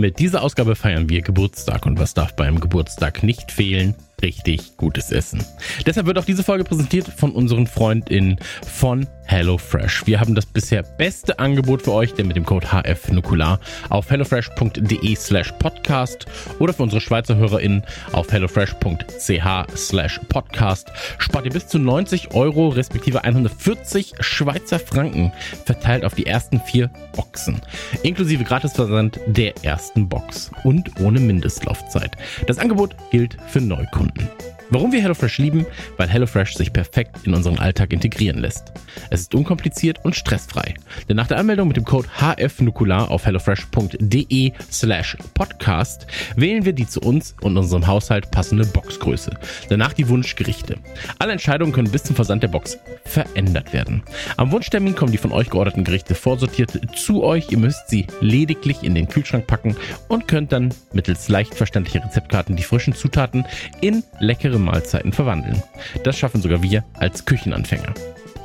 Mit dieser Ausgabe feiern wir Geburtstag und was darf beim Geburtstag nicht fehlen? Richtig gutes Essen. Deshalb wird auch diese Folge präsentiert von unseren FreundInnen von HelloFresh. Wir haben das bisher beste Angebot für euch, denn mit dem Code HF Nukular auf hellofresh.de slash podcast oder für unsere Schweizer HörerInnen auf hellofresh.ch slash podcast spart ihr bis zu 90 Euro respektive 140 Schweizer Franken verteilt auf die ersten vier Boxen. Inklusive Gratisversand der ersten Box und ohne Mindestlaufzeit. Das Angebot gilt für Neukunden. Mountain. Warum wir HelloFresh lieben? Weil HelloFresh sich perfekt in unseren Alltag integrieren lässt. Es ist unkompliziert und stressfrei. Denn nach der Anmeldung mit dem Code HFNukular auf hellofresh.de slash podcast wählen wir die zu uns und unserem Haushalt passende Boxgröße. Danach die Wunschgerichte. Alle Entscheidungen können bis zum Versand der Box verändert werden. Am Wunschtermin kommen die von euch georderten Gerichte vorsortiert zu euch. Ihr müsst sie lediglich in den Kühlschrank packen und könnt dann mittels leicht verständlicher Rezeptkarten die frischen Zutaten in leckere Mahlzeiten verwandeln. Das schaffen sogar wir als Küchenanfänger.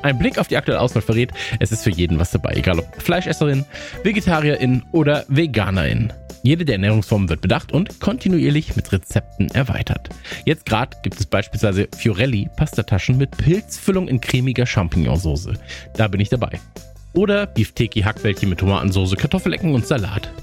Ein Blick auf die aktuelle Auswahl verrät, es ist für jeden was dabei, egal ob Fleischesserin, Vegetarierin oder Veganerin. Jede der Ernährungsformen wird bedacht und kontinuierlich mit Rezepten erweitert. Jetzt gerade gibt es beispielsweise Fiorelli Pastataschen mit Pilzfüllung in cremiger Champignonsauce. Da bin ich dabei. Oder Beefteki Hackbällchen mit Tomatensauce, Kartoffelecken und Salat.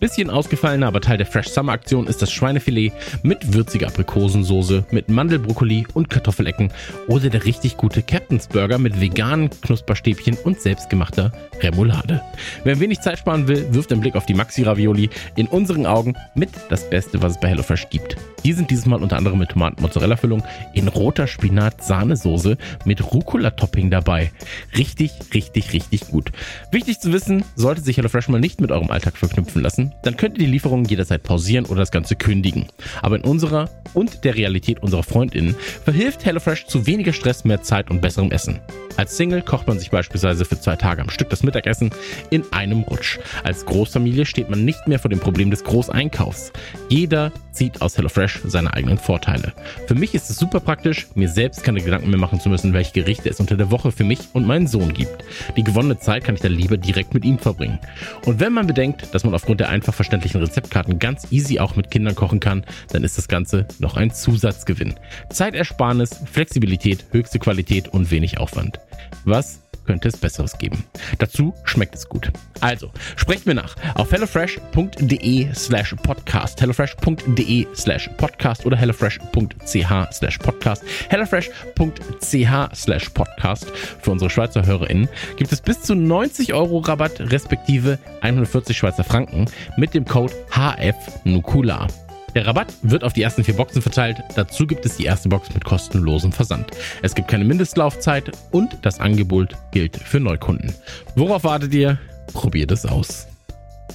Bisschen ausgefallener, aber Teil der Fresh Summer Aktion ist das Schweinefilet mit würziger Aprikosensoße, mit Mandelbrokkoli und Kartoffelecken oder der richtig gute Captain's Burger mit veganen Knusperstäbchen und selbstgemachter Remoulade. Wer wenig Zeit sparen will, wirft einen Blick auf die Maxi Ravioli. In unseren Augen mit das Beste, was es bei HelloFresh gibt. Die sind dieses Mal unter anderem mit Tomaten-Mozzarella-Füllung in roter Spinat-Sahnesoße mit Rucola-Topping dabei. Richtig, richtig, richtig gut. Wichtig zu wissen, sollte sich HelloFresh mal nicht mit eurem Alltag verknüpfen lassen, dann könnt ihr die Lieferungen jederzeit pausieren oder das Ganze kündigen. Aber in unserer und der Realität unserer FreundInnen verhilft HelloFresh zu weniger Stress, mehr Zeit und besserem Essen. Als Single kocht man sich beispielsweise für zwei Tage am Stück das Mittagessen in einem Rutsch. Als Großfamilie steht man nicht mehr vor dem Problem des Großeinkaufs. Jeder zieht aus HelloFresh seine eigenen Vorteile. Für mich ist es super praktisch, mir selbst keine Gedanken mehr machen zu müssen, welche Gerichte es unter der Woche für mich und meinen Sohn gibt. Die gewonnene Zeit kann ich dann lieber direkt mit ihm verbringen. Und wenn man bedenkt, dass man aufgrund der einfach verständlichen Rezeptkarten ganz easy auch mit Kindern kochen kann, dann ist das Ganze noch ein Zusatzgewinn. Zeitersparnis, Flexibilität, höchste Qualität und wenig Aufwand. Was könnte es Besseres geben. Dazu schmeckt es gut. Also, sprecht mir nach auf hellofresh.de slash podcast, hellofresh.de slash podcast oder hellofresh.ch slash podcast, hellofresh.ch slash podcast. Für unsere Schweizer HörerInnen gibt es bis zu 90 Euro Rabatt respektive 140 Schweizer Franken mit dem Code HFNUKULA. Der Rabatt wird auf die ersten vier Boxen verteilt. Dazu gibt es die erste Box mit kostenlosem Versand. Es gibt keine Mindestlaufzeit und das Angebot gilt für Neukunden. Worauf wartet ihr? Probiert es aus.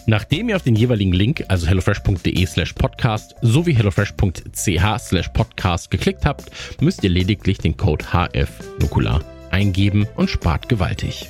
Nachdem ihr auf den jeweiligen Link, also hellofresh.de slash podcast sowie hellofresh.ch slash podcast geklickt habt, müsst ihr lediglich den Code HF Nukular eingeben und spart gewaltig.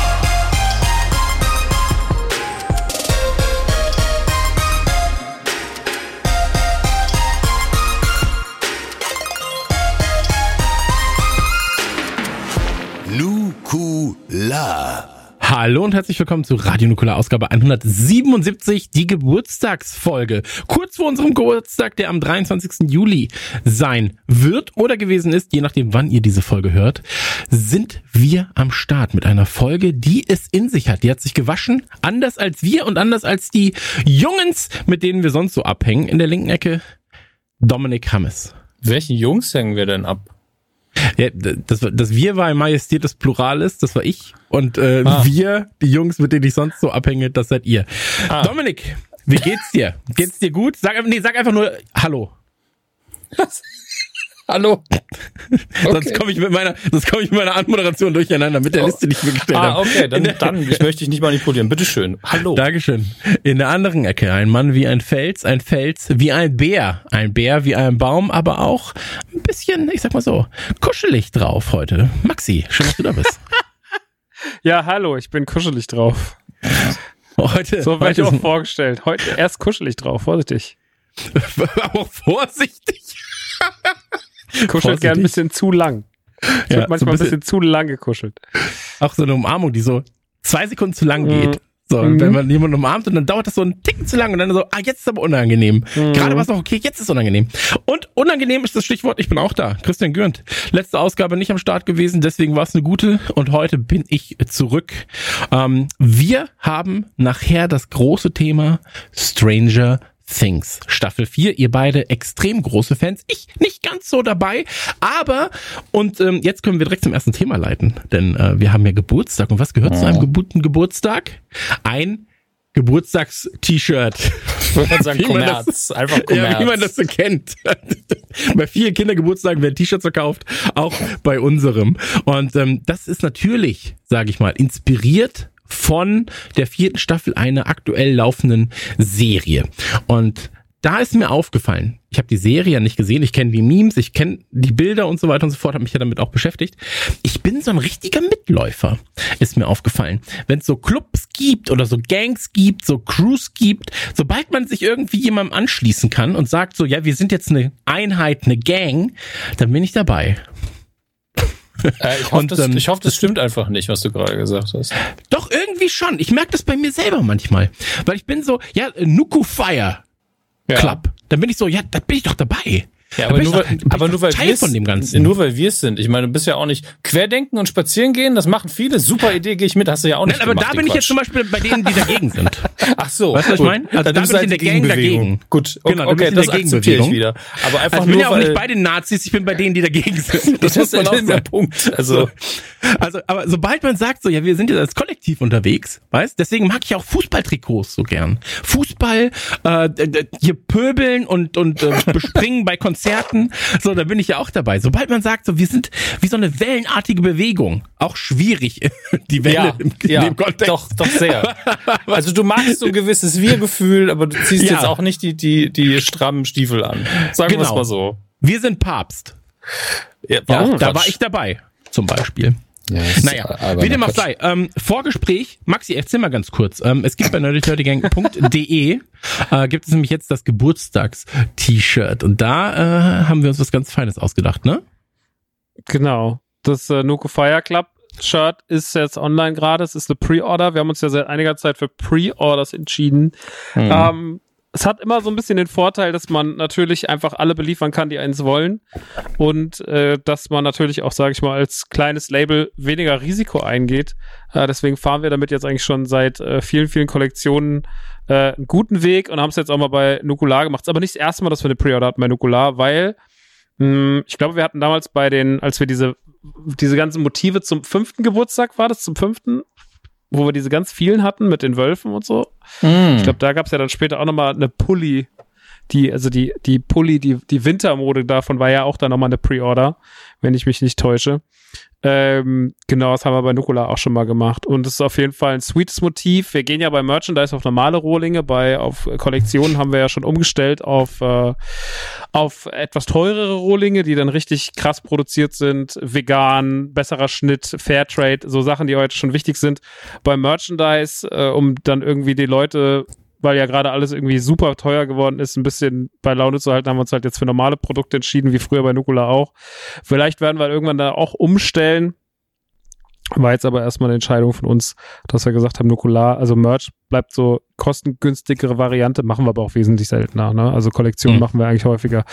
Nukular. Hallo und herzlich willkommen zu Radio Nukular Ausgabe 177, die Geburtstagsfolge. Kurz vor unserem Geburtstag, der am 23. Juli sein wird oder gewesen ist, je nachdem wann ihr diese Folge hört, sind wir am Start mit einer Folge, die es in sich hat. Die hat sich gewaschen, anders als wir und anders als die Jungens, mit denen wir sonst so abhängen. In der linken Ecke Dominik Hammes. Welchen Jungs hängen wir denn ab? Ja, das, das Wir war ein majestätes Plural ist, das war ich. Und äh, Ah. wir, die Jungs, mit denen ich sonst so abhänge, das seid ihr. Ah. Dominik, wie geht's dir? Geht's dir gut? Sag, nee, sag einfach nur Hallo. Hallo. Okay. Sonst komme ich mit meiner, sonst komme ich mit meiner Anmoderation durcheinander, mit der oh. Liste, die ich mir gestellt ah, habe. okay, dann, dann ich möchte dich nicht manipulieren. Bitteschön. Hallo. Dankeschön. In der anderen Ecke ein Mann wie ein Fels, ein Fels wie ein Bär, ein Bär wie ein Baum, aber auch ein bisschen, ich sag mal so, kuschelig drauf heute. Maxi, schön, dass du da bist. ja, hallo, ich bin kuschelig drauf. Heute, so werde ich auch vorgestellt. Heute erst kuschelig drauf, vorsichtig. aber vorsichtig. Kuschelt gern ein bisschen zu lang. Es ja, wird manchmal so ein, bisschen, ein bisschen zu lang gekuschelt. Auch so eine Umarmung, die so zwei Sekunden zu lang geht. Mhm. So, mhm. wenn man jemanden umarmt und dann dauert das so einen Ticken zu lang und dann so, ah, jetzt ist aber unangenehm. Mhm. Gerade war es noch okay, jetzt ist es unangenehm. Und unangenehm ist das Stichwort, ich bin auch da. Christian Gürnt. Letzte Ausgabe nicht am Start gewesen, deswegen war es eine gute und heute bin ich zurück. Ähm, wir haben nachher das große Thema Stranger Things Staffel 4. Ihr beide extrem große Fans. Ich nicht ganz so dabei, aber und ähm, jetzt können wir direkt zum ersten Thema leiten, denn äh, wir haben ja Geburtstag und was gehört ja. zu einem geburten Geburtstag? Ein Geburtstags-T-Shirt. Ich würde sagen Kommerz. Das, Einfach Kommerz. Ja, wie man das so kennt. bei vielen Kindergeburtstagen werden T-Shirts verkauft, auch bei unserem. Und ähm, das ist natürlich, sage ich mal, inspiriert von der vierten Staffel einer aktuell laufenden Serie. Und da ist mir aufgefallen, ich habe die Serie ja nicht gesehen, ich kenne die Memes, ich kenne die Bilder und so weiter und so fort, habe mich ja damit auch beschäftigt. Ich bin so ein richtiger Mitläufer, ist mir aufgefallen. Wenn es so Clubs gibt oder so Gangs gibt, so Crews gibt, sobald man sich irgendwie jemandem anschließen kann und sagt so, ja, wir sind jetzt eine Einheit, eine Gang, dann bin ich dabei. Äh, ich, hoffe, und, das, ähm, ich hoffe, das stimmt einfach nicht, was du gerade gesagt hast. Doch, irgendwie schon. Ich merke das bei mir selber manchmal. Weil ich bin so, ja, Nuku Fire Club. Ja. Dann bin ich so, ja, da bin ich doch dabei. Ja, aber, nur, weil, aber nur weil wir von dem Ganzen. Nur weil wir es sind. Ich meine, du bist ja auch nicht querdenken und spazieren gehen, das machen viele. Super Idee, gehe ich mit, hast du ja auch nicht Nein, aber da bin Quatsch. ich jetzt zum Beispiel bei denen, die dagegen sind. Ach so. Weißt du, was ich meine? Also da, bin ich in der Gang dagegen. Gut, okay, genau, okay das akzeptiere ich wieder. Aber einfach also ich bin ja auch nicht bei den Nazis, ich bin bei denen, die dagegen sind. Das, das ist auch der Punkt. Also, also, aber sobald man sagt so, ja, wir sind jetzt als Kollektiv unterwegs, weißt? Deswegen mag ich auch Fußballtrikots so gern. Fußball, äh, hier pöbeln und und äh, bespringen bei Konzerten so, da bin ich ja auch dabei. Sobald man sagt, so, wir sind wie so eine wellenartige Bewegung, auch schwierig, die Welle ja, im, ja, dem Kontext. Doch, doch sehr. Also du magst so ein gewisses Wir-Gefühl, aber du ziehst ja. jetzt auch nicht die, die, die strammen Stiefel an. Sagen genau. wir es mal so. Wir sind Papst. Ja, ja da war ich dabei, zum Beispiel. Ja, naja, wie dem auch sei. Ähm, Vorgespräch, Maxi, erzähl mal ganz kurz. Ähm, es gibt bei nerdyturdygang.de äh, gibt es nämlich jetzt das Geburtstags-T-Shirt und da äh, haben wir uns was ganz Feines ausgedacht, ne? Genau. Das äh, Nuko Fire Club Shirt ist jetzt online gerade. Es ist eine Pre-Order. Wir haben uns ja seit einiger Zeit für Pre-Orders entschieden. Hm. Ähm, es hat immer so ein bisschen den Vorteil, dass man natürlich einfach alle beliefern kann, die eins wollen. Und äh, dass man natürlich auch, sage ich mal, als kleines Label weniger Risiko eingeht. Äh, deswegen fahren wir damit jetzt eigentlich schon seit äh, vielen, vielen Kollektionen äh, einen guten Weg und haben es jetzt auch mal bei Nukular gemacht. aber nicht das erste Mal, dass wir eine Pre-Order hatten bei Nukular, weil mh, hm, ich glaube, wir hatten damals bei den, als wir diese diese ganzen Motive zum fünften Geburtstag, war das zum fünften? Wo wir diese ganz vielen hatten mit den Wölfen und so. Mm. Ich glaube, da gab es ja dann später auch nochmal eine Pulli, die, also die, die Pulli, die, die Wintermode davon war ja auch dann nochmal eine Pre-Order, wenn ich mich nicht täusche. Ähm, genau, das haben wir bei Nukola auch schon mal gemacht. Und es ist auf jeden Fall ein sweetes Motiv. Wir gehen ja bei Merchandise auf normale Rohlinge, bei auf Kollektionen haben wir ja schon umgestellt auf, äh, auf etwas teurere Rohlinge, die dann richtig krass produziert sind, vegan, besserer Schnitt, Fairtrade, so Sachen, die heute schon wichtig sind. Bei Merchandise, äh, um dann irgendwie die Leute weil ja gerade alles irgendwie super teuer geworden ist, ein bisschen bei Laune zu halten, haben wir uns halt jetzt für normale Produkte entschieden, wie früher bei Nukula auch. Vielleicht werden wir irgendwann da auch umstellen. War jetzt aber erstmal eine Entscheidung von uns, dass wir gesagt haben, Nukular, also Merch bleibt so kostengünstigere Variante, machen wir aber auch wesentlich seltener. Ne? Also Kollektionen mhm. machen wir eigentlich häufiger.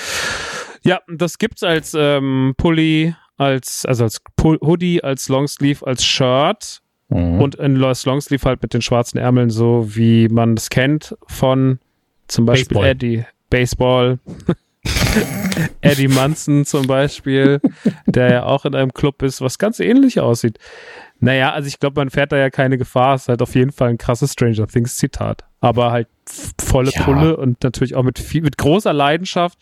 Ja, das gibt's als ähm, Pulli, als, also als Hoodie, als Longsleeve, als Shirt Mhm. Und in Lois Longsleeve halt mit den schwarzen Ärmeln, so wie man es kennt von zum Beispiel Baseball. Eddie. Baseball. Eddie Munson zum Beispiel, der ja auch in einem Club ist, was ganz ähnlich aussieht. Naja, also ich glaube, man fährt da ja keine Gefahr. Es ist halt auf jeden Fall ein krasses Stranger Things Zitat. Aber halt volle ja. Pulle und natürlich auch mit viel, mit großer Leidenschaft.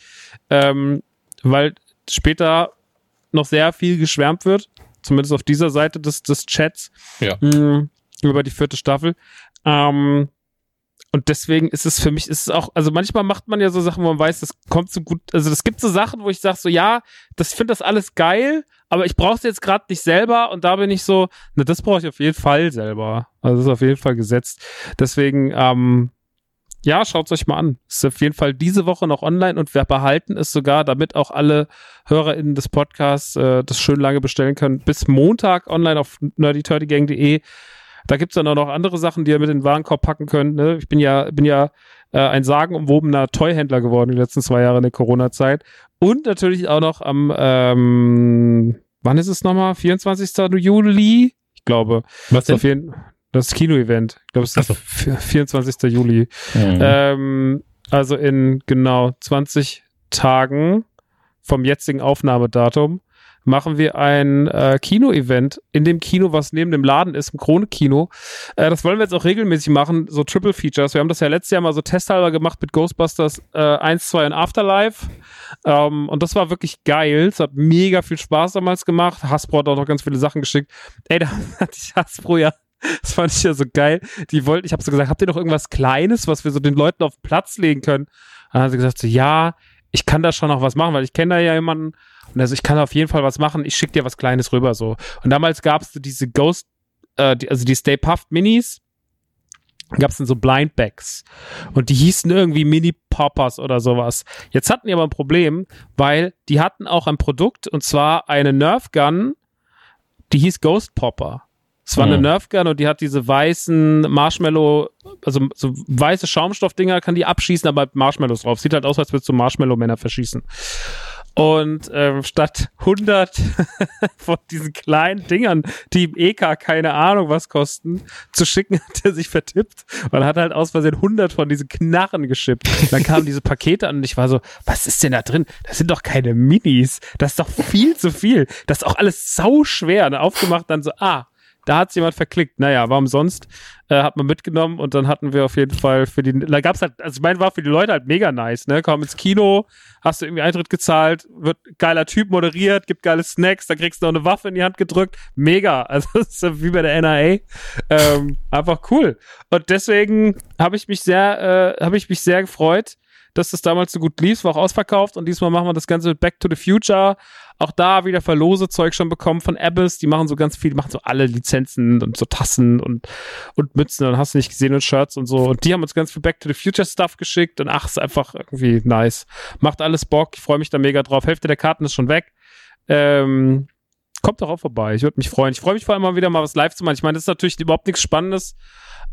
Ähm, weil später noch sehr viel geschwärmt wird. Zumindest auf dieser Seite des, des Chats. Ja. Mh, über die vierte Staffel. Ähm, und deswegen ist es für mich, ist es auch, also manchmal macht man ja so Sachen, wo man weiß, das kommt so gut, also es gibt so Sachen, wo ich sage so, ja, das finde das alles geil, aber ich brauche es jetzt gerade nicht selber und da bin ich so, ne, das brauche ich auf jeden Fall selber. Also das ist auf jeden Fall gesetzt. Deswegen, ähm, ja, schaut euch mal an. Ist auf jeden Fall diese Woche noch online und wir behalten es sogar, damit auch alle HörerInnen des Podcasts äh, das schön lange bestellen können, bis Montag online auf nerdyturdygang.de. Da gibt's dann auch noch andere Sachen, die ihr mit in den Warenkorb packen könnt. Ne? Ich bin ja, bin ja äh, ein sagenumwobener Toyhändler geworden die letzten zwei Jahre in der Corona-Zeit. Und natürlich auch noch am, ähm, wann ist es nochmal? 24. Juli? Ich glaube. Was Ist auf jeden, das Kino-Event. Ich glaube, es ist so. der 24. Juli. Mhm. Ähm, also in genau 20 Tagen vom jetzigen Aufnahmedatum machen wir ein äh, Kino-Event in dem Kino, was neben dem Laden ist, im Krone-Kino. Äh, das wollen wir jetzt auch regelmäßig machen, so Triple Features. Wir haben das ja letztes Jahr mal so testhalber gemacht mit Ghostbusters äh, 1, 2 und Afterlife. Ähm, und das war wirklich geil. Es hat mega viel Spaß damals gemacht. Hasbro hat auch noch ganz viele Sachen geschickt. Ey, da hatte ich Hasbro ja das fand ich ja so geil. Die wollten, ich habe so gesagt, habt ihr noch irgendwas Kleines, was wir so den Leuten auf den Platz legen können? Dann hat sie gesagt, so, ja, ich kann da schon noch was machen, weil ich kenne da ja jemanden. Und also ich kann auf jeden Fall was machen. Ich schicke dir was Kleines rüber so. Und damals gab es diese Ghost, äh, die, also die Stay Puft Minis. Gab es dann so Blindbags. Und die hießen irgendwie Mini Poppers oder sowas. Jetzt hatten die aber ein Problem, weil die hatten auch ein Produkt und zwar eine Nerf Gun, die hieß Ghost Popper. Es war eine Mhm. Nerf Gun und die hat diese weißen Marshmallow, also so weiße Schaumstoffdinger, kann die abschießen, aber Marshmallows drauf. Sieht halt aus, als würdest du Marshmallow-Männer verschießen. Und ähm, statt 100 von diesen kleinen Dingern, die im EK keine Ahnung was kosten, zu schicken, hat er sich vertippt und hat halt aus Versehen 100 von diesen Knarren geschippt. Dann kamen diese Pakete an und ich war so, was ist denn da drin? Das sind doch keine Minis. Das ist doch viel zu viel. Das ist auch alles sau schwer. Und aufgemacht dann so, ah, da hat's jemand verklickt. Naja, war umsonst, äh, hat man mitgenommen und dann hatten wir auf jeden Fall für die, da gab's halt, also ich meine, war für die Leute halt mega nice, ne? Komm ins Kino, hast du irgendwie Eintritt gezahlt, wird geiler Typ moderiert, gibt geile Snacks, dann kriegst du noch eine Waffe in die Hand gedrückt. Mega. Also das ist wie bei der NRA. Ähm, einfach cool. Und deswegen habe ich mich sehr, äh, habe ich mich sehr gefreut, dass das damals so gut lief, war auch ausverkauft und diesmal machen wir das Ganze mit Back to the Future. Auch da wieder Verlose Zeug schon bekommen von Abyss, die machen so ganz viel, die machen so alle Lizenzen und so Tassen und, und Mützen und hast du nicht gesehen und Shirts und so. Und die haben uns ganz viel Back to the Future Stuff geschickt und ach, ist einfach irgendwie nice. Macht alles Bock, ich freue mich da mega drauf. Hälfte der Karten ist schon weg. Ähm, kommt doch auch vorbei. Ich würde mich freuen. Ich freue mich vor allem mal wieder mal was live zu machen. Ich meine, das ist natürlich überhaupt nichts Spannendes,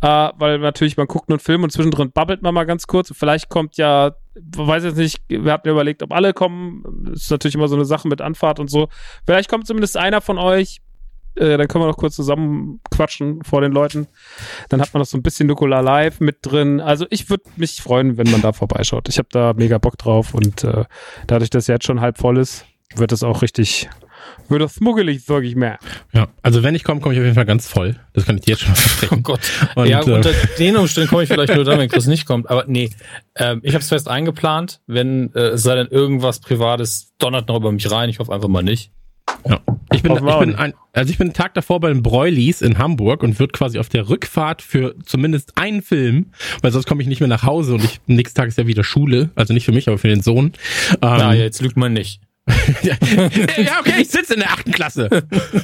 äh, weil natürlich man guckt nur einen Film und zwischendrin babbelt man mal ganz kurz. Vielleicht kommt ja, weiß jetzt nicht, wir hatten ja überlegt, ob alle kommen. Das ist natürlich immer so eine Sache mit Anfahrt und so. Vielleicht kommt zumindest einer von euch. Äh, dann können wir noch kurz zusammen quatschen vor den Leuten. Dann hat man noch so ein bisschen Nukola Live mit drin. Also ich würde mich freuen, wenn man da vorbeischaut. Ich habe da mega Bock drauf und äh, dadurch, dass jetzt schon halb voll ist, wird es auch richtig, wird das muggelig, sag ich mehr. Ja, also wenn ich komme, komme ich auf jeden Fall ganz voll. Das kann ich dir jetzt schon Oh versprechen. Gott. Und, ja, äh, unter den Umständen komme ich vielleicht nur dann, wenn Chris nicht kommt. Aber nee, ähm, ich habe es fest eingeplant. Wenn äh, es sei denn irgendwas Privates donnert noch über mich rein. Ich hoffe einfach mal nicht. Ja. Ich bin, ich bin ein, also ich bin einen Tag davor beim Bräulis in Hamburg und wird quasi auf der Rückfahrt für zumindest einen Film, weil sonst komme ich nicht mehr nach Hause und ich, nächsten Tag ist ja wieder Schule, also nicht für mich, aber für den Sohn. Ähm, Na, jetzt lügt man nicht. ja, okay, ich sitze in der achten Klasse.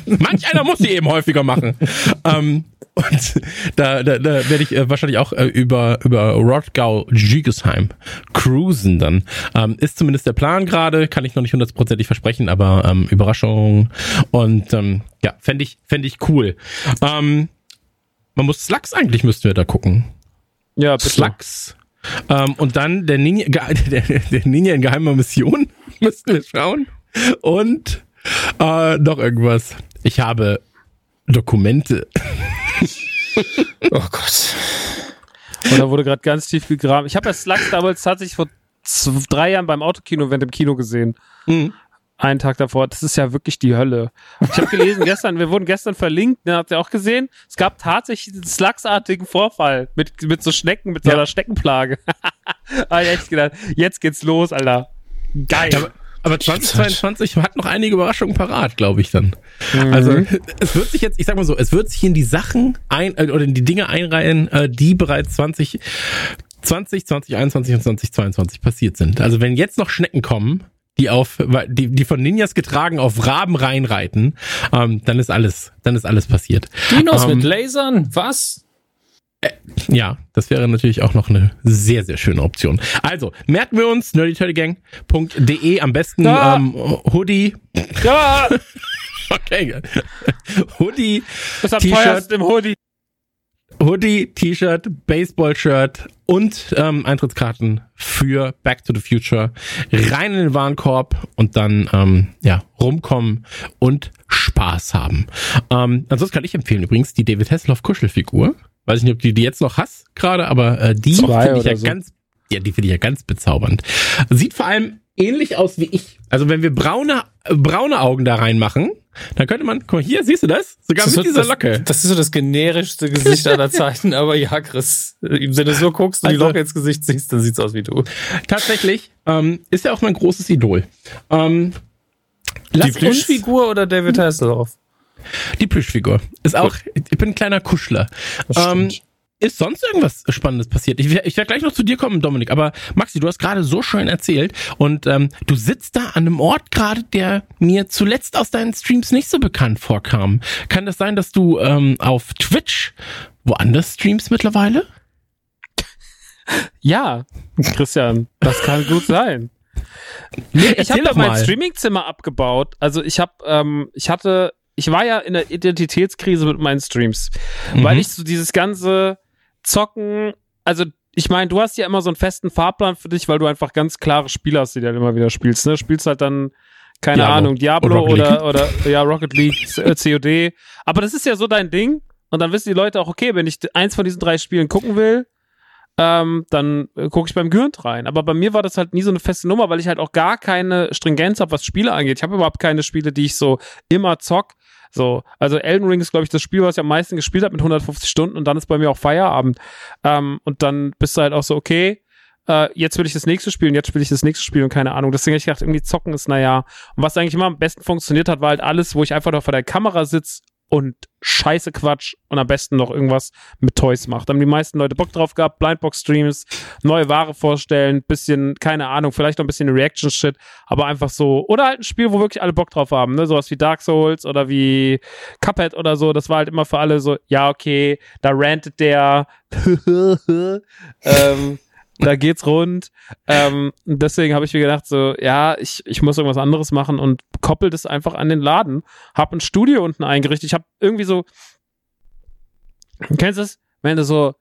Manch einer muss die eben häufiger machen. Ähm, und da, da, da werde ich äh, wahrscheinlich auch äh, über, über Rodgau Jügesheim cruisen dann. Ähm, ist zumindest der Plan gerade, kann ich noch nicht hundertprozentig versprechen, aber ähm, Überraschung. Und ähm, ja, fände ich, fänd ich cool. Ähm, man muss Slugs eigentlich müssten wir da gucken. Ja, bitte. Slugs. Ähm, und dann der Ninja, der, der Ninja in geheimer Mission müssten wir schauen. Und äh, noch irgendwas. Ich habe Dokumente. Oh Gott. Und da wurde gerade ganz tief gegraben. Ich habe ja Slugs damals tatsächlich vor zwei, drei Jahren beim Autokino-Event im Kino gesehen. Mhm. Einen Tag davor. Das ist ja wirklich die Hölle. Ich habe gelesen gestern, wir wurden gestern verlinkt, ne, habt ihr auch gesehen? Es gab tatsächlich einen Slugs-artigen Vorfall mit, mit so Schnecken, mit so Ja. einer Schneckenplage. ah, ich echt gedacht, jetzt geht's los, Alter. Geil. Ja, aber, aber 2022 hat noch einige Überraschungen parat, glaube ich dann. Mhm. Also es wird sich jetzt, ich sag mal so, es wird sich in die Sachen ein äh, oder in die Dinge einreihen, äh, die bereits 20 20, 2021 und 2022 passiert sind. Also wenn jetzt noch Schnecken kommen, die auf die, die von Ninjas getragen auf Raben reinreiten, ähm, dann ist alles, dann ist alles passiert. Dinos ähm, mit Lasern, was? Äh, ja, das wäre natürlich auch noch eine sehr, sehr schöne Option. Also, merken wir uns, nerdyturdygang.de am besten ja. ähm, Hoodie. Ja. okay. Hoodie. Das T-Shirt im Hoodie. Hoodie, T-Shirt, Baseball-Shirt und ähm, Eintrittskarten für Back to the Future rein in den Warenkorb und dann ähm, ja rumkommen und Spaß haben. Ähm, ansonsten kann ich empfehlen übrigens die David Hasselhoff Kuschelfigur. Weiß ich nicht, ob du die jetzt noch hast gerade, aber äh, die finde ich ja so. ganz, ja, die finde ich ja ganz bezaubernd. Sieht vor allem ähnlich aus wie ich. Also wenn wir braune, braune Augen da reinmachen, dann könnte man, guck mal, hier, siehst du das? Sogar das mit so, dieser Locke. Das, das, ist so das generischste Gesicht aller Zeiten, aber ja, Chris, wenn du so guckst und also, die Locke ins Gesicht siehst, dann sieht's aus wie du. Tatsächlich, ähm, ist ja auch mein großes Idol. Ähm, die Plüschfigur oder David Hasselhoff? Die Plüschfigur. Ist auch, ich bin ein kleiner Kuschler. Ähm, ist sonst irgendwas Spannendes passiert? Ich, ich werde gleich noch zu dir kommen, Dominik, aber Maxi, du hast gerade so schön erzählt und ähm, du sitzt da an einem Ort gerade, der mir zuletzt aus deinen Streams nicht so bekannt vorkam. Kann das sein, dass du ähm, auf Twitch woanders streamst mittlerweile? Ja, Christian, das kann gut sein. Nee, ich habe mein Streamingzimmer abgebaut. Also ich habe, ähm, ich hatte, ich war ja in der Identitätskrise mit meinen Streams, mhm. weil ich so dieses ganze Zocken, also ich meine, du hast ja immer so einen festen Fahrplan für dich, weil du einfach ganz klare Spiele hast, die du dann immer wieder spielst. Ne? Spielst halt dann, keine Diablo. Ahnung, Diablo oder, oder, oder ja, Rocket League, COD. Äh, Aber das ist ja so dein Ding. Und dann wissen die Leute auch, okay, wenn ich eins von diesen drei Spielen gucken will, ähm, dann äh, gucke ich beim Gürnt rein. Aber bei mir war das halt nie so eine feste Nummer, weil ich halt auch gar keine Stringenz habe, was Spiele angeht. Ich habe überhaupt keine Spiele, die ich so immer zock. So, also Elden Ring ist, glaube ich, das Spiel, was ich am meisten gespielt habe mit 150 Stunden und dann ist bei mir auch Feierabend. Ähm, und dann bist du halt auch so, okay, äh, jetzt will ich das nächste spielen, jetzt spiele ich das nächste Spiel und keine Ahnung. Deswegen habe ich gedacht, irgendwie zocken ist, naja. Und was eigentlich immer am besten funktioniert hat, war halt alles, wo ich einfach noch vor der Kamera sitze und scheiße Quatsch und am besten noch irgendwas mit Toys macht. Da haben die meisten Leute Bock drauf gehabt, Blindbox-Streams, neue Ware vorstellen, bisschen, keine Ahnung, vielleicht noch ein bisschen Reaction-Shit, aber einfach so, oder halt ein Spiel, wo wirklich alle Bock drauf haben, ne, sowas wie Dark Souls oder wie Cuphead oder so, das war halt immer für alle so, ja, okay, da rantet der, ähm, da geht's rund. Ähm, deswegen habe ich mir gedacht, so, ja, ich, ich muss irgendwas anderes machen und koppel das einfach an den Laden. Hab ein Studio unten eingerichtet. Ich habe irgendwie so, kennst du es? Wenn du so,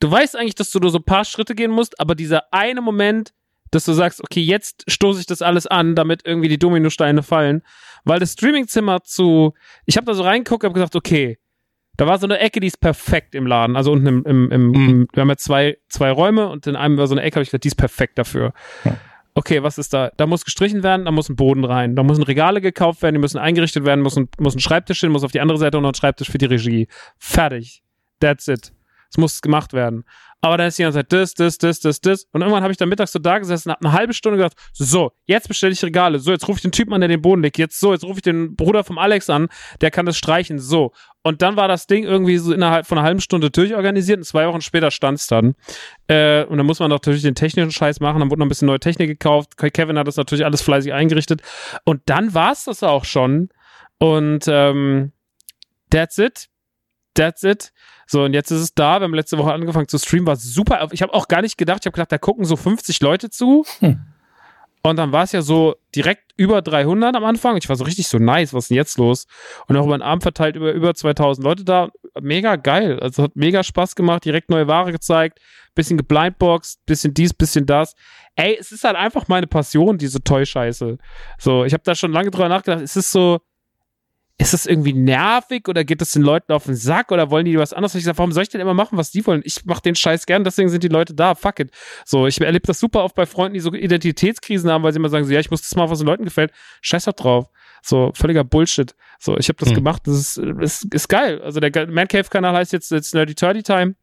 du weißt eigentlich, dass du nur so ein paar Schritte gehen musst, aber dieser eine Moment, dass du sagst, okay, jetzt stoße ich das alles an, damit irgendwie die Dominosteine fallen. Weil das Streamingzimmer zu, ich habe da so reingeguckt, habe gesagt, okay, da war so eine Ecke, die ist perfekt im Laden. Also unten im, im, im, mhm. im wir haben ja zwei, zwei Räume und in einem war so eine Ecke, habe ich gesagt, die ist perfekt dafür. Ja. Okay, was ist da? Da muss gestrichen werden, da muss ein Boden rein, da müssen Regale gekauft werden, die müssen eingerichtet werden, muss ein, muss ein Schreibtisch hin, muss auf die andere Seite und noch ein Schreibtisch für die Regie. Fertig. That's it. Es muss gemacht werden. Aber dann ist die ganze Zeit das, das, das, das, das. Und irgendwann habe ich dann mittags so da gesessen, habe eine halbe Stunde gedacht, so, jetzt bestelle ich Regale. So, jetzt rufe ich den Typen an, der den Boden legt. Jetzt so, jetzt rufe ich den Bruder vom Alex an, der kann das streichen. So. Und dann war das Ding irgendwie so innerhalb von einer halben Stunde durchorganisiert und zwei Wochen später stand es dann. Äh, und dann muss man natürlich den technischen Scheiß machen. Dann wurde noch ein bisschen neue Technik gekauft. Kevin hat das natürlich alles fleißig eingerichtet. Und dann war es das auch schon. Und ähm, that's it. That's it. So, und jetzt ist es da. Wir haben letzte Woche angefangen zu streamen, war super. Ich habe auch gar nicht gedacht, ich habe gedacht, da gucken so 50 Leute zu. Hm. Und dann war es ja so direkt über 300 am Anfang. Ich war so richtig so nice, was ist denn jetzt los? Und auch über den Abend verteilt über über 2000 Leute da. Mega geil. Also hat mega Spaß gemacht, direkt neue Ware gezeigt, bisschen geblindboxt, bisschen dies, bisschen das. Ey, es ist halt einfach meine Passion, diese Toy-Scheiße. So, ich habe da schon lange drüber nachgedacht. Es ist so, ist das irgendwie nervig oder geht das den Leuten auf den Sack oder wollen die was anderes? Ich sage, warum soll ich denn immer machen, was die wollen? Ich mache den Scheiß gern, deswegen sind die Leute da. Fuck it. So, ich erlebe das super oft bei Freunden, die so Identitätskrisen haben, weil sie immer sagen, so, ja, ich muss das machen, was den Leuten gefällt. Scheiß doch drauf. So, völliger Bullshit. So, ich habe das hm. gemacht, das ist, ist, ist geil. Also der Man Cave Kanal heißt jetzt, jetzt Nerdy Turdy Time.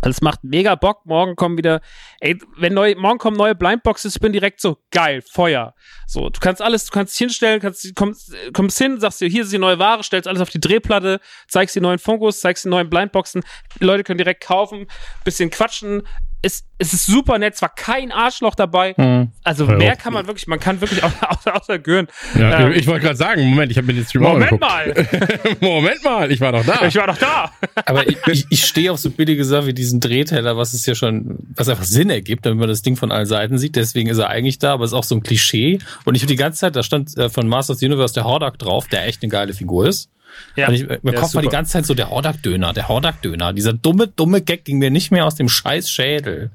Also es macht mega Bock. Morgen kommen wieder, ey, wenn neu, morgen kommen neue Blindboxes, ich bin direkt so, geil, Feuer. So, du kannst alles, du kannst dich hinstellen, kannst, kommst, kommst hin, sagst dir, hier ist die neue Ware, stellst alles auf die Drehplatte, zeigst die neuen Funkos, zeigst die neuen Blindboxen. Die Leute können direkt kaufen, bisschen quatschen, es, es ist super nett, zwar kein Arschloch dabei, mhm. also ja, mehr kann man wirklich, man kann wirklich außer, außer Gören. Ja, ähm, ich wollte gerade sagen, Moment, ich habe mir den Stream Moment mal! Moment mal, ich war doch da. Ich war doch da! Aber ich, ich, ich stehe auf so billige Sachen wie diesen Drehteller, was es ja schon, was einfach Sinn ergibt, damit man das Ding von allen Seiten sieht, deswegen ist er eigentlich da, aber es ist auch so ein Klischee. Und ich habe die ganze Zeit, da stand äh, von Masters of the Universe der Hordak drauf, der echt eine geile Figur ist. Ja, und ich, mir kommt mal die ganze Zeit so der Hordak-Döner, der Hordak-Döner. Dieser dumme, dumme Gag ging mir nicht mehr aus dem scheiß Schädel.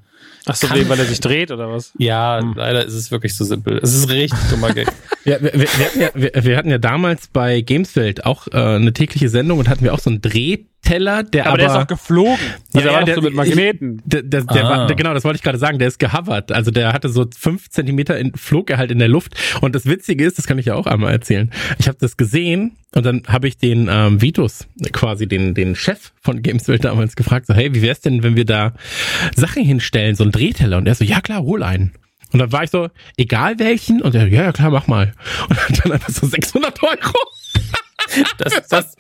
Ach so, weil er sich dreht oder was? Ja, hm. leider ist es wirklich so simpel. Es ist richtig dummer Gag. ja, wir, wir, hatten ja, wir, wir, hatten ja damals bei Gamesfeld auch äh, eine tägliche Sendung und hatten wir auch so einen Dreh Teller, der aber, aber der ist auch geflogen. Also ja, ja, der, so mit Magneten. Der, der, der ah. war, genau, das wollte ich gerade sagen. Der ist gehovert. Also der hatte so fünf Zentimeter in, flog er halt in der Luft. Und das Witzige ist, das kann ich ja auch einmal erzählen. Ich habe das gesehen und dann habe ich den ähm, Vitus, quasi den den Chef von Gameswelt damals gefragt, so hey, wie wär's denn, wenn wir da Sachen hinstellen, so ein Drehteller? Und er so, ja klar, hol einen. Und dann war ich so, egal welchen? Und er, ja, ja klar, mach mal. Und dann einfach so 600 Euro. Das, das,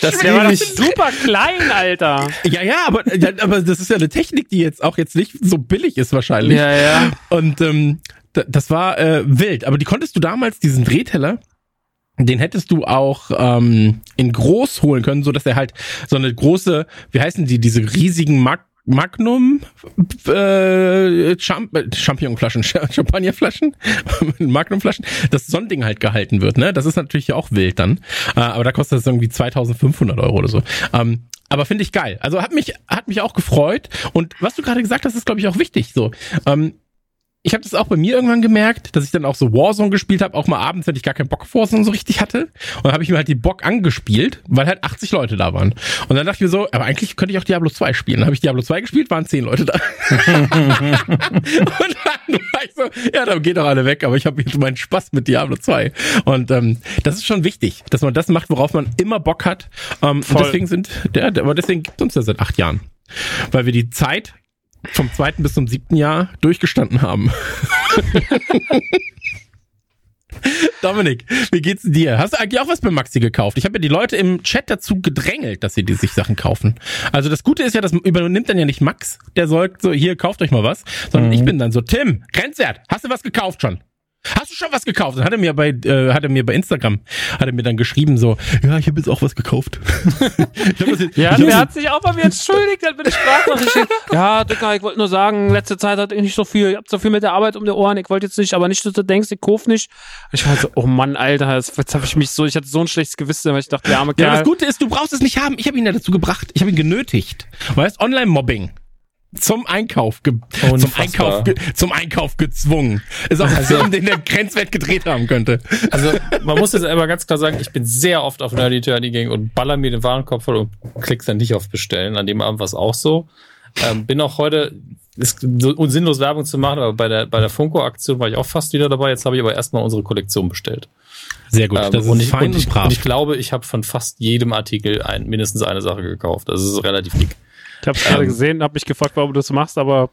das der war nicht super klein, Alter. Ja, ja, aber, aber das ist ja eine Technik, die jetzt auch jetzt nicht so billig ist wahrscheinlich. Ja, ja. Und ähm, das war äh, wild. Aber die konntest du damals, diesen Drehteller, den hättest du auch ähm, in groß holen können, so dass er halt so eine große, wie heißen die, diese riesigen Mark Magnum äh, Champ Champignonflaschen, Champagnerflaschen, Magnumflaschen, dass so ein Ding halt gehalten wird, ne? Das ist natürlich auch wild dann. Äh, aber da kostet es irgendwie 2500 Euro oder so. Ähm, aber finde ich geil. Also hat mich hat mich auch gefreut und was du gerade gesagt hast, ist glaube ich auch wichtig. So, ähm, ich habe das auch bei mir irgendwann gemerkt, dass ich dann auch so Warzone gespielt habe, auch mal abends, wenn ich gar keinen Bock auf Warzone so richtig hatte. Und dann habe ich mir halt die Bock angespielt, weil halt 80 Leute da waren. Und dann dachte ich mir so, aber eigentlich könnte ich auch Diablo 2 spielen. Dann habe ich Diablo 2 gespielt, waren 10 Leute da. und dann war ich so, ja, dann geht doch alle weg, aber ich habe jetzt meinen Spaß mit Diablo 2. Und ähm, das ist schon wichtig, dass man das macht, worauf man immer Bock hat. Ähm, und deswegen sind, der, aber deswegen gibt uns das seit acht Jahren. Weil wir die Zeit vom zweiten bis zum siebten Jahr durchgestanden haben. Dominik, wie geht's dir? Hast du eigentlich auch was bei Maxi gekauft? Ich habe ja die Leute im Chat dazu gedrängelt, dass sie die sich Sachen kaufen. Also das Gute ist ja, das übernimmt dann ja nicht Max, der sagt so, hier, kauft euch mal was, sondern mhm. ich bin dann so, Tim, Grenzwert, hast du was gekauft schon? Hast du schon was gekauft? Dann hat er mir bei, äh, hat er mir bei Instagram, hat er mir dann geschrieben so, ja, ich habe jetzt auch was gekauft. jetzt, ja, der hat sich auch bei mir entschuldigt, hat mir eine Sprachnachricht Ja, Dicker, ich wollte nur sagen, letzte Zeit hatte ich nicht so viel, ich hab so viel mit der Arbeit um die Ohren, ich wollte jetzt nicht, aber nicht, dass du denkst, ich kauf nicht. Ich war so, oh Mann, Alter, jetzt habe ich mich so, ich hatte so ein schlechtes Gewissen, weil ich dachte, der arme Kerl. Ja, das Gute ist, du brauchst es nicht haben. Ich habe ihn ja dazu gebracht. Ich habe ihn genötigt. Weißt, Online-Mobbing zum Einkauf ge zum Einkauf zum Einkauf gezwungen. Ist auch ein also, Film, den der Grenzwert gedreht haben könnte. Also man muss jetzt einmal ganz klar sagen, ich bin sehr oft auf Nerdy Turny gegangen und baller mir den Warenkorb voll und klick dann nicht auf Bestellen. An dem Abend war es auch so. Ähm, bin auch heute, ist so sinnlos Werbung zu machen, aber bei der, bei der Funko-Aktion war ich auch fast wieder dabei. Jetzt habe ich aber erstmal unsere Kollektion bestellt. Sehr gut. Ähm, das ist und, ich, fein und, ich, und ich glaube, ich habe von fast jedem Artikel ein, mindestens eine Sache gekauft. Das ist relativ dick. Ich habe es gerade gesehen, habe mich gefragt, warum du das machst, aber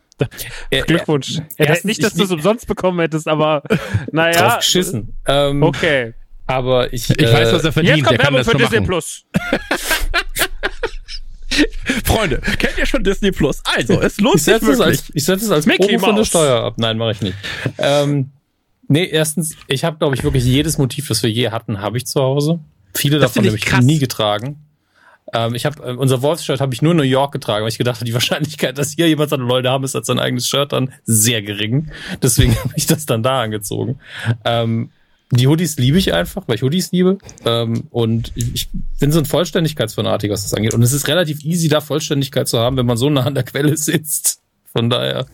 äh, Glückwunsch. Äh, äh, nicht, dass du es umsonst bekommen hättest, aber naja. Drauf geschissen. Ähm, okay. Aber ich. Ich äh, weiß, was er verdient. Jetzt kommt Werbung für Disney Plus. Freunde, kennt ihr schon Disney Plus? Also, es lohnt sich wirklich. Als, ich setze es als Mickey von der Steuer ab. Nein, mache ich nicht. ähm, nee, erstens, ich habe, glaube ich, wirklich jedes Motiv, das wir je hatten, habe ich zu Hause. Viele das davon habe ich krass. nie getragen. Ähm, ich habe äh, unser Wolfs-Shirt habe ich nur in New York getragen, weil ich gedacht habe, die Wahrscheinlichkeit, dass hier jemand seine Leute haben, ist als sein eigenes Shirt dann sehr gering. Deswegen habe ich das dann da angezogen. Ähm, die Hoodies liebe ich einfach, weil ich Hoodies liebe. Ähm, und ich bin so ein Vollständigkeitsfanatiker, was das angeht. Und es ist relativ easy, da Vollständigkeit zu haben, wenn man so nah an der Quelle sitzt. Von daher.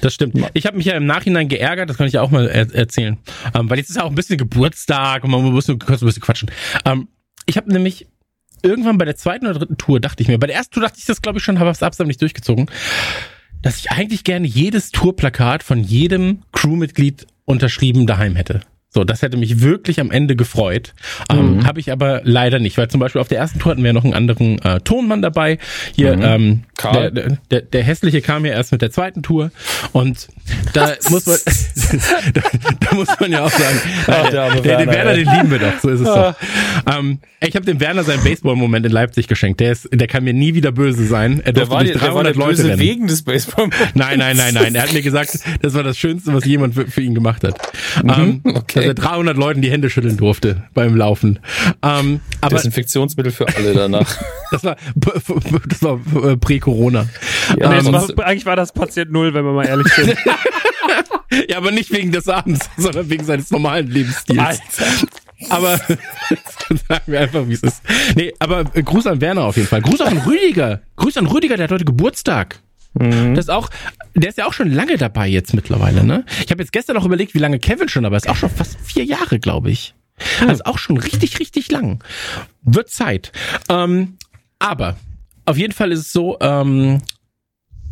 Das stimmt. Ich habe mich ja im Nachhinein geärgert, das kann ich ja auch mal er erzählen. Ähm, weil jetzt ist ja auch ein bisschen Geburtstag und man muss nur kurz ein bisschen quatschen. Ähm, ich habe nämlich irgendwann bei der zweiten oder dritten Tour dachte ich mir, bei der ersten Tour dachte ich das glaube ich schon, habe es absolut nicht durchgezogen, dass ich eigentlich gerne jedes Tourplakat von jedem Crewmitglied unterschrieben daheim hätte. So, das hätte mich wirklich am Ende gefreut. Ähm, mhm. Habe ich aber leider nicht, weil zum Beispiel auf der ersten Tour hatten wir noch einen anderen äh, Tonmann dabei. Hier, mhm. ähm, der, der, der, hässliche kam ja erst mit der zweiten Tour. Und da muss man da, da, muss man ja auch sagen, Ach, der, der, Werner, den Werner, den lieben wir doch, so ist es doch. Ähm, ich habe dem Werner seinen Baseball-Moment in Leipzig geschenkt. Der ist, der kann mir nie wieder böse sein. Er durfte durch 300 Leute rennen. wegen des baseball Nein, nein, nein, nein. Er hat mir gesagt, das war das Schönste, was jemand für, für ihn gemacht hat. Mhm, ähm, okay er 300 Leuten die Hände schütteln durfte beim Laufen. Ähm, aber Desinfektionsmittel für alle danach. das war, das war äh, prä-Corona. Ja, ähm, war, eigentlich war das Patient Null, wenn wir mal ehrlich sind. ja, aber nicht wegen des Abends, sondern wegen seines normalen Lebensstils. Alter. Aber sagen wir einfach, wie es ist. Nee, aber äh, Gruß an Werner auf jeden Fall. Gruß an Rüdiger. Gruß an Rüdiger, der hat heute Geburtstag. Mhm. Das ist auch, der ist ja auch schon lange dabei jetzt mittlerweile, ne? Ich habe jetzt gestern noch überlegt, wie lange Kevin schon dabei ist. Auch schon fast vier Jahre, glaube ich. Mhm. Also auch schon richtig, richtig lang. Wird Zeit. Ähm, aber auf jeden Fall ist es so, ähm,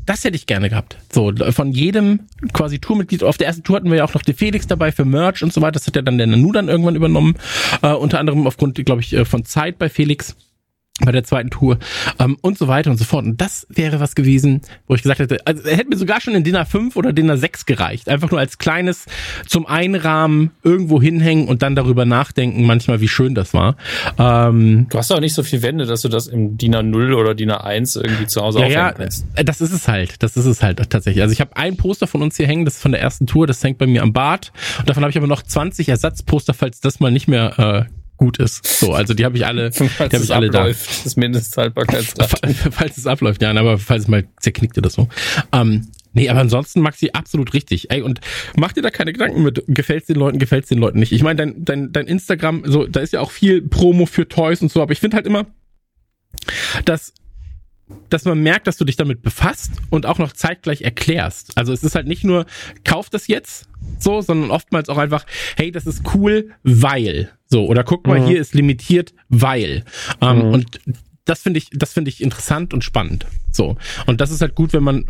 das hätte ich gerne gehabt. So, von jedem quasi Tourmitglied. Auf der ersten Tour hatten wir ja auch noch den Felix dabei für Merch und so weiter. Das hat ja dann der Nanu dann irgendwann übernommen. Äh, unter anderem aufgrund, glaube ich, äh, von Zeit bei Felix bei der zweiten Tour ähm, und so weiter und so fort. Und das wäre was gewesen, wo ich gesagt hätte, also er hätte mir sogar schon in Dinner 5 oder Dinner 6 gereicht. Einfach nur als kleines zum Einrahmen irgendwo hinhängen und dann darüber nachdenken, manchmal wie schön das war. Ähm, du hast auch nicht so viel Wände, dass du das im Dinner 0 oder Dinner 1 irgendwie zu Hause ja, ja, kannst. Äh, das ist es halt. Das ist es halt tatsächlich. Also ich habe ein Poster von uns hier hängen, das ist von der ersten Tour, das hängt bei mir am Bad. Und davon habe ich aber noch 20 Ersatzposter, falls das mal nicht mehr äh, gut ist. So, also die habe ich alle, die habe ich alle abläuft, da. Das Mindesthaltbarkeitsdatum. Falls es abläuft, ja, aber falls es mal zerknickt oder so. Ähm, Nee, aber ansonsten mag sie absolut richtig. Ey, und mach dir da keine Gedanken mit, gefällt's den Leuten, gefällt's den Leuten nicht. Ich meine, dein, dein, dein Instagram, so, da ist ja auch viel Promo für Toys und so, aber ich finde halt immer, dass dass man merkt, dass du dich damit befasst und auch noch zeitgleich erklärst. Also es ist halt nicht nur, kauf das jetzt so, sondern oftmals auch einfach, hey, das ist cool, weil. So, oder guck mal, mhm. hier ist limitiert, weil. Ähm, mhm. Und das finde ich, das finde ich interessant und spannend. So. Und das ist halt gut, wenn man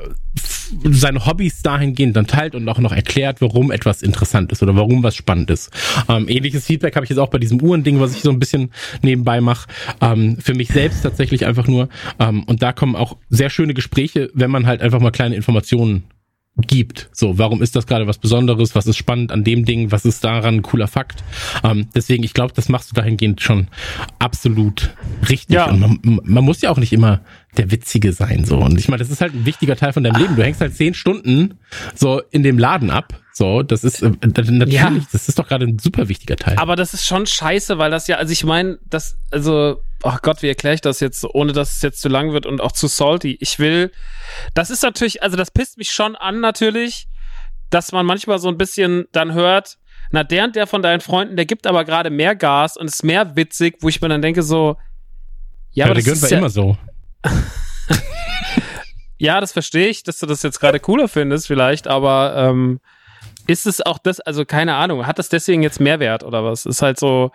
seine Hobbys dahingehend dann teilt und auch noch erklärt, warum etwas interessant ist oder warum was spannend ist. Ähm, ähnliches Feedback habe ich jetzt auch bei diesem Uhrending, was ich so ein bisschen nebenbei mache. Ähm, für mich selbst tatsächlich einfach nur. Ähm, und da kommen auch sehr schöne Gespräche, wenn man halt einfach mal kleine Informationen gibt. So, warum ist das gerade was Besonderes? Was ist spannend an dem Ding? Was ist daran ein cooler Fakt? Ähm, deswegen, ich glaube, das machst du dahingehend schon absolut richtig. Ja. Und man, man, muss ja auch nicht immer der Witzige sein. So. Und ich meine, das ist halt ein wichtiger Teil von deinem Leben. Du hängst halt zehn Stunden so in dem Laden ab. So, das ist äh, natürlich, ja. das ist doch gerade ein super wichtiger Teil. Aber das ist schon scheiße, weil das ja, also ich meine, das, also ach Gott, wie erkläre ich das jetzt, ohne dass es jetzt zu lang wird und auch zu salty. Ich will, das ist natürlich, also das pisst mich schon an natürlich, dass man manchmal so ein bisschen dann hört, na, der und der von deinen Freunden, der gibt aber gerade mehr Gas und ist mehr witzig, wo ich mir dann denke so, ja, ja aber das ist ja immer so. ja, das verstehe ich, dass du das jetzt gerade cooler findest vielleicht, aber ähm, ist es auch das, also keine Ahnung, hat das deswegen jetzt Mehrwert oder was? Ist halt so,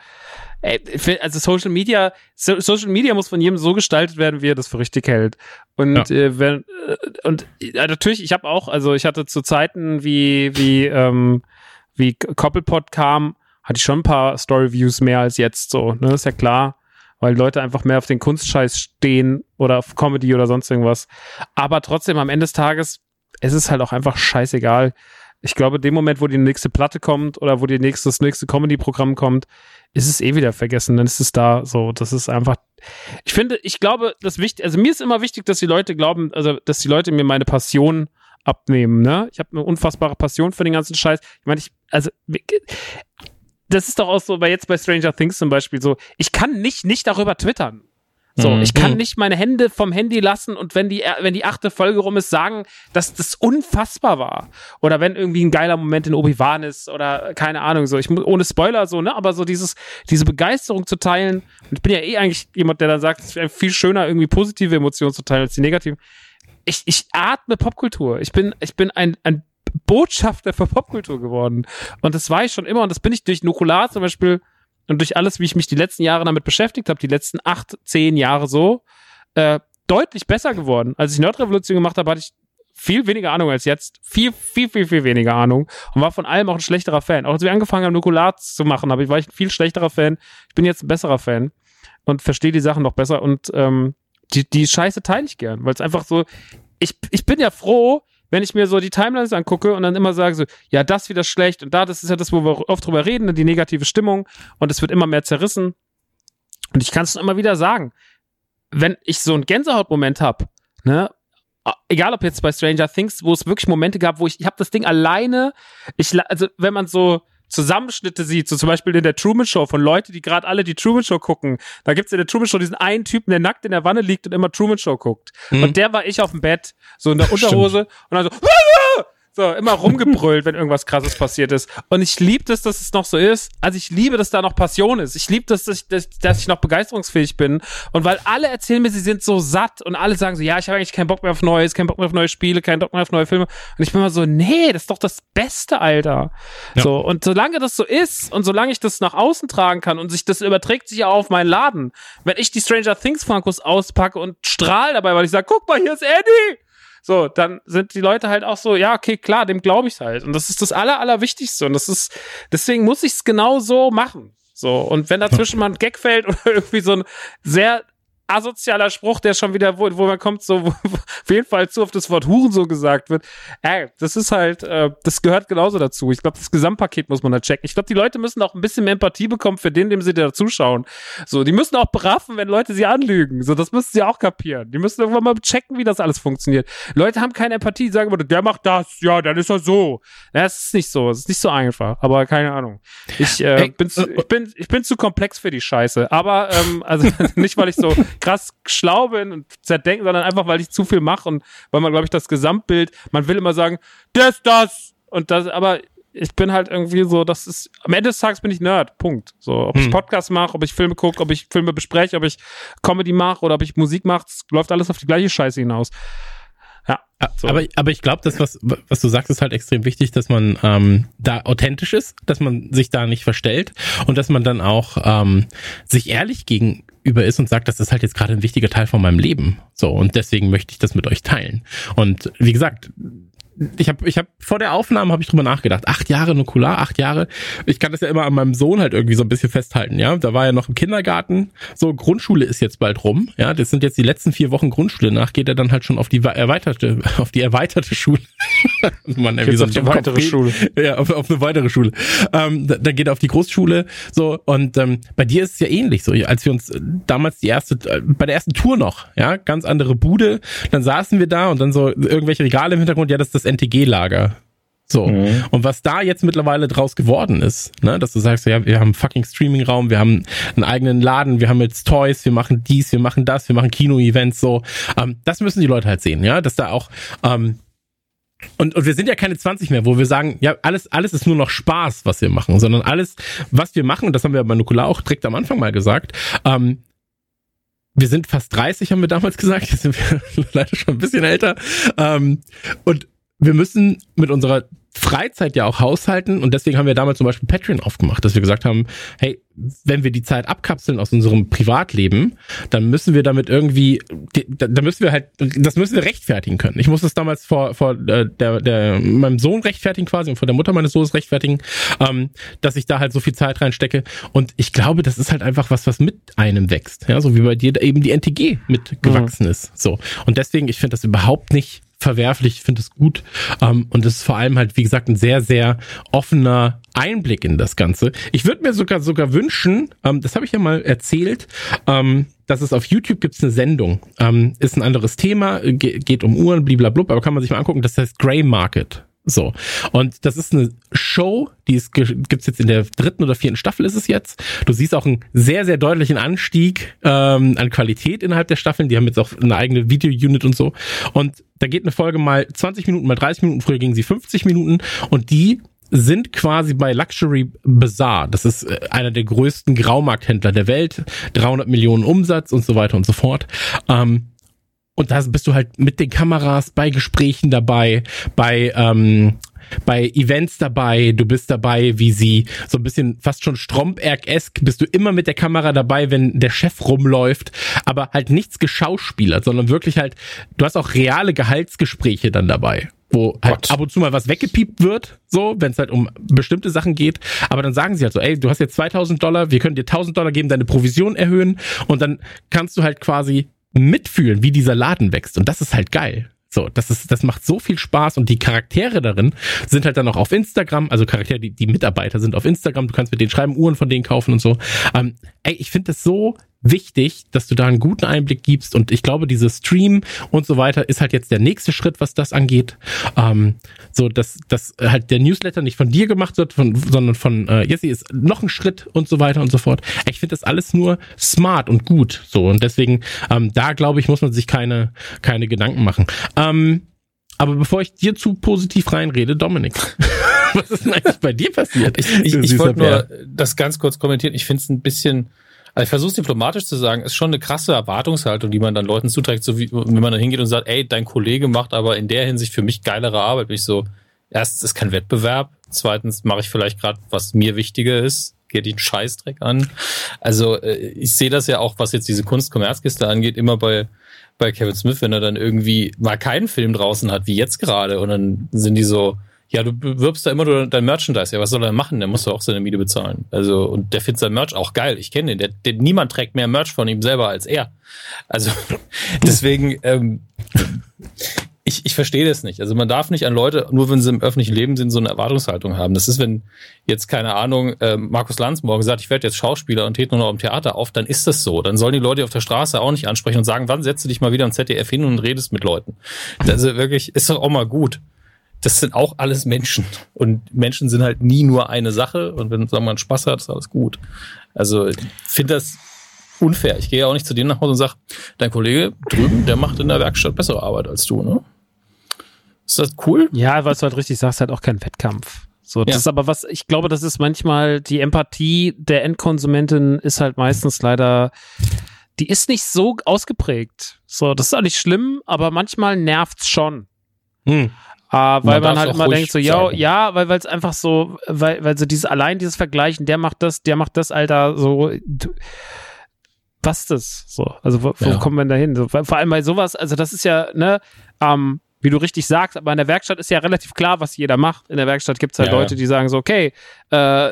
also Social Media, Social Media muss von jedem so gestaltet werden, wie er das für richtig hält. Und ja. äh, wenn äh, und äh, natürlich, ich habe auch, also ich hatte zu Zeiten wie wie ähm, wie Koppelpot kam, hatte ich schon ein paar Story Views mehr als jetzt so. Ne, ist ja klar, weil Leute einfach mehr auf den Kunstscheiß stehen oder auf Comedy oder sonst irgendwas. Aber trotzdem am Ende des Tages, es ist halt auch einfach scheißegal. Ich glaube, dem Moment, wo die nächste Platte kommt oder wo die nächste, das nächste Comedy-Programm kommt, ist es eh wieder vergessen, dann ist es da so. Das ist einfach. Ich finde, ich glaube, das wichtig, also mir ist immer wichtig, dass die Leute glauben, also dass die Leute mir meine Passion abnehmen, ne? Ich habe eine unfassbare Passion für den ganzen Scheiß. Ich meine, ich, also das ist doch auch so bei jetzt bei Stranger Things zum Beispiel so, ich kann nicht nicht darüber twittern. So, mhm. ich kann nicht meine Hände vom Handy lassen und wenn die, wenn die achte Folge rum ist, sagen, dass das unfassbar war. Oder wenn irgendwie ein geiler Moment in Obi-Wan ist oder keine Ahnung, so. Ich muss, ohne Spoiler so, ne, aber so dieses, diese Begeisterung zu teilen. Und ich bin ja eh eigentlich jemand, der dann sagt, es ist viel schöner, irgendwie positive Emotionen zu teilen als die negativen. Ich, ich atme Popkultur. Ich bin, ich bin ein, ein Botschafter für Popkultur geworden. Und das war ich schon immer. Und das bin ich durch Nukular zum Beispiel und durch alles, wie ich mich die letzten Jahre damit beschäftigt habe, die letzten acht, zehn Jahre so, äh, deutlich besser geworden. Als ich Nerdrevolution gemacht habe, hatte ich viel weniger Ahnung als jetzt. Viel, viel, viel, viel weniger Ahnung. Und war von allem auch ein schlechterer Fan. Auch als wir angefangen haben, Nukular zu machen, habe ich, war ich ein viel schlechterer Fan. Ich bin jetzt ein besserer Fan und verstehe die Sachen noch besser. Und ähm, die, die Scheiße teile ich gern, weil es einfach so. Ich, ich bin ja froh, wenn ich mir so die Timelines angucke und dann immer sage so, ja, das wieder schlecht und da, das ist ja das, wo wir oft drüber reden, die negative Stimmung und es wird immer mehr zerrissen. Und ich kann es immer wieder sagen, wenn ich so einen Gänsehautmoment habe, ne, egal ob jetzt bei Stranger Things, wo es wirklich Momente gab, wo ich, ich habe das Ding alleine, ich, also wenn man so Zusammenschnitte sieht, so zum Beispiel in der Truman Show von Leuten, die gerade alle die Truman Show gucken, da gibt's in der Truman Show diesen einen Typen, der nackt in der Wanne liegt und immer Truman Show guckt. Mhm. Und der war ich auf dem Bett, so in der Unterhose und dann so, so, immer rumgebrüllt, wenn irgendwas krasses passiert ist. Und ich liebe das, dass es noch so ist. Also ich liebe, dass da noch Passion ist. Ich liebe das, dass ich, dass, dass ich noch begeisterungsfähig bin. Und weil alle erzählen mir, sie sind so satt und alle sagen so, ja, ich habe eigentlich keinen Bock mehr auf Neues, keinen Bock mehr auf neue Spiele, keinen Bock mehr auf neue Filme. Und ich bin immer so, nee, das ist doch das Beste, Alter. Ja. So, und solange das so ist und solange ich das nach außen tragen kann und sich das überträgt sich ja auf meinen Laden, wenn ich die Stranger Things Funkos auspacke und strahl dabei, weil ich sage, guck mal, hier ist Eddie so, dann sind die Leute halt auch so, ja, okay, klar, dem glaube ich halt. Und das ist das Aller, Allerwichtigste. Und das ist, deswegen muss ich es genau so machen. So, und wenn dazwischen mal ein Gag fällt oder irgendwie so ein sehr asozialer Spruch, der schon wieder, wo, wo man kommt, so, wo, auf jeden Fall zu auf das Wort Huren so gesagt wird. Ey, das ist halt, äh, das gehört genauso dazu. Ich glaube, das Gesamtpaket muss man da checken. Ich glaube, die Leute müssen auch ein bisschen mehr Empathie bekommen für den, dem sie da zuschauen. So, die müssen auch beraffen, wenn Leute sie anlügen. So, das müssen sie auch kapieren. Die müssen irgendwann mal checken, wie das alles funktioniert. Leute haben keine Empathie, die sagen immer, der macht das, ja, dann ist er so. Ja, es ist nicht so, es ist nicht so einfach, aber keine Ahnung. Ich, äh, Ey, bin, zu, äh, ich bin, ich bin zu komplex für die Scheiße. Aber, ähm, also nicht, weil ich so krass schlau bin und zerdenken, sondern einfach, weil ich zu viel mache und weil man, glaube ich, das Gesamtbild, man will immer sagen, das, das und das, aber ich bin halt irgendwie so, das ist, am Ende des Tages bin ich Nerd, Punkt. So, ob hm. ich Podcasts mache, ob ich Filme gucke, ob ich Filme bespreche, ob ich Comedy mache oder ob ich Musik mache, läuft alles auf die gleiche Scheiße hinaus. Ja. So. Aber, aber ich glaube, das, was, was du sagst, ist halt extrem wichtig, dass man ähm, da authentisch ist, dass man sich da nicht verstellt und dass man dann auch ähm, sich ehrlich gegenüber ist und sagt, das ist halt jetzt gerade ein wichtiger Teil von meinem Leben. So, und deswegen möchte ich das mit euch teilen. Und wie gesagt, ich habe ich hab vor der Aufnahme habe ich drüber nachgedacht. Acht Jahre Nukular, acht Jahre. Ich kann das ja immer an meinem Sohn halt irgendwie so ein bisschen festhalten, ja. Da war er noch im Kindergarten. So, Grundschule ist jetzt bald rum, ja. Das sind jetzt die letzten vier Wochen Grundschule. Nach geht er dann halt schon auf die erweiterte, auf die erweiterte Schule. Man, irgendwie so auf die weitere Schule. Ja, auf, auf eine weitere Schule. Ähm, dann geht er auf die Großschule. So, und ähm, bei dir ist es ja ähnlich. So, als wir uns damals die erste, äh, bei der ersten Tour noch, ja, ganz andere Bude, dann saßen wir da und dann so irgendwelche Regale im Hintergrund, ja, das ist das NTG-Lager. So. Mhm. Und was da jetzt mittlerweile draus geworden ist, ne, dass du sagst, ja, wir haben fucking Streaming-Raum, wir haben einen eigenen Laden, wir haben jetzt Toys, wir machen dies, wir machen das, wir machen Kino-Events, so. Ähm, das müssen die Leute halt sehen, ja, dass da auch, ähm, und, und wir sind ja keine 20 mehr, wo wir sagen, ja, alles, alles ist nur noch Spaß, was wir machen, sondern alles, was wir machen, und das haben wir bei Nukular auch direkt am Anfang mal gesagt, ähm, wir sind fast 30, haben wir damals gesagt, jetzt sind wir leider schon ein bisschen älter. Ähm, und wir müssen mit unserer Freizeit ja auch haushalten und deswegen haben wir damals zum Beispiel Patreon aufgemacht, dass wir gesagt haben, hey, wenn wir die Zeit abkapseln aus unserem Privatleben, dann müssen wir damit irgendwie, da müssen wir halt, das müssen wir rechtfertigen können. Ich muss das damals vor, vor äh, der, der, meinem Sohn rechtfertigen quasi und vor der Mutter meines Sohnes rechtfertigen, ähm, dass ich da halt so viel Zeit reinstecke und ich glaube, das ist halt einfach was, was mit einem wächst, ja, so wie bei dir eben die NTG mitgewachsen mhm. ist, so. Und deswegen, ich finde das überhaupt nicht verwerflich, ich finde es gut. Ähm, und es ist vor allem halt, wie gesagt, ein sehr, sehr offener Einblick in das Ganze. Ich würde mir sogar sogar wünschen, ähm, das habe ich ja mal erzählt, ähm, dass es auf YouTube gibt's eine Sendung. Ähm, ist ein anderes Thema, geht um Uhren, blablabla, aber kann man sich mal angucken, das heißt Grey Market. So. Und das ist eine Show, die ist, gibt's jetzt in der dritten oder vierten Staffel ist es jetzt. Du siehst auch einen sehr, sehr deutlichen Anstieg ähm, an Qualität innerhalb der Staffeln. Die haben jetzt auch eine eigene Video-Unit und so. Und da geht eine Folge mal 20 Minuten, mal 30 Minuten, früher ging sie 50 Minuten und die sind quasi bei Luxury Bazaar. Das ist äh, einer der größten Graumarkthändler der Welt. 300 Millionen Umsatz und so weiter und so fort. Ähm, und da bist du halt mit den Kameras bei Gesprächen dabei, bei ähm, bei Events dabei, du bist dabei, wie sie so ein bisschen fast schon Stromberg-esk, bist du immer mit der Kamera dabei, wenn der Chef rumläuft, aber halt nichts geschauspielert, sondern wirklich halt, du hast auch reale Gehaltsgespräche dann dabei wo halt ab und zu mal was weggepiept wird, so, wenn es halt um bestimmte Sachen geht. Aber dann sagen sie halt so, ey, du hast jetzt 2000 Dollar, wir können dir 1000 Dollar geben, deine Provision erhöhen. Und dann kannst du halt quasi mitfühlen, wie dieser Laden wächst. Und das ist halt geil. So, das ist, das macht so viel Spaß und die Charaktere darin sind halt dann auch auf Instagram, also Charaktere, die, die Mitarbeiter sind auf Instagram, du kannst mit denen schreiben, Uhren von denen kaufen und so. Ähm, ey, ich finde das so wichtig, dass du da einen guten Einblick gibst und ich glaube, dieses Stream und so weiter ist halt jetzt der nächste Schritt, was das angeht. Ähm, so, dass, dass halt der Newsletter nicht von dir gemacht wird, von, sondern von äh, Jesse ist noch ein Schritt und so weiter und so fort. Ich finde das alles nur smart und gut. So und deswegen ähm, da glaube ich muss man sich keine keine Gedanken machen. Ähm, aber bevor ich dir zu positiv reinrede, Dominik, was ist denn eigentlich bei dir passiert? Ich, ich, ich wollte nur das ganz kurz kommentieren. Ich finde es ein bisschen also ich versuche es diplomatisch zu sagen, ist schon eine krasse Erwartungshaltung, die man dann Leuten zuträgt, so wie wenn man dann hingeht und sagt, ey, dein Kollege macht aber in der Hinsicht für mich geilere Arbeit. Bin ich so, erstens ist kein Wettbewerb, zweitens mache ich vielleicht gerade, was mir wichtiger ist, geht den Scheißdreck an. Also äh, ich sehe das ja auch, was jetzt diese Kunst-Kommerzkiste angeht, immer bei bei Kevin Smith, wenn er dann irgendwie mal keinen Film draußen hat, wie jetzt gerade, und dann sind die so, ja, du bewirbst da immer nur dein Merchandise. Ja, was soll er machen? Der muss doch auch seine Miete bezahlen. Also, und der findet sein Merch auch geil. Ich kenne den. Der, der, niemand trägt mehr Merch von ihm selber als er. Also, deswegen, ähm, ich, ich verstehe das nicht. Also man darf nicht an Leute, nur wenn sie im öffentlichen Leben sind, so eine Erwartungshaltung haben. Das ist, wenn jetzt, keine Ahnung, äh, Markus Lanz morgen sagt, ich werde jetzt Schauspieler und trete nur noch im Theater auf, dann ist das so. Dann sollen die Leute auf der Straße auch nicht ansprechen und sagen, wann setzt du dich mal wieder im ZDF hin und redest mit Leuten. Also wirklich, ist doch auch mal gut das sind auch alles Menschen. Und Menschen sind halt nie nur eine Sache. Und wenn sagen man Spaß hat, ist alles gut. Also ich finde das unfair. Ich gehe ja auch nicht zu dir nach Hause und sage, dein Kollege drüben, der macht in der Werkstatt bessere Arbeit als du, ne? Ist das cool? Ja, was du halt richtig sagst, halt auch kein Wettkampf. So, das ja. ist aber was, ich glaube, das ist manchmal die Empathie der Endkonsumentin ist halt meistens leider, die ist nicht so ausgeprägt. So, das ist auch nicht schlimm, aber manchmal nervt's schon. Hm. Uh, weil man, man halt immer denkt so, ja, ja, weil weil es einfach so, weil weil so dieses allein dieses Vergleichen, der macht das, der macht das, Alter, so was ist das so? Also wo, wo ja. kommen wir denn da hin? So, vor allem bei sowas, also das ist ja, ne, ähm, wie du richtig sagst, aber in der Werkstatt ist ja relativ klar, was jeder macht. In der Werkstatt gibt es halt ja, Leute, die sagen so, okay, äh,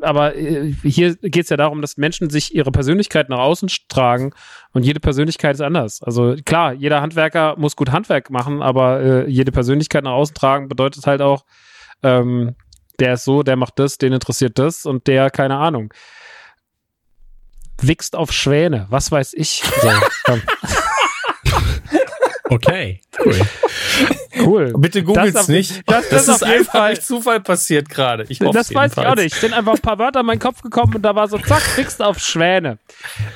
aber äh, hier geht es ja darum, dass Menschen sich ihre Persönlichkeit nach außen tragen und jede Persönlichkeit ist anders. Also klar, jeder Handwerker muss gut Handwerk machen, aber äh, jede Persönlichkeit nach außen tragen bedeutet halt auch, ähm, der ist so, der macht das, den interessiert das und der, keine Ahnung, wichst auf Schwäne, was weiß ich. So, okay, cool. Cool. Bitte googelt's nicht. Das, das, das ist einfach Fall, durch Zufall passiert gerade. Ich hoffe Das weiß ich auch nicht. Sind einfach ein paar Wörter in meinen Kopf gekommen und da war so, zack, fixed auf Schwäne.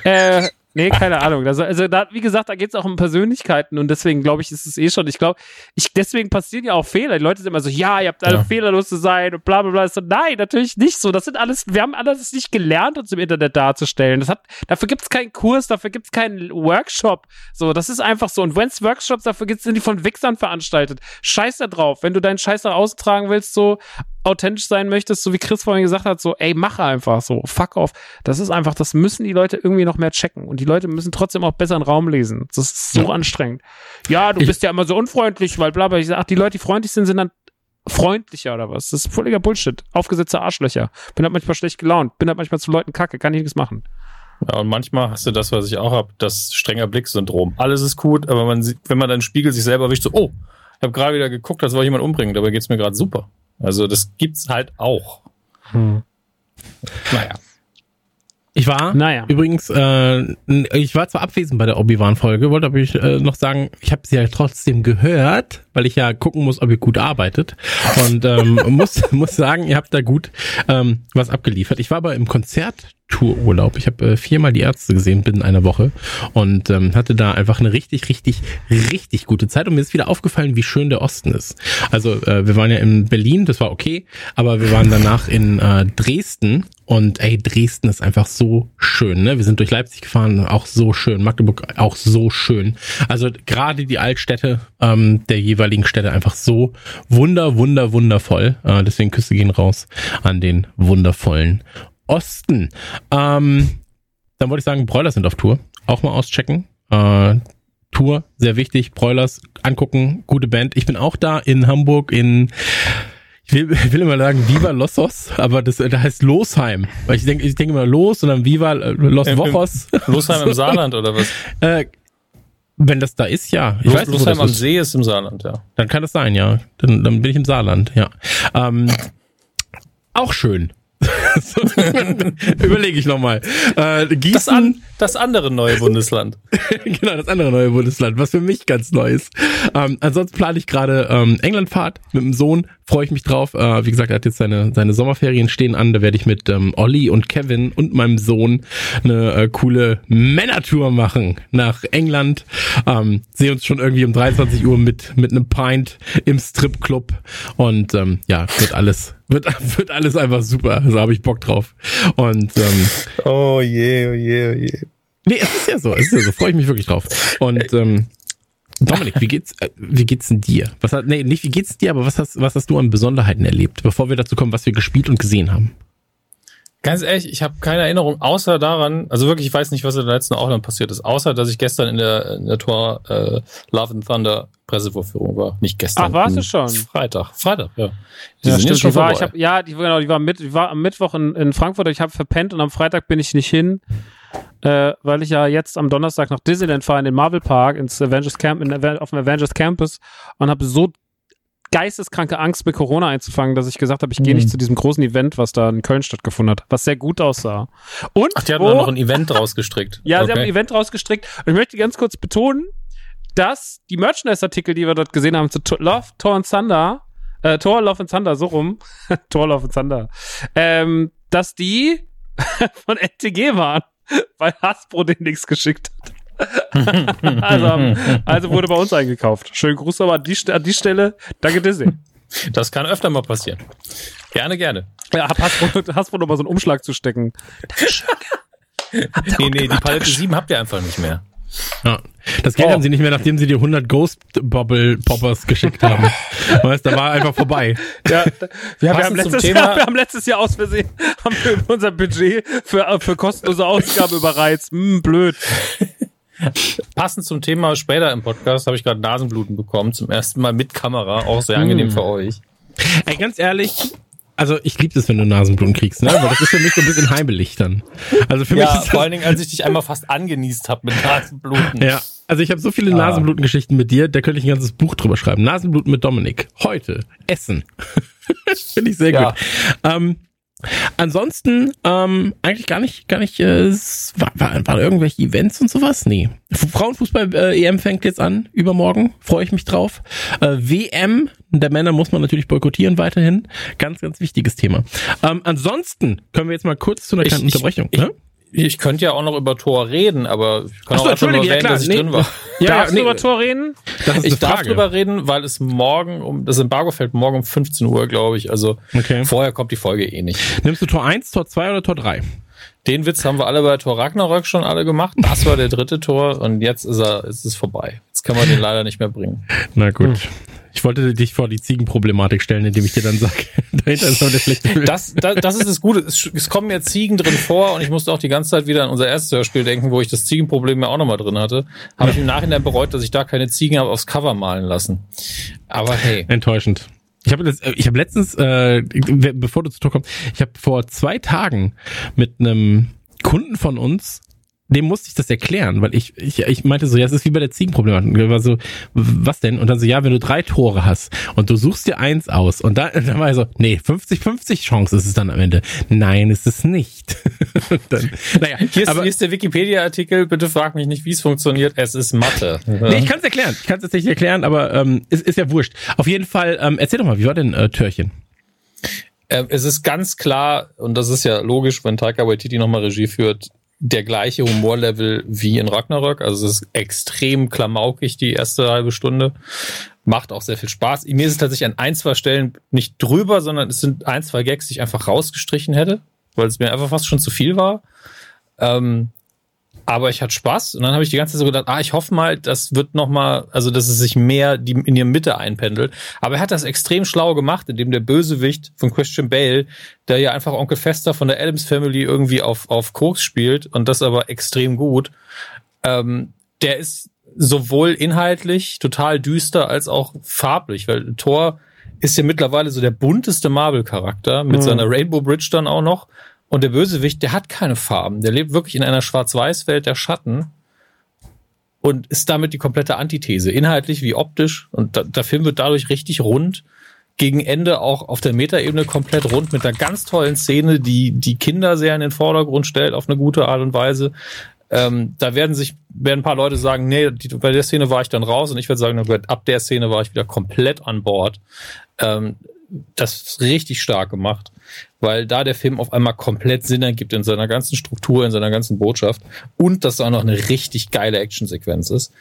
Äh, Nee, keine Ahnung. Also, also da, wie gesagt, da geht es auch um Persönlichkeiten und deswegen glaube ich, ist es eh schon. Ich glaube, ich, deswegen passieren ja auch Fehler. Die Leute sind immer so, ja, ihr habt alle ja. fehlerlos zu sein und bla bla bla. So, nein, natürlich nicht so. Das sind alles, wir haben alles nicht gelernt, uns im Internet darzustellen. Das hat, dafür gibt es keinen Kurs, dafür gibt es keinen Workshop. So, das ist einfach so. Und wenn es Workshops dafür gibt, sind die von Wichsern veranstaltet. Scheiß da drauf. Wenn du deinen Scheiß nach außen tragen willst, so, authentisch sein möchtest, so wie Chris vorhin gesagt hat, so, ey, mache einfach so, fuck off. Das ist einfach, das müssen die Leute irgendwie noch mehr checken. Und die Leute müssen trotzdem auch besser einen Raum lesen. Das ist so ja. anstrengend. Ja, du ich, bist ja immer so unfreundlich, weil bla bla. Ich sag, ach, die Leute, die freundlich sind, sind dann freundlicher oder was. Das ist völliger Bullshit. Aufgesetzte Arschlöcher. Bin halt manchmal schlecht gelaunt. Bin halt manchmal zu Leuten kacke. Kann ich nichts machen. Ja, und manchmal hast du das, was ich auch habe, das strenger Blick-Syndrom. Alles ist gut, aber man sieht, wenn man dann Spiegel sich selber erwischt, so, oh, ich habe gerade wieder geguckt, als wollte jemand umbringen, dabei geht's mir gerade super. Also das gibt's halt auch. Hm. Naja. Ich war naja. übrigens, äh, ich war zwar abwesend bei der Obi-Wan-Folge, wollte aber ich äh, noch sagen, ich habe sie ja trotzdem gehört, weil ich ja gucken muss, ob ihr gut arbeitet. Und ähm, muss, muss sagen, ihr habt da gut ähm, was abgeliefert. Ich war aber im Konzert Toururlaub. Ich habe äh, viermal die Ärzte gesehen binnen einer Woche und ähm, hatte da einfach eine richtig, richtig, richtig gute Zeit. Und mir ist wieder aufgefallen, wie schön der Osten ist. Also äh, wir waren ja in Berlin, das war okay, aber wir waren danach in äh, Dresden und ey, Dresden ist einfach so schön. Ne? Wir sind durch Leipzig gefahren, auch so schön. Magdeburg auch so schön. Also gerade die Altstädte ähm, der jeweiligen Städte einfach so wunder, wunder, wundervoll. Äh, deswegen Küsse gehen raus an den wundervollen Osten. Ähm, dann wollte ich sagen, Broilers sind auf Tour. Auch mal auschecken. Äh, Tour, sehr wichtig. Broilers angucken, gute Band. Ich bin auch da in Hamburg in ich will, ich will immer sagen Viva Lossos, aber das, das heißt Losheim. Weil ich denke, ich denke immer Los und dann Viva äh, Los Im, Wochos. Losheim im Saarland oder was? Äh, wenn das da ist, ja. Ich Los, weiß Losheim am See ist im Saarland, ja. Dann kann das sein, ja. Dann, dann bin ich im Saarland, ja. Ähm, auch schön. Überlege ich nochmal. Äh, Gießen, das, an, das andere neue Bundesland. genau, das andere neue Bundesland, was für mich ganz neu ist. Ähm, ansonsten plane ich gerade ähm, Englandfahrt mit dem Sohn, freue ich mich drauf. Äh, wie gesagt, er hat jetzt seine, seine Sommerferien stehen an. Da werde ich mit ähm, Olli und Kevin und meinem Sohn eine äh, coole Männertour machen nach England. Ähm, sehe uns schon irgendwie um 23 Uhr mit, mit einem Pint im Stripclub. Und ähm, ja, wird alles wird, wird alles einfach super. Also habe ich Bock drauf. Und ähm, oh je, oh je, oh je. Nee, es ist ja so, es ist ja so, freue ich mich wirklich drauf. Und ähm, Dominik, wie geht's, äh, wie geht's denn dir? Was hat, nee, nicht wie geht's dir, aber was hast, was hast du an Besonderheiten erlebt, bevor wir dazu kommen, was wir gespielt und gesehen haben? Ganz ehrlich, ich habe keine Erinnerung, außer daran, also wirklich, ich weiß nicht, was in der letzten Auckland passiert ist, außer dass ich gestern in der, in der Tor äh, Love and Thunder Pressevorführung war. Nicht gestern. Ach, warst du schon? Freitag. Freitag, ja. Die ja, stimmt, die war, ich hab, ja, die, genau, die war, mit, die war am Mittwoch in, in Frankfurt, ich habe verpennt und am Freitag bin ich nicht hin, äh, weil ich ja jetzt am Donnerstag nach Disneyland fahre in den Marvel Park, ins Avengers Camp, in, auf dem Avengers Campus und habe so geisteskranke Angst, mit Corona einzufangen, dass ich gesagt habe, ich gehe nicht mhm. zu diesem großen Event, was da in Köln stattgefunden hat, was sehr gut aussah. Und Ach, die haben wo, noch ein Event rausgestrickt. ja, okay. sie haben ein Event rausgestrickt. Und ich möchte ganz kurz betonen, dass die Merchandise-Artikel, die wir dort gesehen haben, zu Love, Thor und Thunder, äh, Thor, Love and Thunder, so rum, Thor, Love and Thunder, ähm, dass die von NTG waren, weil Hasbro den nichts geschickt hat. also, also, wurde bei uns eingekauft. Schönen Gruß aber an die, an die Stelle. Danke Disney. Das kann öfter mal passieren. Gerne, gerne. Ja, hab Hasbro, Hasbro noch mal so einen Umschlag zu stecken. Dankeschön. Nee, nee, die Palette 7 habt ihr einfach nicht mehr. Ja. Das Geld oh. haben sie nicht mehr, nachdem sie dir 100 Ghost Bubble Poppers geschickt haben. weißt, da war einfach vorbei. Ja, wir, haben, letztes Jahr, wir haben letztes Jahr aus Versehen haben wir unser Budget für, für kostenlose Ausgaben überreizt. Hm, blöd. Passend zum Thema später im Podcast habe ich gerade Nasenbluten bekommen, zum ersten Mal mit Kamera, auch sehr angenehm mm. für euch. Ey, ganz ehrlich, also ich liebe das, wenn du Nasenbluten kriegst, ne? Aber das ist für mich so ein bisschen heimelig dann. Also für ja, mich ist vor allen Dingen, als ich dich einmal fast angenießt habe mit Nasenbluten. Ja, also ich habe so viele ah. Nasenblutengeschichten mit dir, da könnte ich ein ganzes Buch drüber schreiben. Nasenbluten mit Dominik. Heute. Essen. Finde ich sehr ja. gut. Ähm, Ansonsten ähm, eigentlich gar nicht, gar nicht. Äh, war, war, waren irgendwelche Events und sowas? Nee. Frauenfußball äh, EM fängt jetzt an übermorgen. Freue ich mich drauf. Äh, WM der Männer muss man natürlich boykottieren weiterhin. Ganz, ganz wichtiges Thema. Ähm, ansonsten können wir jetzt mal kurz zu einer kleinen Unterbrechung. Ich, ne? Ich könnte ja auch noch über Tor reden, aber ich kann Achso, auch einfach nur erwähnen, ja, dass ich nee. drin war. Ja, Darfst nee. du über Tor reden? ich darf drüber reden, weil es morgen um, das Embargo fällt morgen um 15 Uhr, glaube ich. Also okay. vorher kommt die Folge eh nicht. Nimmst du Tor 1, Tor 2 oder Tor 3? Den Witz haben wir alle bei Tor Ragnarök schon alle gemacht. Das war der dritte Tor und jetzt ist er, ist es vorbei. Jetzt kann man den leider nicht mehr bringen. Na gut. Hm. Ich wollte dich vor die Ziegenproblematik stellen, indem ich dir dann sage, dahinter ist noch der schlechte Film. Das, das, das ist das Gute. Es, es kommen ja Ziegen drin vor und ich musste auch die ganze Zeit wieder an unser erstes Hörspiel denken, wo ich das Ziegenproblem ja auch nochmal drin hatte. Habe ich im Nachhinein bereut, dass ich da keine Ziegen habe aufs Cover malen lassen. Aber hey. Enttäuschend. Ich habe ich hab letztens, äh, bevor du zu Tor kommst, ich habe vor zwei Tagen mit einem Kunden von uns dem musste ich das erklären, weil ich, ich, ich meinte so, ja, es ist wie bei der Ziegenproblematik. Ich war so, was denn? Und dann so, ja, wenn du drei Tore hast und du suchst dir eins aus und dann, dann war ich so, nee, 50-50 Chance ist es dann am Ende. Nein, ist es nicht. dann, naja, hier ist, aber, hier ist der Wikipedia-Artikel, bitte frag mich nicht, wie es funktioniert, es ist Mathe. nee, ich kann es erklären, ich kann es jetzt nicht erklären, aber ähm, ist, ist ja wurscht. Auf jeden Fall, ähm, erzähl doch mal, wie war denn äh, Törchen? äh, es ist ganz klar, und das ist ja logisch, wenn Taika Waititi nochmal Regie führt, der gleiche Humorlevel wie in Ragnarök. Also es ist extrem klamaukig, die erste halbe Stunde. Macht auch sehr viel Spaß. Mir ist es tatsächlich an ein, zwei Stellen nicht drüber, sondern es sind ein, zwei Gags, die ich einfach rausgestrichen hätte, weil es mir einfach fast schon zu viel war. Ähm, aber ich hatte Spaß und dann habe ich die ganze Zeit so gedacht, ah, ich hoffe mal, das wird noch mal, also dass es sich mehr die, in die Mitte einpendelt. Aber er hat das extrem schlau gemacht, indem der Bösewicht von Christian Bale, der ja einfach Onkel Fester von der Adams Family irgendwie auf auf Koks spielt und das aber extrem gut, ähm, der ist sowohl inhaltlich total düster als auch farblich, weil Thor ist ja mittlerweile so der bunteste Marvel-Charakter mit mhm. seiner Rainbow Bridge dann auch noch. Und der Bösewicht, der hat keine Farben. Der lebt wirklich in einer Schwarz-Weiß-Welt der Schatten und ist damit die komplette Antithese, inhaltlich wie optisch. Und da, der Film wird dadurch richtig rund. Gegen Ende auch auf der Metaebene komplett rund mit einer ganz tollen Szene, die die Kinder sehr in den Vordergrund stellt auf eine gute Art und Weise. Ähm, da werden sich werden ein paar Leute sagen, nee, die, bei der Szene war ich dann raus und ich würde sagen, ab der Szene war ich wieder komplett an Bord. Ähm, das ist richtig stark gemacht weil da der Film auf einmal komplett Sinn ergibt in seiner ganzen Struktur, in seiner ganzen Botschaft und dass auch noch eine richtig geile Actionsequenz ist.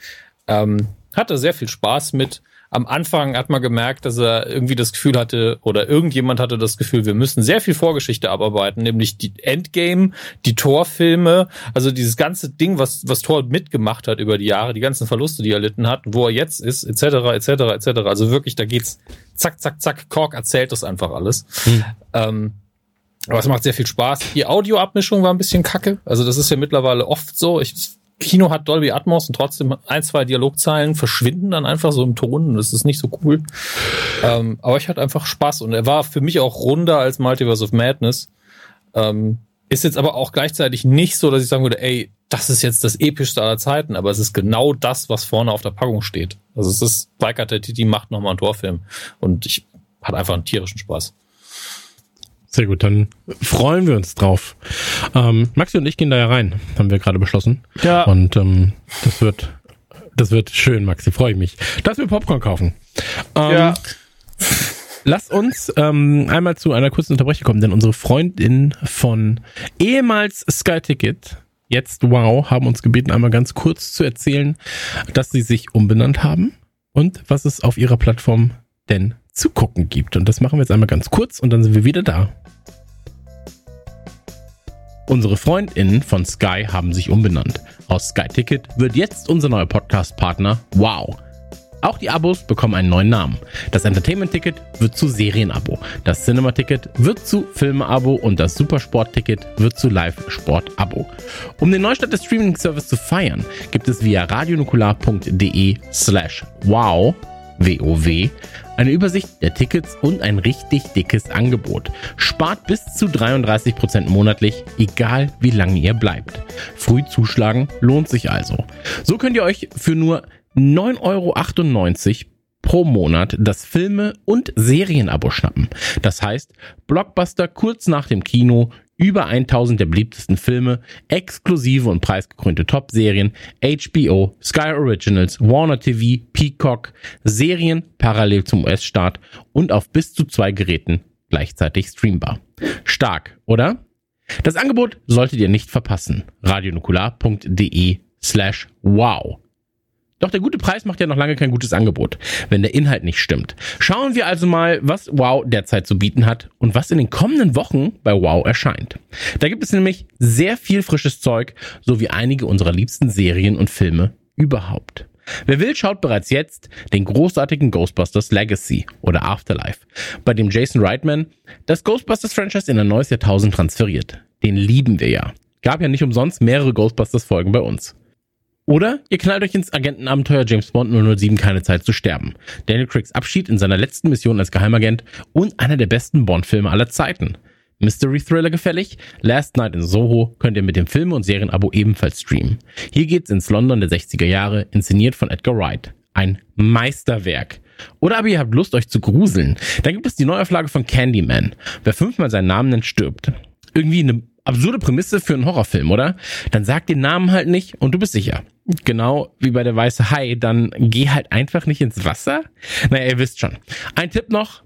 Ähm, hatte sehr viel Spaß mit. Am Anfang hat man gemerkt, dass er irgendwie das Gefühl hatte, oder irgendjemand hatte das Gefühl, wir müssen sehr viel Vorgeschichte abarbeiten, nämlich die Endgame, die Torfilme, also dieses ganze Ding, was, was Tor mitgemacht hat über die Jahre, die ganzen Verluste, die er erlitten hat, wo er jetzt ist, etc., etc., etc. Also wirklich, da geht's zack, zack, zack, Kork erzählt das einfach alles. Hm. Ähm, aber es macht sehr viel Spaß. Die Audioabmischung war ein bisschen kacke. Also das ist ja mittlerweile oft so. Ich, Kino hat Dolby Atmos und trotzdem ein, zwei Dialogzeilen verschwinden dann einfach so im Ton. Das ist nicht so cool. Ähm, aber ich hatte einfach Spaß und er war für mich auch runder als Multiverse of Madness. Ähm, ist jetzt aber auch gleichzeitig nicht so, dass ich sagen würde, ey, das ist jetzt das epischste aller Zeiten, aber es ist genau das, was vorne auf der Packung steht. Also es ist, Biker Titi macht nochmal einen Torfilm und ich hatte einfach einen tierischen Spaß. Sehr gut, dann freuen wir uns drauf. Ähm, Maxi und ich gehen da ja rein, haben wir gerade beschlossen. Ja. Und ähm, das wird, das wird schön, Maxi, freue ich mich. Lass mir Popcorn kaufen. Ähm, ja. Lass uns ähm, einmal zu einer kurzen Unterbrechung kommen, denn unsere Freundin von ehemals Sky Ticket, jetzt Wow, haben uns gebeten, einmal ganz kurz zu erzählen, dass sie sich umbenannt haben und was es auf ihrer Plattform denn zu gucken gibt. Und das machen wir jetzt einmal ganz kurz und dann sind wir wieder da. Unsere FreundInnen von Sky haben sich umbenannt. Aus Sky Ticket wird jetzt unser neuer Podcast-Partner Wow. Auch die Abos bekommen einen neuen Namen. Das Entertainment-Ticket wird zu Serienabo, das Cinema-Ticket wird zu Filme-Abo und das Supersport-Ticket wird zu Live-Sport-Abo. Um den Neustart des Streaming-Service zu feiern, gibt es via radionukular.de slash wow WOW, eine Übersicht der Tickets und ein richtig dickes Angebot. Spart bis zu 33% monatlich, egal wie lange ihr bleibt. Früh zuschlagen lohnt sich also. So könnt ihr euch für nur 9,98 Euro pro Monat das Filme- und Serienabo schnappen. Das heißt, Blockbuster kurz nach dem Kino, über 1000 der beliebtesten Filme, exklusive und preisgekrönte Top-Serien, HBO, Sky Originals, Warner TV, Peacock, Serien parallel zum US-Start und auf bis zu zwei Geräten gleichzeitig streambar. Stark, oder? Das Angebot solltet ihr nicht verpassen. radionukular.de slash wow. Doch der gute Preis macht ja noch lange kein gutes Angebot, wenn der Inhalt nicht stimmt. Schauen wir also mal, was Wow derzeit zu bieten hat und was in den kommenden Wochen bei Wow erscheint. Da gibt es nämlich sehr viel frisches Zeug, sowie einige unserer liebsten Serien und Filme überhaupt. Wer will, schaut bereits jetzt den großartigen Ghostbusters Legacy oder Afterlife, bei dem Jason Reitman das Ghostbusters Franchise in ein neues Jahrtausend transferiert. Den lieben wir ja. Gab ja nicht umsonst mehrere Ghostbusters Folgen bei uns. Oder ihr knallt euch ins Agentenabenteuer James Bond 007 keine Zeit zu sterben. Daniel Craigs Abschied in seiner letzten Mission als Geheimagent und einer der besten Bond-Filme aller Zeiten. Mystery Thriller gefällig? Last Night in Soho könnt ihr mit dem Filme- und Serienabo ebenfalls streamen. Hier geht's ins London der 60er Jahre, inszeniert von Edgar Wright. Ein Meisterwerk. Oder aber ihr habt Lust, euch zu gruseln. Dann gibt es die Neuauflage von Candyman. Wer fünfmal seinen Namen nennt, stirbt. Irgendwie eine absurde Prämisse für einen Horrorfilm, oder? Dann sag den Namen halt nicht und du bist sicher. Genau wie bei der weiße Hai, dann geh halt einfach nicht ins Wasser. Naja, ihr wisst schon. Ein Tipp noch.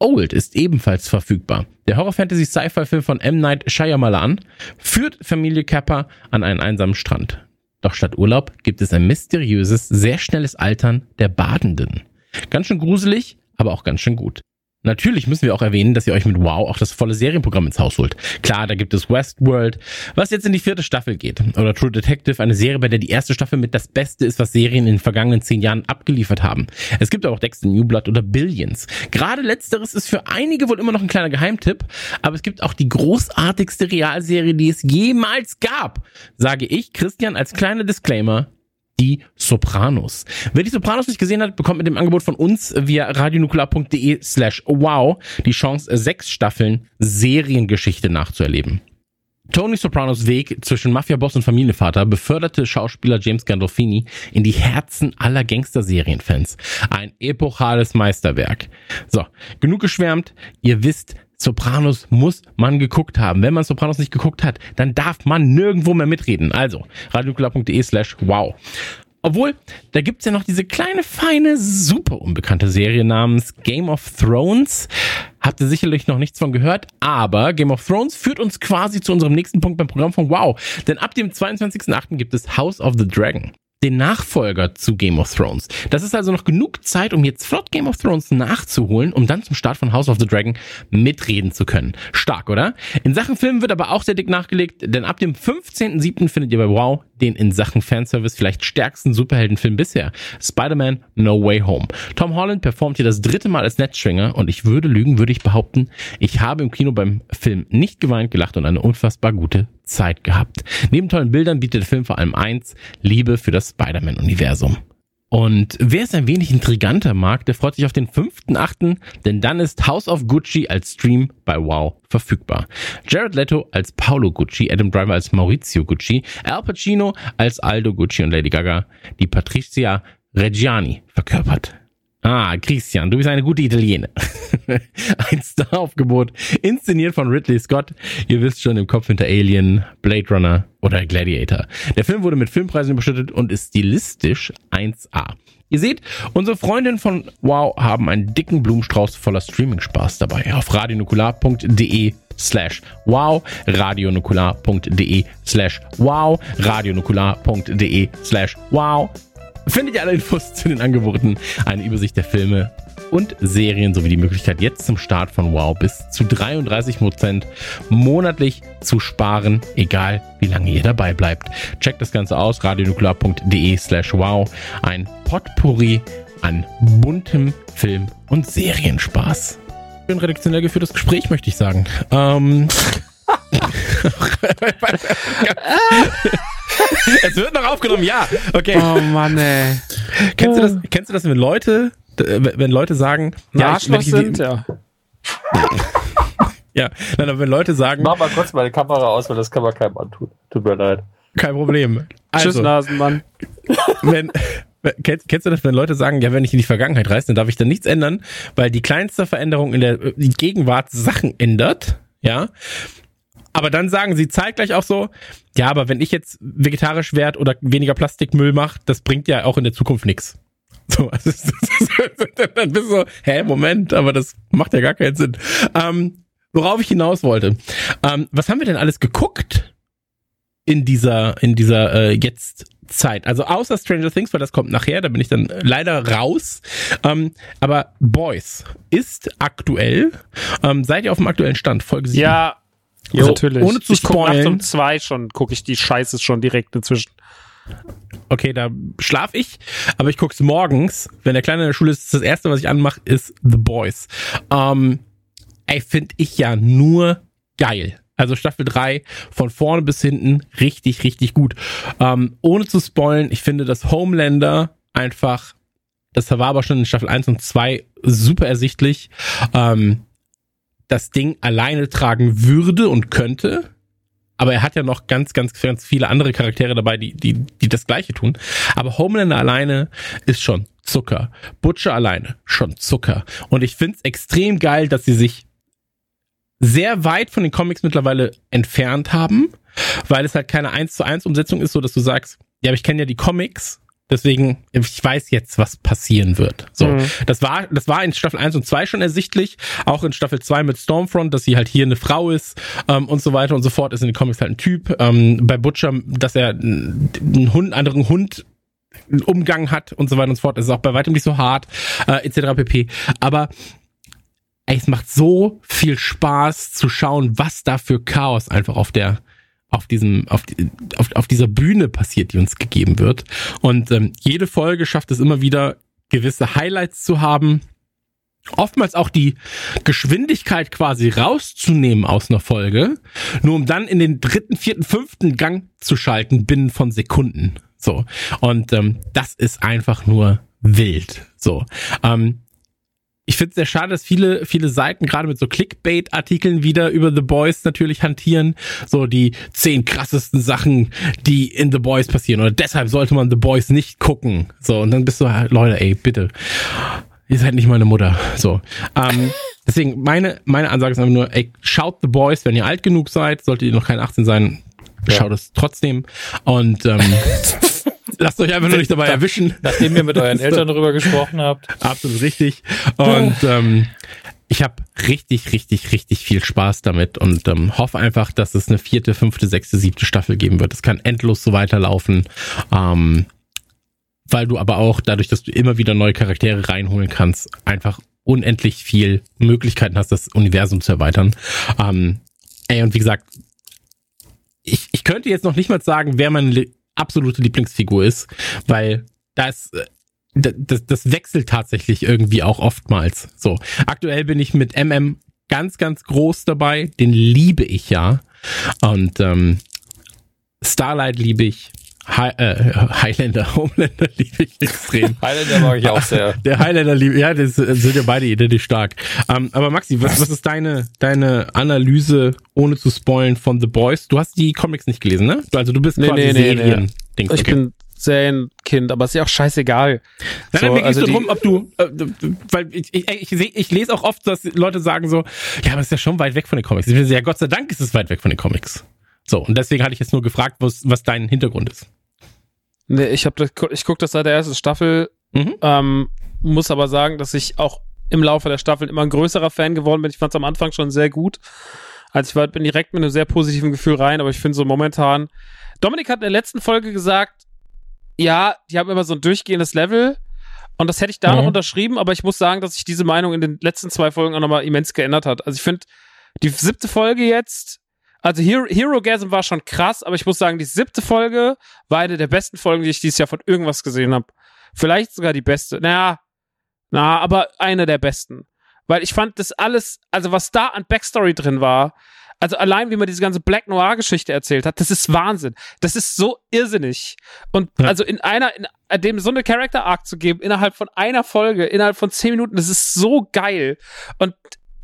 Old ist ebenfalls verfügbar. Der Horror-Fantasy-Sci-Fi-Film von M. Night Shyamalan führt Familie Kappa an einen einsamen Strand. Doch statt Urlaub gibt es ein mysteriöses, sehr schnelles Altern der Badenden. Ganz schön gruselig, aber auch ganz schön gut. Natürlich müssen wir auch erwähnen, dass ihr euch mit Wow auch das volle Serienprogramm ins Haus holt. Klar, da gibt es Westworld, was jetzt in die vierte Staffel geht. Oder True Detective, eine Serie, bei der die erste Staffel mit das Beste ist, was Serien in den vergangenen zehn Jahren abgeliefert haben. Es gibt auch Dexter New Blood oder Billions. Gerade letzteres ist für einige wohl immer noch ein kleiner Geheimtipp, aber es gibt auch die großartigste Realserie, die es jemals gab. Sage ich, Christian, als kleiner Disclaimer, die Sopranos. Wer die Sopranos nicht gesehen hat, bekommt mit dem Angebot von uns via radionukular.de slash wow die Chance, sechs Staffeln Seriengeschichte nachzuerleben. Tony Sopranos Weg zwischen Mafia-Boss und Familienvater beförderte Schauspieler James Gandolfini in die Herzen aller Gangster-Serienfans. Ein epochales Meisterwerk. So, genug geschwärmt. Ihr wisst, Sopranos muss man geguckt haben. Wenn man Sopranos nicht geguckt hat, dann darf man nirgendwo mehr mitreden. Also, radiokula.de slash wow. Obwohl, da gibt's ja noch diese kleine, feine, super unbekannte Serie namens Game of Thrones. Habt ihr sicherlich noch nichts von gehört, aber Game of Thrones führt uns quasi zu unserem nächsten Punkt beim Programm von Wow. Denn ab dem 22.08. gibt es House of the Dragon den Nachfolger zu Game of Thrones. Das ist also noch genug Zeit, um jetzt flott Game of Thrones nachzuholen, um dann zum Start von House of the Dragon mitreden zu können. Stark, oder? In Sachen Film wird aber auch sehr dick nachgelegt, denn ab dem 15.07. findet ihr bei Wow den in Sachen Fanservice vielleicht stärksten Superheldenfilm bisher. Spider-Man No Way Home. Tom Holland performt hier das dritte Mal als Netzschwinger und ich würde lügen, würde ich behaupten, ich habe im Kino beim Film nicht geweint, gelacht und eine unfassbar gute Zeit gehabt. Neben tollen Bildern bietet der Film vor allem eins, Liebe für das Spider-Man-Universum. Und wer es ein wenig intriganter mag, der freut sich auf den 5.8., denn dann ist House of Gucci als Stream bei Wow verfügbar. Jared Leto als Paolo Gucci, Adam Driver als Maurizio Gucci, Al Pacino als Aldo Gucci und Lady Gaga, die Patricia Reggiani verkörpert. Ah, Christian, du bist eine gute Italiener. Ein Star-Aufgebot, inszeniert von Ridley Scott. Ihr wisst schon, im Kopf hinter Alien, Blade Runner oder Gladiator. Der Film wurde mit Filmpreisen überschüttet und ist stilistisch 1A. Ihr seht, unsere Freundinnen von Wow haben einen dicken Blumenstrauß voller Streaming-Spaß dabei. Auf radionukular.de slash wow, radionukular.de slash wow, radionukular.de slash wow findet ihr alle Infos zu den Angeboten, eine Übersicht der Filme und Serien sowie die Möglichkeit jetzt zum Start von Wow bis zu 33% monatlich zu sparen, egal wie lange ihr dabei bleibt. Checkt das Ganze aus, radionuklear.de slash wow. Ein Potpourri an buntem Film- und Serienspaß. Ein redaktionell geführtes Gespräch, möchte ich sagen. Ähm, es wird noch aufgenommen, ja. Okay. Oh Mann, ey. Kennst du das, kennst du das wenn Leute, wenn Leute sagen, ja, ich, wenn ich, sind, ja. ja, nein, aber wenn Leute sagen. Mach mal kurz meine Kamera aus, weil das kann man keinem antun. Tut mir leid. Kein Problem. Also, Tschüss, Nasenmann. Wenn, Kennst, kennst, du das, wenn Leute sagen, ja, wenn ich in die Vergangenheit reise, dann darf ich da nichts ändern, weil die kleinste Veränderung in der Gegenwart Sachen ändert, ja? Aber dann sagen sie zeitgleich auch so, ja, aber wenn ich jetzt vegetarisch werde oder weniger Plastikmüll mache, das bringt ja auch in der Zukunft nichts. So, also, dann bist du so, hä, Moment, aber das macht ja gar keinen Sinn. Ähm, worauf ich hinaus wollte. Ähm, was haben wir denn alles geguckt in dieser, in dieser äh, jetzt Zeit? Also außer Stranger Things, weil das kommt nachher, da bin ich dann leider raus. Ähm, aber Boys ist aktuell. Ähm, seid ihr auf dem aktuellen Stand? Folge 7? Ja, Jo, natürlich. Ohne zu ich spoilen. Nachts um zwei schon gucke ich die Scheiße schon direkt inzwischen. Okay, da schlaf ich, aber ich guck's morgens, wenn der Kleine in der Schule ist. Das erste, was ich anmache, ist The Boys. Ähm, ey, finde ich ja nur geil. Also Staffel 3 von vorne bis hinten richtig, richtig gut. Ähm, ohne zu spoilen, ich finde, dass Homelander einfach, das war aber schon in Staffel 1 und 2 super ersichtlich. Ähm, das Ding alleine tragen würde und könnte. Aber er hat ja noch ganz, ganz, ganz viele andere Charaktere dabei, die, die, die das Gleiche tun. Aber Homelander alleine ist schon Zucker. Butcher alleine schon Zucker. Und ich find's extrem geil, dass sie sich sehr weit von den Comics mittlerweile entfernt haben, weil es halt keine 1 zu 1 Umsetzung ist, so dass du sagst, ja, aber ich kenne ja die Comics Deswegen, ich weiß jetzt, was passieren wird. So. Mhm. Das war, das war in Staffel 1 und 2 schon ersichtlich. Auch in Staffel 2 mit Stormfront, dass sie halt hier eine Frau ist, ähm, und so weiter und so fort, ist in den Comics halt ein Typ. Ähm, bei Butcher, dass er einen Hund, anderen Hund Umgang hat und so weiter und so fort. Das ist auch bei weitem nicht so hart, äh, etc. pp. Aber ey, es macht so viel Spaß zu schauen, was da für Chaos einfach auf der auf diesem auf, auf, auf dieser Bühne passiert, die uns gegeben wird. Und ähm, jede Folge schafft es immer wieder gewisse Highlights zu haben. Oftmals auch die Geschwindigkeit quasi rauszunehmen aus einer Folge, nur um dann in den dritten, vierten, fünften Gang zu schalten binnen von Sekunden. So und ähm, das ist einfach nur wild. So ähm, ich finde es sehr schade, dass viele, viele Seiten gerade mit so Clickbait-Artikeln wieder über The Boys natürlich hantieren. So die zehn krassesten Sachen, die in The Boys passieren. Oder deshalb sollte man The Boys nicht gucken. So, und dann bist du, halt, Leute, ey, bitte. Ihr seid nicht meine Mutter. So. Ähm, deswegen, meine, meine Ansage ist einfach nur, ey, schaut The Boys, wenn ihr alt genug seid, solltet ihr noch kein 18 sein, ja. schaut es trotzdem. Und ähm, Lasst euch einfach nur nicht dabei erwischen. Nachdem ihr mit euren Eltern darüber gesprochen habt. Absolut richtig. Und ähm, ich habe richtig, richtig, richtig viel Spaß damit und ähm, hoffe einfach, dass es eine vierte, fünfte, sechste, siebte Staffel geben wird. Es kann endlos so weiterlaufen. Ähm, weil du aber auch, dadurch, dass du immer wieder neue Charaktere reinholen kannst, einfach unendlich viel Möglichkeiten hast, das Universum zu erweitern. Ähm, ey, und wie gesagt, ich, ich könnte jetzt noch nicht mal sagen, wer mein absolute Lieblingsfigur ist, weil das äh, das, das wechselt tatsächlich irgendwie auch oftmals. So, aktuell bin ich mit MM ganz, ganz groß dabei. Den liebe ich ja. Und ähm, Starlight liebe ich. Hi, äh, Highlander, Homelander liebe ich extrem. Highlander mag ich auch sehr. Der Highlander liebe, ja, das sind ja beide identisch stark. Ähm, aber Maxi, was, was ist deine, deine Analyse, ohne zu spoilen, von The Boys? Du hast die Comics nicht gelesen, ne? Also du bist nee, quasi nee, Serien. Nee, nee. Ich okay. bin Serienkind, aber ist ja auch scheißegal. Nein, so, nein, mir geht also drum, ob du, äh, weil ich, ich, ich, ich, lese auch oft, dass Leute sagen so, ja, aber ist ja schon weit weg von den Comics. Ich bin ja, Gott sei Dank ist es weit weg von den Comics. So, und deswegen hatte ich jetzt nur gefragt, was, was dein Hintergrund ist. Nee, ich habe ich gucke das seit der ersten Staffel, mhm. ähm, muss aber sagen, dass ich auch im Laufe der Staffel immer ein größerer Fan geworden bin. Ich fand es am Anfang schon sehr gut. Also ich war, bin direkt mit einem sehr positiven Gefühl rein, aber ich finde so momentan. Dominik hat in der letzten Folge gesagt, ja, die haben immer so ein durchgehendes Level. Und das hätte ich da mhm. noch unterschrieben, aber ich muss sagen, dass sich diese Meinung in den letzten zwei Folgen auch nochmal immens geändert hat. Also ich finde, die siebte Folge jetzt also Hero, Gasm war schon krass, aber ich muss sagen, die siebte Folge war eine der besten Folgen, die ich dieses Jahr von irgendwas gesehen habe. Vielleicht sogar die beste. Naja, na, aber eine der besten. Weil ich fand das alles, also was da an Backstory drin war, also allein wie man diese ganze Black Noir Geschichte erzählt hat, das ist Wahnsinn. Das ist so irrsinnig. Und ja. also in einer, in dem so eine Character Arc zu geben, innerhalb von einer Folge, innerhalb von zehn Minuten, das ist so geil. Und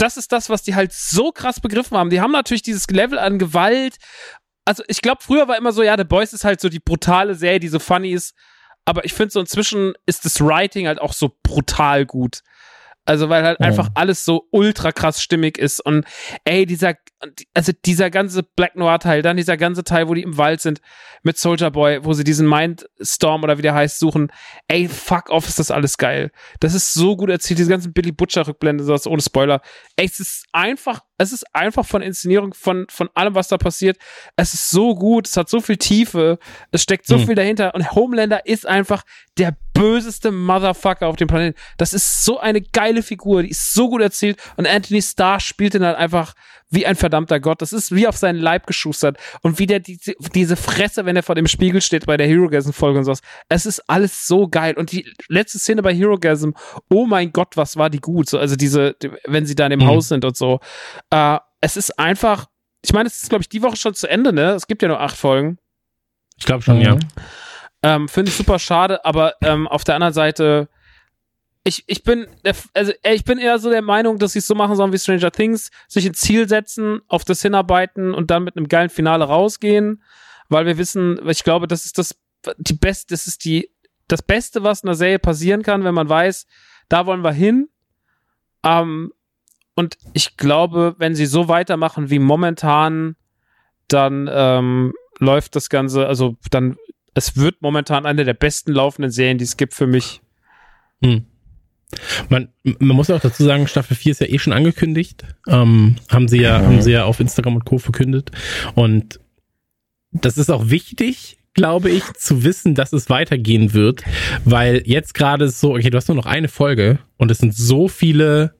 das ist das, was die halt so krass begriffen haben. Die haben natürlich dieses Level an Gewalt. Also ich glaube, früher war immer so, ja, The Boys ist halt so die brutale Serie, die so funny ist. Aber ich finde so inzwischen ist das Writing halt auch so brutal gut. Also, weil halt ja. einfach alles so ultra krass stimmig ist. Und ey, dieser, also dieser ganze Black Noir-Teil, dann dieser ganze Teil, wo die im Wald sind mit Soldier Boy, wo sie diesen Mindstorm oder wie der heißt, suchen. Ey, fuck off, ist das alles geil. Das ist so gut erzählt, diese ganzen Billy Butcher-Rückblende, sowas ohne Spoiler. Ey, es ist einfach, es ist einfach von Inszenierung, von, von allem, was da passiert. Es ist so gut, es hat so viel Tiefe, es steckt so mhm. viel dahinter. Und Homelander ist einfach der böseste Motherfucker auf dem Planeten. Das ist so eine geile Figur, die ist so gut erzählt und Anthony Starr spielt ihn halt einfach wie ein verdammter Gott. Das ist wie auf seinen Leib geschustert und wie der die, diese Fresse, wenn er vor dem Spiegel steht bei der Herogasm Folge und sowas. Es ist alles so geil und die letzte Szene bei Herogasm, oh mein Gott, was war die gut. So, also diese, wenn sie da in dem mhm. Haus sind und so. Äh, es ist einfach, ich meine, es ist glaube ich die Woche schon zu Ende, ne? Es gibt ja nur acht Folgen. Ich glaube schon, mhm. ja. Ähm, Finde ich super schade, aber ähm, auf der anderen Seite, ich, ich bin, also ich bin eher so der Meinung, dass sie es so machen sollen wie Stranger Things, sich ein Ziel setzen, auf das hinarbeiten und dann mit einem geilen Finale rausgehen, weil wir wissen, ich glaube, das ist das, die beste, das ist die, das Beste, was in der Serie passieren kann, wenn man weiß, da wollen wir hin. Ähm, und ich glaube, wenn sie so weitermachen wie momentan, dann ähm, läuft das Ganze, also dann es wird momentan eine der besten laufenden Serien, die es gibt für mich. Hm. Man, man muss auch dazu sagen, Staffel 4 ist ja eh schon angekündigt. Ähm, haben sie ja, mhm. haben sie ja auf Instagram und Co. verkündet. Und das ist auch wichtig, glaube ich, zu wissen, dass es weitergehen wird, weil jetzt gerade ist so, okay, du hast nur noch eine Folge und es sind so viele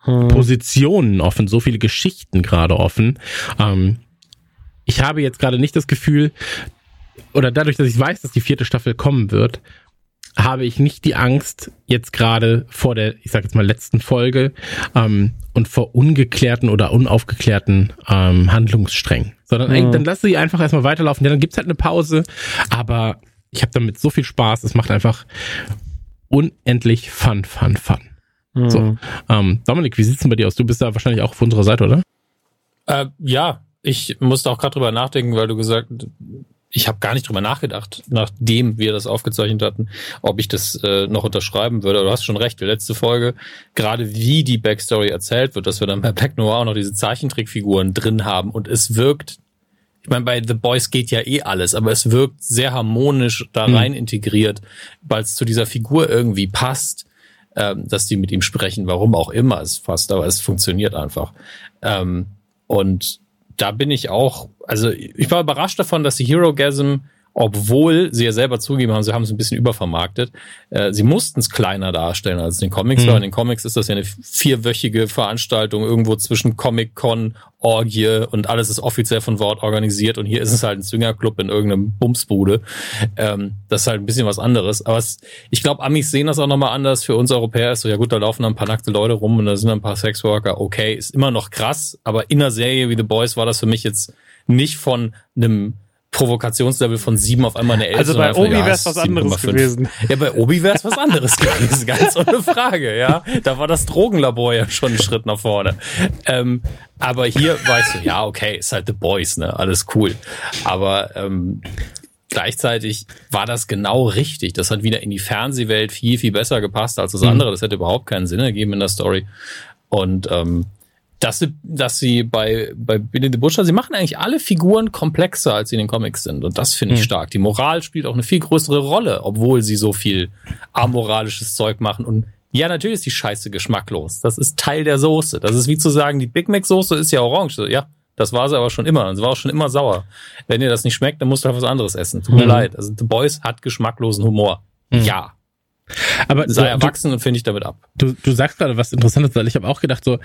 hm. Positionen offen, so viele Geschichten gerade offen. Ähm, ich habe jetzt gerade nicht das Gefühl, oder dadurch, dass ich weiß, dass die vierte Staffel kommen wird, habe ich nicht die Angst jetzt gerade vor der, ich sage jetzt mal letzten Folge ähm, und vor ungeklärten oder unaufgeklärten ähm, Handlungssträngen, sondern mhm. dann lasse sie einfach erstmal weiterlaufen. Ja, dann gibt's halt eine Pause, aber ich habe damit so viel Spaß. Es macht einfach unendlich Fun, Fun, Fun. Mhm. So, ähm, Dominik, wie sieht's denn bei dir aus? Du bist da wahrscheinlich auch auf unserer Seite, oder? Äh, ja, ich musste auch gerade drüber nachdenken, weil du gesagt ich habe gar nicht drüber nachgedacht, nachdem wir das aufgezeichnet hatten, ob ich das äh, noch unterschreiben würde. Du hast schon recht, die letzte Folge, gerade wie die Backstory erzählt wird, dass wir dann bei Black Noir auch noch diese Zeichentrickfiguren drin haben und es wirkt, ich meine, bei The Boys geht ja eh alles, aber es wirkt sehr harmonisch da hm. rein mhm. integriert, weil es zu dieser Figur irgendwie passt, ähm, dass die mit ihm sprechen, warum auch immer es passt, aber es funktioniert einfach. Ähm, und da bin ich auch, also ich war überrascht davon, dass die Hero Gasm obwohl sie ja selber zugeben haben, sie haben es ein bisschen übervermarktet. Äh, sie mussten es kleiner darstellen als in den Comics, mhm. weil in den Comics ist das ja eine vierwöchige Veranstaltung irgendwo zwischen Comic-Con, Orgie und alles ist offiziell von Wort organisiert und hier ist es halt ein Zwingerclub in irgendeinem Bumsbude. Ähm, das ist halt ein bisschen was anderes. Aber es, ich glaube, Amis sehen das auch nochmal anders. Für uns Europäer ist so, ja gut, da laufen ein paar nackte Leute rum und da sind ein paar Sexworker. Okay, ist immer noch krass, aber in einer Serie wie The Boys war das für mich jetzt nicht von einem Provokationslevel von sieben auf einmal eine elf. Also bei Obi wäre es was anderes gewesen. Ja, bei Obi wäre es was anderes gewesen, ganz ohne Frage, ja. Da war das Drogenlabor ja schon einen Schritt nach vorne. Ähm, aber hier weißt du, ja, okay, ist halt The Boys, ne, alles cool. Aber ähm, gleichzeitig war das genau richtig. Das hat wieder in die Fernsehwelt viel, viel besser gepasst als das mhm. andere. Das hätte überhaupt keinen Sinn ergeben in der Story. Und ähm, dass sie, dass sie bei, bei Billy the Butcher, sie machen eigentlich alle Figuren komplexer, als sie in den Comics sind. Und das finde ich mhm. stark. Die Moral spielt auch eine viel größere Rolle, obwohl sie so viel amoralisches Zeug machen. Und ja, natürlich ist die Scheiße geschmacklos. Das ist Teil der Soße. Das ist wie zu sagen, die Big Mac Soße ist ja orange. Ja, das war sie aber schon immer. Und sie war auch schon immer sauer. Wenn dir das nicht schmeckt, dann musst du halt was anderes essen. Tut mir mhm. leid. Also The Boys hat geschmacklosen Humor. Mhm. Ja. Aber sei erwachsen und finde ich damit ab. Du, du sagst gerade was Interessantes, weil ich habe auch gedacht so,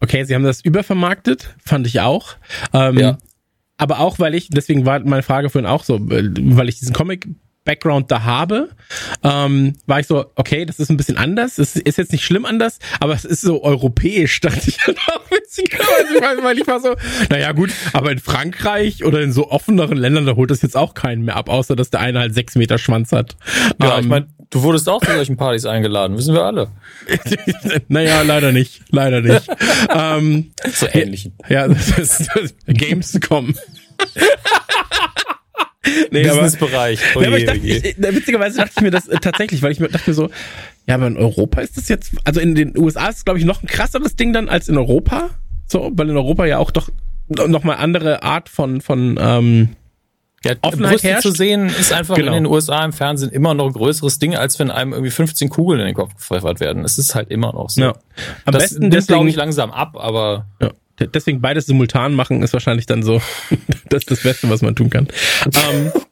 Okay, sie haben das übervermarktet, fand ich auch. Ähm, ja. Aber auch, weil ich, deswegen war meine Frage vorhin auch so, weil ich diesen Comic Background da habe, ähm, war ich so, okay, das ist ein bisschen anders. Es ist jetzt nicht schlimm anders, aber es ist so europäisch, dachte ich dann auch witzigerweise, weil ich war so, naja gut, aber in Frankreich oder in so offeneren Ländern, da holt das jetzt auch keinen mehr ab, außer dass der eine halt sechs Meter Schwanz hat. Ja, ähm, ich meine, Du wurdest auch zu solchen Partys eingeladen, wissen wir alle. naja, leider nicht. Leider nicht. ähm, zu ähnlichen. Ja, das ist, das Gamescom. Nee, Businessbereich. Oh nee, dachte, ich, witzigerweise dachte ich mir das äh, tatsächlich, weil ich mir dachte mir so, ja, aber in Europa ist das jetzt, also in den USA ist es, glaube ich, noch ein krasseres Ding dann als in Europa. So, weil in Europa ja auch doch noch mal andere Art von, von ähm, ja, Offenheit herrscht. zu sehen ist einfach genau. in den USA im Fernsehen immer noch ein größeres Ding, als wenn einem irgendwie 15 Kugeln in den Kopf gepfeffert werden. Es ist halt immer noch so. Ja. Am das besten nimmt, glaube ich, langsam ab, aber. Ja. Deswegen beides simultan machen ist wahrscheinlich dann so das ist das Beste, was man tun kann. ähm,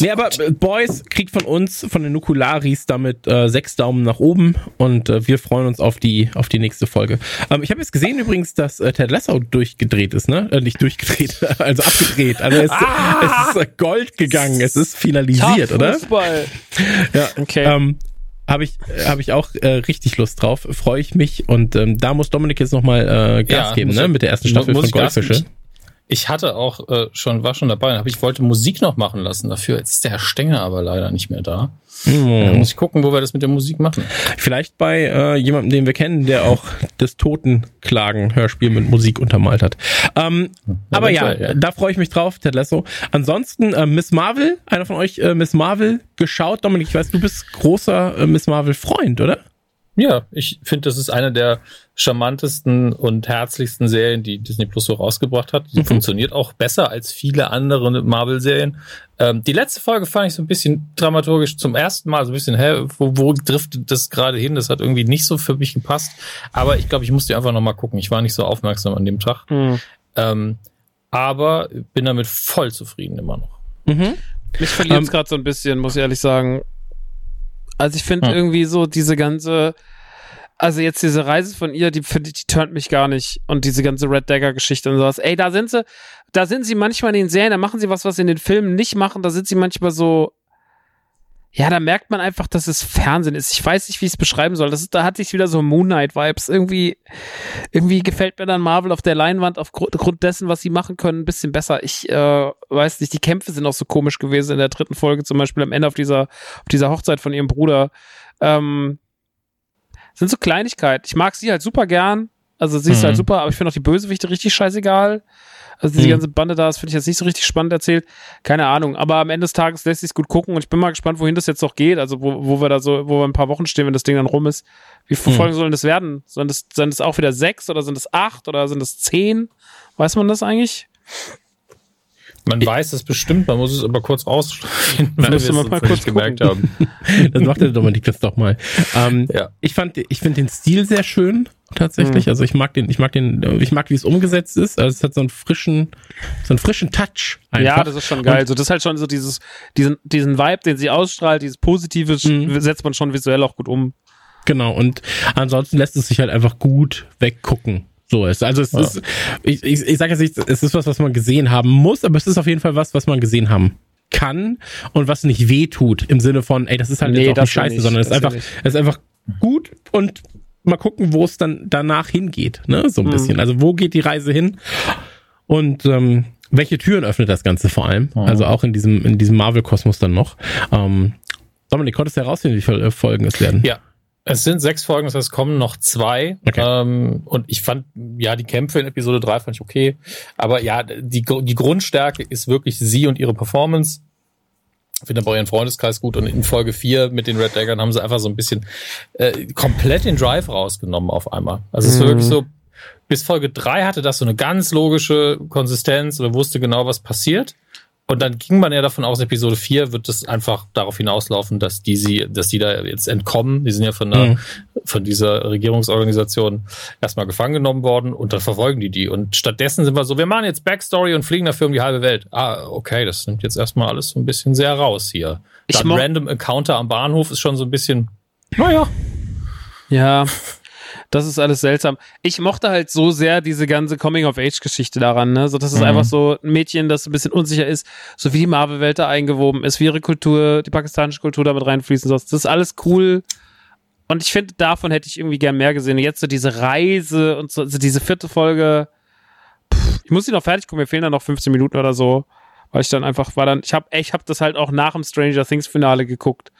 Nee, aber äh, Boys kriegt von uns, von den Nukularis, damit äh, sechs Daumen nach oben und äh, wir freuen uns auf die, auf die nächste Folge. Ähm, ich habe jetzt gesehen übrigens, dass äh, Ted Lasso durchgedreht ist, ne? Äh, nicht durchgedreht, also abgedreht. Also es, ah! es ist Gold gegangen, es ist finalisiert, oder? Fußball. Ja, okay. Ähm, habe ich, habe ich auch äh, richtig Lust drauf, freue ich mich. Und ähm, da muss Dominik jetzt nochmal äh, Gas ja, geben, ne? Mit der ersten Staffel von Goldfische ich hatte auch äh, schon, war schon dabei, aber ich wollte Musik noch machen lassen dafür. Jetzt ist der Herr Stenger aber leider nicht mehr da. Mhm. Dann muss ich gucken, wo wir das mit der Musik machen. Vielleicht bei äh, jemandem, den wir kennen, der auch das Totenklagen-Hörspiel mit Musik untermalt hat. Ähm, aber ja, ja, da freue ich mich drauf, Ted Lasso. Ansonsten äh, Miss Marvel, einer von euch äh, Miss Marvel geschaut. Dominik, ich weiß, du bist großer äh, Miss Marvel-Freund, oder? Ja, ich finde, das ist eine der charmantesten und herzlichsten Serien, die Disney Plus so rausgebracht hat. Die mhm. funktioniert auch besser als viele andere Marvel-Serien. Ähm, die letzte Folge fand ich so ein bisschen dramaturgisch zum ersten Mal so ein bisschen, hä, wo, wo driftet das gerade hin? Das hat irgendwie nicht so für mich gepasst. Aber ich glaube, ich musste einfach noch mal gucken. Ich war nicht so aufmerksam an dem Tag. Mhm. Ähm, aber bin damit voll zufrieden immer noch. Mhm. Mich verliert es um, gerade so ein bisschen, muss ich ehrlich sagen. Also ich finde ja. irgendwie so diese ganze, also jetzt diese Reise von ihr, die finde die turnt mich gar nicht. Und diese ganze Red Dagger Geschichte und sowas. Ey, da sind sie, da sind sie manchmal in den Serien, da machen sie was, was sie in den Filmen nicht machen. Da sind sie manchmal so, ja, da merkt man einfach, dass es Fernsehen ist. Ich weiß nicht, wie ich es beschreiben soll. Das ist, da hatte ich wieder so Moon Knight Vibes. Irgendwie, irgendwie gefällt mir dann Marvel auf der Leinwand aufgrund dessen, was sie machen können, ein bisschen besser. Ich äh, weiß nicht, die Kämpfe sind auch so komisch gewesen in der dritten Folge, zum Beispiel am Ende auf dieser, auf dieser Hochzeit von ihrem Bruder. Ähm, sind so Kleinigkeiten. Ich mag sie halt super gern. Also sie ist halt mhm. halt super, aber ich finde auch die Bösewichte richtig scheißegal. Also diese mhm. ganze Bande da, das finde ich jetzt nicht so richtig spannend erzählt. Keine Ahnung. Aber am Ende des Tages lässt sich gut gucken und ich bin mal gespannt, wohin das jetzt noch geht. Also wo, wo wir da so, wo wir ein paar Wochen stehen, wenn das Ding dann rum ist. Wie viele mhm. Folgen sollen das werden? Sollen das, sind das auch wieder sechs oder sind das acht oder sind das zehn? Weiß man das eigentlich? Man weiß es bestimmt, man muss es aber kurz ausstreichen, weil wir es mal kurz gemerkt haben. das macht der Dominik das doch mal. Ähm, ja. Ich fand, ich finde den Stil sehr schön tatsächlich. Mhm. Also ich mag den, ich mag den, ich mag, wie es umgesetzt ist. Also es hat so einen frischen, so einen frischen Touch. Einfach. Ja, das ist schon geil. Und so, das ist halt schon so dieses, diesen, diesen Vibe, den sie ausstrahlt, dieses Positive mhm. setzt man schon visuell auch gut um. Genau. Und ansonsten lässt es sich halt einfach gut weggucken so ist. Also es ja. ist, ich, ich, ich sage jetzt nicht, es ist was, was man gesehen haben muss, aber es ist auf jeden Fall was, was man gesehen haben kann und was nicht weh tut im Sinne von, ey, das ist halt nee, jetzt auch nicht scheiße, nicht, sondern es ist einfach, es ist einfach gut und mal gucken, wo es dann danach hingeht, ne, so ein mhm. bisschen. Also wo geht die Reise hin und ähm, welche Türen öffnet das Ganze vor allem? Mhm. Also auch in diesem in diesem Marvel-Kosmos dann noch. Ähm, Dominik, konntest du herausfinden, wie viele Folgen es werden? Ja, es sind sechs Folgen, das heißt, es kommen noch zwei. Okay. Ähm, und ich fand, ja, die Kämpfe in Episode drei fand ich okay. Aber ja, die, die Grundstärke ist wirklich sie und ihre Performance. Ich finde aber ihren Freundeskreis gut. Und in Folge vier mit den Red Daggern haben sie einfach so ein bisschen äh, komplett den Drive rausgenommen auf einmal. Also mhm. es ist wirklich so, bis Folge drei hatte das so eine ganz logische Konsistenz oder wusste genau, was passiert. Und dann ging man ja davon aus, Episode 4 wird es einfach darauf hinauslaufen, dass die sie, dass die da jetzt entkommen. Die sind ja von, der, mhm. von dieser Regierungsorganisation erstmal gefangen genommen worden und dann verfolgen die die. Und stattdessen sind wir so, wir machen jetzt Backstory und fliegen dafür um die halbe Welt. Ah, okay, das nimmt jetzt erstmal alles so ein bisschen sehr raus hier. Dann Random Encounter am Bahnhof ist schon so ein bisschen, naja. Ja, das ist alles seltsam. Ich mochte halt so sehr diese ganze Coming-of-Age-Geschichte daran, ne? So, das ist mhm. einfach so ein Mädchen, das ein bisschen unsicher ist, so wie die Marvel-Welt da eingewoben ist, wie ihre Kultur, die pakistanische Kultur damit reinfließen soll. Das ist alles cool. Und ich finde, davon hätte ich irgendwie gern mehr gesehen. Und jetzt so diese Reise und so, also diese vierte Folge. Pff, ich muss sie noch fertig gucken, mir fehlen da noch 15 Minuten oder so weil ich dann einfach war dann ich habe ich habe das halt auch nach dem Stranger Things Finale geguckt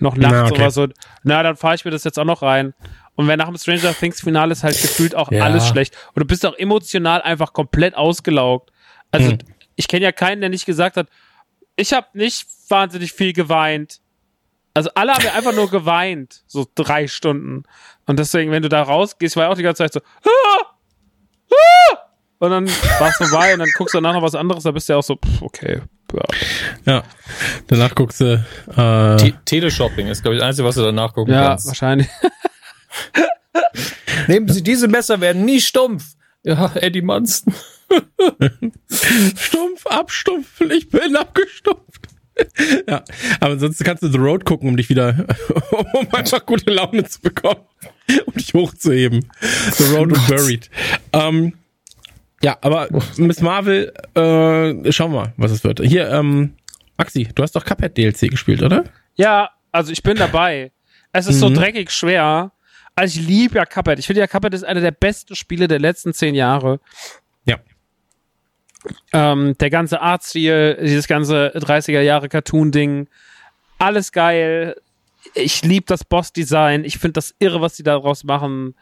noch nachts na, okay. oder so na dann fahre ich mir das jetzt auch noch rein und wenn nach dem Stranger Things Finale ist halt gefühlt auch ja. alles schlecht. Und du bist auch emotional einfach komplett ausgelaugt. Also hm. ich kenne ja keinen, der nicht gesagt hat, ich habe nicht wahnsinnig viel geweint. Also alle haben ja einfach nur geweint, so drei Stunden. Und deswegen, wenn du da rausgehst, war ja auch die ganze Zeit so, ah! Ah! und dann war es vorbei und dann guckst du danach noch was anderes, da bist du ja auch so, pff, okay. Ja. ja, danach guckst du. Äh Teleshopping ist, glaube ich, das Einzige, was du danach gucken ja, kannst. Ja, wahrscheinlich. Nehmen Sie, diese Messer werden nie stumpf. Ja, Eddie Munson. Stumpf, abstumpfen, ich bin abgestumpft. ja, aber ansonsten kannst du The Road gucken, um dich wieder, um einfach gute Laune zu bekommen, um dich hochzuheben. The Road und Buried. Ähm, ja, aber Miss Marvel, äh, schauen wir mal, was es wird. Hier, ähm, Maxi, du hast doch Cuphead DLC gespielt, oder? Ja, also ich bin dabei. Es ist mhm. so dreckig schwer, also ich liebe ja Cuphead. Ich finde ja Cuphead ist einer der besten Spiele der letzten zehn Jahre. Ja. Ähm, der ganze Artstil, dieses ganze 30er Jahre Cartoon-Ding, alles geil. Ich liebe das Boss-Design. Ich finde das irre, was die daraus machen.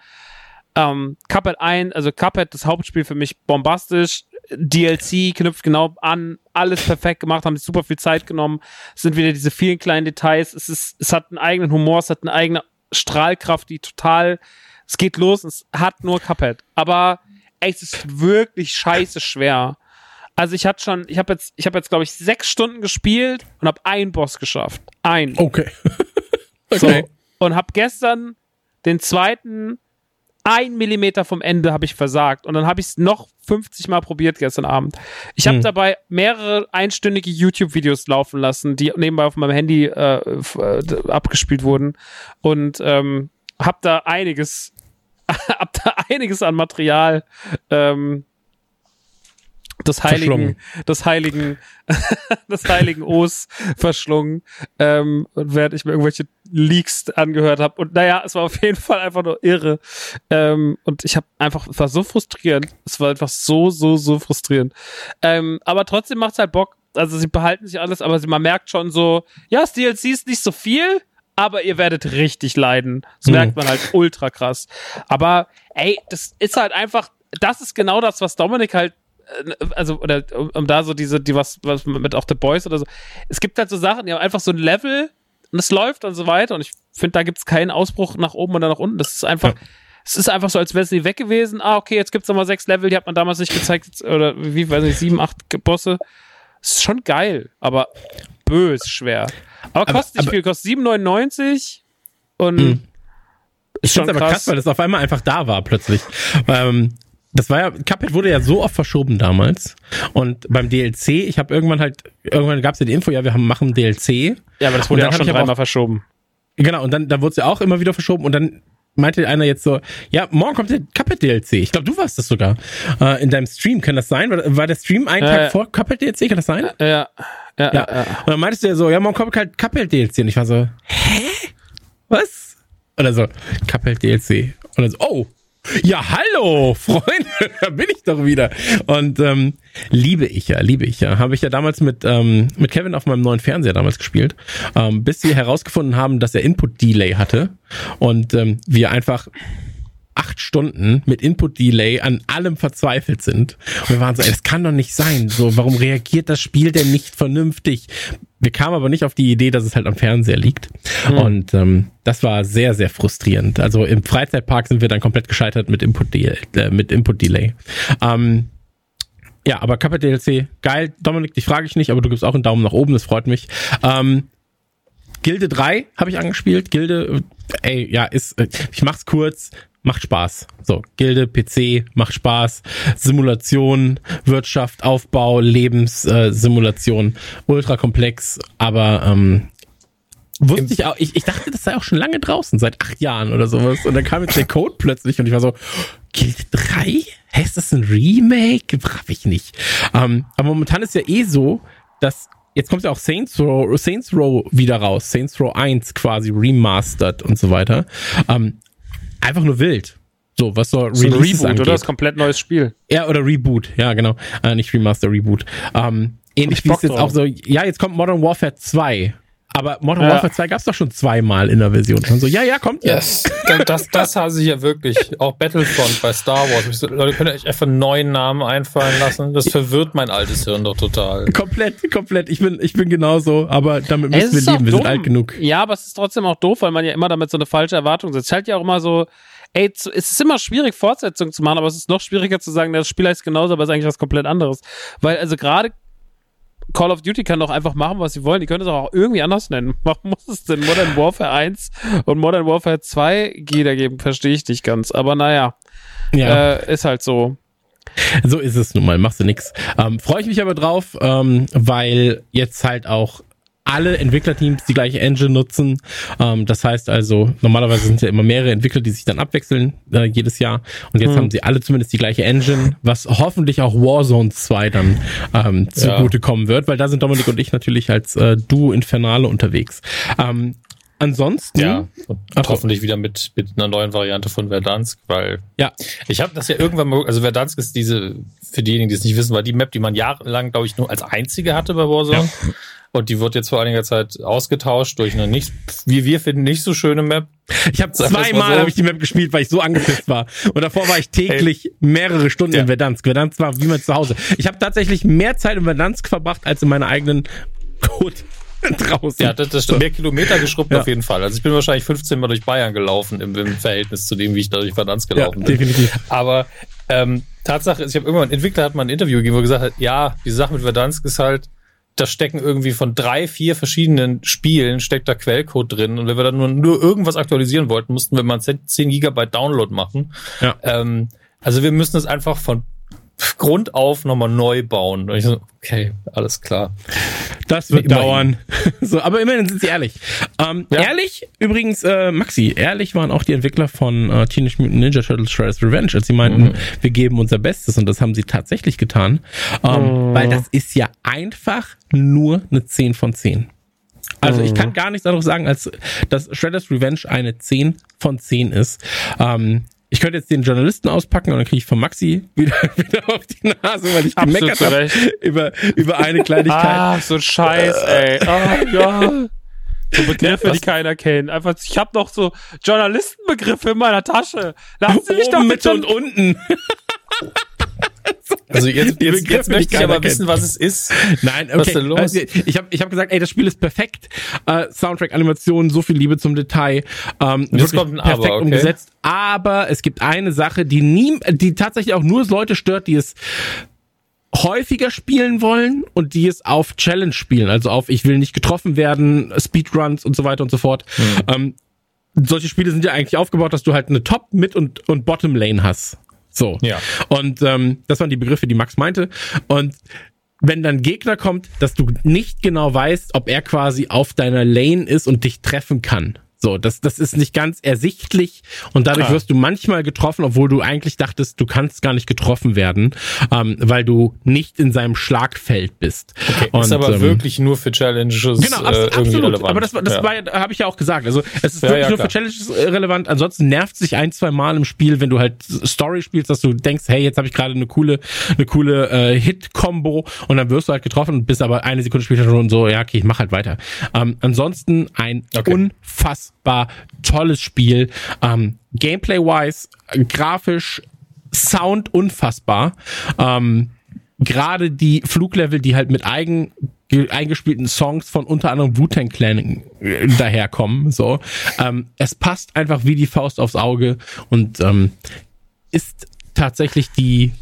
Ähm, Cuphead 1, also Cuphead, das Hauptspiel für mich bombastisch. DLC knüpft genau an, alles perfekt gemacht, haben sich super viel Zeit genommen. Es sind wieder diese vielen kleinen Details. Es ist, es hat einen eigenen Humor, es hat eine eigene Strahlkraft, die total, es geht los, es hat nur Cuphead. Aber ey, es ist wirklich scheiße schwer. Also ich hatte schon, ich habe jetzt, ich habe jetzt glaube ich sechs Stunden gespielt und habe einen Boss geschafft. Ein. Okay. okay. So, und habe gestern den zweiten ein Millimeter vom Ende habe ich versagt und dann habe ich es noch 50 Mal probiert gestern Abend. Ich habe hm. dabei mehrere einstündige YouTube-Videos laufen lassen, die nebenbei auf meinem Handy äh, äh abgespielt wurden und ähm, habe da einiges, hab da einiges an Material ähm, des heiligen, des heiligen, des heiligen Os verschlungen, ähm, und während ich mir irgendwelche Leaks angehört habe. Und naja, es war auf jeden Fall einfach nur irre. Ähm, und ich habe einfach, es war so frustrierend. Es war einfach so, so, so frustrierend. Ähm, aber trotzdem macht's halt Bock. Also sie behalten sich alles, aber man merkt schon so, ja, das DLC ist nicht so viel, aber ihr werdet richtig leiden. Das mhm. merkt man halt ultra krass. Aber ey, das ist halt einfach, das ist genau das, was Dominik halt also, oder um, um, da so diese, die was, was mit auch The Boys oder so. Es gibt halt so Sachen, die haben einfach so ein Level und es läuft und so weiter. Und ich finde, da gibt es keinen Ausbruch nach oben oder nach unten. Das ist einfach, ja. es ist einfach so, als wäre es nie weg gewesen. Ah, okay, jetzt gibt es nochmal sechs Level, die hat man damals nicht gezeigt, oder wie, weiß ich, sieben, acht Bosse. Das ist schon geil, aber bös schwer. Aber kostet aber, nicht viel, kostet 7,99 und mh. Ich finde es aber krass, weil es auf einmal einfach da war plötzlich. Ähm, das war ja, Cuphead wurde ja so oft verschoben damals. Und beim DLC, ich habe irgendwann halt, irgendwann gab es ja die Info, ja, wir haben, machen DLC. Ja, aber das wurde ja auch schon dreimal verschoben. Genau, und dann, dann wurde es ja auch immer wieder verschoben und dann meinte einer jetzt so, ja, morgen kommt der Cuphead DLC. Ich glaube, du warst das sogar. Äh, in deinem Stream, kann das sein? War, war der Stream einen Tag äh, vor Cuphead DLC, kann das sein? Ja, ja, ja. ja. Und dann meintest du ja so, ja, morgen kommt halt Cuphead DLC. Und ich war so, hä? Was? Oder so, Cuphead DLC. Und dann so, oh, ja, hallo, Freunde, da bin ich doch wieder. Und ähm, liebe ich ja, liebe ich ja. Habe ich ja damals mit, ähm, mit Kevin auf meinem neuen Fernseher damals gespielt, ähm, bis wir herausgefunden haben, dass er Input-Delay hatte und ähm, wir einfach acht Stunden mit Input-Delay an allem verzweifelt sind. Und wir waren so, das kann doch nicht sein. So, warum reagiert das Spiel denn nicht vernünftig? Wir kamen aber nicht auf die Idee, dass es halt am Fernseher liegt. Mhm. Und ähm, das war sehr, sehr frustrierend. Also im Freizeitpark sind wir dann komplett gescheitert mit Input-Delay. Äh, mit Input -Delay. Ähm, ja, aber Cuphead DLC, geil. Dominik, dich frage ich nicht, aber du gibst auch einen Daumen nach oben, das freut mich. Ähm, Gilde 3 habe ich angespielt. Gilde, ey, ja, ist, äh, ich mach's kurz macht Spaß. So, Gilde, PC, macht Spaß. Simulation, Wirtschaft, Aufbau, Lebenssimulation, äh, ultra komplex, aber ähm, wusste ich auch, ich, ich dachte, das sei auch schon lange draußen, seit acht Jahren oder sowas. Und dann kam jetzt der Code plötzlich und ich war so, Gilde 3? Hä, ist das ein Remake? Brauch ich nicht. Ähm, aber momentan ist ja eh so, dass jetzt kommt ja auch Saints Row, Saints Row wieder raus, Saints Row 1 quasi remastered und so weiter. Ähm, einfach nur wild. So, was soll so Reboot angeht. oder das komplett neues Spiel? Ja, oder Reboot, ja, genau. Äh, nicht Remaster, Reboot. Ähm, ähnlich wie es jetzt auch so, ja, jetzt kommt Modern Warfare 2. Aber Modern ja. Warfare 2 gab es doch schon zweimal in der Version. Und so, ja, ja, kommt yes. jetzt. Das, das hasse ich ja wirklich. Auch Battlefront bei Star Wars. So, Leute, könnt ihr euch einfach einen neuen Namen einfallen lassen? Das verwirrt mein altes Hirn doch total. Komplett, komplett. Ich bin, ich bin genauso, aber damit müssen wir leben. Wir sind alt genug. Ja, aber es ist trotzdem auch doof, weil man ja immer damit so eine falsche Erwartung setzt. Es halt ja auch immer so, ey, es ist immer schwierig, Fortsetzungen zu machen, aber es ist noch schwieriger zu sagen, das Spiel heißt genauso, aber es ist eigentlich was komplett anderes. Weil, also gerade Call of Duty kann doch einfach machen, was sie wollen. Die können es auch irgendwie anders nennen. Warum muss es denn Modern Warfare 1 und Modern Warfare 2 Glieder geben? Verstehe ich nicht ganz. Aber naja, ja. Äh, ist halt so. So ist es nun mal, machst du nix. Ähm, Freue ich mich aber drauf, ähm, weil jetzt halt auch alle Entwicklerteams die gleiche Engine nutzen. Ähm, das heißt also, normalerweise sind ja immer mehrere Entwickler, die sich dann abwechseln äh, jedes Jahr. Und jetzt hm. haben sie alle zumindest die gleiche Engine, was hoffentlich auch Warzone 2 dann ähm, zugute ja. kommen wird, weil da sind Dominik und ich natürlich als äh, Duo Infernale unterwegs. Ähm, ansonsten. Ja, und hoffentlich wieder mit, mit einer neuen Variante von Verdansk, weil ja. ich habe das ja irgendwann mal, also Verdansk ist diese, für diejenigen, die es nicht wissen, war die Map, die man jahrelang, glaube ich, nur als einzige hatte bei Warzone. Ja. Und die wird jetzt vor einiger Zeit ausgetauscht durch eine nicht, wie wir finden, nicht so schöne Map. Ich habe zweimal so. habe ich die Map gespielt, weil ich so angepisst war. Und davor war ich täglich hey. mehrere Stunden ja. in Verdansk. Verdansk war wie mein Zuhause. Ich habe tatsächlich mehr Zeit in Verdansk verbracht als in meiner eigenen Gut. draußen. Ja, das, das stimmt. Mehr Kilometer geschrubbt ja. auf jeden Fall. Also ich bin wahrscheinlich 15 Mal durch Bayern gelaufen im, im Verhältnis zu dem, wie ich da durch Verdansk gelaufen ja, bin. Definitiv. Aber ähm, Tatsache ist, ich habe irgendwann, ein Entwickler hat mal ein Interview gegeben, wo er gesagt hat, ja, die Sache mit Verdansk ist halt, da stecken irgendwie von drei, vier verschiedenen Spielen steckt da Quellcode drin. Und wenn wir dann nur, nur irgendwas aktualisieren wollten, mussten wir mal 10 Gigabyte Download machen. Ja. Ähm, also wir müssen es einfach von Grund auf nochmal neu bauen. Und ich so, okay, alles klar. Das wird immerhin. dauern. so, aber immerhin sind sie ehrlich. Ähm, ja. Ehrlich, übrigens, äh, Maxi, ehrlich waren auch die Entwickler von äh, Teenage Mutant Ninja Turtles Shredder's Revenge, als sie meinten, mhm. wir geben unser Bestes und das haben sie tatsächlich getan. Ähm, mhm. Weil das ist ja einfach nur eine 10 von 10. Also ich kann mhm. gar nichts anderes sagen, als dass Shredder's Revenge eine 10 von 10 ist. Ähm, ich könnte jetzt den Journalisten auspacken und dann kriege ich von Maxi wieder, wieder auf die Nase, weil ich gemeckert habe über, über eine Kleinigkeit. Ah, so ein Scheiß, ey. Oh, ja. So Begriffe, ja, die keiner kennt. Einfach, ich habe noch so Journalistenbegriffe in meiner Tasche. Lassen Sie mich doch mit und unten. Also jetzt, jetzt, jetzt möchte ich aber kennt. wissen, was es ist. Nein, okay. Was ist denn los? Also ich habe ich hab gesagt, ey, das Spiel ist perfekt. Äh, Soundtrack, Animation, so viel Liebe zum Detail. Ähm, jetzt kommt ein perfekt aber, okay. umgesetzt. Aber es gibt eine Sache, die nie, die tatsächlich auch nur Leute stört, die es häufiger spielen wollen und die es auf Challenge spielen, also auf ich will nicht getroffen werden, Speedruns und so weiter und so fort. Hm. Ähm, solche Spiele sind ja eigentlich aufgebaut, dass du halt eine Top, Mid und, und Bottom Lane hast. So. Ja. Und ähm, das waren die Begriffe, die Max meinte. Und wenn dann Gegner kommt, dass du nicht genau weißt, ob er quasi auf deiner Lane ist und dich treffen kann. So, das, das ist nicht ganz ersichtlich und dadurch ah. wirst du manchmal getroffen, obwohl du eigentlich dachtest, du kannst gar nicht getroffen werden, ähm, weil du nicht in seinem Schlagfeld bist. Okay, und, ist aber ähm, wirklich nur für Challenges genau, abs äh, absolut. relevant. Aber das, das ja. war, habe ich ja auch gesagt. Also es ist ja, wirklich ja, nur für Challenges äh, relevant. Ansonsten nervt sich ein, zwei Mal im Spiel, wenn du halt Story spielst, dass du denkst, hey, jetzt habe ich gerade eine coole, eine coole äh, Hit-Combo und dann wirst du halt getroffen und bist aber eine Sekunde später schon so, ja, okay, ich mach halt weiter. Ähm, ansonsten ein okay. unfassbar unfassbar tolles Spiel. Ähm, Gameplay-wise, grafisch, Sound unfassbar. Ähm, Gerade die Fluglevel, die halt mit eigen eingespielten Songs von unter anderem Wu-Tang Clan äh, daherkommen. So, ähm, es passt einfach wie die Faust aufs Auge und ähm, ist tatsächlich die,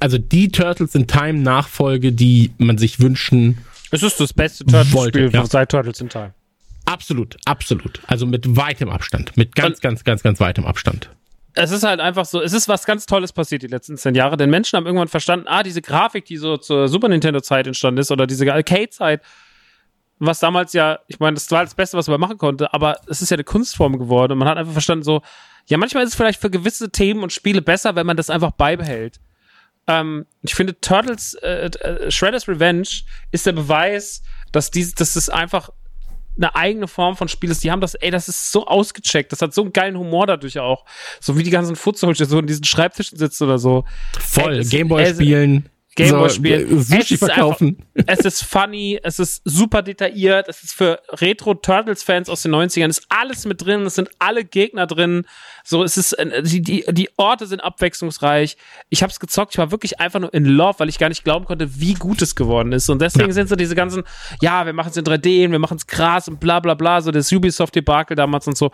also die Turtles in Time Nachfolge, die man sich wünschen. Es ist das beste Turtles-Spiel ja. seit Turtles in Time. Absolut, absolut. Also mit weitem Abstand. Mit ganz, Und ganz, ganz, ganz weitem Abstand. Es ist halt einfach so, es ist was ganz Tolles passiert die letzten zehn Jahre, denn Menschen haben irgendwann verstanden, ah, diese Grafik, die so zur Super Nintendo-Zeit entstanden ist oder diese Arcade-Zeit, was damals ja, ich meine, das war das Beste, was man machen konnte, aber es ist ja eine Kunstform geworden und man hat einfach verstanden, so, ja, manchmal ist es vielleicht für gewisse Themen und Spiele besser, wenn man das einfach beibehält. Ähm, ich finde, Turtles, äh, äh, Shredder's Revenge ist der Beweis, dass dies, dass es einfach eine eigene Form von Spiel ist. Die haben das, ey, das ist so ausgecheckt. Das hat so einen geilen Humor dadurch auch. So wie die ganzen Foot so in diesen Schreibtischen sitzen oder so. Voll, Gameboy spielen. Gameboy so, spielen. Äh, Sushi es verkaufen. Einfach, es ist funny, es ist super detailliert, es ist für Retro-Turtles-Fans aus den 90ern, ist alles mit drin, es sind alle Gegner drin. So, es ist, äh, die, die, die Orte sind abwechslungsreich. Ich hab's gezockt, ich war wirklich einfach nur in Love, weil ich gar nicht glauben konnte, wie gut es geworden ist. Und deswegen ja. sind so diese ganzen, ja, wir machen es in 3D, wir machen es krass und bla bla bla, so das Ubisoft-Debakel damals und so.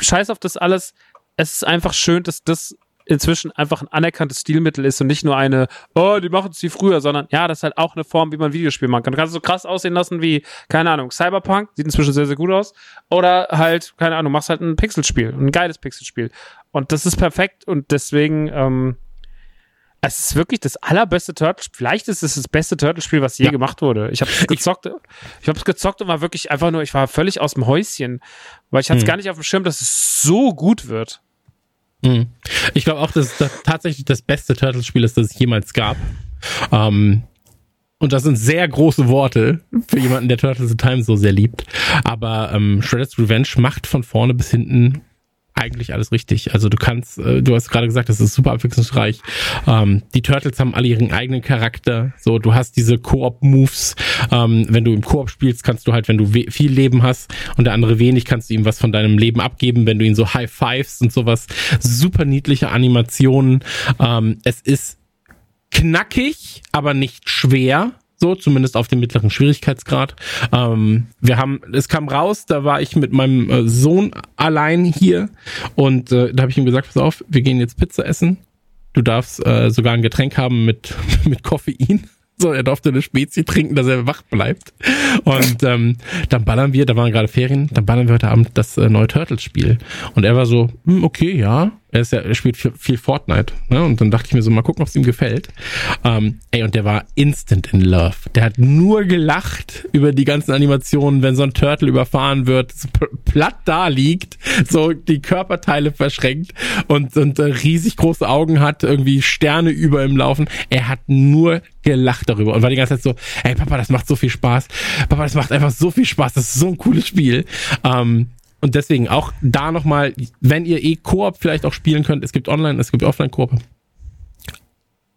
Scheiß auf das alles. Es ist einfach schön, dass das inzwischen einfach ein anerkanntes Stilmittel ist und nicht nur eine, oh, die machen es wie früher, sondern ja, das ist halt auch eine Form, wie man Videospiel machen kann. Du kannst es so krass aussehen lassen wie, keine Ahnung, Cyberpunk, sieht inzwischen sehr, sehr gut aus. Oder halt, keine Ahnung, machst halt ein Pixelspiel, ein geiles Pixelspiel. Und das ist perfekt und deswegen, ähm, es ist wirklich das allerbeste Turtle. Vielleicht ist es das beste Turtle-Spiel, was je ja. gemacht wurde. Ich habe es gezockt. Ich habe es gezockt und war wirklich einfach nur. Ich war völlig aus dem Häuschen, weil ich hatte es hm. gar nicht auf dem Schirm, dass es so gut wird. Mhm. Ich glaube auch, dass das tatsächlich das beste Turtles-Spiel ist, das es jemals gab. Ähm, und das sind sehr große Worte für jemanden, der Turtles in Time so sehr liebt. Aber ähm, Shredder's Revenge macht von vorne bis hinten eigentlich alles richtig. Also du kannst, äh, du hast gerade gesagt, das ist super abwechslungsreich. Ähm, die Turtles haben alle ihren eigenen Charakter. So, du hast diese Koop-Moves. Ähm, wenn du im Koop spielst, kannst du halt, wenn du viel Leben hast und der andere wenig, kannst du ihm was von deinem Leben abgeben, wenn du ihn so High Fives und sowas. Super niedliche Animationen. Ähm, es ist knackig, aber nicht schwer. So zumindest auf dem mittleren Schwierigkeitsgrad. Ähm, wir haben, es kam raus, da war ich mit meinem äh, Sohn allein hier und äh, da habe ich ihm gesagt, pass auf, wir gehen jetzt Pizza essen. Du darfst äh, sogar ein Getränk haben mit mit Koffein. So, er durfte eine Spezie trinken, dass er wach bleibt. Und ähm, dann ballern wir, da waren gerade Ferien, dann ballern wir heute Abend das äh, neue Turtles-Spiel. Und er war so, hm, okay, ja, er, ist ja, er spielt viel Fortnite. Ne? Und dann dachte ich mir so, mal gucken, ob es ihm gefällt. Ähm, ey, und der war instant in love. Der hat nur gelacht über die ganzen Animationen, wenn so ein Turtle überfahren wird, so platt da liegt, so die Körperteile verschränkt und, und äh, riesig große Augen hat, irgendwie Sterne über ihm laufen. Er hat nur gelacht darüber und war die ganze Zeit so, ey Papa, das macht so viel Spaß. Papa, das macht einfach so viel Spaß. Das ist so ein cooles Spiel. Ähm, und deswegen auch da nochmal, wenn ihr eh Koop vielleicht auch spielen könnt, es gibt Online, es gibt Offline-Koop.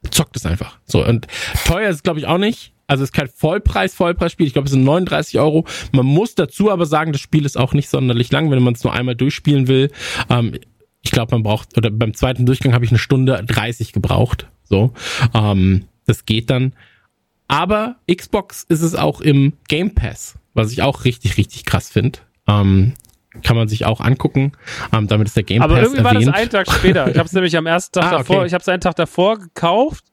Zockt es einfach. So, und teuer ist es, glaube ich, auch nicht. Also es ist kein Vollpreis, Vollpreisspiel. Ich glaube, es sind 39 Euro. Man muss dazu aber sagen, das Spiel ist auch nicht sonderlich lang, wenn man es nur einmal durchspielen will. Ähm, ich glaube, man braucht, oder beim zweiten Durchgang habe ich eine Stunde 30 gebraucht. So. Ähm, das geht dann. Aber Xbox ist es auch im Game Pass, was ich auch richtig, richtig krass finde. Ähm, kann man sich auch angucken. Ähm, damit ist der Game Aber Pass irgendwie erwähnt. war das einen Tag später. Ich habe es nämlich am ersten Tag ah, davor, okay. ich habe es einen Tag davor gekauft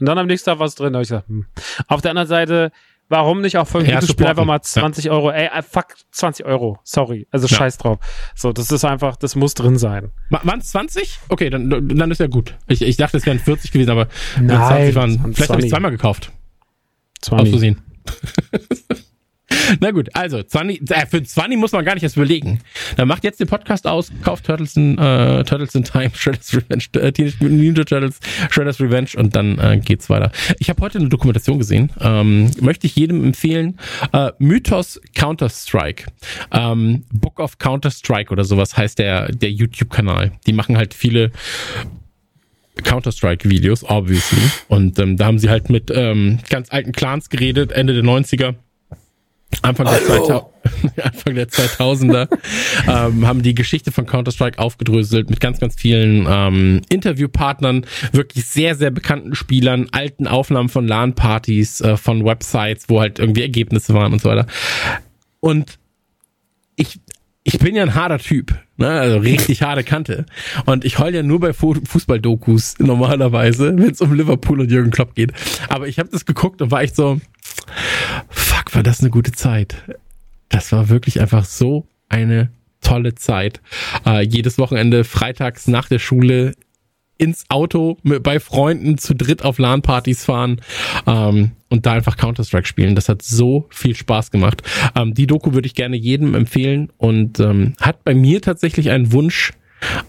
und dann am nächsten Tag war es drin. Da ich gesagt, hm. Auf der anderen Seite, warum nicht auch für ein gutes Spiel einfach mal 20 ja. Euro? Ey, äh, fuck, 20 Euro. Sorry. Also ja. scheiß drauf. So, das ist einfach, das muss drin sein. Waren es 20? Okay, dann, dann ist ja gut. Ich, ich dachte, es wären 40 gewesen, aber Nein, 20 waren. Vielleicht habe ich zweimal gekauft. 20. Auszusehen. Na gut, also 20, äh, für 20 muss man gar nicht erst überlegen. Dann macht jetzt den Podcast aus, kauft Turtles in, äh, Turtles in Time, Shredder's Revenge, äh, Teenage Mutant Ninja Turtles, Shredder's Revenge und dann äh, geht's weiter. Ich habe heute eine Dokumentation gesehen, ähm, möchte ich jedem empfehlen. Äh, Mythos Counter-Strike. Ähm, Book of Counter-Strike oder sowas heißt der, der YouTube-Kanal. Die machen halt viele Counter-Strike-Videos, obviously. Und ähm, da haben sie halt mit ähm, ganz alten Clans geredet, Ende der 90er Anfang der, 2000, Anfang der 2000er ähm, haben die Geschichte von Counter-Strike aufgedröselt mit ganz, ganz vielen ähm, Interviewpartnern, wirklich sehr, sehr bekannten Spielern, alten Aufnahmen von LAN-Partys, äh, von Websites, wo halt irgendwie Ergebnisse waren und so weiter. Und ich, ich bin ja ein harter Typ, ne? also richtig harte Kante. Und ich heul ja nur bei Fußball-Dokus normalerweise, wenn es um Liverpool und Jürgen Klopp geht. Aber ich habe das geguckt und war echt so, war das eine gute Zeit. Das war wirklich einfach so eine tolle Zeit. Äh, jedes Wochenende freitags nach der Schule ins Auto mit, bei Freunden zu dritt auf LAN-Partys fahren ähm, und da einfach Counter-Strike spielen. Das hat so viel Spaß gemacht. Ähm, die Doku würde ich gerne jedem empfehlen und ähm, hat bei mir tatsächlich einen Wunsch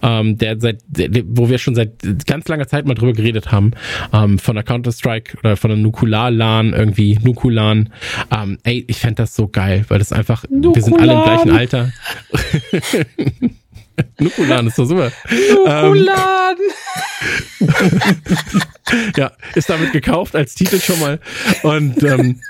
ähm, der seit, der, wo wir schon seit ganz langer Zeit mal drüber geredet haben, ähm, von der Counter-Strike oder von der Nukular-LAN irgendwie, Nukulan. Ähm, ey, ich fände das so geil, weil das einfach, Nukulan. wir sind alle im gleichen Alter. Nukulan ist doch super. Nukulan! Ähm, ja, ist damit gekauft als Titel schon mal. Und ähm,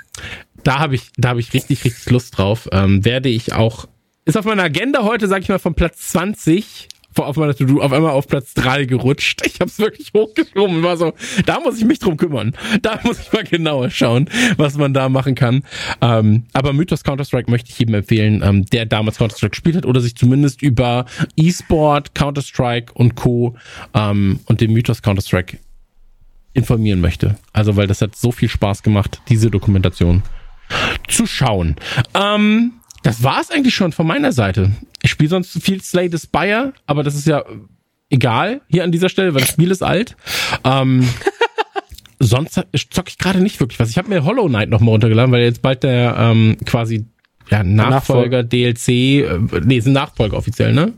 da habe ich, da habe ich richtig, richtig Lust drauf. Ähm, werde ich auch, ist auf meiner Agenda heute, sag ich mal, von Platz 20 auf meiner To-Do auf einmal auf Platz drei gerutscht. Ich habe es wirklich hochgeschoben war so, da muss ich mich drum kümmern. Da muss ich mal genauer schauen, was man da machen kann. Ähm, aber Mythos Counter-Strike möchte ich jedem empfehlen, ähm, der damals Counter-Strike gespielt hat oder sich zumindest über E-Sport, Counter-Strike und Co. Ähm, und den Mythos Counter-Strike informieren möchte. Also, weil das hat so viel Spaß gemacht, diese Dokumentation zu schauen. Ähm, das war es eigentlich schon von meiner Seite. Ich spiele sonst viel Slay the Spire, aber das ist ja egal hier an dieser Stelle, weil das Spiel ist alt. Ähm, sonst zocke ich gerade nicht wirklich was. Ich habe mir Hollow Knight noch mal runtergeladen, weil jetzt bald der ähm, quasi ja, Nachfolger, DLC, äh, nee, ist ein Nachfolger offiziell, ne?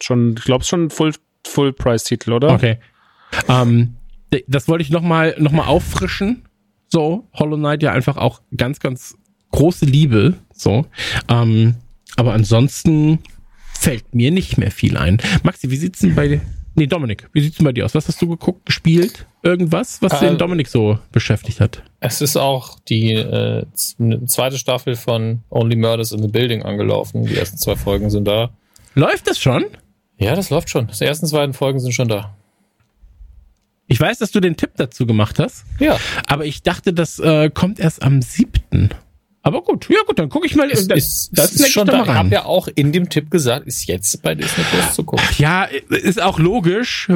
Schon, ich glaube schon Full Full Price Titel, oder? Okay. Ähm, das wollte ich noch mal noch mal auffrischen. So Hollow Knight ja einfach auch ganz ganz große Liebe, so. Ähm, aber ansonsten fällt mir nicht mehr viel ein. Maxi, wie sieht's denn bei dir? Nee, Dominik, wie sieht's denn bei dir aus? Was hast du geguckt, gespielt? Irgendwas, was äh, den Dominik so beschäftigt hat? Es ist auch die äh, zweite Staffel von Only Murders in the Building angelaufen. Die ersten zwei Folgen sind da. Läuft das schon? Ja, das läuft schon. Die ersten zwei Folgen sind schon da. Ich weiß, dass du den Tipp dazu gemacht hast. Ja. Aber ich dachte, das äh, kommt erst am siebten. Aber gut, ja gut, dann gucke ich mal. Das, ist, das ist schon da. Ich habe ja auch in dem Tipp gesagt, ist jetzt bei Disney Plus zu gucken. Ja, ist auch logisch,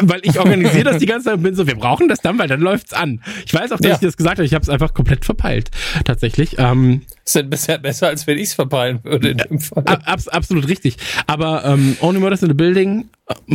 weil ich organisiere das die ganze Zeit und bin so, wir brauchen das dann, weil dann läuft's an. Ich weiß auch, dass ja. ich das gesagt habe, ich habe es einfach komplett verpeilt, tatsächlich. Ähm, ist denn bisher besser, als wenn ich es verpeilen würde in dem Fall. Ab, absolut richtig. Aber ähm, Only Murders in the Building,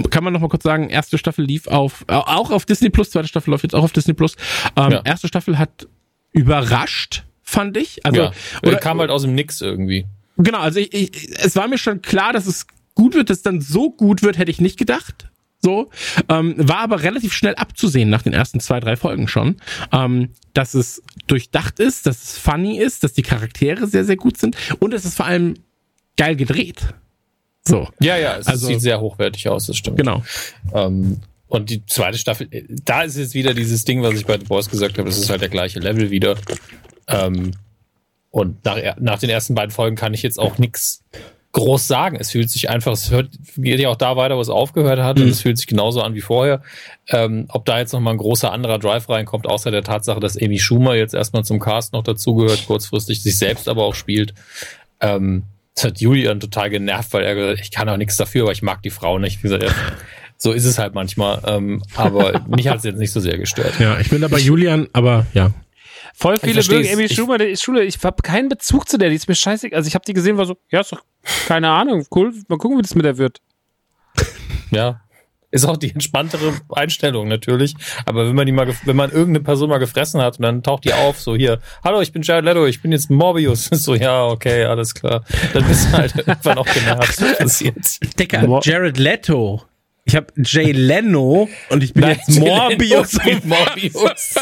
kann man noch mal kurz sagen, erste Staffel lief auf, auch auf Disney Plus, zweite Staffel läuft jetzt auch auf Disney Plus. Ähm, ja. Erste Staffel hat überrascht fand ich. Also ja, oder, kam halt aus dem Nix irgendwie. Genau, also ich, ich, es war mir schon klar, dass es gut wird, dass es dann so gut wird, hätte ich nicht gedacht. So, ähm, war aber relativ schnell abzusehen nach den ersten zwei, drei Folgen schon, ähm, dass es durchdacht ist, dass es funny ist, dass die Charaktere sehr, sehr gut sind und es ist vor allem geil gedreht. So. Ja, ja, es also, sieht sehr hochwertig aus, das stimmt. Genau. Ähm, und die zweite Staffel, äh, da ist jetzt wieder dieses Ding, was ich bei The Boys gesagt habe, es ist halt der gleiche Level wieder. Ähm, und nach, nach den ersten beiden Folgen kann ich jetzt auch nichts groß sagen. Es fühlt sich einfach, es hört, geht ja auch da weiter, wo es aufgehört hat, mhm. und es fühlt sich genauso an wie vorher. Ähm, ob da jetzt nochmal ein großer anderer Drive reinkommt, außer der Tatsache, dass Amy Schumer jetzt erstmal zum Cast noch dazugehört, kurzfristig sich selbst aber auch spielt. Ähm, das hat Julian total genervt, weil er gesagt ich kann auch nichts dafür, aber ich mag die Frau nicht. Wie gesagt, so ist es halt manchmal. Ähm, aber mich hat es jetzt nicht so sehr gestört. Ja, ich bin da bei Julian, aber ja. Voll viele mögen Amy Schumer, ist Schule. Ich habe keinen Bezug zu der, die ist mir scheiße. Also ich habe die gesehen, war so, ja, ist doch keine Ahnung, cool. Mal gucken, wie das mit der wird. Ja, ist auch die entspanntere Einstellung natürlich. Aber wenn man die mal, wenn man irgendeine Person mal gefressen hat und dann taucht die auf, so hier, hallo, ich bin Jared Leto, ich bin jetzt Morbius. So, ja, okay, alles klar. Dann bist du halt irgendwann auch genervt, was passiert. Dicker, Jared Leto. Ich habe Jay Leno und ich bin Nein, jetzt Morbius. Morbius.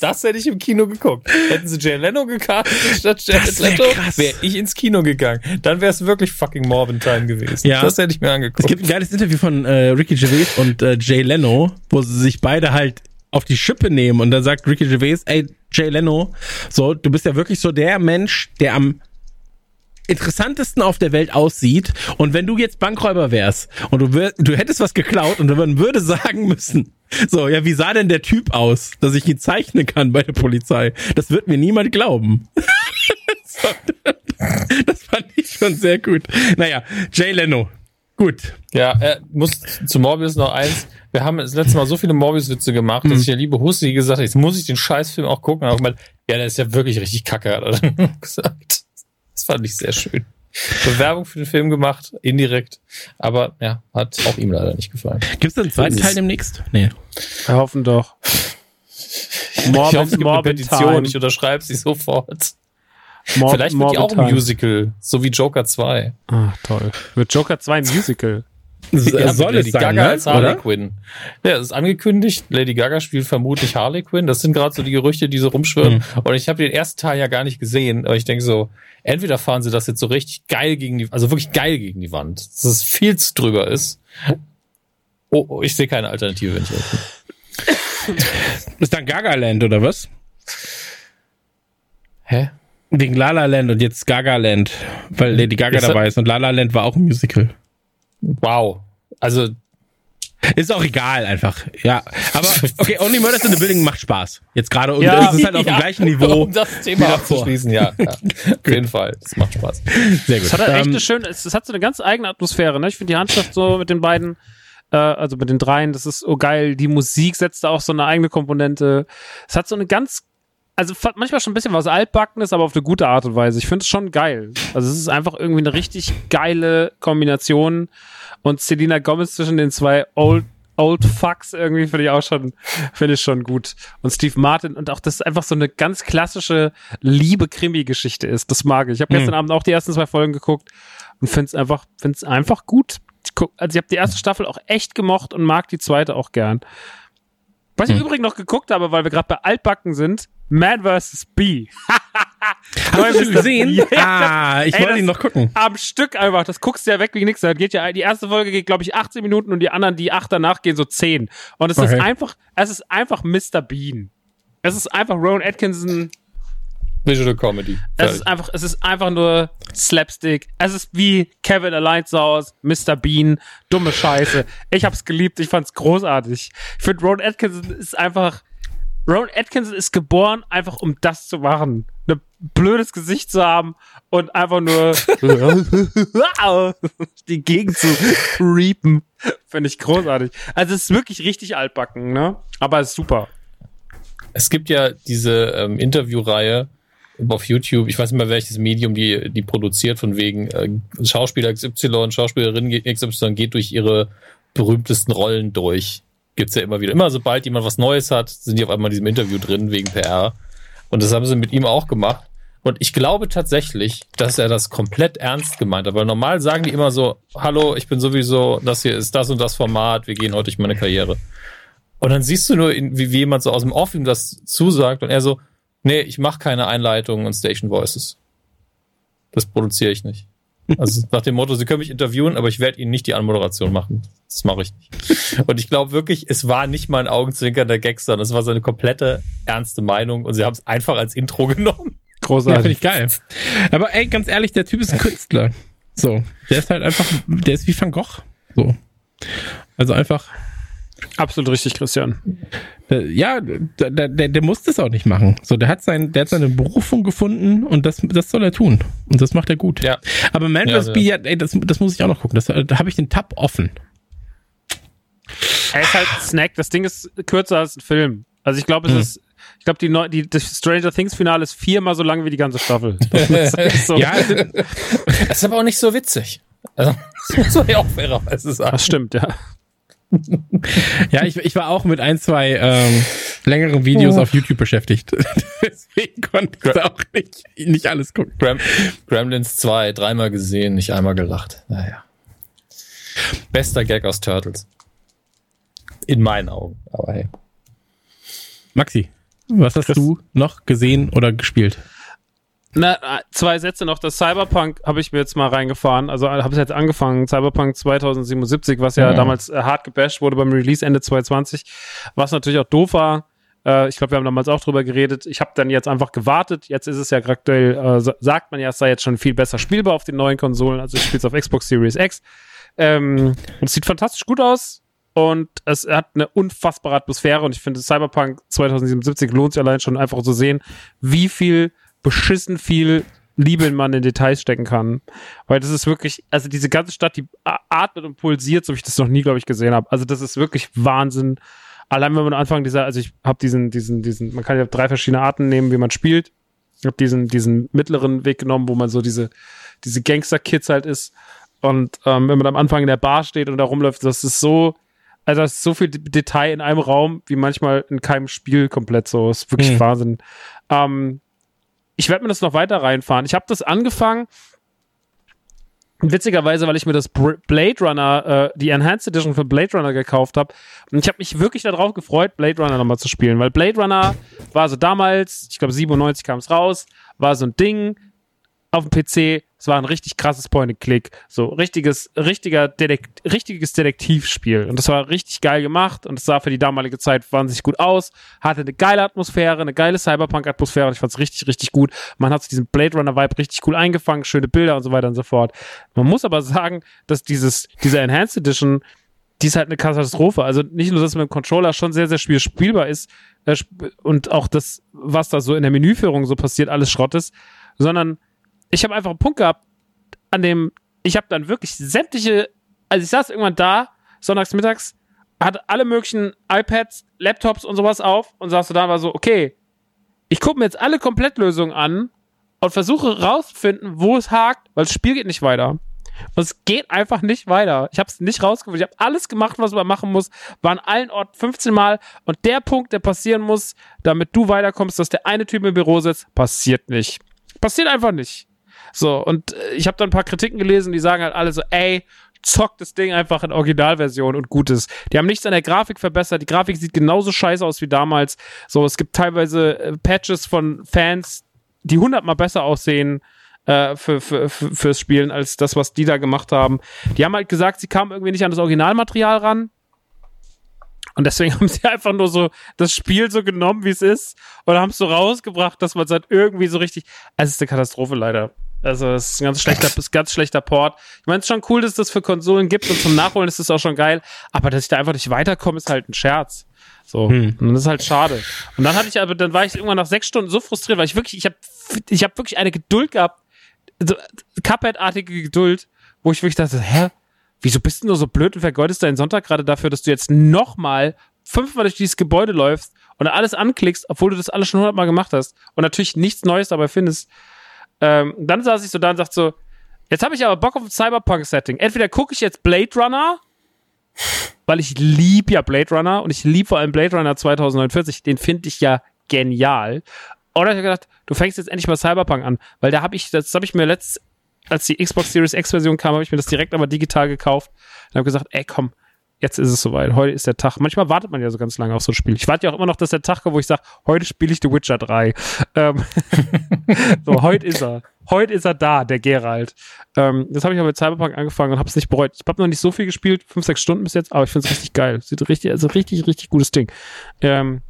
Das hätte ich im Kino geguckt. Hätten sie Jay Leno gecastet statt Jared Leto, wäre ich ins Kino gegangen. Dann wäre es wirklich fucking Morbin Time gewesen. Ja. Das hätte ich mir angeguckt. Es gibt ein geiles Interview von äh, Ricky Gervais und äh, Jay Leno, wo sie sich beide halt auf die Schippe nehmen und dann sagt Ricky Gervais, ey, Jay Leno, so, du bist ja wirklich so der Mensch, der am interessantesten auf der Welt aussieht und wenn du jetzt Bankräuber wärst und du, wär, du hättest was geklaut und man würde sagen müssen, so, ja, wie sah denn der Typ aus, dass ich ihn zeichnen kann bei der Polizei? Das wird mir niemand glauben. das fand ich schon sehr gut. Naja, Jay Leno. Gut. Ja, er muss zu Morbius noch eins. Wir haben das letzte Mal so viele Morbius-Witze gemacht, dass hm. ich ja liebe Husti gesagt habe, jetzt muss ich den Scheißfilm auch gucken. Aber ja, der ist ja wirklich richtig kacke, hat er gesagt. Das fand ich sehr schön. Bewerbung für den Film gemacht, indirekt. Aber ja, hat auch ihm leider nicht gefallen. Gibt es einen zweiten Teil demnächst? Nee. Wir hoffen doch. Morbid, ich hoffe, es gibt eine Petition, Time. ich unterschreibe sie sofort. Mor Vielleicht wird die auch ein Musical, so wie Joker 2. Ah, toll. Wird Joker 2 ein Musical? Ja, soll Lady es sein, Gaga ne? als Harley Oder? Quinn. Ja, es ist angekündigt. Lady Gaga spielt vermutlich Harley Quinn. Das sind gerade so die Gerüchte, die so rumschwirren. Mhm. Und ich habe den ersten Teil ja gar nicht gesehen. Aber ich denke so, entweder fahren sie das jetzt so richtig geil gegen die, also wirklich geil gegen die Wand, dass es viel zu drüber ist. Oh, oh ich sehe keine Alternative, wenn ich. Ist dann Gaga Land oder was? Hä? Wegen Lala Land und jetzt Gaga Land, weil Lady Gaga ist dabei ist und Lala Land war auch ein Musical. Wow. Also ist auch egal einfach. Ja, aber okay, Only Murders in the Building macht Spaß. Jetzt gerade und ja, es ist halt auf ja, dem gleichen Niveau. Um das Thema abzuschließen, ja. ja. auf jeden Fall. Das macht Spaß. Sehr gut. Es hat halt echt ähm, eine schöne, es, hat so eine ganz eigene Atmosphäre, ne? Ich finde die Handschrift so mit den beiden äh, also mit den dreien, das ist so geil. Die Musik setzt da auch so eine eigene Komponente. Es hat so eine ganz also manchmal schon ein bisschen was Altbackenes, aber auf eine gute Art und Weise. Ich finde es schon geil. Also es ist einfach irgendwie eine richtig geile Kombination und Selena Gomez zwischen den zwei Old Old Fucks irgendwie finde ich auch schon finde ich schon gut und Steve Martin und auch das einfach so eine ganz klassische Liebe Krimi Geschichte ist. Das mag ich. Ich habe mhm. gestern Abend auch die ersten zwei Folgen geguckt und finde es einfach finde es einfach gut. Ich guck, also ich habe die erste Staffel auch echt gemocht und mag die zweite auch gern. Was ich hm. übrigens noch geguckt habe, weil wir gerade bei Altbacken sind, Man vs. Bee. Hast du gesehen? Ja, ah, ich wollte ihn noch gucken. Am Stück einfach, das guckst du ja weg wie nix. Da geht ja, die erste Folge geht, glaube ich, 18 Minuten und die anderen, die acht danach gehen so 10. Und es okay. ist einfach, es ist einfach Mr. Bean. Es ist einfach Rowan Atkinson Visual Comedy. Es ist einfach, es ist einfach nur Slapstick. Es ist wie Kevin Allein zu Hause, Mr. Bean, dumme Scheiße. Ich hab's geliebt, ich fand's großartig. Ich finde, Ron Atkinson ist einfach, Ron Atkinson ist geboren, einfach um das zu machen. Ein blödes Gesicht zu haben und einfach nur die Gegend zu creepen. Finde ich großartig. Also es ist wirklich richtig altbacken, ne? Aber es ist super. Es gibt ja diese ähm, Interviewreihe auf YouTube, ich weiß nicht mehr welches Medium die, die produziert, von wegen äh, Schauspieler XY, Schauspielerin XY geht durch ihre berühmtesten Rollen durch. Gibt's ja immer wieder. Immer sobald jemand was Neues hat, sind die auf einmal in diesem Interview drin wegen PR. Und das haben sie mit ihm auch gemacht. Und ich glaube tatsächlich, dass er das komplett ernst gemeint hat, weil normal sagen die immer so, hallo, ich bin sowieso, das hier ist das und das Format, wir gehen heute durch meine Karriere. Und dann siehst du nur, wie, wie jemand so aus dem Off ihm das zusagt und er so, nee, ich mache keine Einleitungen und Station Voices. Das produziere ich nicht. Also nach dem Motto, Sie können mich interviewen, aber ich werde Ihnen nicht die Anmoderation machen. Das mache ich nicht. Und ich glaube wirklich, es war nicht mal ein Augenzwinkern der Gag, sondern es war seine komplette ernste Meinung und sie haben es einfach als Intro genommen. Großartig. Ja, Finde ich geil. Aber ey, ganz ehrlich, der Typ ist ein Künstler. So. Der ist halt einfach, der ist wie Van Gogh. So. Also einfach. Absolut richtig, Christian. Ja, der, der, der muss das auch nicht machen. So, der hat sein, der hat seine Berufung gefunden und das, das soll er tun. Und das macht er gut. Ja. Aber Man ja, vs. ja. ey, das, das muss ich auch noch gucken. Das, da habe ich den Tab offen. Er ist halt Snack. Das Ding ist kürzer als ein Film. Also ich glaube, es hm. ist ich glaube, die, die, das Stranger Things Finale ist viermal so lang wie die ganze Staffel. Das so. ja, das ist aber auch nicht so witzig. Also, das muss man ja auch fairerweise sagen. Das stimmt, ja. Ja, ich, ich war auch mit ein, zwei ähm, längeren Videos oh. auf YouTube beschäftigt. Deswegen konnte ich Gra auch nicht, nicht alles gucken. Gram Gremlins 2, dreimal gesehen, nicht einmal gelacht. Naja. Bester Gag aus Turtles. In meinen Augen, aber hey. Maxi, was hast Chris. du noch gesehen oder gespielt? Na, zwei Sätze noch. Das Cyberpunk habe ich mir jetzt mal reingefahren. Also habe ich jetzt angefangen. Cyberpunk 2077, was ja mhm. damals äh, hart gebasht wurde beim Release Ende 2020. Was natürlich auch doof war. Äh, ich glaube, wir haben damals auch drüber geredet. Ich habe dann jetzt einfach gewartet. Jetzt ist es ja aktuell, äh, sagt man ja, es sei jetzt schon viel besser spielbar auf den neuen Konsolen. Also ich spiele es auf Xbox Series X. Ähm, und es sieht fantastisch gut aus und es hat eine unfassbare Atmosphäre und ich finde Cyberpunk 2077 lohnt sich allein schon einfach zu sehen, wie viel beschissen viel Liebe man in Details stecken kann. Weil das ist wirklich, also diese ganze Stadt, die atmet und pulsiert, so wie ich das noch nie, glaube ich, gesehen habe. Also das ist wirklich Wahnsinn. Allein wenn man am Anfang dieser, also ich habe diesen, diesen, diesen, man kann ja drei verschiedene Arten nehmen, wie man spielt. Ich habe diesen, diesen mittleren Weg genommen, wo man so diese, diese Gangster-Kids halt ist. Und ähm, wenn man am Anfang in der Bar steht und da rumläuft, das ist so, also das ist so viel Detail in einem Raum, wie manchmal in keinem Spiel komplett so. Das ist wirklich mhm. Wahnsinn. Ähm, ich werde mir das noch weiter reinfahren. Ich habe das angefangen, witzigerweise, weil ich mir das Blade Runner, äh, die Enhanced Edition für Blade Runner gekauft habe. Und ich habe mich wirklich darauf gefreut, Blade Runner nochmal zu spielen, weil Blade Runner war so damals, ich glaube 97 kam es raus, war so ein Ding auf dem PC, es war ein richtig krasses Point-and-Click. So richtiges, richtiger Dedekt, richtiges Detektivspiel. Und das war richtig geil gemacht und es sah für die damalige Zeit wahnsinnig gut aus. Hatte eine geile Atmosphäre, eine geile Cyberpunk-Atmosphäre und ich fand es richtig, richtig gut. Man hat sich diesen Blade Runner-Vibe richtig cool eingefangen, schöne Bilder und so weiter und so fort. Man muss aber sagen, dass dieses, diese Enhanced Edition, die ist halt eine Katastrophe. Also nicht nur, dass es mit dem Controller schon sehr, sehr schwer spielbar ist äh, und auch das, was da so in der Menüführung so passiert, alles Schrott ist, sondern ich habe einfach einen Punkt gehabt, an dem ich habe dann wirklich sämtliche, also ich saß irgendwann da, sonntags mittags, hatte alle möglichen iPads, Laptops und sowas auf und saß da war so, okay, ich gucke mir jetzt alle Komplettlösungen an und versuche rauszufinden, wo es hakt, weil das Spiel geht nicht weiter. Und es geht einfach nicht weiter. Ich habe es nicht rausgefunden. Ich habe alles gemacht, was man machen muss. War an allen Orten 15 Mal. Und der Punkt, der passieren muss, damit du weiterkommst, dass der eine Typ im Büro sitzt, passiert nicht. Passiert einfach nicht. So, und äh, ich habe dann ein paar Kritiken gelesen, die sagen halt alle so, ey, zockt das Ding einfach in Originalversion und gut ist. Die haben nichts an der Grafik verbessert. Die Grafik sieht genauso scheiße aus wie damals. So, es gibt teilweise äh, Patches von Fans, die hundertmal besser aussehen äh, für, für, für, fürs Spielen als das, was die da gemacht haben. Die haben halt gesagt, sie kamen irgendwie nicht an das Originalmaterial ran. Und deswegen haben sie einfach nur so das Spiel so genommen, wie es ist, und haben es so rausgebracht, dass man es halt irgendwie so richtig. Also es ist eine Katastrophe leider. Also es ist ein ganz schlechter, ist ganz schlechter Port. Ich meine, es ist schon cool, dass es das für Konsolen gibt und zum Nachholen ist es auch schon geil. Aber dass ich da einfach nicht weiterkomme, ist halt ein Scherz. So. Hm. Und das ist halt schade. Und dann hatte ich aber, dann war ich irgendwann nach sechs Stunden so frustriert, weil ich wirklich, ich habe ich hab wirklich eine Geduld gehabt, so Cuphead-artige Geduld, wo ich wirklich dachte, hä, wieso bist du nur so blöd und vergeudest deinen Sonntag gerade dafür, dass du jetzt nochmal fünfmal durch dieses Gebäude läufst und alles anklickst, obwohl du das alles schon hundertmal gemacht hast und natürlich nichts Neues dabei findest. Ähm, dann saß ich so da und sagte so, jetzt habe ich aber Bock auf ein Cyberpunk-Setting. Entweder gucke ich jetzt Blade Runner, weil ich lieb ja Blade Runner und ich lieb vor allem Blade Runner 2049, den finde ich ja genial. Oder ich habe gedacht, du fängst jetzt endlich mal Cyberpunk an, weil da habe ich, das habe ich mir letztes, als die Xbox Series X Version kam, habe ich mir das direkt aber digital gekauft und habe gesagt, ey komm, jetzt ist es soweit. Heute ist der Tag. Manchmal wartet man ja so ganz lange auf so ein Spiel. Ich warte ja auch immer noch, dass der Tag kommt, wo ich sage, heute spiele ich The Witcher 3. Ähm, so, heute ist er. Heute ist er da, der Geralt. Ähm, das habe ich aber mit Cyberpunk angefangen und habe es nicht bereut. Ich habe noch nicht so viel gespielt, fünf, sechs Stunden bis jetzt, aber ich finde es richtig geil. Sieht richtig, also richtig, richtig gutes Ding. Ähm,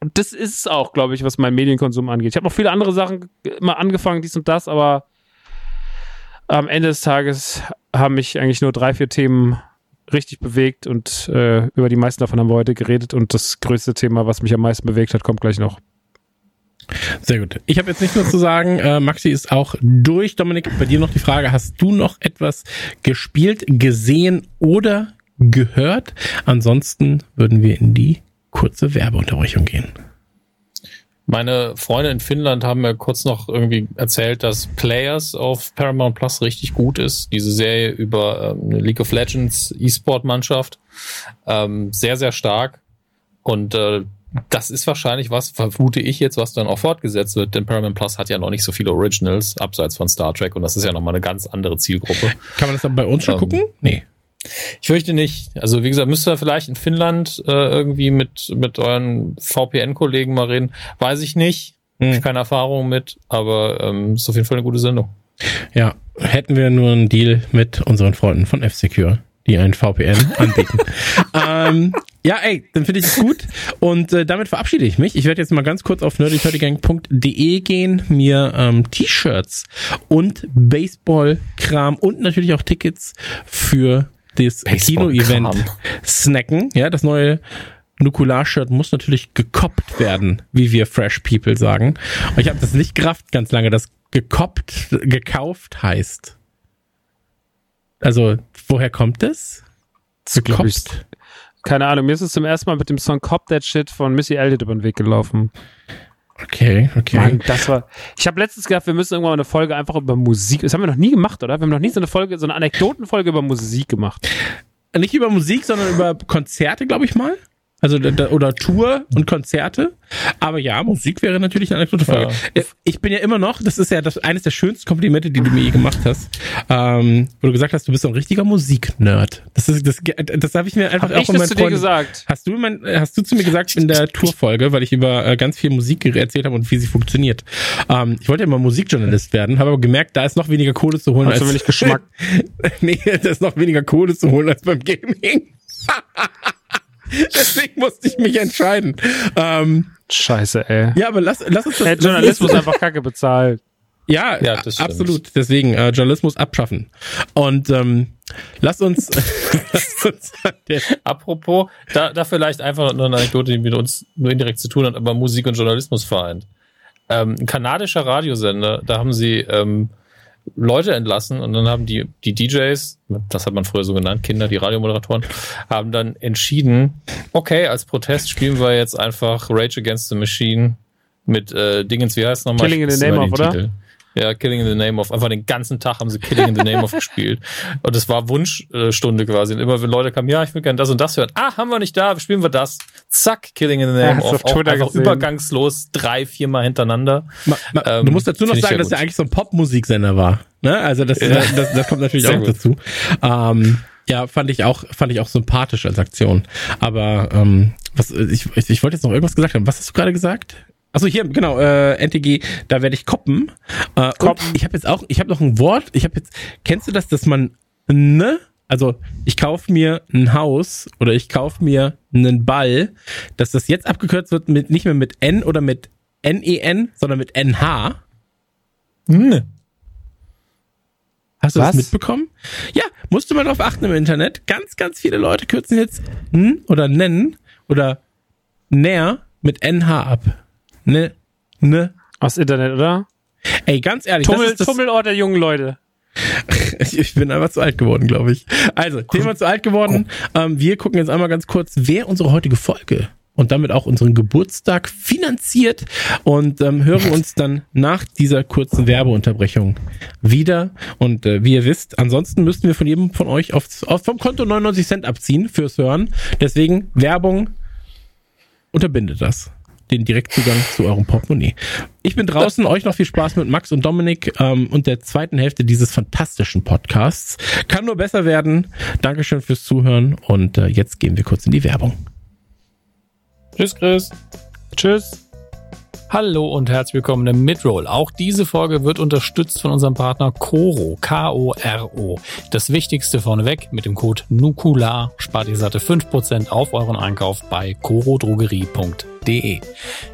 und das ist es auch, glaube ich, was mein Medienkonsum angeht. Ich habe noch viele andere Sachen immer angefangen, dies und das, aber am Ende des Tages haben mich eigentlich nur drei, vier Themen richtig bewegt und äh, über die meisten davon haben wir heute geredet und das größte Thema, was mich am meisten bewegt hat, kommt gleich noch. Sehr gut. Ich habe jetzt nicht nur zu sagen, äh, Maxi ist auch durch. Dominik, bei dir noch die Frage, hast du noch etwas gespielt, gesehen oder gehört? Ansonsten würden wir in die kurze Werbeunterbrechung gehen. Meine Freunde in Finnland haben mir kurz noch irgendwie erzählt, dass Players auf Paramount Plus richtig gut ist. Diese Serie über ähm, League of Legends E-Sport-Mannschaft. Ähm, sehr, sehr stark. Und äh, das ist wahrscheinlich was, vermute ich jetzt, was dann auch fortgesetzt wird, denn Paramount Plus hat ja noch nicht so viele Originals, abseits von Star Trek, und das ist ja nochmal eine ganz andere Zielgruppe. Kann man das dann bei uns schon ähm, gucken? Nee. Ich fürchte nicht. Also wie gesagt, müsst ihr vielleicht in Finnland äh, irgendwie mit, mit euren VPN-Kollegen mal reden. Weiß ich nicht. Hm. Ich keine Erfahrung mit, aber ähm, ist auf jeden Fall eine gute Sendung. Ja, hätten wir nur einen Deal mit unseren Freunden von F-Secure, die ein VPN anbieten. ähm, ja, ey, dann finde ich es gut. Und äh, damit verabschiede ich mich. Ich werde jetzt mal ganz kurz auf nerdyturdygang.de gehen, mir ähm, T-Shirts und Baseball-Kram und natürlich auch Tickets für das Kino-Event snacken. Ja, das neue Nukular-Shirt muss natürlich gekoppt werden, wie wir Fresh People sagen. Und ich habe das nicht gerafft ganz lange, dass gekoppt, gekauft heißt. Also, woher kommt das? Gekoppt? Keine Ahnung, mir ist es zum ersten Mal mit dem Song Cop That Shit von Missy Elliott über den Weg gelaufen. Okay, okay. Mann, das war. Ich habe letztens gedacht, wir müssen irgendwann mal eine Folge einfach über Musik. Das haben wir noch nie gemacht, oder? Wir haben noch nie so eine Folge, so eine Anekdotenfolge über Musik gemacht. Nicht über Musik, sondern über Konzerte, glaube ich mal. Also oder Tour und Konzerte. Aber ja, Musik wäre natürlich eine Anekdote. Ja. Ich bin ja immer noch, das ist ja das, eines der schönsten Komplimente, die du mir je gemacht hast, ähm, wo du gesagt hast, du bist so ein richtiger Musiknerd. Das ist das, das habe ich mir einfach hab auch ich das zu dir gesagt. Hast du mein, hast du zu mir gesagt in der Tourfolge, weil ich über äh, ganz viel Musik erzählt habe und wie sie funktioniert. Ähm, ich wollte ja immer Musikjournalist werden, habe aber gemerkt, da ist noch weniger Kohle zu holen Hast als wenig Geschmack. nee, da ist noch weniger Kohle zu holen als beim Gaming. Deswegen musste ich mich entscheiden. Ähm, Scheiße, ey. Ja, aber lass, lass uns das. Hey, Journalismus einfach kacke bezahlt. Ja, ja das absolut. Deswegen äh, Journalismus abschaffen. Und ähm, lass uns. lass uns Apropos, da, da vielleicht einfach nur eine Anekdote, die mit uns nur indirekt zu tun hat, aber Musik und Journalismus vereint. Ähm, ein kanadischer Radiosender, da haben sie ähm, Leute entlassen und dann haben die, die DJs, das hat man früher so genannt, Kinder, die Radiomoderatoren, haben dann entschieden, okay, als Protest spielen wir jetzt einfach Rage Against the Machine mit äh, Dingens, wie heißt es nochmal? Killing in the Name of, oder? Ja, Killing in the Name of. Einfach den ganzen Tag haben sie Killing in the Name of gespielt. Und es war Wunschstunde quasi. Und immer wenn Leute kamen, ja, ich will gerne das und das hören. Ah, haben wir nicht da, spielen wir das. Zack, Killing in the Name ja, of. Auch einfach gesehen. übergangslos, drei, viermal hintereinander. Ma, ma, ähm, du musst dazu noch sagen, dass er eigentlich so ein Popmusiksender war. Ne? Also das, ja. das, das, kommt natürlich Sehr auch gut. dazu. Ähm, ja, fand ich auch, fand ich auch sympathisch als Aktion. Aber ähm, was, ich, ich, ich wollte jetzt noch irgendwas gesagt haben. Was hast du gerade gesagt? Achso, hier, genau, äh, NTG, da werde ich koppen. Äh, koppen. Ich habe jetzt auch, ich habe noch ein Wort, ich habe jetzt, kennst du das, dass man ne also ich kaufe mir ein Haus oder ich kaufe mir einen Ball, dass das jetzt abgekürzt wird mit nicht mehr mit N oder mit N-E-N, sondern mit NH. Hm. Hast du Was? das mitbekommen? Ja, musst du mal drauf achten im Internet. Ganz, ganz viele Leute kürzen jetzt N oder nennen oder näher mit NH ab. Ne, ne. Aus Internet, oder? Ey, ganz ehrlich, Tummel, das Tummelort der jungen Leute. ich bin einfach zu alt geworden, glaube ich. Also, Thema zu alt geworden. Ähm, wir gucken jetzt einmal ganz kurz, wer unsere heutige Folge und damit auch unseren Geburtstag finanziert und ähm, hören uns dann nach dieser kurzen Werbeunterbrechung wieder. Und äh, wie ihr wisst, ansonsten müssten wir von jedem von euch aufs, auf, vom Konto 99 Cent abziehen fürs Hören. Deswegen Werbung unterbindet das den Direktzugang zu eurem Portemonnaie. Ich bin draußen, euch noch viel Spaß mit Max und Dominik ähm, und der zweiten Hälfte dieses fantastischen Podcasts. Kann nur besser werden. Dankeschön fürs Zuhören und äh, jetzt gehen wir kurz in die Werbung. Tschüss, Chris. Tschüss. Hallo und herzlich willkommen im Midroll. Auch diese Folge wird unterstützt von unserem Partner Coro, K-O-R-O. Das Wichtigste vorneweg, mit dem Code NUKULAR spart ihr satte 5% auf euren Einkauf bei corodrogerie.de www.coro.de.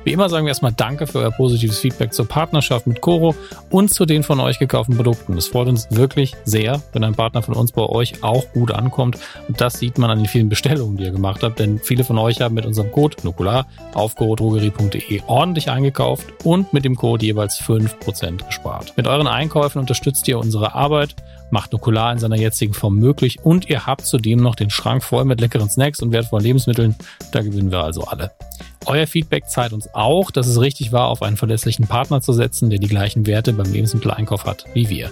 Wie immer sagen wir erstmal Danke für euer positives Feedback zur Partnerschaft mit Coro und zu den von euch gekauften Produkten. Es freut uns wirklich sehr, wenn ein Partner von uns bei euch auch gut ankommt. Und das sieht man an den vielen Bestellungen, die ihr gemacht habt, denn viele von euch haben mit unserem Code Nukular auf corodrogerie.de ordentlich eingekauft und mit dem Code jeweils 5% gespart. Mit euren Einkäufen unterstützt ihr unsere Arbeit macht Nukular in seiner jetzigen Form möglich und ihr habt zudem noch den Schrank voll mit leckeren Snacks und wertvollen Lebensmitteln. Da gewinnen wir also alle. Euer Feedback zeigt uns auch, dass es richtig war, auf einen verlässlichen Partner zu setzen, der die gleichen Werte beim Lebensmitteleinkauf hat wie wir.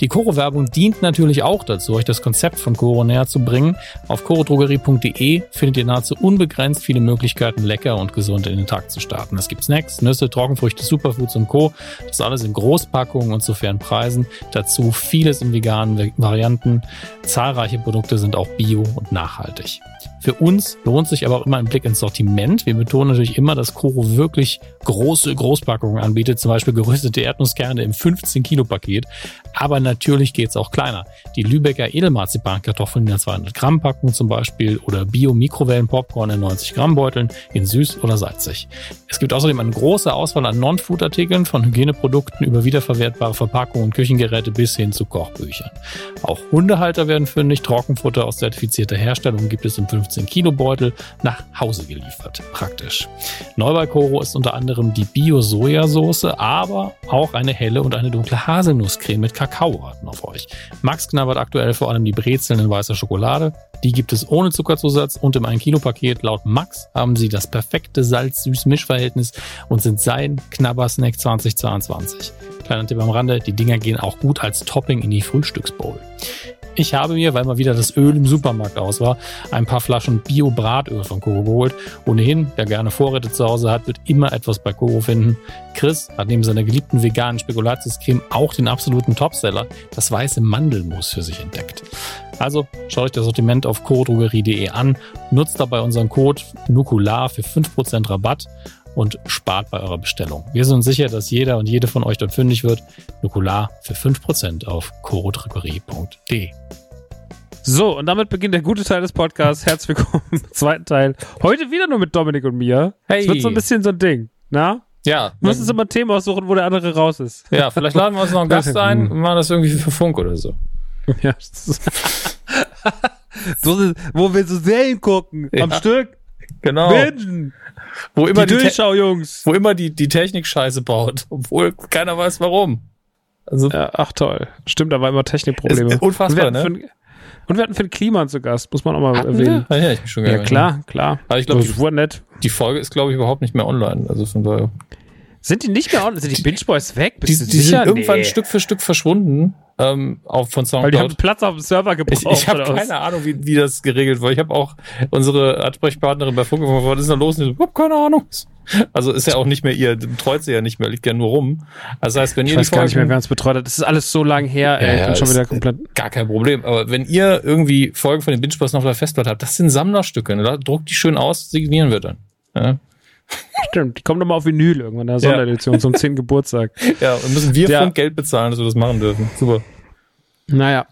Die Coro-Werbung dient natürlich auch dazu, euch das Konzept von Coro näher zu bringen. Auf corodrogerie.de findet ihr nahezu unbegrenzt viele Möglichkeiten, lecker und gesund in den Tag zu starten. Es gibt Snacks, Nüsse, Trockenfrüchte, Superfoods und Co. Das alles in Großpackungen und zu fairen Preisen. Dazu vieles in veganen Varianten. Zahlreiche Produkte sind auch bio und nachhaltig. Für uns lohnt sich aber auch immer ein Blick ins Sortiment. Wir betonen natürlich immer, dass Koro wirklich große Großpackungen anbietet, zum Beispiel geröstete Erdnusskerne im 15 Kilo Paket. Aber natürlich geht's auch kleiner. Die Lübecker Edelmarzipankartoffeln in der 200 Gramm Packung zum Beispiel oder Bio-Mikrowellen-Popcorn in 90 Gramm Beuteln in süß oder salzig. Es gibt außerdem eine große Auswahl an Non-Food-Artikeln von Hygieneprodukten über wiederverwertbare Verpackungen und Küchengeräte bis hin zu Kochbüchern. Auch Hundehalter werden fündig. Trockenfutter aus zertifizierter Herstellung gibt es im 15 Kilo Beutel nach Hause geliefert. Praktisch. Neu bei Koro ist unter anderem die Bio-Sojasauce, aber auch eine helle und eine dunkle Haselnusscreme mit Kakao warten auf euch. Max knabbert aktuell vor allem die Brezeln in weißer Schokolade. Die gibt es ohne Zuckerzusatz und im 1 Kilo Paket. Laut Max haben sie das perfekte Salz-Süß-Mischverhältnis und sind sein Knabbersnack 2022. Kleiner Tipp am Rande, die Dinger gehen auch gut als Topping in die Frühstücksbowl. Ich habe mir, weil mal wieder das Öl im Supermarkt aus war, ein paar Flaschen Bio-Bratöl von Koro geholt. Ohnehin, wer gerne Vorräte zu Hause hat, wird immer etwas bei Koro finden. Chris hat neben seiner geliebten veganen Spekulatiuscreme auch den absoluten Topseller, das weiße Mandelmus, für sich entdeckt. Also schaut euch das Sortiment auf chorodrogerie.de an, nutzt dabei unseren Code NUKULAR für 5% Rabatt und spart bei eurer Bestellung. Wir sind sicher, dass jeder und jede von euch dort fündig wird. Nukular für 5% auf chorodrogerie.de. So, und damit beginnt der gute Teil des Podcasts. Herzlich willkommen im zweiten Teil. Heute wieder nur mit Dominik und mir. Hey. Es wird so ein bisschen so ein Ding, na? Ja. Du musst uns immer ein Thema aussuchen, wo der andere raus ist. Ja, vielleicht laden wir uns noch einen Gast ein und machen das irgendwie für Funk oder so. Ja. so wo wir so Serien gucken. Ja. Am Stück. Genau. Bingen. Wo immer die, die Durchschau, Jungs. Wo immer die, die Technik Scheiße baut, obwohl keiner weiß warum. Also, ja, ach toll. Stimmt, da war immer Technikprobleme. Unfassbar, ne? Für, und wir hatten Finn Kliman zu Gast, muss man auch mal hatten erwähnen. Wir? Ah, ja, ich bin schon ja, klar, klar. Aber ich glaube, das war nett. Die Folge ist, glaube ich, überhaupt nicht mehr online. Also von daher. Sind die nicht mehr online? Sind die Binge Boys weg? Bist die, die sind irgendwann nee. Stück für Stück verschwunden ähm, auch von Soundcloud. Weil die haben Platz auf dem Server gebraucht. Ich, ich habe keine Ahnung, wie, wie das geregelt war. Ich habe auch unsere Ansprechpartnerin bei Funk gefragt, was ist da los? Und ich habe keine Ahnung. Also ist ja auch nicht mehr ihr, betreut sie ja nicht mehr, liegt ja nur rum. Also das heißt, wenn ich ihr weiß die Folgen, gar nicht mehr, wer uns betreut hat. Das ist alles so lang her, ey, ja, ja, schon wieder komplett. Gar kein Problem. Aber wenn ihr irgendwie Folgen von den Binge noch auf der Festplatte habt, das sind Sammlerstücke. Ne? Druckt die schön aus, signieren wir dann. Ja. Stimmt, die kommen nochmal auf Vinyl irgendwann in der Sonderedition ja. zum 10. Geburtstag. Ja, und müssen wir ja. Geld bezahlen, dass wir das machen dürfen. Super. Naja.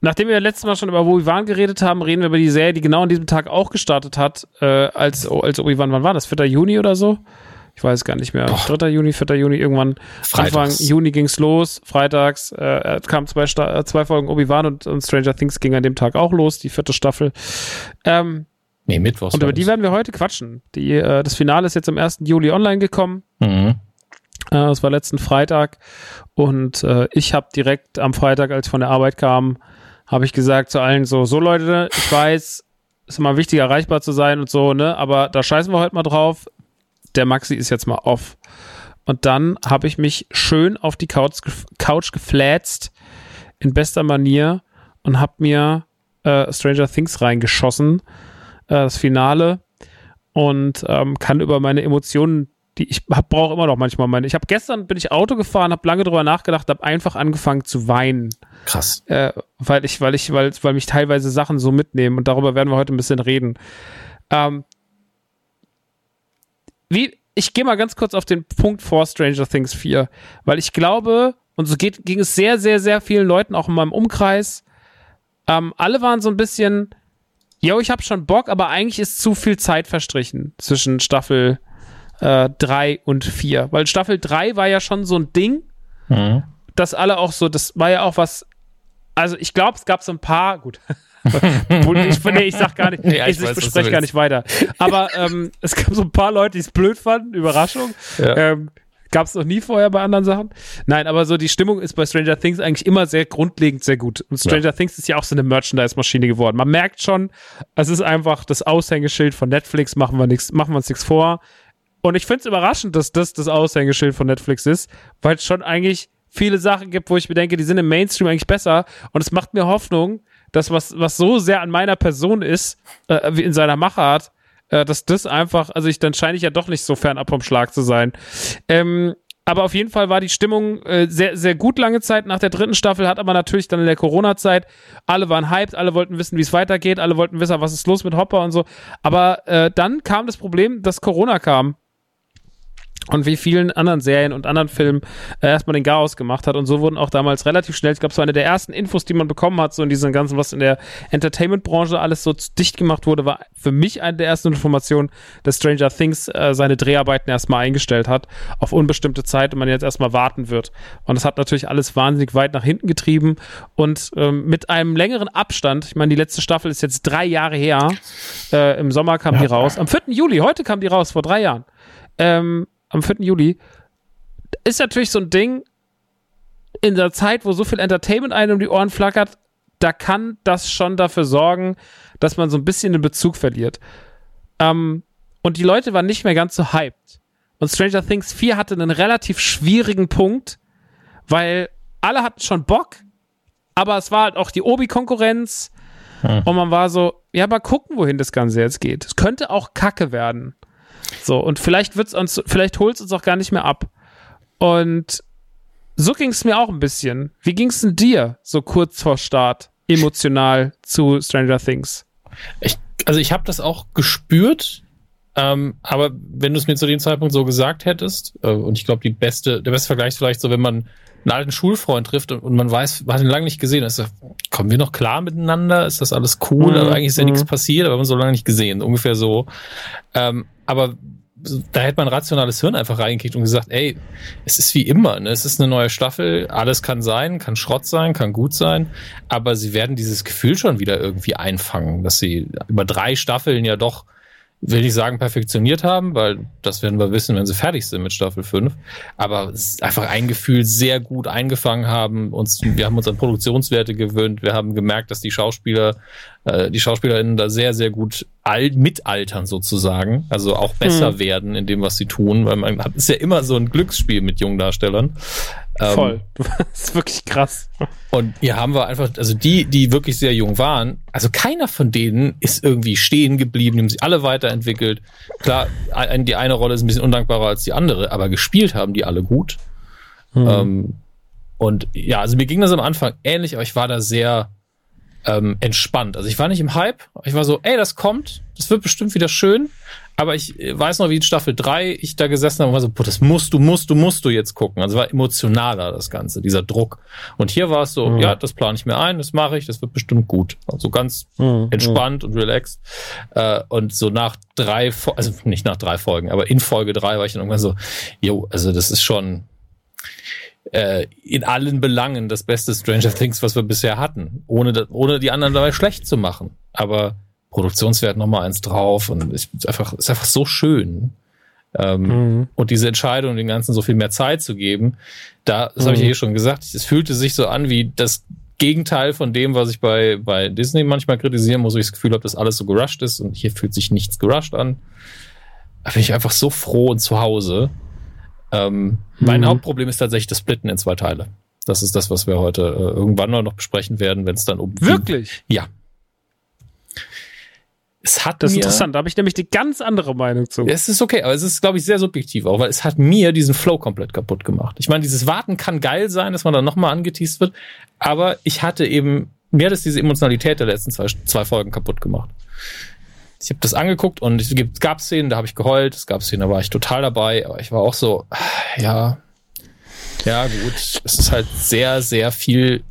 nachdem wir letztes Mal schon über Obi-Wan geredet haben, reden wir über die Serie, die genau an diesem Tag auch gestartet hat, äh, als, als Obi-Wan, wann war das? 4. Juni oder so? Ich weiß gar nicht mehr. Boah. 3. Juni, 4. Juni, irgendwann Freitags. Anfang Juni ging's los. Freitags äh, kamen zwei, äh, zwei Folgen Obi-Wan und, und, Stranger Things ging an dem Tag auch los, die vierte Staffel. Ähm, nee, Mittwochs. Und über die werden wir heute quatschen. Die, äh, das Finale ist jetzt am 1. Juli online gekommen. Mhm. Äh, das war letzten Freitag. Und äh, ich habe direkt am Freitag, als ich von der Arbeit kam, habe ich gesagt zu allen so, so Leute, ich weiß, ist immer wichtig, erreichbar zu sein und so, ne? Aber da scheißen wir heute mal drauf der Maxi ist jetzt mal off. Und dann habe ich mich schön auf die Couch, Couch geflätzt, in bester Manier, und habe mir äh, Stranger Things reingeschossen, äh, das Finale, und ähm, kann über meine Emotionen, die ich brauche immer noch manchmal meine. Ich habe gestern bin ich Auto gefahren, habe lange drüber nachgedacht, habe einfach angefangen zu weinen. Krass. Äh, weil ich, weil ich, weil, weil mich teilweise Sachen so mitnehmen und darüber werden wir heute ein bisschen reden. Ähm, wie, ich gehe mal ganz kurz auf den Punkt vor Stranger Things 4, weil ich glaube, und so geht, ging es sehr, sehr, sehr vielen Leuten auch in meinem Umkreis, ähm, alle waren so ein bisschen, yo, ich habe schon Bock, aber eigentlich ist zu viel Zeit verstrichen zwischen Staffel äh, 3 und 4, weil Staffel 3 war ja schon so ein Ding, mhm. dass alle auch so, das war ja auch was, also ich glaube, es gab so ein paar, gut, ich, nee, ich sag gar nicht, ja, ich, ich bespreche gar nicht weiter. Aber ähm, es gab so ein paar Leute, die es blöd fanden, Überraschung. Ja. Ähm, Gab es noch nie vorher bei anderen Sachen. Nein, aber so die Stimmung ist bei Stranger Things eigentlich immer sehr grundlegend sehr gut. Und Stranger ja. Things ist ja auch so eine Merchandise-Maschine geworden. Man merkt schon, es ist einfach das Aushängeschild von Netflix, machen wir nichts, machen wir uns nichts vor. Und ich finde es überraschend, dass das das Aushängeschild von Netflix ist, weil es schon eigentlich viele Sachen gibt, wo ich mir denke, die sind im Mainstream eigentlich besser. Und es macht mir Hoffnung, das, was, was so sehr an meiner Person ist, äh, wie in seiner Machart, äh, dass das einfach, also ich, dann scheine ich ja doch nicht so fern ab vom Schlag zu sein. Ähm, aber auf jeden Fall war die Stimmung äh, sehr, sehr gut lange Zeit nach der dritten Staffel, hat aber natürlich dann in der Corona-Zeit, alle waren hyped, alle wollten wissen, wie es weitergeht, alle wollten wissen, was ist los mit Hopper und so. Aber äh, dann kam das Problem, dass Corona kam und wie vielen anderen Serien und anderen Filmen äh, erstmal den Chaos gemacht hat. Und so wurden auch damals relativ schnell, ich glaube, so eine der ersten Infos, die man bekommen hat, so in diesem ganzen, was in der Entertainment-Branche alles so dicht gemacht wurde, war für mich eine der ersten Informationen, dass Stranger Things äh, seine Dreharbeiten erstmal eingestellt hat, auf unbestimmte Zeit und man jetzt erstmal warten wird. Und das hat natürlich alles wahnsinnig weit nach hinten getrieben und ähm, mit einem längeren Abstand, ich meine, die letzte Staffel ist jetzt drei Jahre her, äh, im Sommer kam ja. die raus, am 4. Juli, heute kam die raus, vor drei Jahren. Ähm, am 4. Juli, ist natürlich so ein Ding, in der Zeit, wo so viel Entertainment einem um die Ohren flackert, da kann das schon dafür sorgen, dass man so ein bisschen den Bezug verliert. Ähm, und die Leute waren nicht mehr ganz so hyped. Und Stranger Things 4 hatte einen relativ schwierigen Punkt, weil alle hatten schon Bock, aber es war halt auch die Obi-Konkurrenz. Hm. Und man war so, ja, mal gucken, wohin das Ganze jetzt geht. Es könnte auch Kacke werden. So, und vielleicht wird's uns, vielleicht holt es uns auch gar nicht mehr ab. Und so ging es mir auch ein bisschen. Wie ging es denn dir so kurz vor Start emotional zu Stranger Things? Ich, also ich habe das auch gespürt, ähm, aber wenn du es mir zu dem Zeitpunkt so gesagt hättest, äh, und ich glaube, die beste, der beste Vergleich ist vielleicht so, wenn man einen alten Schulfreund trifft und, und man weiß, man hat ihn lange nicht gesehen, ist das, kommen wir noch klar miteinander? Ist das alles cool? Mhm. Also eigentlich ist ja mhm. nichts passiert, aber wir haben so lange nicht gesehen, ungefähr so. Ähm, aber da hätte man rationales Hirn einfach reingekickt und gesagt, ey, es ist wie immer, ne? es ist eine neue Staffel, alles kann sein, kann Schrott sein, kann gut sein, aber sie werden dieses Gefühl schon wieder irgendwie einfangen, dass sie über drei Staffeln ja doch will ich sagen, perfektioniert haben, weil das werden wir wissen, wenn sie fertig sind mit Staffel 5. Aber einfach ein Gefühl sehr gut eingefangen haben. Uns, wir haben uns an Produktionswerte gewöhnt. Wir haben gemerkt, dass die Schauspieler, äh, die SchauspielerInnen da sehr, sehr gut alt, mitaltern sozusagen. Also auch besser hm. werden in dem, was sie tun, weil man hat, ist ja immer so ein Glücksspiel mit jungen Darstellern. Ähm, Voll. das ist wirklich krass. Und hier haben wir einfach, also die, die wirklich sehr jung waren, also keiner von denen ist irgendwie stehen geblieben, die haben sich alle weiterentwickelt. Klar, die eine Rolle ist ein bisschen undankbarer als die andere, aber gespielt haben die alle gut. Mhm. Ähm, und ja, also mir ging das am Anfang ähnlich, aber ich war da sehr, ähm, entspannt. Also ich war nicht im Hype, ich war so, ey, das kommt, das wird bestimmt wieder schön. Aber ich äh, weiß noch, wie in Staffel 3 ich da gesessen habe und war so, boah, das musst du, musst du, musst du jetzt gucken. Also war emotionaler das Ganze, dieser Druck. Und hier war es so, mhm. ja, das plane ich mir ein, das mache ich, das wird bestimmt gut. Also ganz mhm. entspannt und relaxed. Äh, und so nach drei, also nicht nach drei Folgen, aber in Folge drei war ich dann irgendwann so, jo, also das ist schon äh, in allen Belangen das beste Stranger Things, was wir bisher hatten. Ohne, ohne die anderen dabei schlecht zu machen. Aber Produktionswert nochmal eins drauf und ist einfach, ist einfach so schön. Ähm, mhm. Und diese Entscheidung, den Ganzen so viel mehr Zeit zu geben, da, das mhm. habe ich ja eh schon gesagt, es fühlte sich so an wie das Gegenteil von dem, was ich bei, bei Disney manchmal kritisieren muss, wo ich das Gefühl habe, dass alles so gerusht ist und hier fühlt sich nichts gerusht an. Da bin ich einfach so froh und zu Hause. Ähm, mhm. Mein Hauptproblem ist tatsächlich das Splitten in zwei Teile. Das ist das, was wir heute äh, irgendwann noch besprechen werden, wenn es dann um. Wirklich? Ja, es hat das ist mir, interessant, da habe ich nämlich die ganz andere Meinung zu. Es ist okay, aber es ist, glaube ich, sehr subjektiv auch, weil es hat mir diesen Flow komplett kaputt gemacht. Ich meine, dieses Warten kann geil sein, dass man dann nochmal angeteased wird, aber ich hatte eben, mir hat es diese Emotionalität der letzten zwei, zwei Folgen kaputt gemacht. Ich habe das angeguckt und es gab Szenen, da habe ich geheult, es gab Szenen, da war ich total dabei, aber ich war auch so, ja, ja gut, es ist halt sehr, sehr viel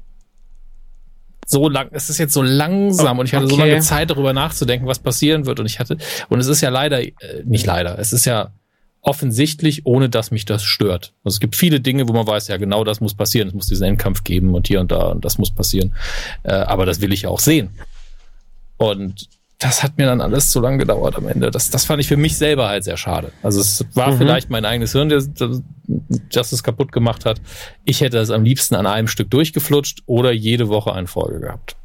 so lang, es ist jetzt so langsam und ich hatte okay. so lange Zeit darüber nachzudenken, was passieren wird und ich hatte und es ist ja leider äh, nicht leider, es ist ja offensichtlich, ohne dass mich das stört. Also es gibt viele Dinge, wo man weiß, ja genau das muss passieren, es muss diesen Endkampf geben und hier und da und das muss passieren, äh, aber das will ich ja auch sehen. Und das hat mir dann alles zu lang gedauert am Ende. Das, das fand ich für mich selber halt sehr schade. Also es war mhm. vielleicht mein eigenes Hirn, das, das es kaputt gemacht hat. Ich hätte es am liebsten an einem Stück durchgeflutscht oder jede Woche eine Folge gehabt.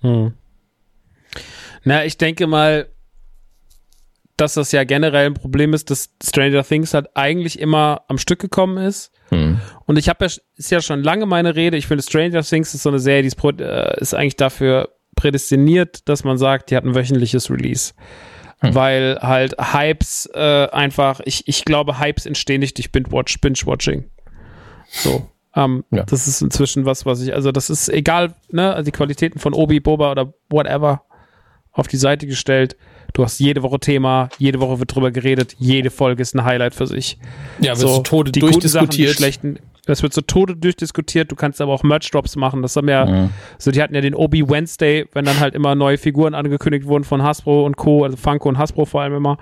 Hm. Na, ich denke mal, dass das ja generell ein Problem ist, dass Stranger Things halt eigentlich immer am Stück gekommen ist. Hm. Und ich habe ja, ist ja schon lange meine Rede, ich finde Stranger Things ist so eine Serie, die ist, äh, ist eigentlich dafür prädestiniert, dass man sagt, die hat ein wöchentliches Release. Hm. Weil halt Hypes äh, einfach, ich, ich glaube, Hypes entstehen nicht durch Binge-Watch, Binge-Watching. So. Ähm, ja. Das ist inzwischen was, was ich, also das ist egal, ne, also die Qualitäten von Obi, Boba oder whatever auf die Seite gestellt. Du hast jede Woche Thema, jede Woche wird drüber geredet, jede Folge ist ein Highlight für sich. Ja, wird so, Tode die durchdiskutiert. Sachen, die schlechten, das wird zu Tode durchdiskutiert. Du kannst aber auch Merch-Drops machen. Das haben ja, mhm. so die hatten ja den Obi Wednesday, wenn dann halt immer neue Figuren angekündigt wurden von Hasbro und Co., also Funko und Hasbro vor allem immer.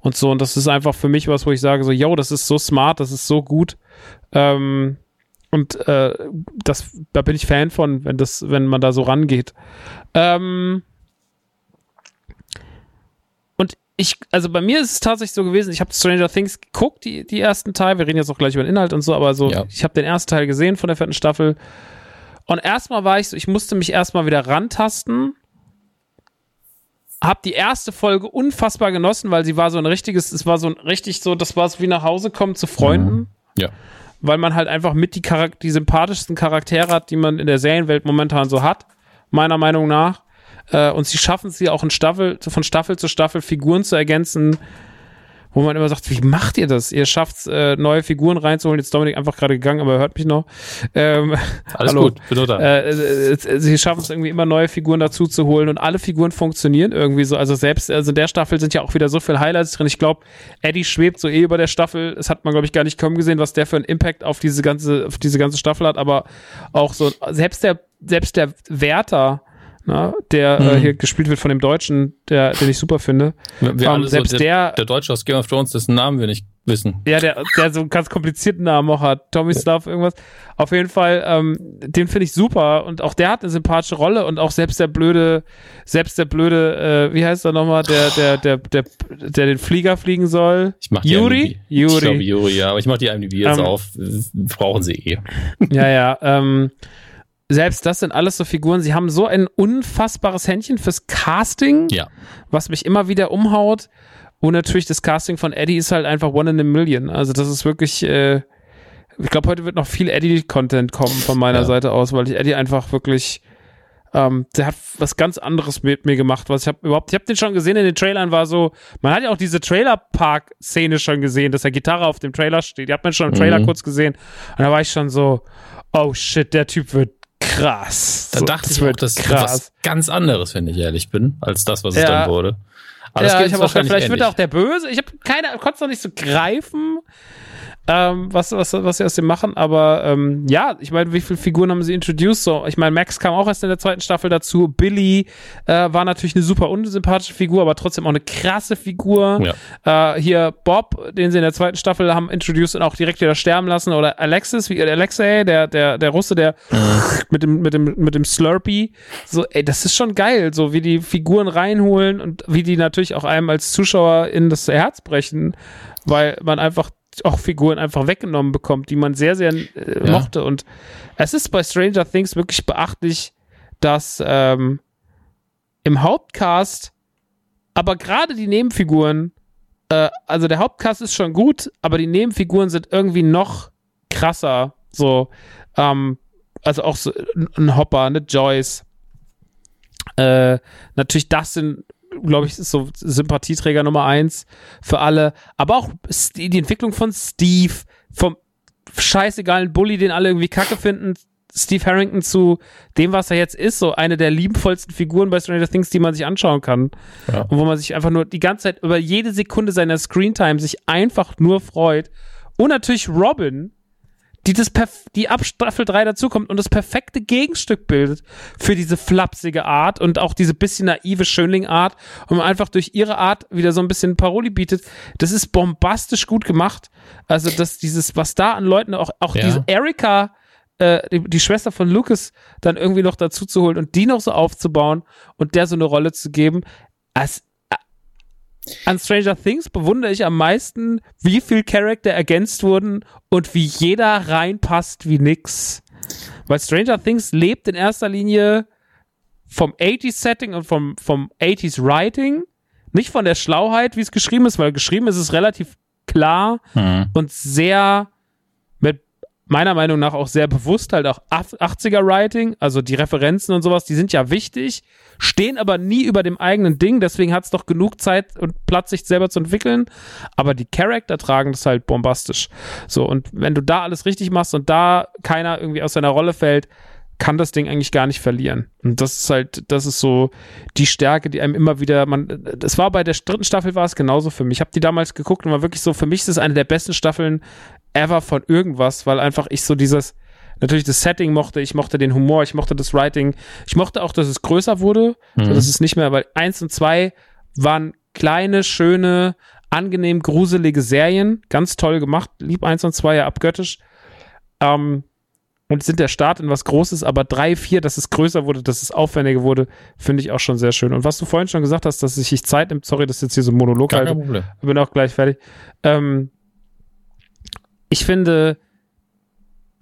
Und so, und das ist einfach für mich was, wo ich sage so, yo, das ist so smart, das ist so gut. Ähm, und äh, das, da bin ich Fan von, wenn das, wenn man da so rangeht. Ähm, ich, also bei mir ist es tatsächlich so gewesen, ich habe Stranger Things geguckt, die, die ersten Teile, wir reden jetzt auch gleich über den Inhalt und so, aber so, ja. ich habe den ersten Teil gesehen von der vierten Staffel. Und erstmal war ich so, ich musste mich erstmal wieder rantasten. Hab die erste Folge unfassbar genossen, weil sie war so ein richtiges, es war so ein richtig so, das war so wie nach Hause kommen zu Freunden. Mhm. Ja. Weil man halt einfach mit die, Charak die sympathischsten Charaktere hat, die man in der Serienwelt momentan so hat, meiner Meinung nach. Äh, und sie schaffen es ja auch in Staffel, von Staffel zu Staffel Figuren zu ergänzen, wo man immer sagt, wie macht ihr das? Ihr schafft äh, neue Figuren reinzuholen. Jetzt Dominik einfach gerade gegangen, aber er hört mich noch. Ähm, Alles hallo. gut, bin da. Äh, äh, sie schaffen es irgendwie immer neue Figuren dazu zu holen und alle Figuren funktionieren irgendwie so. Also selbst, also in der Staffel sind ja auch wieder so viele Highlights drin. Ich glaube, Eddie schwebt so eh über der Staffel. Das hat man, glaube ich, gar nicht kommen gesehen, was der für einen Impact auf diese ganze, auf diese ganze Staffel hat. Aber auch so, selbst der, selbst der Wärter, na, der mhm. äh, hier gespielt wird von dem Deutschen, der, den ich super finde. Wir um, selbst so der, der, der Deutsche aus Game of Thrones, dessen Namen wir nicht wissen. Ja, der, der so einen ganz komplizierten Namen auch hat. Tommy ja. Stuff, irgendwas. Auf jeden Fall, ähm, den finde ich super und auch der hat eine sympathische Rolle und auch selbst der blöde, selbst der blöde, äh, wie heißt er nochmal, der, der, der, der, der den Flieger fliegen soll. Ich mach die Yuri? IMDb. Yuri. Ich glaube Yuri, ja, aber ich mach die IMDb jetzt um, ähm. auf. Brauchen sie eh. Ja, ja, ähm, selbst das sind alles so Figuren, sie haben so ein unfassbares Händchen fürs Casting, ja. was mich immer wieder umhaut. Und natürlich das Casting von Eddie ist halt einfach one in a million. Also das ist wirklich, äh, ich glaube, heute wird noch viel Eddie-Content kommen von meiner ja. Seite aus, weil ich Eddie einfach wirklich, ähm, der hat was ganz anderes mit mir gemacht, was ich habe überhaupt, ich habe den schon gesehen in den Trailern, war so, man hat ja auch diese Trailer-Park-Szene schon gesehen, dass der Gitarre auf dem Trailer steht. Die hat man schon im Trailer mhm. kurz gesehen. Und da war ich schon so, oh shit, der Typ wird krass. Da dachte ich auch, das krass. was ganz anderes, wenn ich ehrlich bin, als das, was ja. es dann wurde. Aber ja, ich auch, vielleicht wird er auch der Böse. Ich habe keine, konnte es noch nicht so greifen ähm, was, was, was sie aus dem machen. Aber ähm, ja, ich meine, wie viele Figuren haben sie introduced? So, ich meine, Max kam auch erst in der zweiten Staffel dazu. Billy äh, war natürlich eine super unsympathische Figur, aber trotzdem auch eine krasse Figur. Ja. Äh, hier Bob, den sie in der zweiten Staffel haben introduced und auch direkt wieder sterben lassen. Oder Alexis, wie Alexei, der, der, der Russe, der mit dem, mit dem, mit dem Slurpee. So, ey, das ist schon geil, so wie die Figuren reinholen und wie die natürlich auch einem als Zuschauer in das Herz brechen, weil man einfach auch Figuren einfach weggenommen bekommt, die man sehr, sehr äh, ja. mochte. Und es ist bei Stranger Things wirklich beachtlich, dass ähm, im Hauptcast, aber gerade die Nebenfiguren, äh, also der Hauptcast ist schon gut, aber die Nebenfiguren sind irgendwie noch krasser. So, ähm, also auch so ein Hopper, eine Joyce. Äh, natürlich das sind glaube ich, ist so Sympathieträger Nummer eins für alle. Aber auch die Entwicklung von Steve, vom scheißegalen Bully, den alle irgendwie kacke finden, Steve Harrington zu dem, was er jetzt ist, so eine der liebenvollsten Figuren bei Stranger Things, die man sich anschauen kann. Ja. Und wo man sich einfach nur die ganze Zeit über jede Sekunde seiner Screentime sich einfach nur freut. Und natürlich Robin, die das die ab Staffel 3 dazukommt und das perfekte Gegenstück bildet für diese flapsige Art und auch diese bisschen naive Schönling-Art und einfach durch ihre Art wieder so ein bisschen Paroli bietet. Das ist bombastisch gut gemacht. Also, dass dieses, was da an Leuten auch, auch ja. diese Erika, äh, die, die, Schwester von Lucas, dann irgendwie noch dazu zu holen und die noch so aufzubauen und der so eine Rolle zu geben. Es an Stranger Things bewundere ich am meisten, wie viel Charakter ergänzt wurden und wie jeder reinpasst wie nix. Weil Stranger Things lebt in erster Linie vom 80s Setting und vom, vom 80s Writing, nicht von der Schlauheit, wie es geschrieben ist, weil geschrieben ist es relativ klar mhm. und sehr meiner Meinung nach auch sehr bewusst halt auch 80er Writing, also die Referenzen und sowas, die sind ja wichtig, stehen aber nie über dem eigenen Ding, deswegen hat es doch genug Zeit und Platz, sich selber zu entwickeln. Aber die Charakter tragen das halt bombastisch. So, und wenn du da alles richtig machst und da keiner irgendwie aus seiner Rolle fällt, kann das Ding eigentlich gar nicht verlieren. Und das ist halt, das ist so die Stärke, die einem immer wieder, man, das war bei der dritten Staffel war es genauso für mich. Ich habe die damals geguckt und war wirklich so, für mich ist es eine der besten Staffeln ever von irgendwas, weil einfach ich so dieses, natürlich das Setting mochte, ich mochte den Humor, ich mochte das Writing, ich mochte auch, dass es größer wurde, mhm. so dass es nicht mehr, weil eins und zwei waren kleine, schöne, angenehm gruselige Serien, ganz toll gemacht, lieb eins und zwei ja abgöttisch. Ähm, und sind der Start in was Großes, aber drei, vier, dass es größer wurde, dass es aufwendiger wurde, finde ich auch schon sehr schön. Und was du vorhin schon gesagt hast, dass sich Zeit nimmt, sorry, das ist jetzt hier so ein Monolog halt, bin auch gleich fertig. Ähm, ich finde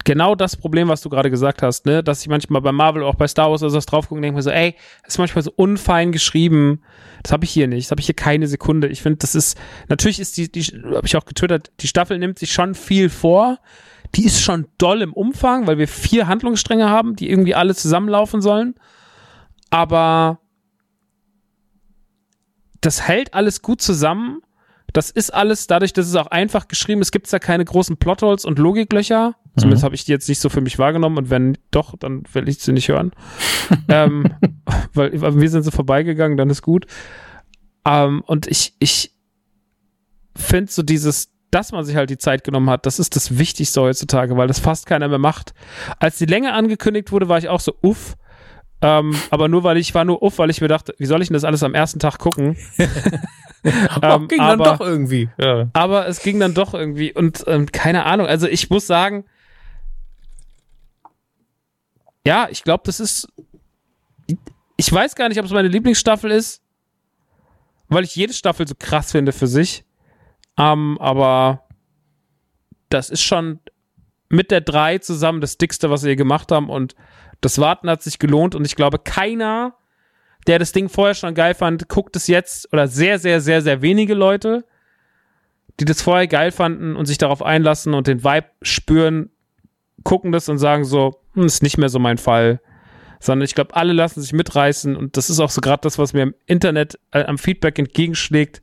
genau das Problem, was du gerade gesagt hast, ne, dass ich manchmal bei Marvel auch bei Star Wars oder sowas drauf gucke und denke mir so, ey, das ist manchmal so unfein geschrieben. Das habe ich hier nicht. Das habe ich hier keine Sekunde. Ich finde, das ist natürlich ist die, die habe ich auch getwittert. Die Staffel nimmt sich schon viel vor. Die ist schon doll im Umfang, weil wir vier Handlungsstränge haben, die irgendwie alle zusammenlaufen sollen. Aber das hält alles gut zusammen das ist alles dadurch, dass es auch einfach geschrieben ist, gibt es da keine großen Plotholes und Logiklöcher. Mhm. Zumindest habe ich die jetzt nicht so für mich wahrgenommen und wenn doch, dann will ich sie nicht hören. ähm, weil, wir sind so vorbeigegangen, dann ist gut. Ähm, und ich, ich finde so dieses, dass man sich halt die Zeit genommen hat, das ist das Wichtigste heutzutage, weil das fast keiner mehr macht. Als die Länge angekündigt wurde, war ich auch so, uff. Ähm, aber nur weil ich war nur uff, weil ich mir dachte, wie soll ich denn das alles am ersten Tag gucken? ähm, ging aber, dann doch irgendwie. Ja. Aber es ging dann doch irgendwie. Und ähm, keine Ahnung, also ich muss sagen, ja, ich glaube, das ist. Ich weiß gar nicht, ob es meine Lieblingsstaffel ist, weil ich jede Staffel so krass finde für sich. Ähm, aber das ist schon mit der 3 zusammen das dickste, was wir gemacht haben. Und das Warten hat sich gelohnt. Und ich glaube, keiner der das Ding vorher schon geil fand, guckt es jetzt oder sehr, sehr, sehr, sehr wenige Leute, die das vorher geil fanden und sich darauf einlassen und den Vibe spüren, gucken das und sagen so, hm, ist nicht mehr so mein Fall. Sondern ich glaube, alle lassen sich mitreißen und das ist auch so gerade das, was mir im Internet äh, am Feedback entgegenschlägt.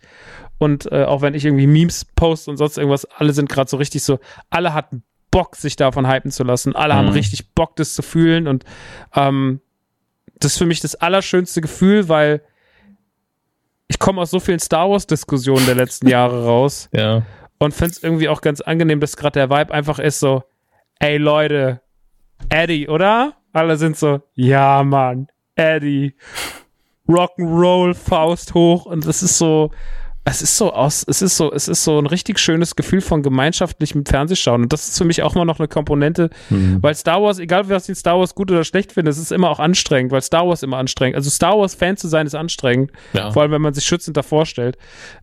Und äh, auch wenn ich irgendwie Memes poste und sonst irgendwas, alle sind gerade so richtig so, alle hatten Bock, sich davon hypen zu lassen. Alle mhm. haben richtig Bock, das zu fühlen. Und ähm, das ist für mich das allerschönste Gefühl, weil ich komme aus so vielen Star Wars-Diskussionen der letzten Jahre raus. Ja. Und finde es irgendwie auch ganz angenehm, dass gerade der Vibe einfach ist so, ey Leute, Eddie, oder? Alle sind so, ja, Mann, Eddie. Rock'n'Roll, Faust hoch. Und es ist so, es ist so aus, es ist so, es ist so ein richtig schönes Gefühl von gemeinschaftlichem Fernsehschauen. Und das ist für mich auch immer noch eine Komponente, mhm. weil Star Wars, egal was ich Star Wars gut oder schlecht finde, es ist immer auch anstrengend, weil Star Wars immer anstrengend. Also Star Wars Fan zu sein ist anstrengend. Ja. Vor allem, wenn man sich schützend davor stellt.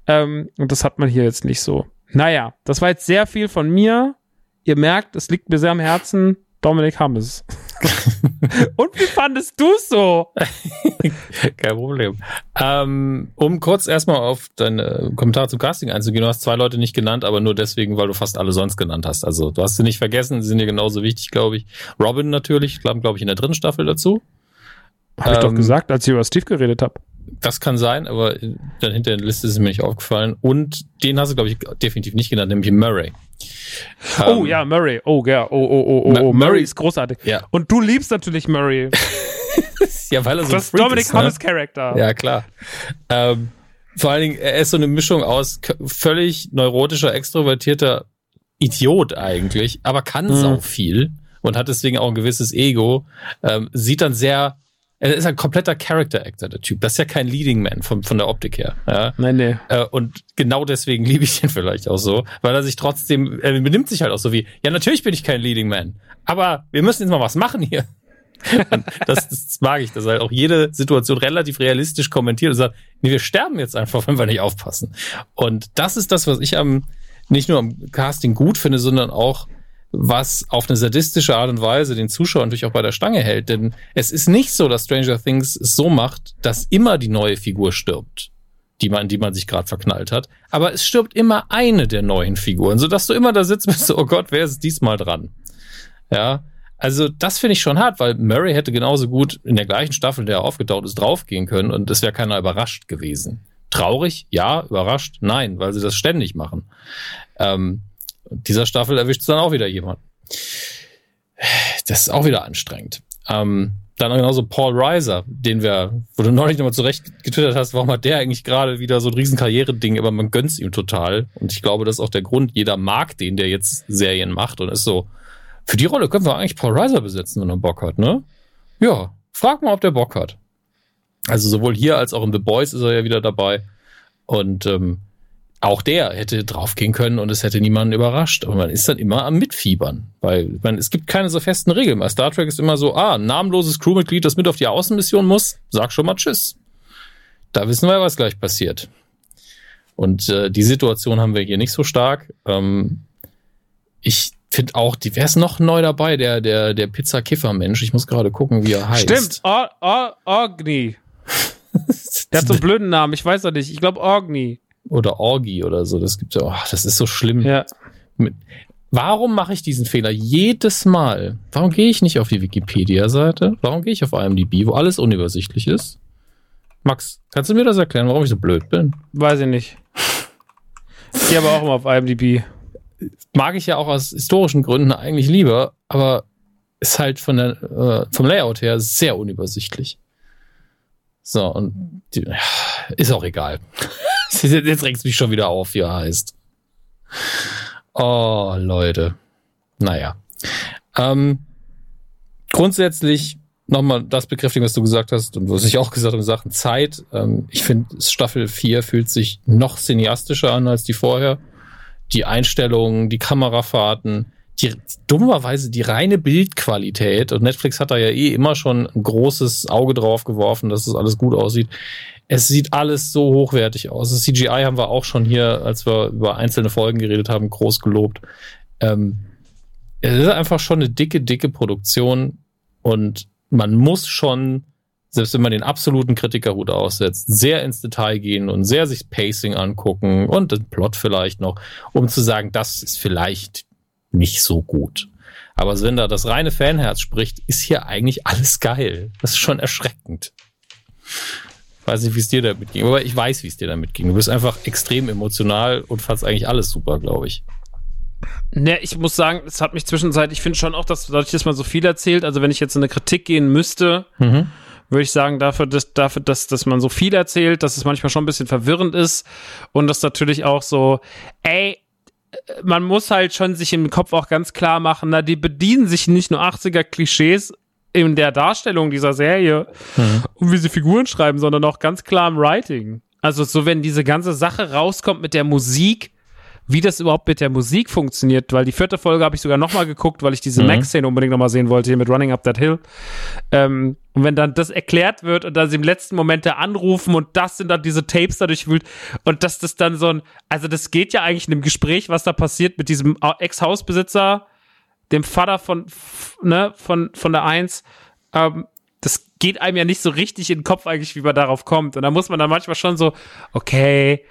Ähm, und das hat man hier jetzt nicht so. Naja, das war jetzt sehr viel von mir. Ihr merkt, es liegt mir sehr am Herzen. Dominik Hammes. Und wie fandest du so? Kein Problem. Ähm, um kurz erstmal auf deine Kommentare zum Casting einzugehen, du hast zwei Leute nicht genannt, aber nur deswegen, weil du fast alle sonst genannt hast. Also du hast sie nicht vergessen, sie sind dir genauso wichtig, glaube ich. Robin natürlich, glaube glaub ich, in der dritten Staffel dazu. Habe ich doch ähm, gesagt, als ich über Steve geredet habe. Das kann sein, aber dann hinter der Liste ist es mir nicht aufgefallen. Und den hast du, glaube ich, definitiv nicht genannt, nämlich Murray. Oh um, ja, Murray. Oh ja, oh, oh, oh, oh, oh. Murray ist großartig. Ja. Und du liebst natürlich Murray. ja, weil er so das ein Dominic ist, Thomas ne? Charakter. Ja, klar. Ähm, vor allen Dingen, er ist so eine Mischung aus völlig neurotischer, extrovertierter Idiot eigentlich, aber kann mhm. sau viel und hat deswegen auch ein gewisses Ego. Ähm, sieht dann sehr er ist ein kompletter Character Actor, der Typ. Das ist ja kein Leading Man von, von der Optik her. Ja? Nein, nee. Äh, und genau deswegen liebe ich ihn vielleicht auch so, weil er sich trotzdem, er benimmt sich halt auch so wie, ja, natürlich bin ich kein Leading Man, aber wir müssen jetzt mal was machen hier. das, das mag ich, dass er halt auch jede Situation relativ realistisch kommentiert und sagt, nee, wir sterben jetzt einfach, wenn wir nicht aufpassen. Und das ist das, was ich am, nicht nur am Casting gut finde, sondern auch was auf eine sadistische Art und Weise den Zuschauer natürlich auch bei der Stange hält. Denn es ist nicht so, dass Stranger Things es so macht, dass immer die neue Figur stirbt, die man, die man sich gerade verknallt hat. Aber es stirbt immer eine der neuen Figuren, sodass du immer da sitzt und bist, oh Gott, wer ist diesmal dran? Ja. Also, das finde ich schon hart, weil Murray hätte genauso gut in der gleichen Staffel, der er aufgetaucht ist, draufgehen können und es wäre keiner überrascht gewesen. Traurig? Ja. Überrascht? Nein, weil sie das ständig machen. Ähm, dieser Staffel erwischt es dann auch wieder jemand. Das ist auch wieder anstrengend. Ähm, dann genauso Paul Reiser, den wir, wo du neulich nochmal zurecht getwittert hast, warum hat der eigentlich gerade wieder so ein riesen Karriere-Ding, aber man gönnt's ihm total. Und ich glaube, das ist auch der Grund, jeder mag den, der jetzt Serien macht und ist so, für die Rolle können wir eigentlich Paul Reiser besetzen, wenn er Bock hat, ne? Ja, frag mal, ob der Bock hat. Also sowohl hier als auch in The Boys ist er ja wieder dabei. Und ähm, auch der hätte draufgehen können und es hätte niemanden überrascht. Aber man ist dann immer am Mitfiebern, weil man, es gibt keine so festen Regeln. Bei Star Trek ist immer so, ah, namenloses Crewmitglied, das mit auf die Außenmission muss, sag schon mal Tschüss. Da wissen wir, was gleich passiert. Und äh, die Situation haben wir hier nicht so stark. Ähm, ich finde auch, die wer ist noch neu dabei, der der der Pizza Kiffer Mensch. Ich muss gerade gucken, wie er heißt. Stimmt, Or Or Orgni. der hat so einen blöden Namen. Ich weiß doch nicht. Ich glaube Orgni oder Orgi oder so. Das gibt ja, oh, das ist so schlimm. Ja. Warum mache ich diesen Fehler jedes Mal? Warum gehe ich nicht auf die Wikipedia-Seite? Warum gehe ich auf IMDb, wo alles unübersichtlich ist? Max, kannst du mir das erklären, warum ich so blöd bin? Weiß ich nicht. Ich gehe aber auch immer auf IMDb. Mag ich ja auch aus historischen Gründen eigentlich lieber, aber ist halt von der, äh, vom Layout her sehr unübersichtlich. So, und die, ist auch egal. Jetzt regt es mich schon wieder auf, wie er heißt. Oh, Leute. Naja. Ähm, grundsätzlich nochmal das bekräftigen, was du gesagt hast und was ich auch gesagt habe Sachen Zeit. Ähm, ich finde, Staffel 4 fühlt sich noch cineastischer an als die vorher. Die Einstellungen, die Kamerafahrten, die dummerweise die reine Bildqualität und Netflix hat da ja eh immer schon ein großes Auge drauf geworfen, dass es das alles gut aussieht. Es sieht alles so hochwertig aus. Das CGI haben wir auch schon hier, als wir über einzelne Folgen geredet haben, groß gelobt. Ähm, es ist einfach schon eine dicke, dicke Produktion und man muss schon, selbst wenn man den absoluten Kritikerhut aussetzt, sehr ins Detail gehen und sehr sich Pacing angucken und den Plot vielleicht noch, um zu sagen, das ist vielleicht nicht so gut. Aber wenn da das reine Fanherz spricht, ist hier eigentlich alles geil. Das ist schon erschreckend weiß nicht, wie es dir damit ging, aber ich weiß, wie es dir damit ging. Du bist einfach extrem emotional und fandst eigentlich alles super, glaube ich. Ne, ich muss sagen, es hat mich zwischenzeitlich, ich finde schon auch, dass dadurch, dass man so viel erzählt, also wenn ich jetzt in eine Kritik gehen müsste, mhm. würde ich sagen, dafür, dass, dafür dass, dass man so viel erzählt, dass es manchmal schon ein bisschen verwirrend ist und das natürlich auch so, ey, man muss halt schon sich im Kopf auch ganz klar machen, na, die bedienen sich nicht nur 80er Klischees in der Darstellung dieser Serie mhm. und wie sie Figuren schreiben, sondern auch ganz klar im Writing. Also so, wenn diese ganze Sache rauskommt mit der Musik, wie das überhaupt mit der Musik funktioniert, weil die vierte Folge habe ich sogar nochmal geguckt, weil ich diese mhm. Max-Szene unbedingt nochmal sehen wollte, hier mit Running Up That Hill. Ähm, und wenn dann das erklärt wird und dann sie im letzten Moment da anrufen und das sind dann diese Tapes dadurch wühlt und dass das dann so ein, also das geht ja eigentlich in dem Gespräch, was da passiert mit diesem Ex-Hausbesitzer, dem Vater von, ne, von, von der Eins, ähm, das geht einem ja nicht so richtig in den Kopf eigentlich, wie man darauf kommt. Und da muss man dann manchmal schon so, okay,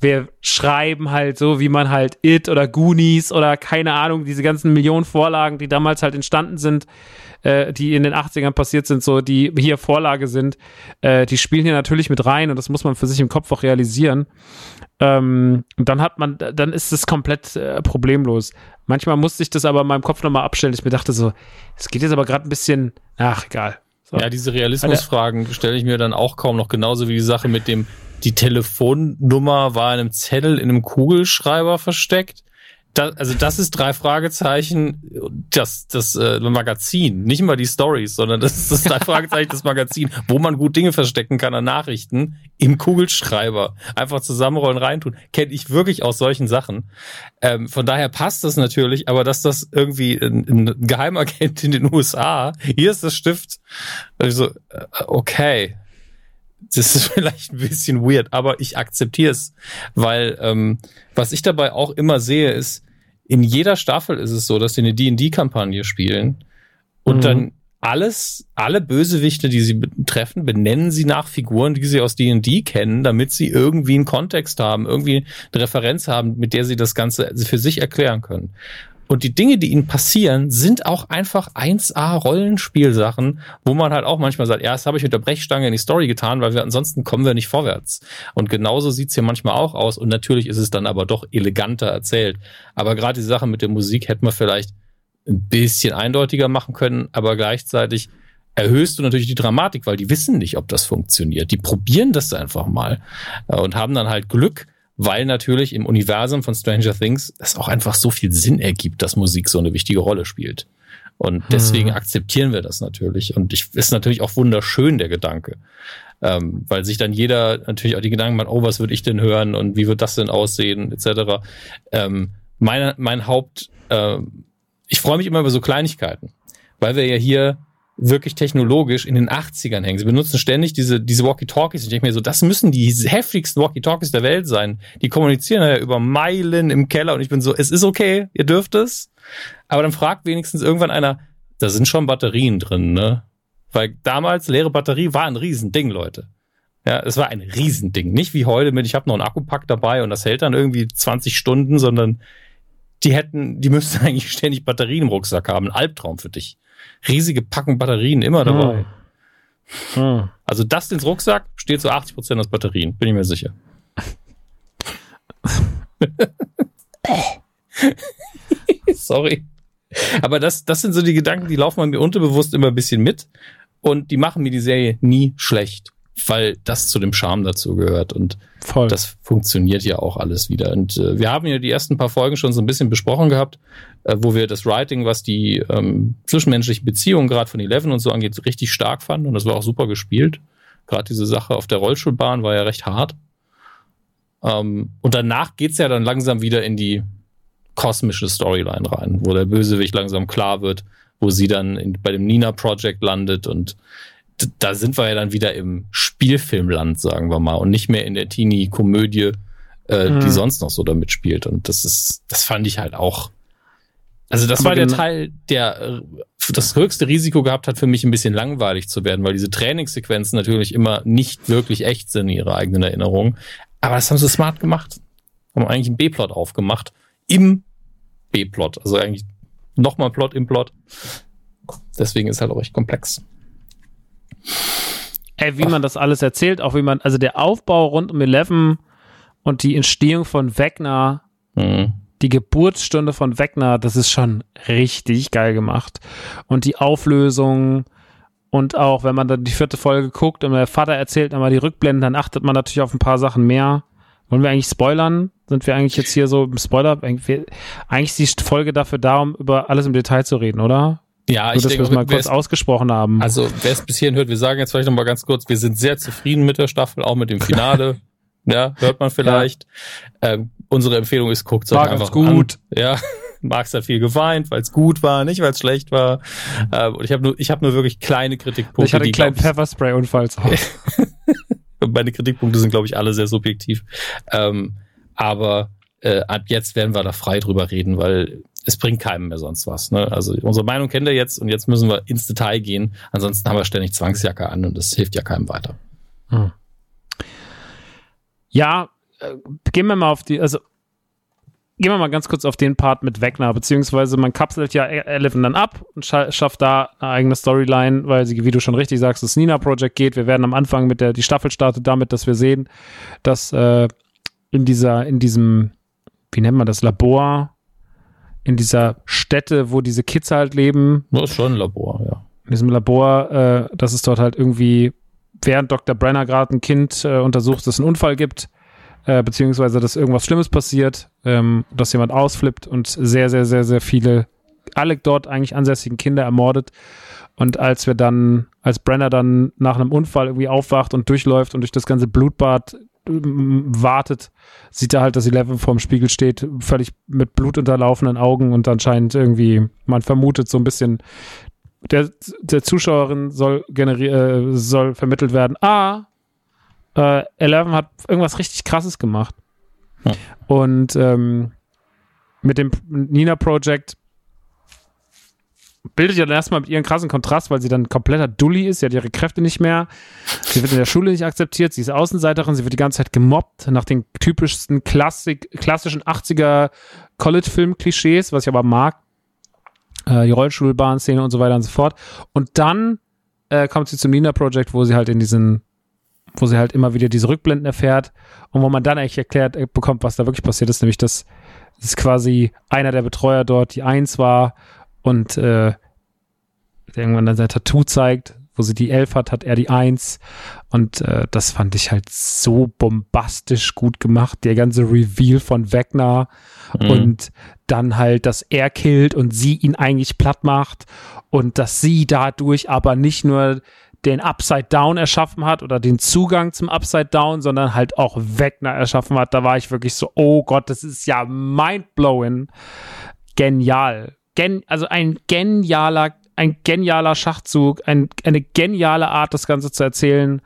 wir schreiben halt so, wie man halt It oder Goonies oder keine Ahnung, diese ganzen Millionen Vorlagen, die damals halt entstanden sind, äh, die in den 80ern passiert sind, so, die hier Vorlage sind, äh, die spielen hier natürlich mit rein und das muss man für sich im Kopf auch realisieren. Ähm, und dann hat man, dann ist es komplett äh, problemlos. Manchmal musste ich das aber in meinem Kopf nochmal abstellen. Ich mir dachte so, es geht jetzt aber gerade ein bisschen, ach, egal. So. Ja, diese Realismusfragen stelle ich mir dann auch kaum noch genauso wie die Sache mit dem, die Telefonnummer war in einem Zettel in einem Kugelschreiber versteckt. Das, also das ist drei Fragezeichen, das, das äh, Magazin, nicht immer die Stories, sondern das ist das drei Fragezeichen, das Magazin, wo man gut Dinge verstecken kann an Nachrichten im Kugelschreiber. Einfach zusammenrollen, reintun. Kenne ich wirklich aus solchen Sachen. Ähm, von daher passt das natürlich, aber dass das irgendwie ein, ein Geheimagent in den USA, hier ist das Stift, also äh, okay, das ist vielleicht ein bisschen weird, aber ich akzeptiere es, weil ähm, was ich dabei auch immer sehe, ist, in jeder Staffel ist es so, dass sie eine D&D-Kampagne spielen und mhm. dann alles, alle Bösewichte, die sie treffen, benennen sie nach Figuren, die sie aus D&D kennen, damit sie irgendwie einen Kontext haben, irgendwie eine Referenz haben, mit der sie das Ganze für sich erklären können. Und die Dinge, die ihnen passieren, sind auch einfach 1A Rollenspielsachen, wo man halt auch manchmal sagt, ja, habe ich mit der Brechstange in die Story getan, weil wir ansonsten kommen wir nicht vorwärts. Und genauso sieht's hier manchmal auch aus. Und natürlich ist es dann aber doch eleganter erzählt. Aber gerade die Sache mit der Musik hätte man vielleicht ein bisschen eindeutiger machen können, aber gleichzeitig erhöhst du natürlich die Dramatik, weil die wissen nicht, ob das funktioniert. Die probieren das einfach mal und haben dann halt Glück, weil natürlich im Universum von Stranger Things es auch einfach so viel Sinn ergibt, dass Musik so eine wichtige Rolle spielt. Und deswegen hm. akzeptieren wir das natürlich. Und ich ist natürlich auch wunderschön, der Gedanke. Ähm, weil sich dann jeder natürlich auch die Gedanken macht, oh, was würde ich denn hören und wie wird das denn aussehen, etc. Ähm, meine, mein Haupt, äh, ich freue mich immer über so Kleinigkeiten, weil wir ja hier wirklich technologisch in den 80ern hängen. Sie benutzen ständig diese, diese Walkie-Talkies. Ich denke mir so, das müssen die heftigsten Walkie-Talkies der Welt sein. Die kommunizieren ja über Meilen im Keller und ich bin so, es ist okay, ihr dürft es. Aber dann fragt wenigstens irgendwann einer, da sind schon Batterien drin, ne? Weil damals leere Batterie war ein Riesending, Leute. Ja, es war ein Riesending. Nicht wie heute mit, ich habe noch einen Akkupack dabei und das hält dann irgendwie 20 Stunden, sondern die hätten, die müssten eigentlich ständig Batterien im Rucksack haben. Ein Albtraum für dich riesige Packung Batterien immer dabei. Hm. Hm. Also das ins Rucksack steht zu 80 Prozent aus Batterien, bin ich mir sicher. Sorry. Aber das, das sind so die Gedanken, die laufen mir unterbewusst immer ein bisschen mit und die machen mir die Serie nie schlecht weil das zu dem Charme dazu gehört und Voll. das funktioniert ja auch alles wieder. Und äh, wir haben ja die ersten paar Folgen schon so ein bisschen besprochen gehabt, äh, wo wir das Writing, was die ähm, zwischenmenschlichen Beziehungen gerade von Eleven und so angeht, richtig stark fanden und das war auch super gespielt. Gerade diese Sache auf der Rollschulbahn war ja recht hart. Ähm, und danach geht's ja dann langsam wieder in die kosmische Storyline rein, wo der Bösewicht langsam klar wird, wo sie dann in, bei dem Nina Project landet und da sind wir ja dann wieder im Spielfilmland, sagen wir mal, und nicht mehr in der Teenie-Komödie, äh, mhm. die sonst noch so damit spielt. Und das ist, das fand ich halt auch. Also das Aber war der Teil, der äh, das höchste Risiko gehabt hat, für mich ein bisschen langweilig zu werden, weil diese Trainingssequenzen natürlich immer nicht wirklich echt sind in ihrer eigenen Erinnerung. Aber das haben sie smart gemacht. Haben eigentlich einen B-Plot aufgemacht. Im B-Plot. Also eigentlich nochmal Plot im Plot. Deswegen ist halt auch echt komplex. Ey, wie man das alles erzählt, auch wie man, also der Aufbau rund um Eleven und die Entstehung von Wegner, mhm. die Geburtsstunde von Wegner, das ist schon richtig geil gemacht. Und die Auflösung und auch, wenn man dann die vierte Folge guckt und der Vater erzählt nochmal die Rückblenden, dann achtet man natürlich auf ein paar Sachen mehr. Wollen wir eigentlich spoilern? Sind wir eigentlich jetzt hier so im Spoiler? Eigentlich ist die Folge dafür da, um über alles im Detail zu reden, oder? Ja, Nur, ich dass denke, wir es mal kurz ausgesprochen haben. Also, wer es bis hierhin hört, wir sagen jetzt vielleicht noch mal ganz kurz, wir sind sehr zufrieden mit der Staffel, auch mit dem Finale. ja, hört man vielleicht. Ja. Ähm, unsere Empfehlung ist, guckt es euch einfach gut. An. Ja, Max hat viel geweint, weil es gut war, nicht weil es schlecht war. Ähm, und ich habe nur, ich habe nur wirklich kleine Kritikpunkte. Ich hatte einen kleinen Pfefferspray-Unfall. Meine Kritikpunkte sind, glaube ich, alle sehr subjektiv. Ähm, aber äh, ab jetzt werden wir da frei drüber reden, weil es bringt keinem mehr sonst was. Ne? Also unsere Meinung kennt ihr jetzt und jetzt müssen wir ins Detail gehen. Ansonsten haben wir ständig Zwangsjacke an und das hilft ja keinem weiter. Hm. Ja, äh, gehen wir mal auf die, also gehen wir mal ganz kurz auf den Part mit Wegner, beziehungsweise man kapselt ja e- Eleven dann ab und scha schafft da eine eigene Storyline, weil sie, wie du schon richtig sagst, das Nina Project geht. Wir werden am Anfang mit der, die Staffel startet damit, dass wir sehen, dass äh, in dieser, in diesem, wie nennt man das, Labor, in dieser Stätte, wo diese Kids halt leben. Das ist schon ein Labor, ja. In diesem Labor, äh, dass es dort halt irgendwie, während Dr. Brenner gerade ein Kind äh, untersucht, dass es einen Unfall gibt äh, beziehungsweise dass irgendwas Schlimmes passiert, ähm, dass jemand ausflippt und sehr, sehr, sehr, sehr viele, alle dort eigentlich ansässigen Kinder ermordet. Und als wir dann, als Brenner dann nach einem Unfall irgendwie aufwacht und durchläuft und durch das ganze Blutbad wartet, sieht er halt, dass Eleven vorm Spiegel steht, völlig mit Blut unterlaufenden Augen und anscheinend irgendwie, man vermutet so ein bisschen, der, der Zuschauerin soll generiert, äh, soll vermittelt werden, ah, äh, Eleven hat irgendwas richtig krasses gemacht. Ja. Und ähm, mit dem Nina Project bildet ja dann erstmal mit ihren krassen Kontrast, weil sie dann kompletter Dulli ist, sie hat ihre Kräfte nicht mehr, sie wird in der Schule nicht akzeptiert, sie ist Außenseiterin, sie wird die ganze Zeit gemobbt nach den typischsten Klassik, klassischen 80er College-Film-Klischees, was ich aber mag, äh, die Rollstuhlbahn-Szene und so weiter und so fort. Und dann äh, kommt sie zum Nina Project, wo sie halt in diesen wo sie halt immer wieder diese Rückblenden erfährt und wo man dann eigentlich erklärt äh, bekommt, was da wirklich passiert ist, nämlich dass es quasi einer der Betreuer dort die Eins war und äh, irgendwann dann sein Tattoo zeigt, wo sie die Elf hat, hat er die Eins und äh, das fand ich halt so bombastisch gut gemacht, der ganze Reveal von Wegner mhm. und dann halt, dass er killt und sie ihn eigentlich platt macht und dass sie dadurch aber nicht nur den Upside Down erschaffen hat oder den Zugang zum Upside Down, sondern halt auch Wegner erschaffen hat. Da war ich wirklich so, oh Gott, das ist ja mindblowing. Genial. Gen also ein genialer, ein genialer Schachzug, ein, eine geniale Art, das Ganze zu erzählen.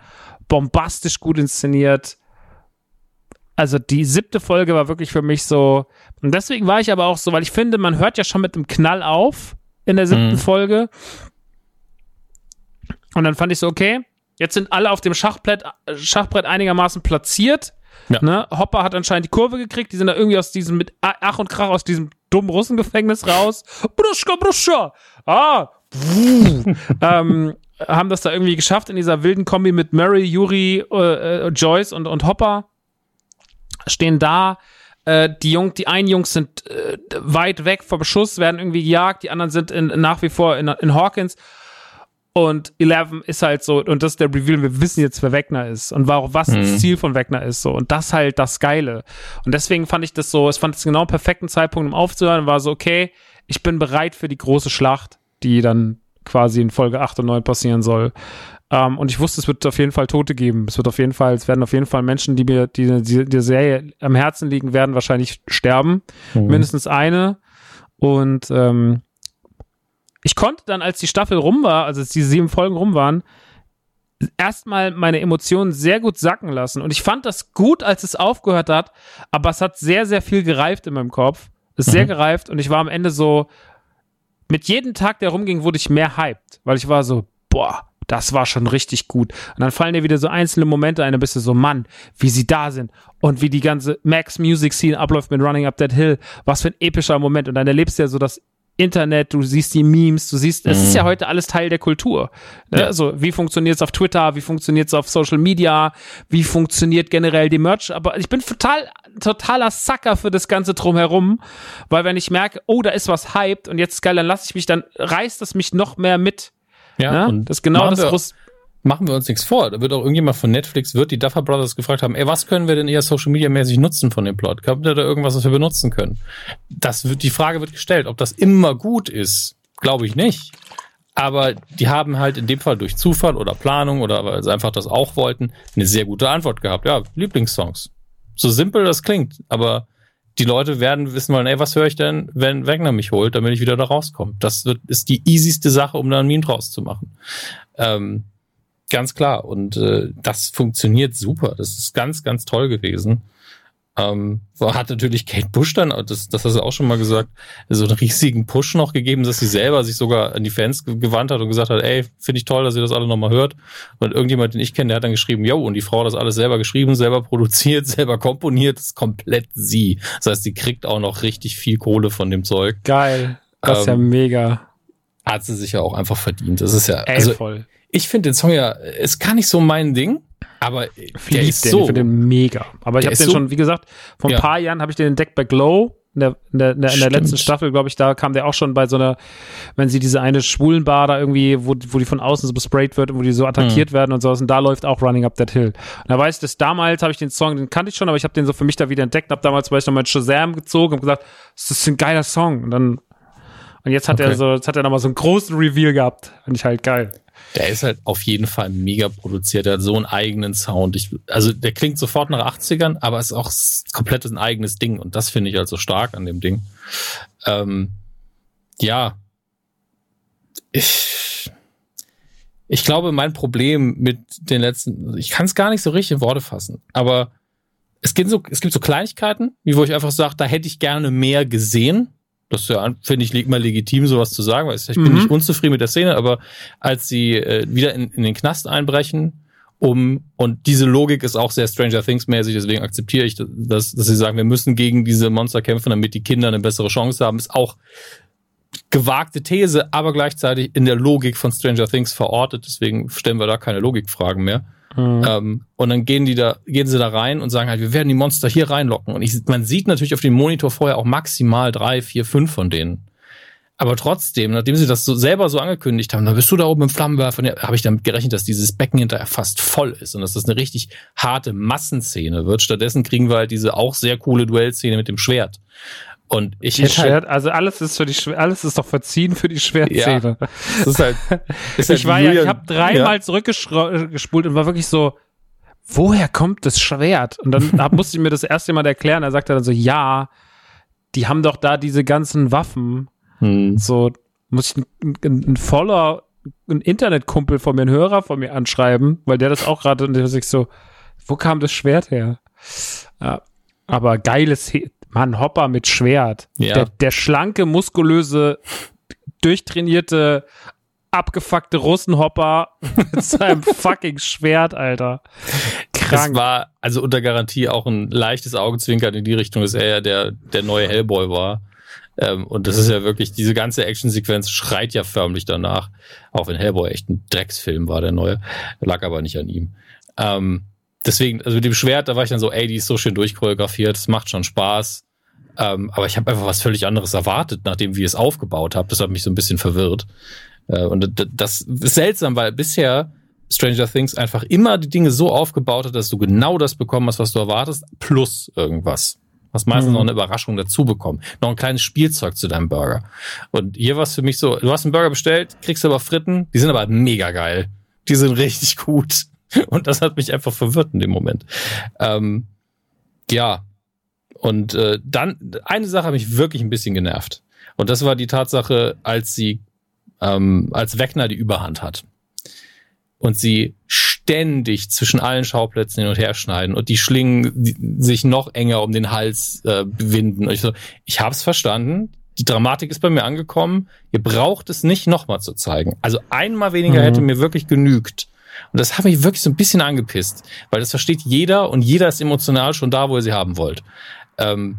Bombastisch gut inszeniert. Also die siebte Folge war wirklich für mich so. Und deswegen war ich aber auch so, weil ich finde, man hört ja schon mit einem Knall auf in der siebten mhm. Folge. Und dann fand ich so, okay, jetzt sind alle auf dem Schachbrett, Schachbrett einigermaßen platziert. Ja. Ne? Hopper hat anscheinend die Kurve gekriegt. Die sind da irgendwie aus diesem, mit Ach und Krach aus diesem dummen Russengefängnis raus. Bruschka, Bruschka. Ah. ähm, haben das da irgendwie geschafft in dieser wilden Kombi mit Murray, Yuri, äh, äh, Joyce und, und Hopper. Stehen da. Äh, die Jung, die einen Jungs sind äh, weit weg vom Schuss, werden irgendwie gejagt. Die anderen sind in, nach wie vor in, in Hawkins. Und Eleven ist halt so, und das ist der Reveal, wir wissen jetzt, wer Wegner ist und warum, was mhm. das Ziel von Wegner ist, so. Und das halt das Geile. Und deswegen fand ich das so, es fand es genau einen perfekten Zeitpunkt, um aufzuhören, war so, okay, ich bin bereit für die große Schlacht, die dann quasi in Folge 8 und 9 passieren soll. Um, ähm, und ich wusste, es wird auf jeden Fall Tote geben. Es wird auf jeden Fall, es werden auf jeden Fall Menschen, die mir die, die, die Serie am Herzen liegen, werden wahrscheinlich sterben. Mhm. Mindestens eine. Und ähm, ich konnte dann, als die Staffel rum war, also als die sieben Folgen rum waren, erstmal meine Emotionen sehr gut sacken lassen. Und ich fand das gut, als es aufgehört hat, aber es hat sehr, sehr viel gereift in meinem Kopf. Es ist mhm. sehr gereift und ich war am Ende so, mit jedem Tag, der rumging, wurde ich mehr hyped, weil ich war so, boah, das war schon richtig gut. Und dann fallen dir wieder so einzelne Momente ein, dann bist du so, Mann, wie sie da sind und wie die ganze Max Music Scene abläuft mit Running Up That Hill. Was für ein epischer Moment. Und dann erlebst du ja so das Internet, du siehst die Memes, du siehst, es ist ja mhm. heute alles Teil der Kultur. Ne? Ja. Also wie funktioniert es auf Twitter, wie funktioniert es auf Social Media, wie funktioniert generell die Merch. Aber ich bin total, totaler Sucker für das Ganze drumherum, weil wenn ich merke, oh, da ist was hyped und jetzt ist geil, dann lasse ich mich, dann reißt es mich noch mehr mit. Ja, ne? das ist genau das, machen wir uns nichts vor. Da wird auch irgendjemand von Netflix, wird die Duffer Brothers gefragt haben, ey, was können wir denn eher Social Media mäßig nutzen von dem Plot? Habt ihr da irgendwas, was wir benutzen können? Das wird, die Frage wird gestellt. Ob das immer gut ist, glaube ich nicht. Aber die haben halt in dem Fall durch Zufall oder Planung oder weil sie einfach das auch wollten, eine sehr gute Antwort gehabt. Ja, Lieblingssongs. So simpel das klingt, aber die Leute werden wissen wollen, ey, was höre ich denn, wenn Wegner mich holt, damit ich wieder da rauskomme. Das wird, ist die easyste Sache, um da ein Meme draus zu machen. Ähm, Ganz klar. Und äh, das funktioniert super. Das ist ganz, ganz toll gewesen. Ähm, hat natürlich Kate Bush dann, das, das hast du auch schon mal gesagt, so einen riesigen Push noch gegeben, dass sie selber sich sogar an die Fans gewandt hat und gesagt hat, ey, finde ich toll, dass ihr das alle nochmal hört. Und irgendjemand, den ich kenne, der hat dann geschrieben, yo, und die Frau hat das alles selber geschrieben, selber produziert, selber komponiert, das ist komplett sie. Das heißt, sie kriegt auch noch richtig viel Kohle von dem Zeug. Geil. Das ist ja ähm, mega. Hat sie sich ja auch einfach verdient. Das ist ja, ey, also, voll ich finde den Song ja, ist gar nicht so mein Ding, aber Verliebt der ist den, so. Ich finde den mega. Aber ich habe den so, schon, wie gesagt, vor ein ja. paar Jahren habe ich den entdeckt bei Glow. In der, in der, in der, in der letzten Staffel, glaube ich, da kam der auch schon bei so einer, wenn sie diese eine schwulen Bar da irgendwie, wo, wo die von außen so besprayt wird und wo die so attackiert mhm. werden und sowas. Und da läuft auch Running Up That Hill. Und da weiß ich, dass damals habe ich den Song, den kannte ich schon, aber ich habe den so für mich da wieder entdeckt. Habe damals zum Beispiel nochmal Shazam gezogen und gesagt, das ist ein geiler Song. Und dann, und jetzt hat okay. er so, jetzt hat er nochmal so einen großen Reveal gehabt. Finde ich halt geil. Der ist halt auf jeden Fall mega produziert. Der hat so einen eigenen Sound. Ich, also der klingt sofort nach 80ern, aber ist auch komplett ein eigenes Ding. Und das finde ich halt so stark an dem Ding. Ähm, ja. Ich, ich glaube, mein Problem mit den letzten, ich kann es gar nicht so richtig in Worte fassen, aber es gibt so, es gibt so Kleinigkeiten, wie wo ich einfach sage, da hätte ich gerne mehr gesehen. Das ist ja, finde ich, immer legitim, sowas zu sagen, weil ich mhm. bin nicht unzufrieden mit der Szene, aber als sie äh, wieder in, in den Knast einbrechen, um, und diese Logik ist auch sehr Stranger Things mäßig, deswegen akzeptiere ich, dass, dass sie sagen, wir müssen gegen diese Monster kämpfen, damit die Kinder eine bessere Chance haben, ist auch gewagte These, aber gleichzeitig in der Logik von Stranger Things verortet, deswegen stellen wir da keine Logikfragen mehr. Mhm. Ähm, und dann gehen die da, gehen sie da rein und sagen halt, wir werden die Monster hier reinlocken. Und ich, man sieht natürlich auf dem Monitor vorher auch maximal drei, vier, fünf von denen. Aber trotzdem, nachdem sie das so selber so angekündigt haben, dann bist du da oben im Flammenwerfer, ja, habe ich damit gerechnet, dass dieses Becken hinterher fast voll ist und dass das eine richtig harte Massenszene wird. Stattdessen kriegen wir halt diese auch sehr coole Duellszene mit dem Schwert. Und ich die hätte halt Schwert, halt, also alles ist für die alles ist doch verziehen für die Schwertszene. Ja, das ist halt, ist halt ich war ja, ich habe dreimal ja. zurückgespult und war wirklich so, woher kommt das Schwert? Und dann hab, musste ich mir das erste Mal erklären. Er sagte dann so, ja, die haben doch da diese ganzen Waffen. Hm. So muss ich ein, ein voller ein Internetkumpel von mir, einen Hörer von mir anschreiben, weil der das auch gerade und der sich so, wo kam das Schwert her? Ja, aber geiles Mann, Hopper mit Schwert. Ja. Der, der schlanke, muskulöse, durchtrainierte, abgefuckte Russenhopper mit seinem fucking Schwert, Alter. Krank. Das war also unter Garantie auch ein leichtes Augenzwinkern in die Richtung, dass er ja der, der neue Hellboy war. Ähm, und das ist ja wirklich, diese ganze Actionsequenz schreit ja förmlich danach. Auch wenn Hellboy echt ein Drecksfilm war, der neue. Lag aber nicht an ihm. Ähm, deswegen, also mit dem Schwert, da war ich dann so, ey, die ist so schön durchchoreografiert, es macht schon Spaß. Ähm, aber ich habe einfach was völlig anderes erwartet, nachdem wie es aufgebaut habe. Das hat mich so ein bisschen verwirrt. Äh, und das ist seltsam, weil bisher Stranger Things einfach immer die Dinge so aufgebaut hat, dass du genau das bekommen hast, was du erwartest, plus irgendwas. Hast meistens mhm. noch eine Überraschung dazu bekommen. Noch ein kleines Spielzeug zu deinem Burger. Und hier war es für mich so, du hast einen Burger bestellt, kriegst aber Fritten, die sind aber mega geil. Die sind richtig gut. Und das hat mich einfach verwirrt in dem Moment. Ähm, ja. Und äh, dann, eine Sache hat mich wirklich ein bisschen genervt. Und das war die Tatsache, als sie, ähm, als Wegner die Überhand hat. Und sie ständig zwischen allen Schauplätzen hin und her schneiden und die Schlingen sich noch enger um den Hals äh, binden. Und ich so, ich hab's verstanden. Die Dramatik ist bei mir angekommen. Ihr braucht es nicht nochmal zu zeigen. Also einmal weniger mhm. hätte mir wirklich genügt. Und das hat mich wirklich so ein bisschen angepisst, weil das versteht jeder und jeder ist emotional schon da, wo ihr sie haben wollt. Ähm,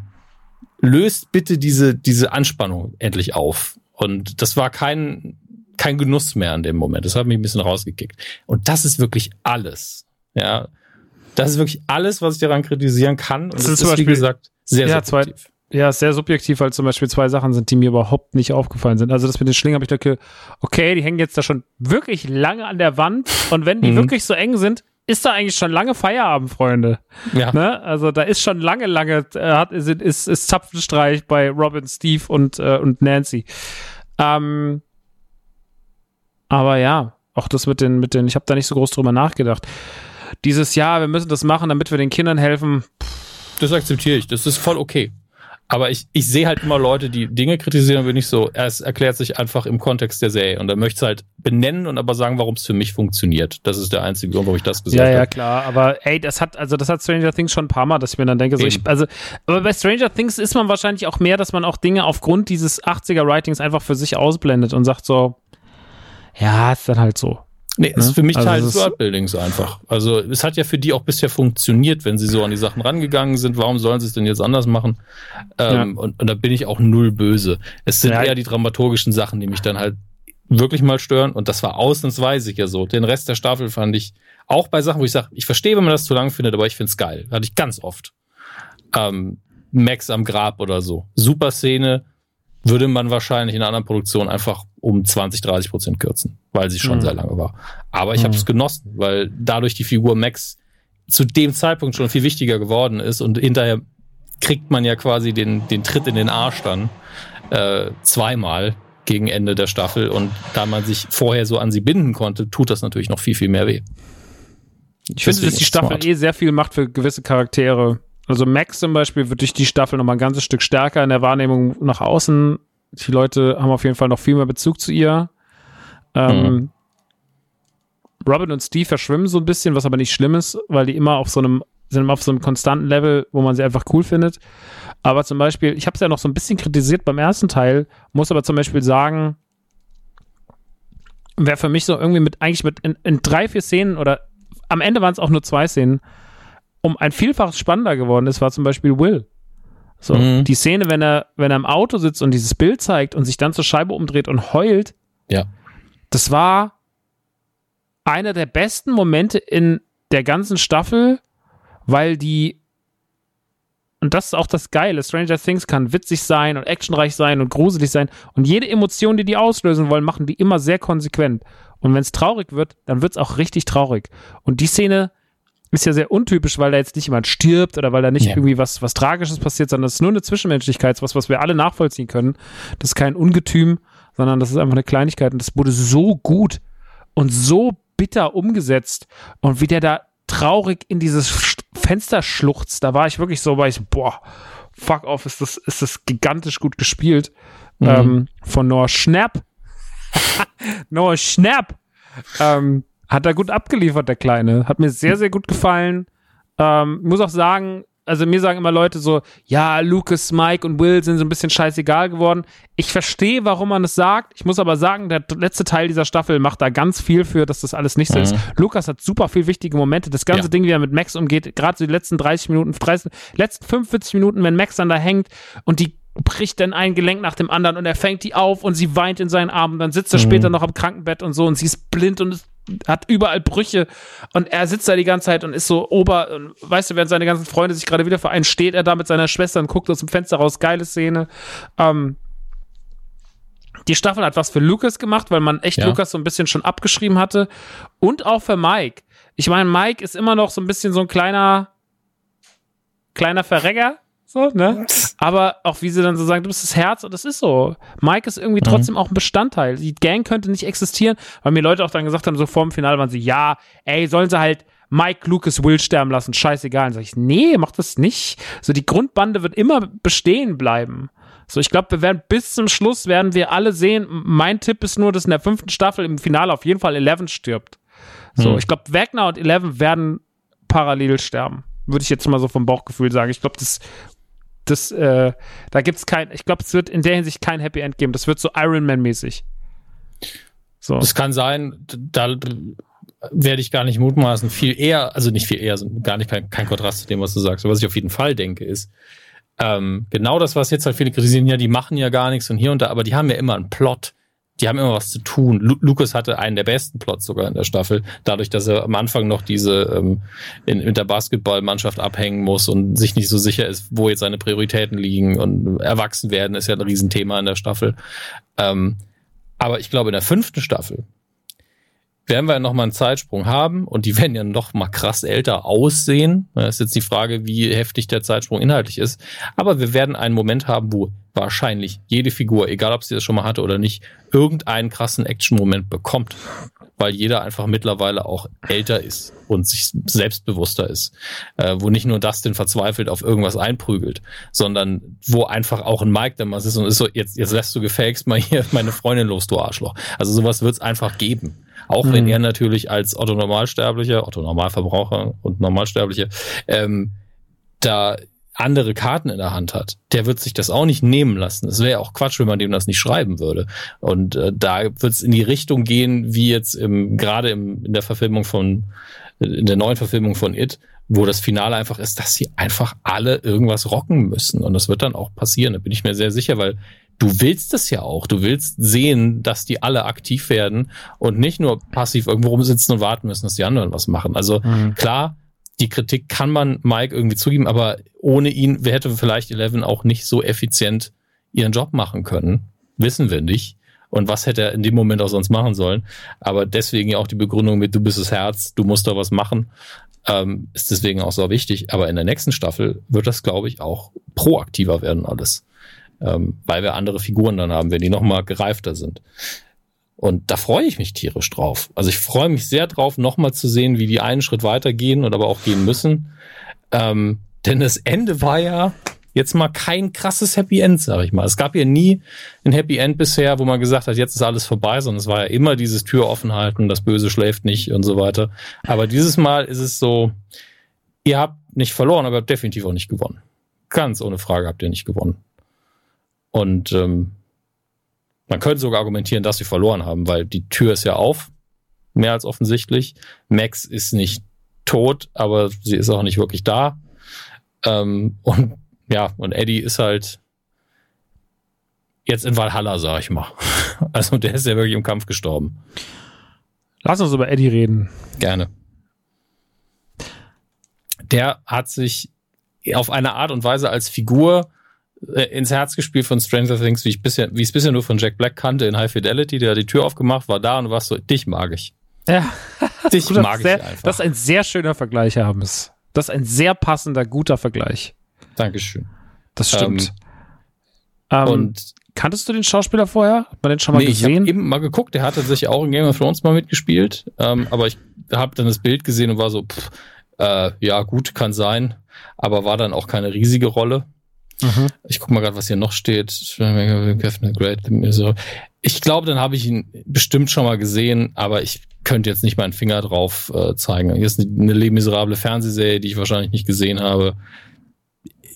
löst bitte diese, diese Anspannung endlich auf. Und das war kein, kein Genuss mehr an dem Moment. Das hat mich ein bisschen rausgekickt. Und das ist wirklich alles. Ja. Das ist wirklich alles, was ich daran kritisieren kann. Und das, das ist, ist wie gesagt, sehr ja, subjektiv. Zwei, ja, sehr subjektiv, weil zum Beispiel zwei Sachen sind, die mir überhaupt nicht aufgefallen sind. Also das mit den Schlingen habe ich gedacht, okay, die hängen jetzt da schon wirklich lange an der Wand und wenn die mhm. wirklich so eng sind, ist da eigentlich schon lange Feierabend, Freunde. Ja. Ne? Also da ist schon lange, lange, äh, hat, ist, ist, ist Zapfenstreich bei Robin, Steve und, äh, und Nancy. Ähm, aber ja, auch das mit den, mit den, ich habe da nicht so groß drüber nachgedacht. Dieses Jahr, wir müssen das machen, damit wir den Kindern helfen. Das akzeptiere ich. Das ist voll okay. Aber ich, ich sehe halt immer Leute, die Dinge kritisieren, bin ich so, es erklärt sich einfach im Kontext der Serie. Und dann möchte es halt benennen und aber sagen, warum es für mich funktioniert. Das ist der einzige Grund, warum ich das gesagt habe. Ja, ja, klar. Aber ey, das hat, also das hat Stranger Things schon ein paar Mal, dass ich mir dann denke, so ich, also, aber bei Stranger Things ist man wahrscheinlich auch mehr, dass man auch Dinge aufgrund dieses 80er Writings einfach für sich ausblendet und sagt so, ja, ist dann halt so. Nee, ist ne? für mich also Teil des Worldbuildings einfach. Also es hat ja für die auch bisher funktioniert, wenn sie so an die Sachen rangegangen sind. Warum sollen sie es denn jetzt anders machen? Ähm, ja. und, und da bin ich auch null böse. Es sind ja. eher die dramaturgischen Sachen, die mich dann halt wirklich mal stören. Und das war ausnahmsweise ja so. Den Rest der Staffel fand ich auch bei Sachen, wo ich sage, ich verstehe, wenn man das zu lang findet, aber ich finde es geil. Hatte ich ganz oft. Ähm, Max am Grab oder so. Super Szene, würde man wahrscheinlich in einer anderen Produktion einfach um 20, 30 Prozent kürzen, weil sie schon mhm. sehr lange war. Aber ich mhm. habe es genossen, weil dadurch die Figur Max zu dem Zeitpunkt schon viel wichtiger geworden ist und hinterher kriegt man ja quasi den, den Tritt in den Arsch dann äh, zweimal gegen Ende der Staffel und da man sich vorher so an sie binden konnte, tut das natürlich noch viel, viel mehr weh. Ich finde, dass die Staffel smart. eh sehr viel macht für gewisse Charaktere. Also Max zum Beispiel wird durch die Staffel noch mal ein ganzes Stück stärker in der Wahrnehmung nach außen. Die Leute haben auf jeden Fall noch viel mehr Bezug zu ihr. Ähm, mhm. Robin und Steve verschwimmen so ein bisschen, was aber nicht schlimm ist, weil die immer auf so einem sind immer auf so einem konstanten Level, wo man sie einfach cool findet. Aber zum Beispiel, ich habe es ja noch so ein bisschen kritisiert beim ersten Teil, muss aber zum Beispiel sagen, wer für mich so irgendwie mit, eigentlich mit in, in drei, vier Szenen oder am Ende waren es auch nur zwei Szenen, um ein Vielfaches spannender geworden ist, war zum Beispiel Will. So, mhm. die Szene, wenn er, wenn er im Auto sitzt und dieses Bild zeigt und sich dann zur Scheibe umdreht und heult, ja. das war einer der besten Momente in der ganzen Staffel, weil die, und das ist auch das Geile, Stranger Things kann witzig sein und actionreich sein und gruselig sein und jede Emotion, die die auslösen wollen, machen die immer sehr konsequent. Und wenn es traurig wird, dann wird es auch richtig traurig. Und die Szene ist ja sehr untypisch, weil da jetzt nicht jemand stirbt oder weil da nicht ja. irgendwie was, was Tragisches passiert, sondern es ist nur eine Zwischenmenschlichkeit, was, was wir alle nachvollziehen können. Das ist kein Ungetüm, sondern das ist einfach eine Kleinigkeit und das wurde so gut und so bitter umgesetzt und wie der da traurig in dieses Fenster schluchzt, da war ich wirklich so, war ich, boah, fuck off, ist das, ist das gigantisch gut gespielt. Mhm. Ähm, von Noah Schnapp. Noah Schnapp. Ähm, hat er gut abgeliefert, der Kleine. Hat mir sehr, sehr gut gefallen. Ähm, muss auch sagen, also mir sagen immer Leute so, ja, Lucas, Mike und Will sind so ein bisschen scheißegal geworden. Ich verstehe, warum man es sagt. Ich muss aber sagen, der letzte Teil dieser Staffel macht da ganz viel für, dass das alles nicht so mhm. ist. Lukas hat super viel wichtige Momente. Das ganze ja. Ding, wie er mit Max umgeht, gerade so die letzten 30 Minuten, 30, letzten 45 Minuten, wenn Max dann da hängt und die bricht dann ein Gelenk nach dem anderen und er fängt die auf und sie weint in seinen Armen. Dann sitzt er mhm. später noch am Krankenbett und so und sie ist blind und hat überall Brüche und er sitzt da die ganze Zeit und ist so ober, und weißt du, während seine ganzen Freunde sich gerade wieder vereinen, steht er da mit seiner Schwester und guckt aus dem Fenster raus. Geile Szene. Ähm, die Staffel hat was für Lukas gemacht, weil man echt ja. Lukas so ein bisschen schon abgeschrieben hatte. Und auch für Mike. Ich meine, Mike ist immer noch so ein bisschen so ein kleiner, kleiner Verregger so, ne? Aber auch wie sie dann so sagen, du bist das Herz und das ist so. Mike ist irgendwie mhm. trotzdem auch ein Bestandteil. Die Gang könnte nicht existieren, weil mir Leute auch dann gesagt haben, so vor dem Finale waren sie, ja, ey, sollen sie halt Mike Lucas Will sterben lassen, scheißegal. Und sag ich, nee, mach das nicht. So, die Grundbande wird immer bestehen bleiben. So, ich glaube, wir werden bis zum Schluss werden wir alle sehen. Mein Tipp ist nur, dass in der fünften Staffel im Finale auf jeden Fall Eleven stirbt. So, mhm. ich glaube, Wagner und Eleven werden parallel sterben. Würde ich jetzt mal so vom Bauchgefühl sagen. Ich glaube, das das, äh, da gibt's kein, ich glaube, es wird in der Hinsicht kein Happy End geben. Das wird so Iron Man-mäßig. So. Das kann sein, da werde ich gar nicht mutmaßen. Viel eher, also nicht viel eher, gar nicht kein, kein Kontrast zu dem, was du sagst. Aber was ich auf jeden Fall denke, ist, ähm, genau das, was jetzt halt viele kritisieren, ja, die machen ja gar nichts und hier und da, aber die haben ja immer einen Plot. Die haben immer was zu tun. Lu Lucas hatte einen der besten Plots sogar in der Staffel, dadurch, dass er am Anfang noch diese ähm, in, in der Basketballmannschaft abhängen muss und sich nicht so sicher ist, wo jetzt seine Prioritäten liegen und erwachsen werden ist ja ein Riesenthema in der Staffel. Ähm, aber ich glaube, in der fünften Staffel werden wir noch mal einen Zeitsprung haben und die werden ja noch mal krass älter aussehen. Das ist jetzt die Frage, wie heftig der Zeitsprung inhaltlich ist. Aber wir werden einen Moment haben, wo wahrscheinlich jede Figur, egal ob sie das schon mal hatte oder nicht, irgendeinen krassen Action-Moment bekommt. Weil jeder einfach mittlerweile auch älter ist und sich selbstbewusster ist. Äh, wo nicht nur Dustin verzweifelt auf irgendwas einprügelt, sondern wo einfach auch ein Mike dann mal ist und ist so, jetzt, jetzt lässt du gefakst mal hier meine Freundin los, du Arschloch. Also sowas wird es einfach geben. Auch mhm. wenn er natürlich als Otto Normalsterblicher, Otto Normalverbraucher und Normalsterblicher, ähm, da andere Karten in der Hand hat, der wird sich das auch nicht nehmen lassen. Es wäre auch Quatsch, wenn man dem das nicht schreiben würde. Und äh, da wird es in die Richtung gehen, wie jetzt im, gerade im, in der Verfilmung von, in der neuen Verfilmung von It, wo das Finale einfach ist, dass sie einfach alle irgendwas rocken müssen. Und das wird dann auch passieren, da bin ich mir sehr sicher, weil du willst es ja auch. Du willst sehen, dass die alle aktiv werden und nicht nur passiv irgendwo rumsitzen und warten müssen, dass die anderen was machen. Also mhm. klar, die Kritik kann man Mike irgendwie zugeben, aber ohne ihn hätte vielleicht Eleven auch nicht so effizient ihren Job machen können. Wissen wir nicht. Und was hätte er in dem Moment auch sonst machen sollen? Aber deswegen ja auch die Begründung mit, du bist das Herz, du musst da was machen, ähm, ist deswegen auch so wichtig. Aber in der nächsten Staffel wird das, glaube ich, auch proaktiver werden alles ähm, weil wir andere Figuren dann haben, wenn die nochmal gereifter sind. Und da freue ich mich tierisch drauf. Also ich freue mich sehr drauf, nochmal zu sehen, wie die einen Schritt weitergehen und aber auch gehen müssen. Ähm, denn das Ende war ja jetzt mal kein krasses Happy End, sag ich mal. Es gab ja nie ein Happy End bisher, wo man gesagt hat, jetzt ist alles vorbei, sondern es war ja immer dieses Tür offen halten, das Böse schläft nicht und so weiter. Aber dieses Mal ist es so, ihr habt nicht verloren, aber habt definitiv auch nicht gewonnen. Ganz ohne Frage habt ihr nicht gewonnen. Und ähm, man könnte sogar argumentieren, dass sie verloren haben, weil die Tür ist ja auf, mehr als offensichtlich. Max ist nicht tot, aber sie ist auch nicht wirklich da. Ähm, und ja, und Eddie ist halt jetzt in Valhalla, sag ich mal. Also der ist ja wirklich im Kampf gestorben. Lass uns über Eddie reden. Gerne. Der hat sich auf eine Art und Weise als Figur ins Herz gespielt von Stranger Things, wie ich bisher, wie ich es bisher nur von Jack Black kannte in High Fidelity, der hat die Tür aufgemacht, war da und warst so, dich mag ich. Ja. Dich Gut, mag sehr, ich einfach. Das ist ein sehr schöner Vergleich, Hermes. Das ist ein sehr passender, guter Vergleich. Dankeschön. Das stimmt. Ähm, ähm, und kanntest du den Schauspieler vorher? Hat man den schon mal nee, gesehen? Ich habe eben mal geguckt, der hatte sich auch in Game of Thrones mal mitgespielt, ähm, aber ich habe dann das Bild gesehen und war so, pff, äh, ja gut, kann sein, aber war dann auch keine riesige Rolle. Mhm. Ich guck mal gerade, was hier noch steht. Ich glaube, dann habe ich ihn bestimmt schon mal gesehen, aber ich könnte jetzt nicht meinen Finger drauf äh, zeigen. Hier ist eine, eine miserable Fernsehserie, die ich wahrscheinlich nicht gesehen habe.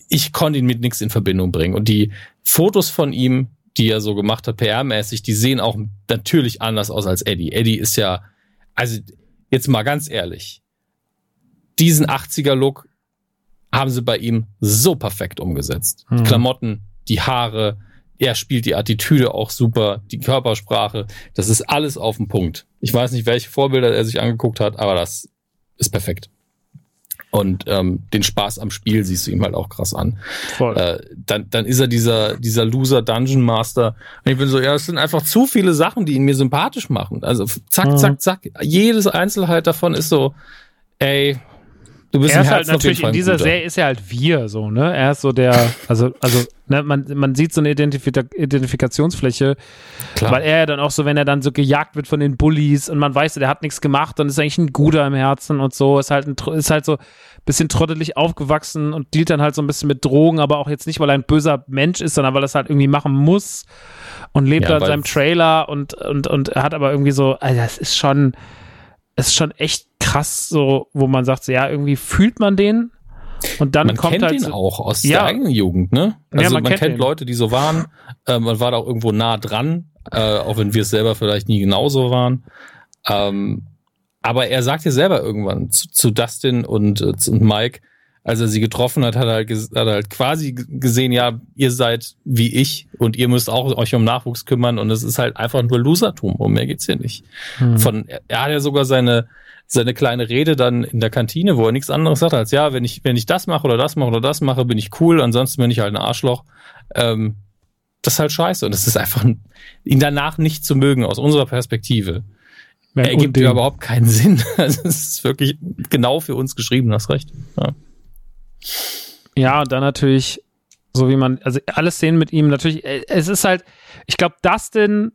Ich konnte ihn mit nichts in Verbindung bringen. Und die Fotos von ihm, die er so gemacht hat, PR-mäßig, die sehen auch natürlich anders aus als Eddie. Eddie ist ja, also jetzt mal ganz ehrlich, diesen 80er-Look haben sie bei ihm so perfekt umgesetzt. Mhm. Die Klamotten, die Haare, er spielt die Attitüde auch super, die Körpersprache, das ist alles auf den Punkt. Ich weiß nicht, welche Vorbilder er sich angeguckt hat, aber das ist perfekt. Und ähm, den Spaß am Spiel siehst du ihm halt auch krass an. Voll. Äh, dann, dann ist er dieser, dieser Loser Dungeon Master. Und ich bin so, ja, es sind einfach zu viele Sachen, die ihn mir sympathisch machen. Also zack, mhm. zack, zack. Jedes Einzelheit davon ist so, ey, Du bist er ist halt natürlich in dieser Serie ist er halt wir so, ne? Er ist so der, also, also, ne, man, man sieht so eine Identif Identifikationsfläche, Klar. weil er ja dann auch so, wenn er dann so gejagt wird von den Bullies und man weiß, der hat nichts gemacht, dann ist er eigentlich ein Guter im Herzen und so, ist halt ein, ist halt so bisschen trottelig aufgewachsen und dealt dann halt so ein bisschen mit Drogen, aber auch jetzt nicht, weil er ein böser Mensch ist, sondern weil er es halt irgendwie machen muss und lebt ja, halt in seinem Trailer und, und, und er hat aber irgendwie so, also das ist schon, ist schon echt krass, so, wo man sagt, so, ja, irgendwie fühlt man den. Und dann man kommt kennt halt. ihn so, auch aus ja. der eigenen Jugend, ne? Also ja, man, man kennt, kennt Leute, die so waren. Äh, man war da auch irgendwo nah dran, äh, auch wenn wir es selber vielleicht nie genauso waren. Ähm, aber er sagt ja selber irgendwann zu, zu Dustin und, äh, und Mike, als er sie getroffen hat, hat er, halt, hat er halt quasi gesehen, ja, ihr seid wie ich und ihr müsst auch euch um Nachwuchs kümmern und es ist halt einfach nur Losertum. Um mehr geht's hier nicht. Hm. Von, er hat ja sogar seine, seine kleine Rede dann in der Kantine, wo er nichts anderes sagt als, ja, wenn ich, wenn ich das mache oder das mache oder das mache, bin ich cool, ansonsten bin ich halt ein Arschloch. Ähm, das ist halt scheiße und es ist einfach, ihn danach nicht zu mögen aus unserer Perspektive. Ja, ergibt ja überhaupt keinen Sinn. Also es ist wirklich genau für uns geschrieben, hast recht. Ja. Ja, und dann natürlich, so wie man, also alle Szenen mit ihm, natürlich, äh, es ist halt, ich glaube, Dustin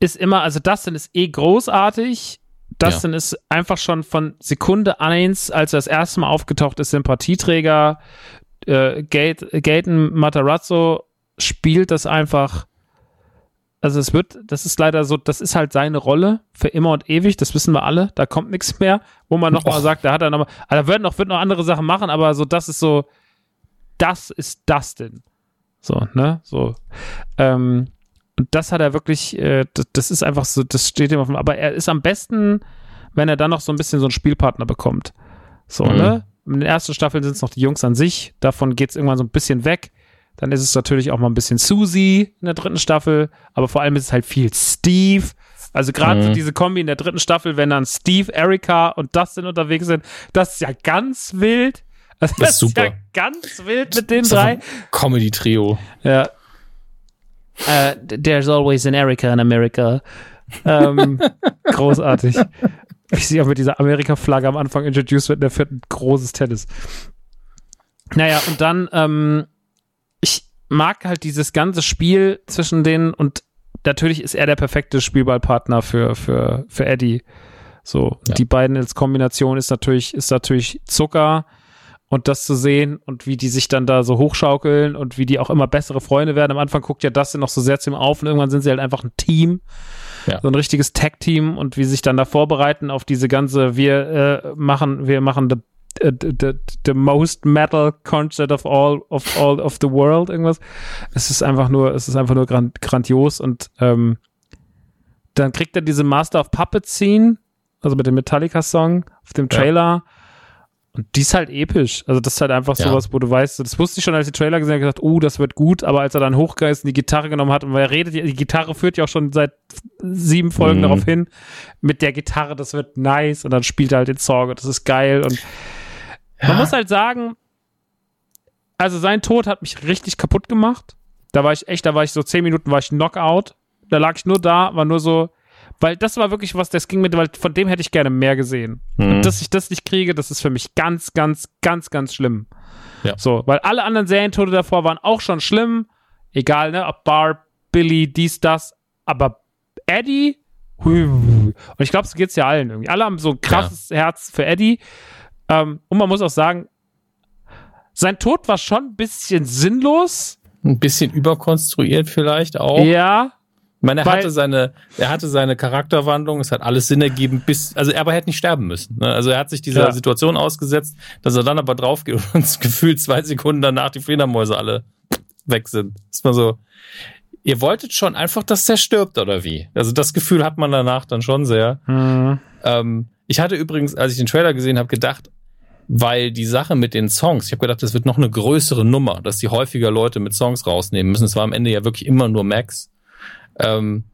ist immer, also Dustin ist eh großartig. Dustin ja. ist einfach schon von Sekunde eins, als er das erste Mal aufgetaucht ist, Sympathieträger. Äh, Gaten Matarazzo spielt das einfach also es wird, das ist leider so, das ist halt seine Rolle für immer und ewig, das wissen wir alle, da kommt nichts mehr, wo man nochmal sagt, da hat er nochmal, also er wird noch, wird noch andere Sachen machen, aber so, das ist so, das ist Dustin. So, ne, so. Ähm, und das hat er wirklich, äh, das, das, ist einfach so, das steht ihm auf dem, aber er ist am besten, wenn er dann noch so ein bisschen so einen Spielpartner bekommt. So, mhm. ne? In den ersten Staffeln sind es noch die Jungs an sich, davon geht es irgendwann so ein bisschen weg. Dann ist es natürlich auch mal ein bisschen Susie in der dritten Staffel, aber vor allem ist es halt viel Steve. Also gerade mhm. so diese Kombi in der dritten Staffel, wenn dann Steve, Erika und Dustin unterwegs sind, das ist ja ganz wild. Also das, ist super. ja ganz wild mit den drei. Comedy-Trio. Ja. Uh, there's always an Erika in America. ähm, großartig. Wie sie auch mit dieser Amerika-Flagge am Anfang introduced wird, der führt ein großes Tennis. Naja, und dann ähm, mag halt dieses ganze Spiel zwischen denen und natürlich ist er der perfekte Spielballpartner für, für, für Eddie. So, ja. die beiden als Kombination ist natürlich, ist natürlich Zucker und das zu sehen und wie die sich dann da so hochschaukeln und wie die auch immer bessere Freunde werden. Am Anfang guckt ja das noch so sehr zu ihm auf und irgendwann sind sie halt einfach ein Team. Ja. So ein richtiges Tag-Team und wie sie sich dann da vorbereiten auf diese ganze, wir äh, machen, wir machen the uh, the, the most metal concert of all of all of the world irgendwas. Es ist einfach nur, es ist einfach nur grand, grandios und ähm, dann kriegt er diese Master of Puppets Scene, also mit dem Metallica Song auf dem Trailer. Ja. Und die ist halt episch. Also das ist halt einfach ja. sowas, wo du weißt, das wusste ich schon, als ich den Trailer gesehen habe, gesagt, oh, das wird gut, aber als er dann hochgeist und die Gitarre genommen hat, und weil er redet, die Gitarre führt ja auch schon seit sieben Folgen mhm. darauf hin, mit der Gitarre, das wird nice und dann spielt er halt den Song und das ist geil und ja. Man muss halt sagen, also sein Tod hat mich richtig kaputt gemacht. Da war ich echt, da war ich so zehn Minuten, war ich Knockout. Da lag ich nur da, war nur so, weil das war wirklich was, das ging mit, weil von dem hätte ich gerne mehr gesehen. Mhm. Und dass ich das nicht kriege, das ist für mich ganz, ganz, ganz, ganz schlimm. Ja. So, weil alle anderen Serientode davor waren auch schon schlimm. Egal, ne, ob Barb, Billy, dies, das. Aber Eddie, und ich glaube, so geht's ja allen irgendwie. Alle haben so ein krasses ja. Herz für Eddie. Ähm, und man muss auch sagen, sein Tod war schon ein bisschen sinnlos. Ein bisschen überkonstruiert vielleicht auch. Ja. Ich meine, er hatte seine, er hatte seine Charakterwandlung, es hat alles Sinn ergeben, bis, also er aber hätte nicht sterben müssen. Ne? Also er hat sich dieser ja. Situation ausgesetzt, dass er dann aber drauf geht und uns gefühlt zwei Sekunden danach die Fledermäuse alle weg sind. ist mal so, ihr wolltet schon einfach, dass der stirbt oder wie? Also das Gefühl hat man danach dann schon sehr. Mhm. Ähm, ich hatte übrigens, als ich den Trailer gesehen habe, gedacht, weil die Sache mit den Songs, ich habe gedacht, das wird noch eine größere Nummer, dass die häufiger Leute mit Songs rausnehmen müssen. Es war am Ende ja wirklich immer nur Max. Ähm,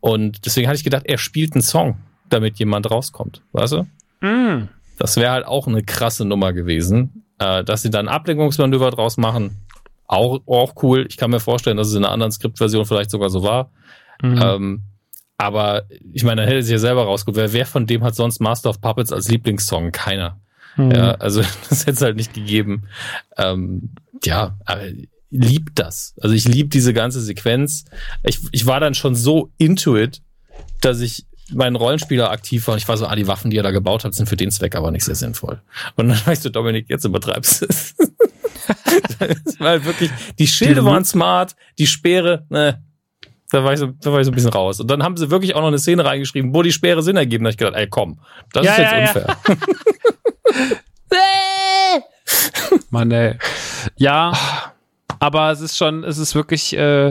und deswegen hatte ich gedacht, er spielt einen Song, damit jemand rauskommt. Weißt du? Mm. Das wäre halt auch eine krasse Nummer gewesen. Äh, dass sie dann Ablenkungsmanöver draus machen, auch, auch cool. Ich kann mir vorstellen, dass es in einer anderen Skriptversion vielleicht sogar so war. Mhm. Ähm, aber ich meine, dann hätte sie ja selber rausgeguckt. Wer, wer von dem hat sonst Master of Puppets als Lieblingssong? Keiner. Mhm. Ja, also das hätte es halt nicht gegeben. Ähm, ja, aber lieb das. Also ich lieb diese ganze Sequenz. Ich, ich war dann schon so into it, dass ich meinen Rollenspieler aktiv war und ich war so, ah, die Waffen, die er da gebaut hat, sind für den Zweck aber nicht sehr sinnvoll. Und dann weißt du, Dominik, jetzt übertreibst du es. halt wirklich, die Schilde waren smart, die Speere, ne, da war, ich so, da war ich so ein bisschen raus. Und dann haben sie wirklich auch noch eine Szene reingeschrieben, wo die Speere Sinn ergeben. Da hab ich gedacht, ey, komm, das ja, ist jetzt ja, unfair. Ja. Mann, ey. Ja, aber es ist schon, es ist wirklich, äh,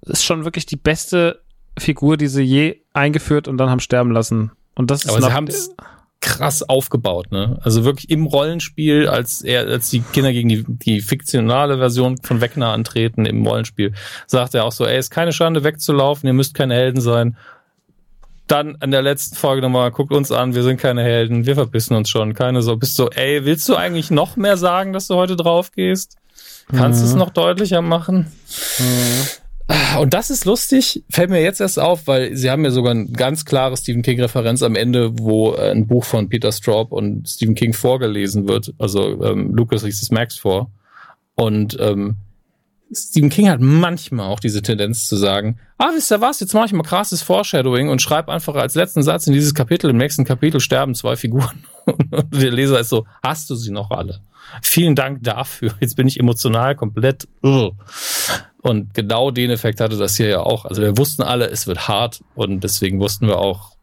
es ist schon wirklich die beste Figur, die sie je eingeführt und dann haben sterben lassen. Und das ist aber sie haben krass aufgebaut, ne? Also wirklich im Rollenspiel, als er, als die Kinder gegen die, die fiktionale Version von Wegner antreten im Rollenspiel, sagt er auch so, ey, ist keine Schande wegzulaufen, ihr müsst keine Helden sein. Dann an der letzten Folge nochmal, guckt uns an, wir sind keine Helden, wir verbissen uns schon, keine so. Bist du, ey, willst du eigentlich noch mehr sagen, dass du heute drauf gehst? Kannst du es noch deutlicher machen? Und das ist lustig, fällt mir jetzt erst auf, weil sie haben ja sogar ein ganz klares Stephen King-Referenz am Ende, wo äh, ein Buch von Peter Straub und Stephen King vorgelesen wird. Also ähm, Lucas liest es Max vor. Und ähm, Stephen King hat manchmal auch diese Tendenz zu sagen, ah, wisst ihr was, jetzt mache ich mal krasses Foreshadowing und schreibe einfach als letzten Satz in dieses Kapitel, im nächsten Kapitel sterben zwei Figuren. Und der Leser ist so, hast du sie noch alle? Vielen Dank dafür. Jetzt bin ich emotional komplett. Ugh. Und genau den Effekt hatte das hier ja auch. Also wir wussten alle, es wird hart und deswegen wussten wir auch,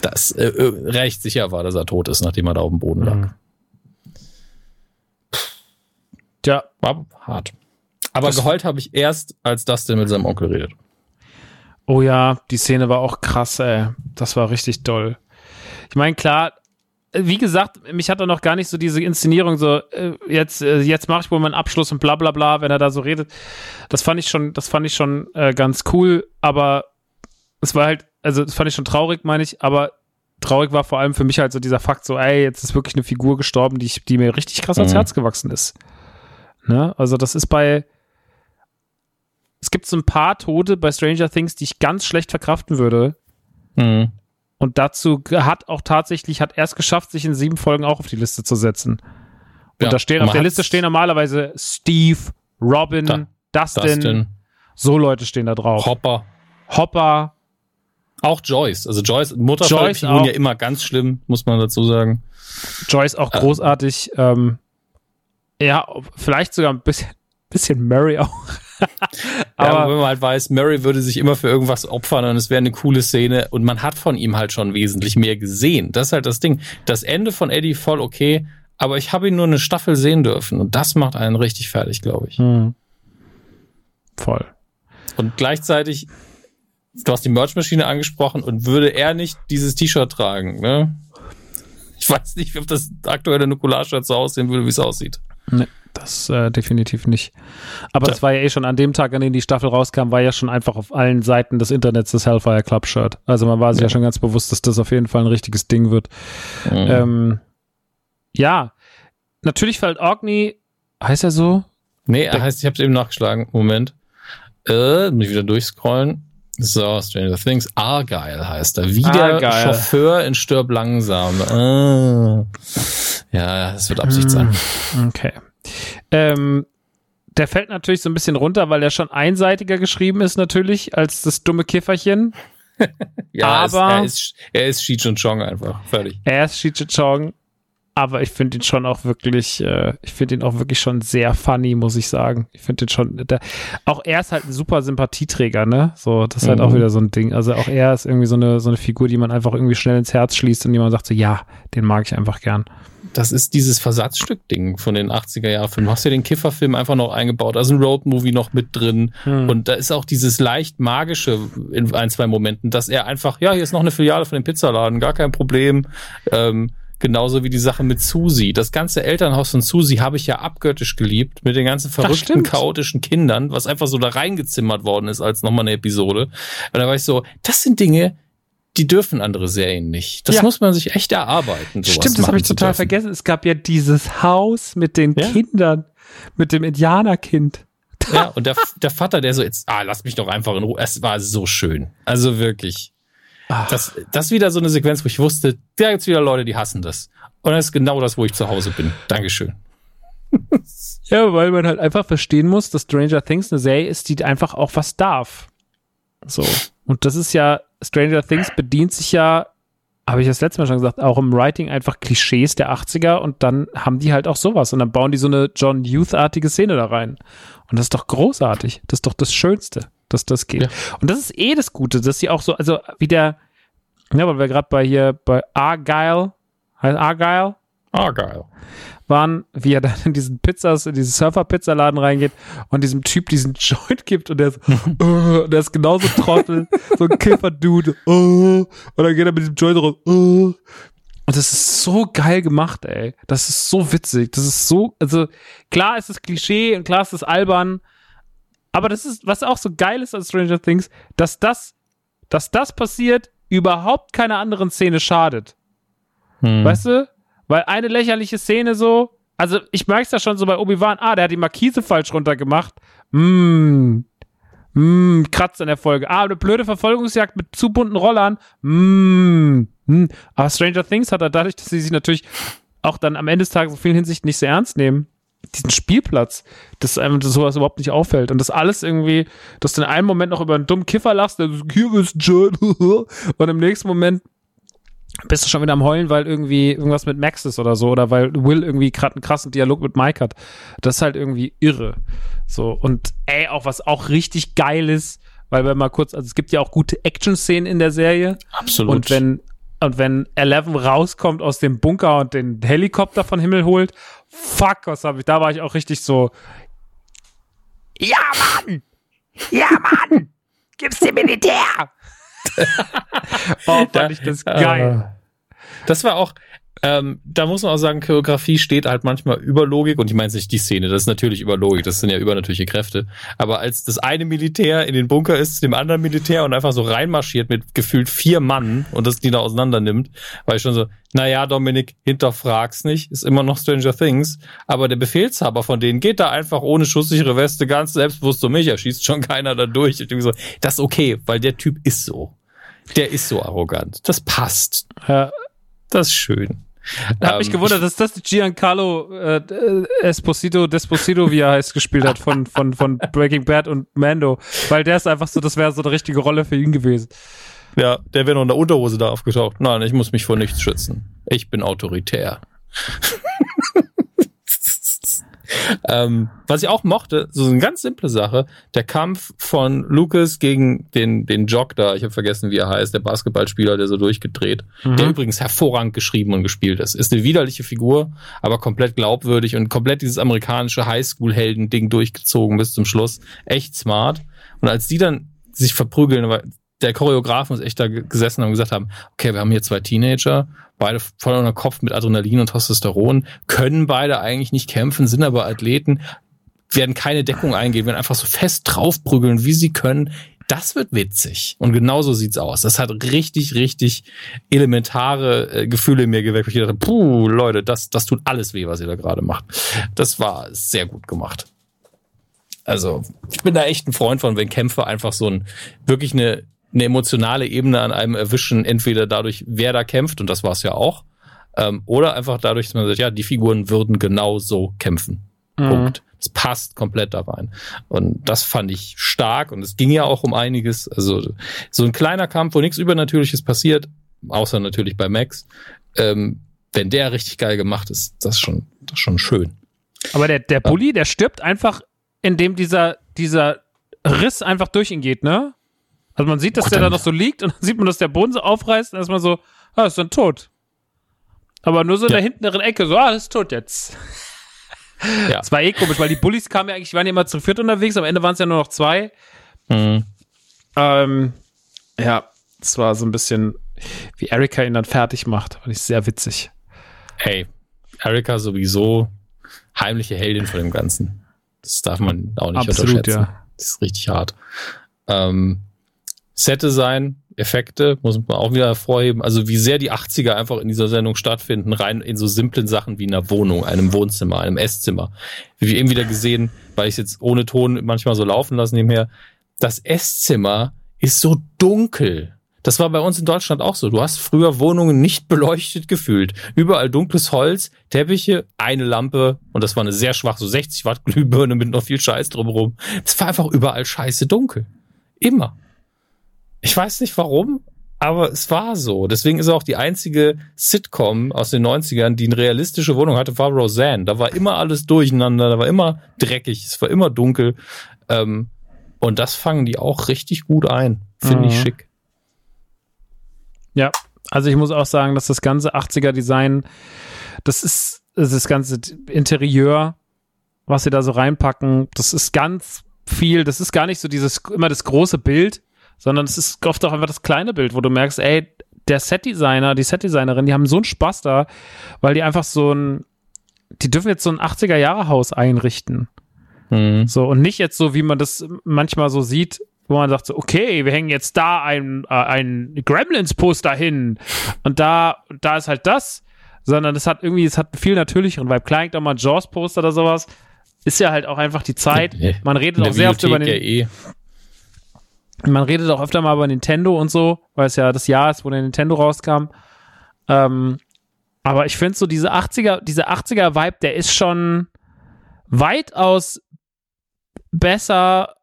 dass äh, äh recht sicher war, dass er tot ist, nachdem er da auf dem Boden lag. Mhm. Tja, war hart. Aber das geheult habe ich erst, als Dustin mit seinem Onkel redet. Oh ja, die Szene war auch krass, ey. Das war richtig toll. Ich meine, klar, wie gesagt, mich hat er noch gar nicht so diese Inszenierung so, äh, jetzt, äh, jetzt mache ich wohl meinen Abschluss und bla bla bla, wenn er da so redet. Das fand ich schon, das fand ich schon äh, ganz cool, aber es war halt, also das fand ich schon traurig, meine ich, aber traurig war vor allem für mich halt so dieser Fakt, so, ey, jetzt ist wirklich eine Figur gestorben, die, ich, die mir richtig krass ans mhm. Herz gewachsen ist. Ne? Also das ist bei, es gibt so ein paar Tode bei Stranger Things, die ich ganz schlecht verkraften würde. Mhm. Und dazu hat auch tatsächlich, hat er es geschafft, sich in sieben Folgen auch auf die Liste zu setzen. Und ja, da stehen auf der Liste stehen normalerweise Steve, Robin, da, Dustin, Dustin. So Leute stehen da drauf. Hopper. Hopper. Auch Joyce. Also Joyce, Mutterfiguren ja immer ganz schlimm, muss man dazu sagen. Joyce auch äh. großartig. Ähm, ja, vielleicht sogar ein bisschen, bisschen Murray auch. Aber ja, wenn man halt weiß, Murray würde sich immer für irgendwas opfern und es wäre eine coole Szene und man hat von ihm halt schon wesentlich mehr gesehen. Das ist halt das Ding. Das Ende von Eddie voll okay, aber ich habe ihn nur eine Staffel sehen dürfen und das macht einen richtig fertig, glaube ich. Hm. Voll. Und gleichzeitig, du hast die Merchmaschine angesprochen und würde er nicht dieses T-Shirt tragen, ne? Ich weiß nicht, ob das aktuelle Nukular-Shirt so aussehen würde, wie es aussieht. Nee. Das äh, definitiv nicht. Aber es war ja eh schon an dem Tag, an dem die Staffel rauskam, war ja schon einfach auf allen Seiten des Internets das Hellfire Club Shirt. Also man war sich ja. ja schon ganz bewusst, dass das auf jeden Fall ein richtiges Ding wird. Mhm. Ähm, ja, natürlich fällt Orkney, heißt er so? Nee, er heißt, ich habe es eben nachgeschlagen. Moment. Äh, muss ich wieder durchscrollen. So, Stranger Things. Argyle heißt er. Wie der Argyle. Chauffeur in Stirb langsam. Ah. Ja, das wird Absicht sein. Hm, okay. Ähm, der fällt natürlich so ein bisschen runter, weil er schon einseitiger geschrieben ist natürlich als das dumme Kifferchen. ja, aber er ist, er ist, er ist und Chong einfach. Fertig. Er ist Cheech und Chong, aber ich finde ihn schon auch wirklich, äh, ich finde ihn auch wirklich schon sehr funny, muss ich sagen. Ich finde ihn schon, der, auch er ist halt ein super Sympathieträger, ne? So, das ist halt mhm. auch wieder so ein Ding. Also auch er ist irgendwie so eine, so eine Figur, die man einfach irgendwie schnell ins Herz schließt und die man sagt so, ja, den mag ich einfach gern das ist dieses Versatzstück-Ding von den 80er-Jahr-Filmen. Du hast ja den Kifferfilm einfach noch eingebaut, da ist ein Road-Movie noch mit drin. Hm. Und da ist auch dieses leicht magische in ein, zwei Momenten, dass er einfach, ja, hier ist noch eine Filiale von dem Pizzaladen, gar kein Problem. Ähm, genauso wie die Sache mit Susi. Das ganze Elternhaus von Susi habe ich ja abgöttisch geliebt, mit den ganzen verrückten, chaotischen Kindern, was einfach so da reingezimmert worden ist als nochmal eine Episode. Und da war ich so, das sind Dinge, die dürfen andere Serien nicht. Das ja. muss man sich echt erarbeiten. Stimmt, das habe ich total vergessen. Es gab ja dieses Haus mit den ja? Kindern, mit dem Indianerkind. Ja, und der, der Vater, der so jetzt, ah, lass mich doch einfach in Ruhe. Es war so schön. Also wirklich. Ach. Das, das ist wieder so eine Sequenz, wo ich wusste, da gibt's wieder Leute, die hassen das. Und das ist genau das, wo ich zu Hause bin. Dankeschön. ja, weil man halt einfach verstehen muss, dass Stranger Things eine Serie ist, die einfach auch was darf. So. Und das ist ja, Stranger Things bedient sich ja, habe ich das letzte Mal schon gesagt, auch im Writing einfach Klischees der 80er und dann haben die halt auch sowas und dann bauen die so eine John Youth-artige Szene da rein. Und das ist doch großartig. Das ist doch das Schönste, dass das geht. Ja. Und das ist eh das Gute, dass sie auch so, also wie der, ja, weil wir gerade bei hier bei Argyle, heißt Argyle? Argyle waren, wie er dann in diesen Pizzas, in diesen Surfer-Pizzaladen reingeht und diesem Typ diesen Joint gibt und der ist, uh, der ist genauso Trottel, so ein Kiffer-Dude, uh, und dann geht er mit diesem Joint raus, uh, Und das ist so geil gemacht, ey. Das ist so witzig. Das ist so, also klar ist es Klischee und klar ist es albern. Aber das ist, was auch so geil ist an Stranger Things, dass das, dass das passiert, überhaupt keiner anderen Szene schadet. Hm. Weißt du? Weil eine lächerliche Szene so, also ich merke es ja schon so bei Obi-Wan, ah, der hat die Markise falsch runtergemacht. Mmm, Mmm, Kratz in der Folge. Ah, eine blöde Verfolgungsjagd mit zu bunten Rollern. Mmm. Hm. Aber Stranger Things hat er dadurch, dass sie sich natürlich auch dann am Ende des Tages in vielen Hinsichten nicht sehr ernst nehmen, diesen Spielplatz, dass einem sowas überhaupt nicht auffällt. Und das alles irgendwie, dass du in einem Moment noch über einen dummen Kiffer lachst, der so, hier ist John, und im nächsten Moment bist du schon wieder am Heulen, weil irgendwie irgendwas mit Max ist oder so, oder weil Will irgendwie gerade einen krassen Dialog mit Mike hat. Das ist halt irgendwie irre. So, und ey, auch was auch richtig geil ist, weil wir mal kurz, also es gibt ja auch gute Action-Szenen in der Serie. Absolut. Und wenn, und wenn Eleven rauskommt aus dem Bunker und den Helikopter von Himmel holt, fuck, was hab ich, da war ich auch richtig so, ja, Mann! Ja, Mann! Gib's dem Militär! oh, fand da, ich das geil. Äh, das war auch, ähm, da muss man auch sagen, Choreografie steht halt manchmal über Logik und ich meine nicht die Szene, das ist natürlich über Logik, das sind ja übernatürliche Kräfte. Aber als das eine Militär in den Bunker ist, dem anderen Militär und einfach so reinmarschiert mit gefühlt vier Mann und das die da auseinander nimmt, war ich schon so, naja, Dominik, hinterfrag's nicht, ist immer noch Stranger Things, aber der Befehlshaber von denen geht da einfach ohne schusssichere Weste ganz selbstbewusst um mich, er schießt schon keiner da durch. Ich denke so, das ist okay, weil der Typ ist so. Der ist so arrogant. Das passt. Ja. Das ist schön. Da hab mich ähm, gewundert, dass das Giancarlo äh, Esposito, Desposito, wie er heißt, gespielt hat von, von, von Breaking Bad und Mando. Weil der ist einfach so, das wäre so eine richtige Rolle für ihn gewesen. Ja, der wäre noch in der Unterhose da aufgetaucht. Nein, ich muss mich vor nichts schützen. Ich bin autoritär. Ähm, was ich auch mochte, so eine ganz simple Sache, der Kampf von Lucas gegen den, den Jock da, ich habe vergessen, wie er heißt, der Basketballspieler, der so durchgedreht, mhm. der übrigens hervorragend geschrieben und gespielt ist. Ist eine widerliche Figur, aber komplett glaubwürdig und komplett dieses amerikanische Highschool-Helden-Ding durchgezogen bis zum Schluss. Echt smart. Und als die dann sich verprügeln, der Choreograf muss echt da gesessen haben und gesagt haben, okay, wir haben hier zwei Teenager, beide voll unter Kopf mit Adrenalin und Testosteron, können beide eigentlich nicht kämpfen, sind aber Athleten, werden keine Deckung eingehen, werden einfach so fest draufprügeln, wie sie können. Das wird witzig. Und genauso sieht's aus. Das hat richtig, richtig elementare äh, Gefühle in mir geweckt. Ich dachte, puh, Leute, das, das tut alles weh, was ihr da gerade macht. Das war sehr gut gemacht. Also, ich bin da echt ein Freund von, wenn Kämpfe einfach so ein, wirklich eine eine emotionale Ebene an einem erwischen, entweder dadurch, wer da kämpft, und das war es ja auch, ähm, oder einfach dadurch, dass man sagt, ja, die Figuren würden genau so kämpfen. Mhm. Punkt. Es passt komplett da rein. Und das fand ich stark und es ging ja auch um einiges. Also so ein kleiner Kampf, wo nichts Übernatürliches passiert, außer natürlich bei Max. Ähm, wenn der richtig geil gemacht ist, das ist schon, das ist schon schön. Aber der, der Bully, der stirbt einfach, indem dieser, dieser Riss einfach durch ihn geht, ne? Also man sieht, dass Gott, der da noch so liegt und dann sieht man, dass der Boden so aufreißt und erstmal so, ah, ist dann tot. Aber nur so in ja. der hinteren Ecke, so, ah, ist tot jetzt. Ja. Das war eh komisch, weil die Bullies kamen ja eigentlich, die waren ja immer zu viert unterwegs, am Ende waren es ja nur noch zwei. Mhm. Ähm, ja, das war so ein bisschen, wie Erika ihn dann fertig macht. Fand ich sehr witzig. Hey, Erika sowieso heimliche Heldin von dem Ganzen. Das darf man auch nicht Absolut, unterschätzen. Ja. Das ist richtig hart. Ähm, Set-Design, Effekte, muss man auch wieder hervorheben. Also wie sehr die 80er einfach in dieser Sendung stattfinden, rein in so simplen Sachen wie einer Wohnung, einem Wohnzimmer, einem Esszimmer. Wie wir eben wieder gesehen, weil ich es jetzt ohne Ton manchmal so laufen lassen nebenher, das Esszimmer ist so dunkel. Das war bei uns in Deutschland auch so. Du hast früher Wohnungen nicht beleuchtet gefühlt. Überall dunkles Holz, Teppiche, eine Lampe und das war eine sehr schwach, so 60 Watt Glühbirne mit noch viel Scheiß drumherum. Es war einfach überall scheiße dunkel. Immer. Ich weiß nicht warum, aber es war so. Deswegen ist auch die einzige Sitcom aus den 90ern, die eine realistische Wohnung hatte, war Roseanne. Da war immer alles durcheinander, da war immer dreckig, es war immer dunkel. Ähm, und das fangen die auch richtig gut ein. Finde mhm. ich schick. Ja, also ich muss auch sagen, dass das ganze 80er-Design, das ist das ganze Interieur, was sie da so reinpacken, das ist ganz viel, das ist gar nicht so dieses, immer das große Bild, sondern es ist oft auch einfach das kleine Bild, wo du merkst, ey, der Setdesigner, die Setdesignerin, die haben so einen Spaß da, weil die einfach so ein, die dürfen jetzt so ein 80er-Jahre-Haus einrichten. Mhm. So, und nicht jetzt so, wie man das manchmal so sieht, wo man sagt so, okay, wir hängen jetzt da ein, äh, ein Gremlins-Poster hin und da, da ist halt das, sondern es hat irgendwie, es hat viel natürlicheren Vibe. Klar, da mal Jaws-Poster oder sowas, ist ja halt auch einfach die Zeit. Man redet auch sehr oft über den, ja eh. Man redet auch öfter mal über Nintendo und so, weil es ja das Jahr ist, wo der Nintendo rauskam. Ähm, aber ich finde so diese 80er, diese 80er Vibe, der ist schon weitaus besser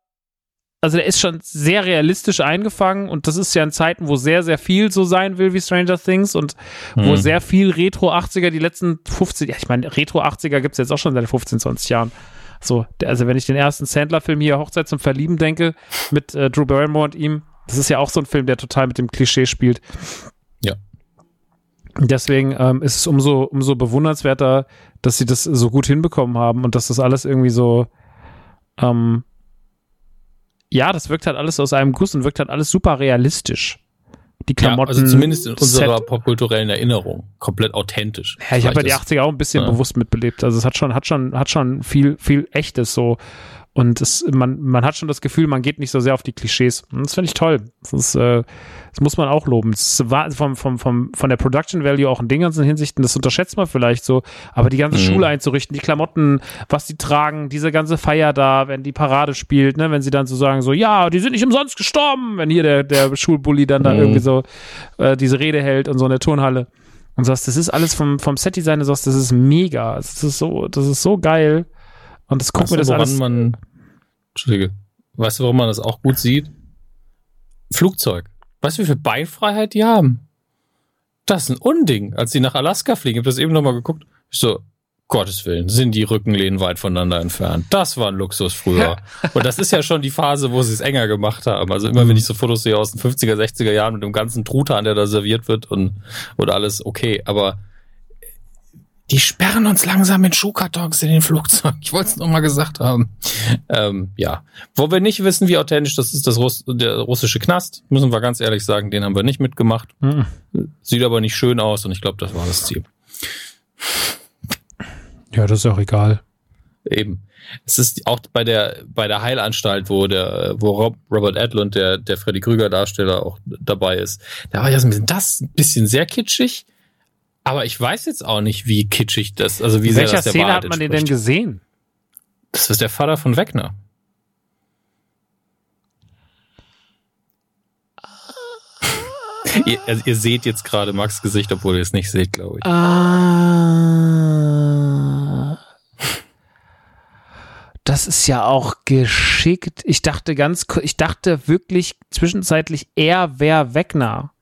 also der ist schon sehr realistisch eingefangen und das ist ja in Zeiten, wo sehr, sehr viel so sein will wie Stranger Things und mhm. wo sehr viel Retro 80er die letzten 15, ja, ich meine, Retro 80er gibt es jetzt auch schon seit 15, 20 Jahren. So, also wenn ich den ersten Sandler-Film hier Hochzeit zum Verlieben denke, mit äh, Drew Barrymore und ihm, das ist ja auch so ein Film, der total mit dem Klischee spielt. Ja. Deswegen ähm, ist es umso, umso bewundernswerter, dass sie das so gut hinbekommen haben und dass das alles irgendwie so ähm, ja, das wirkt halt alles aus einem Guss und wirkt halt alles super realistisch. Die Klamotten. Ja, also zumindest in unserer Set. popkulturellen Erinnerung. Komplett authentisch. Ja, ich habe ja die 80er auch ein bisschen ja. bewusst mitbelebt. Also es hat schon, hat schon, hat schon viel, viel Echtes so. Und es, man, man hat schon das Gefühl, man geht nicht so sehr auf die Klischees. Und das finde ich toll. Das, ist, äh, das muss man auch loben. Das war vom, vom, vom, von der Production Value auch in den ganzen Hinsichten, das unterschätzt man vielleicht so. Aber die ganze mhm. Schule einzurichten, die Klamotten, was die tragen, diese ganze Feier da, wenn die Parade spielt, ne, wenn sie dann so sagen, so, ja, die sind nicht umsonst gestorben, wenn hier der, der Schulbully dann da mhm. irgendwie so äh, diese Rede hält und so in der Turnhalle. Und sagst, das ist alles vom, vom Set-Design, du sagst, das ist mega. Das ist so, das ist so geil. Und das guckt mir das alles. Man, Entschuldige. Weißt du, warum man das auch gut sieht? Flugzeug. Weißt du, wie viel Beinfreiheit die haben? Das ist ein Unding. Als sie nach Alaska fliegen, ich habe das eben nochmal geguckt. Ich so, Gottes Willen, sind die Rückenlehnen weit voneinander entfernt. Das war ein Luxus früher. Und das ist ja schon die Phase, wo sie es enger gemacht haben. Also immer, wenn ich so Fotos sehe aus den 50er, 60er Jahren mit dem ganzen Truthahn, der da serviert wird und, und alles okay. Aber die sperren uns langsam in Schuhkartons in den Flugzeugen. Ich wollte es nochmal gesagt haben. Ähm, ja. Wo wir nicht wissen, wie authentisch das ist, das Russ der russische Knast, müssen wir ganz ehrlich sagen, den haben wir nicht mitgemacht. Mhm. Sieht aber nicht schön aus und ich glaube, das war das Ziel. Ja, das ist auch egal. Eben. Es ist auch bei der, bei der Heilanstalt, wo der, wo Rob, Robert Edlund, der, der Freddy Krüger Darsteller auch dabei ist. Da war ja so ein bisschen, das ein bisschen sehr kitschig aber ich weiß jetzt auch nicht, wie kitschig das, also wie In sehr welcher das der Szene Wahrheit hat man den denn gesehen? Das ist der Vater von Wegner. ihr, also ihr seht jetzt gerade Max Gesicht, obwohl ihr es nicht seht, glaube ich. Ah. Das ist ja auch geschickt. Ich dachte ganz, ich dachte wirklich zwischenzeitlich, er wäre Wegner.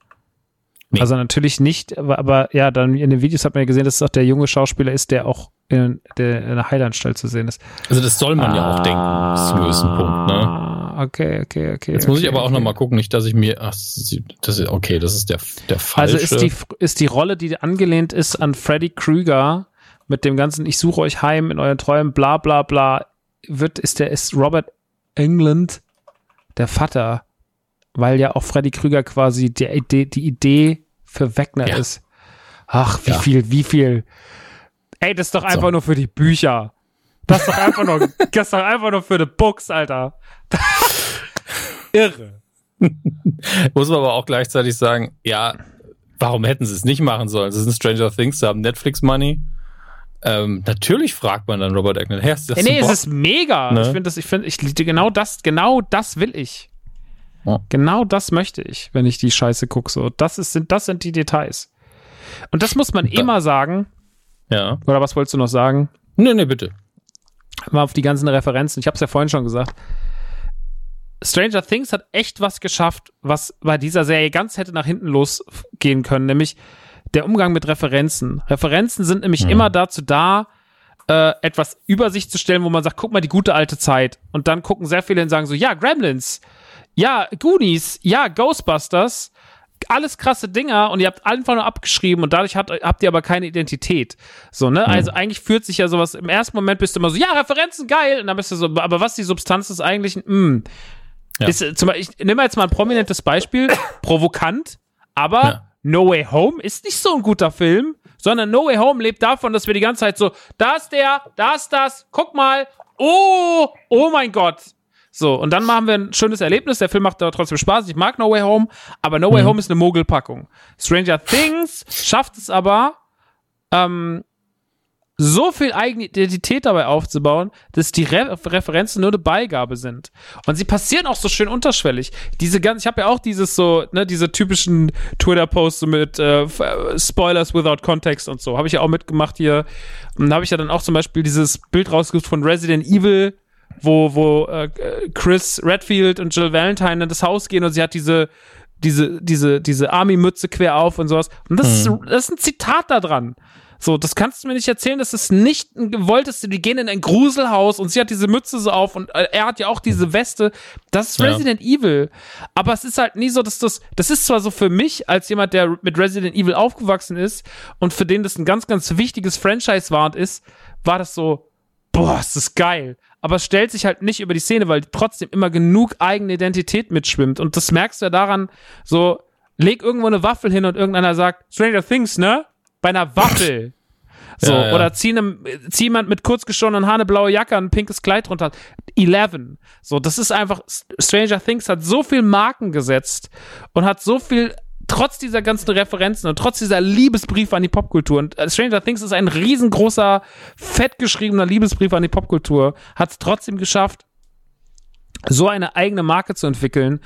Nee. Also natürlich nicht, aber, aber, ja, dann in den Videos hat man ja gesehen, dass es auch der junge Schauspieler ist, der auch in der, in der Heilanstalt zu sehen ist. Also das soll man ah, ja auch denken, bis zum gewissen Punkt, ne? Okay, okay, okay. Jetzt okay, muss ich aber okay. auch nochmal gucken, nicht, dass ich mir, ach, das ist, okay, das ist der, der falsche. Also ist die, ist die Rolle, die angelehnt ist an Freddy Krüger mit dem ganzen, ich suche euch heim in euren Träumen, bla, bla, bla, wird, ist der, ist Robert England der Vater weil ja auch Freddy Krüger quasi die Idee, die Idee für Wegner ja. ist. Ach, wie ja. viel, wie viel. Ey, das ist doch einfach so. nur für die Bücher. Das ist doch einfach nur, das ist doch einfach nur für die Books, Alter. Irre. Muss man aber auch gleichzeitig sagen, ja, warum hätten sie es nicht machen sollen? Sie sind Stranger Things, sie haben Netflix Money. Ähm, natürlich fragt man dann Robert Eggman, hey, ist das Nee, es ist mega. Ne? Ich finde das, ich finde, ich genau das, genau das will ich. Ja. Genau das möchte ich, wenn ich die Scheiße gucke. So, das, ist, sind, das sind die Details. Und das muss man da, immer sagen. Ja. Oder was wolltest du noch sagen? Nee, nee, bitte. Mal auf die ganzen Referenzen. Ich habe es ja vorhin schon gesagt. Stranger Things hat echt was geschafft, was bei dieser Serie ganz hätte nach hinten losgehen können, nämlich der Umgang mit Referenzen. Referenzen sind nämlich mhm. immer dazu da, äh, etwas über sich zu stellen, wo man sagt, guck mal die gute alte Zeit. Und dann gucken sehr viele und sagen so, ja, Gremlins, ja, Goonies, ja, Ghostbusters, alles krasse Dinger und ihr habt einfach nur abgeschrieben und dadurch habt, habt ihr aber keine Identität. So, ne? Mhm. Also eigentlich führt sich ja sowas, im ersten Moment bist du immer so, ja, Referenzen, geil, und dann bist du so, aber was die Substanz ist eigentlich, mh. Mm. Ja. Ist, zum Beispiel, ich nehme jetzt mal ein prominentes Beispiel, provokant, aber ja. No Way Home ist nicht so ein guter Film, sondern No Way Home lebt davon, dass wir die ganze Zeit so, da ist der, da ist das, guck mal, oh, oh mein Gott. So, und dann machen wir ein schönes Erlebnis. Der Film macht aber trotzdem Spaß. Ich mag No Way Home, aber No Way mhm. Home ist eine Mogelpackung. Stranger Things schafft es aber, ähm, so viel eigene Identität dabei aufzubauen, dass die Re Referenzen nur eine Beigabe sind. Und sie passieren auch so schön unterschwellig. Diese ganz, ich habe ja auch dieses so, ne, diese typischen Twitter-Posts mit äh, Spoilers without Context und so. Habe ich ja auch mitgemacht hier. Und da habe ich ja dann auch zum Beispiel dieses Bild rausgesucht von Resident Evil, wo, wo äh, Chris Redfield und Jill Valentine in das Haus gehen und sie hat diese diese, diese, diese Army-Mütze quer auf und sowas. Und das, hm. ist, das ist ein Zitat da dran. So, das kannst du mir nicht erzählen, dass es nicht gewollt ist. Die gehen in ein Gruselhaus und sie hat diese Mütze so auf und äh, er hat ja auch diese Weste. Das ist Resident ja. Evil. Aber es ist halt nie so, dass das, das ist zwar so für mich als jemand, der mit Resident Evil aufgewachsen ist und für den das ein ganz, ganz wichtiges Franchise war und ist, war das so, boah, ist das geil. Aber es stellt sich halt nicht über die Szene, weil trotzdem immer genug eigene Identität mitschwimmt. Und das merkst du ja daran, so, leg irgendwo eine Waffel hin und irgendeiner sagt, Stranger Things, ne? bei einer Waffel. So, ja, ja. oder zieh, einem, zieh jemand mit kurzgeschorenen Haaren eine blaue Jacke und ein pinkes Kleid drunter. Eleven. So, das ist einfach, Stranger Things hat so viel Marken gesetzt und hat so viel, trotz dieser ganzen Referenzen und trotz dieser Liebesbriefe an die Popkultur. Und äh, Stranger Things ist ein riesengroßer, fettgeschriebener Liebesbrief an die Popkultur. Hat es trotzdem geschafft, so eine eigene Marke zu entwickeln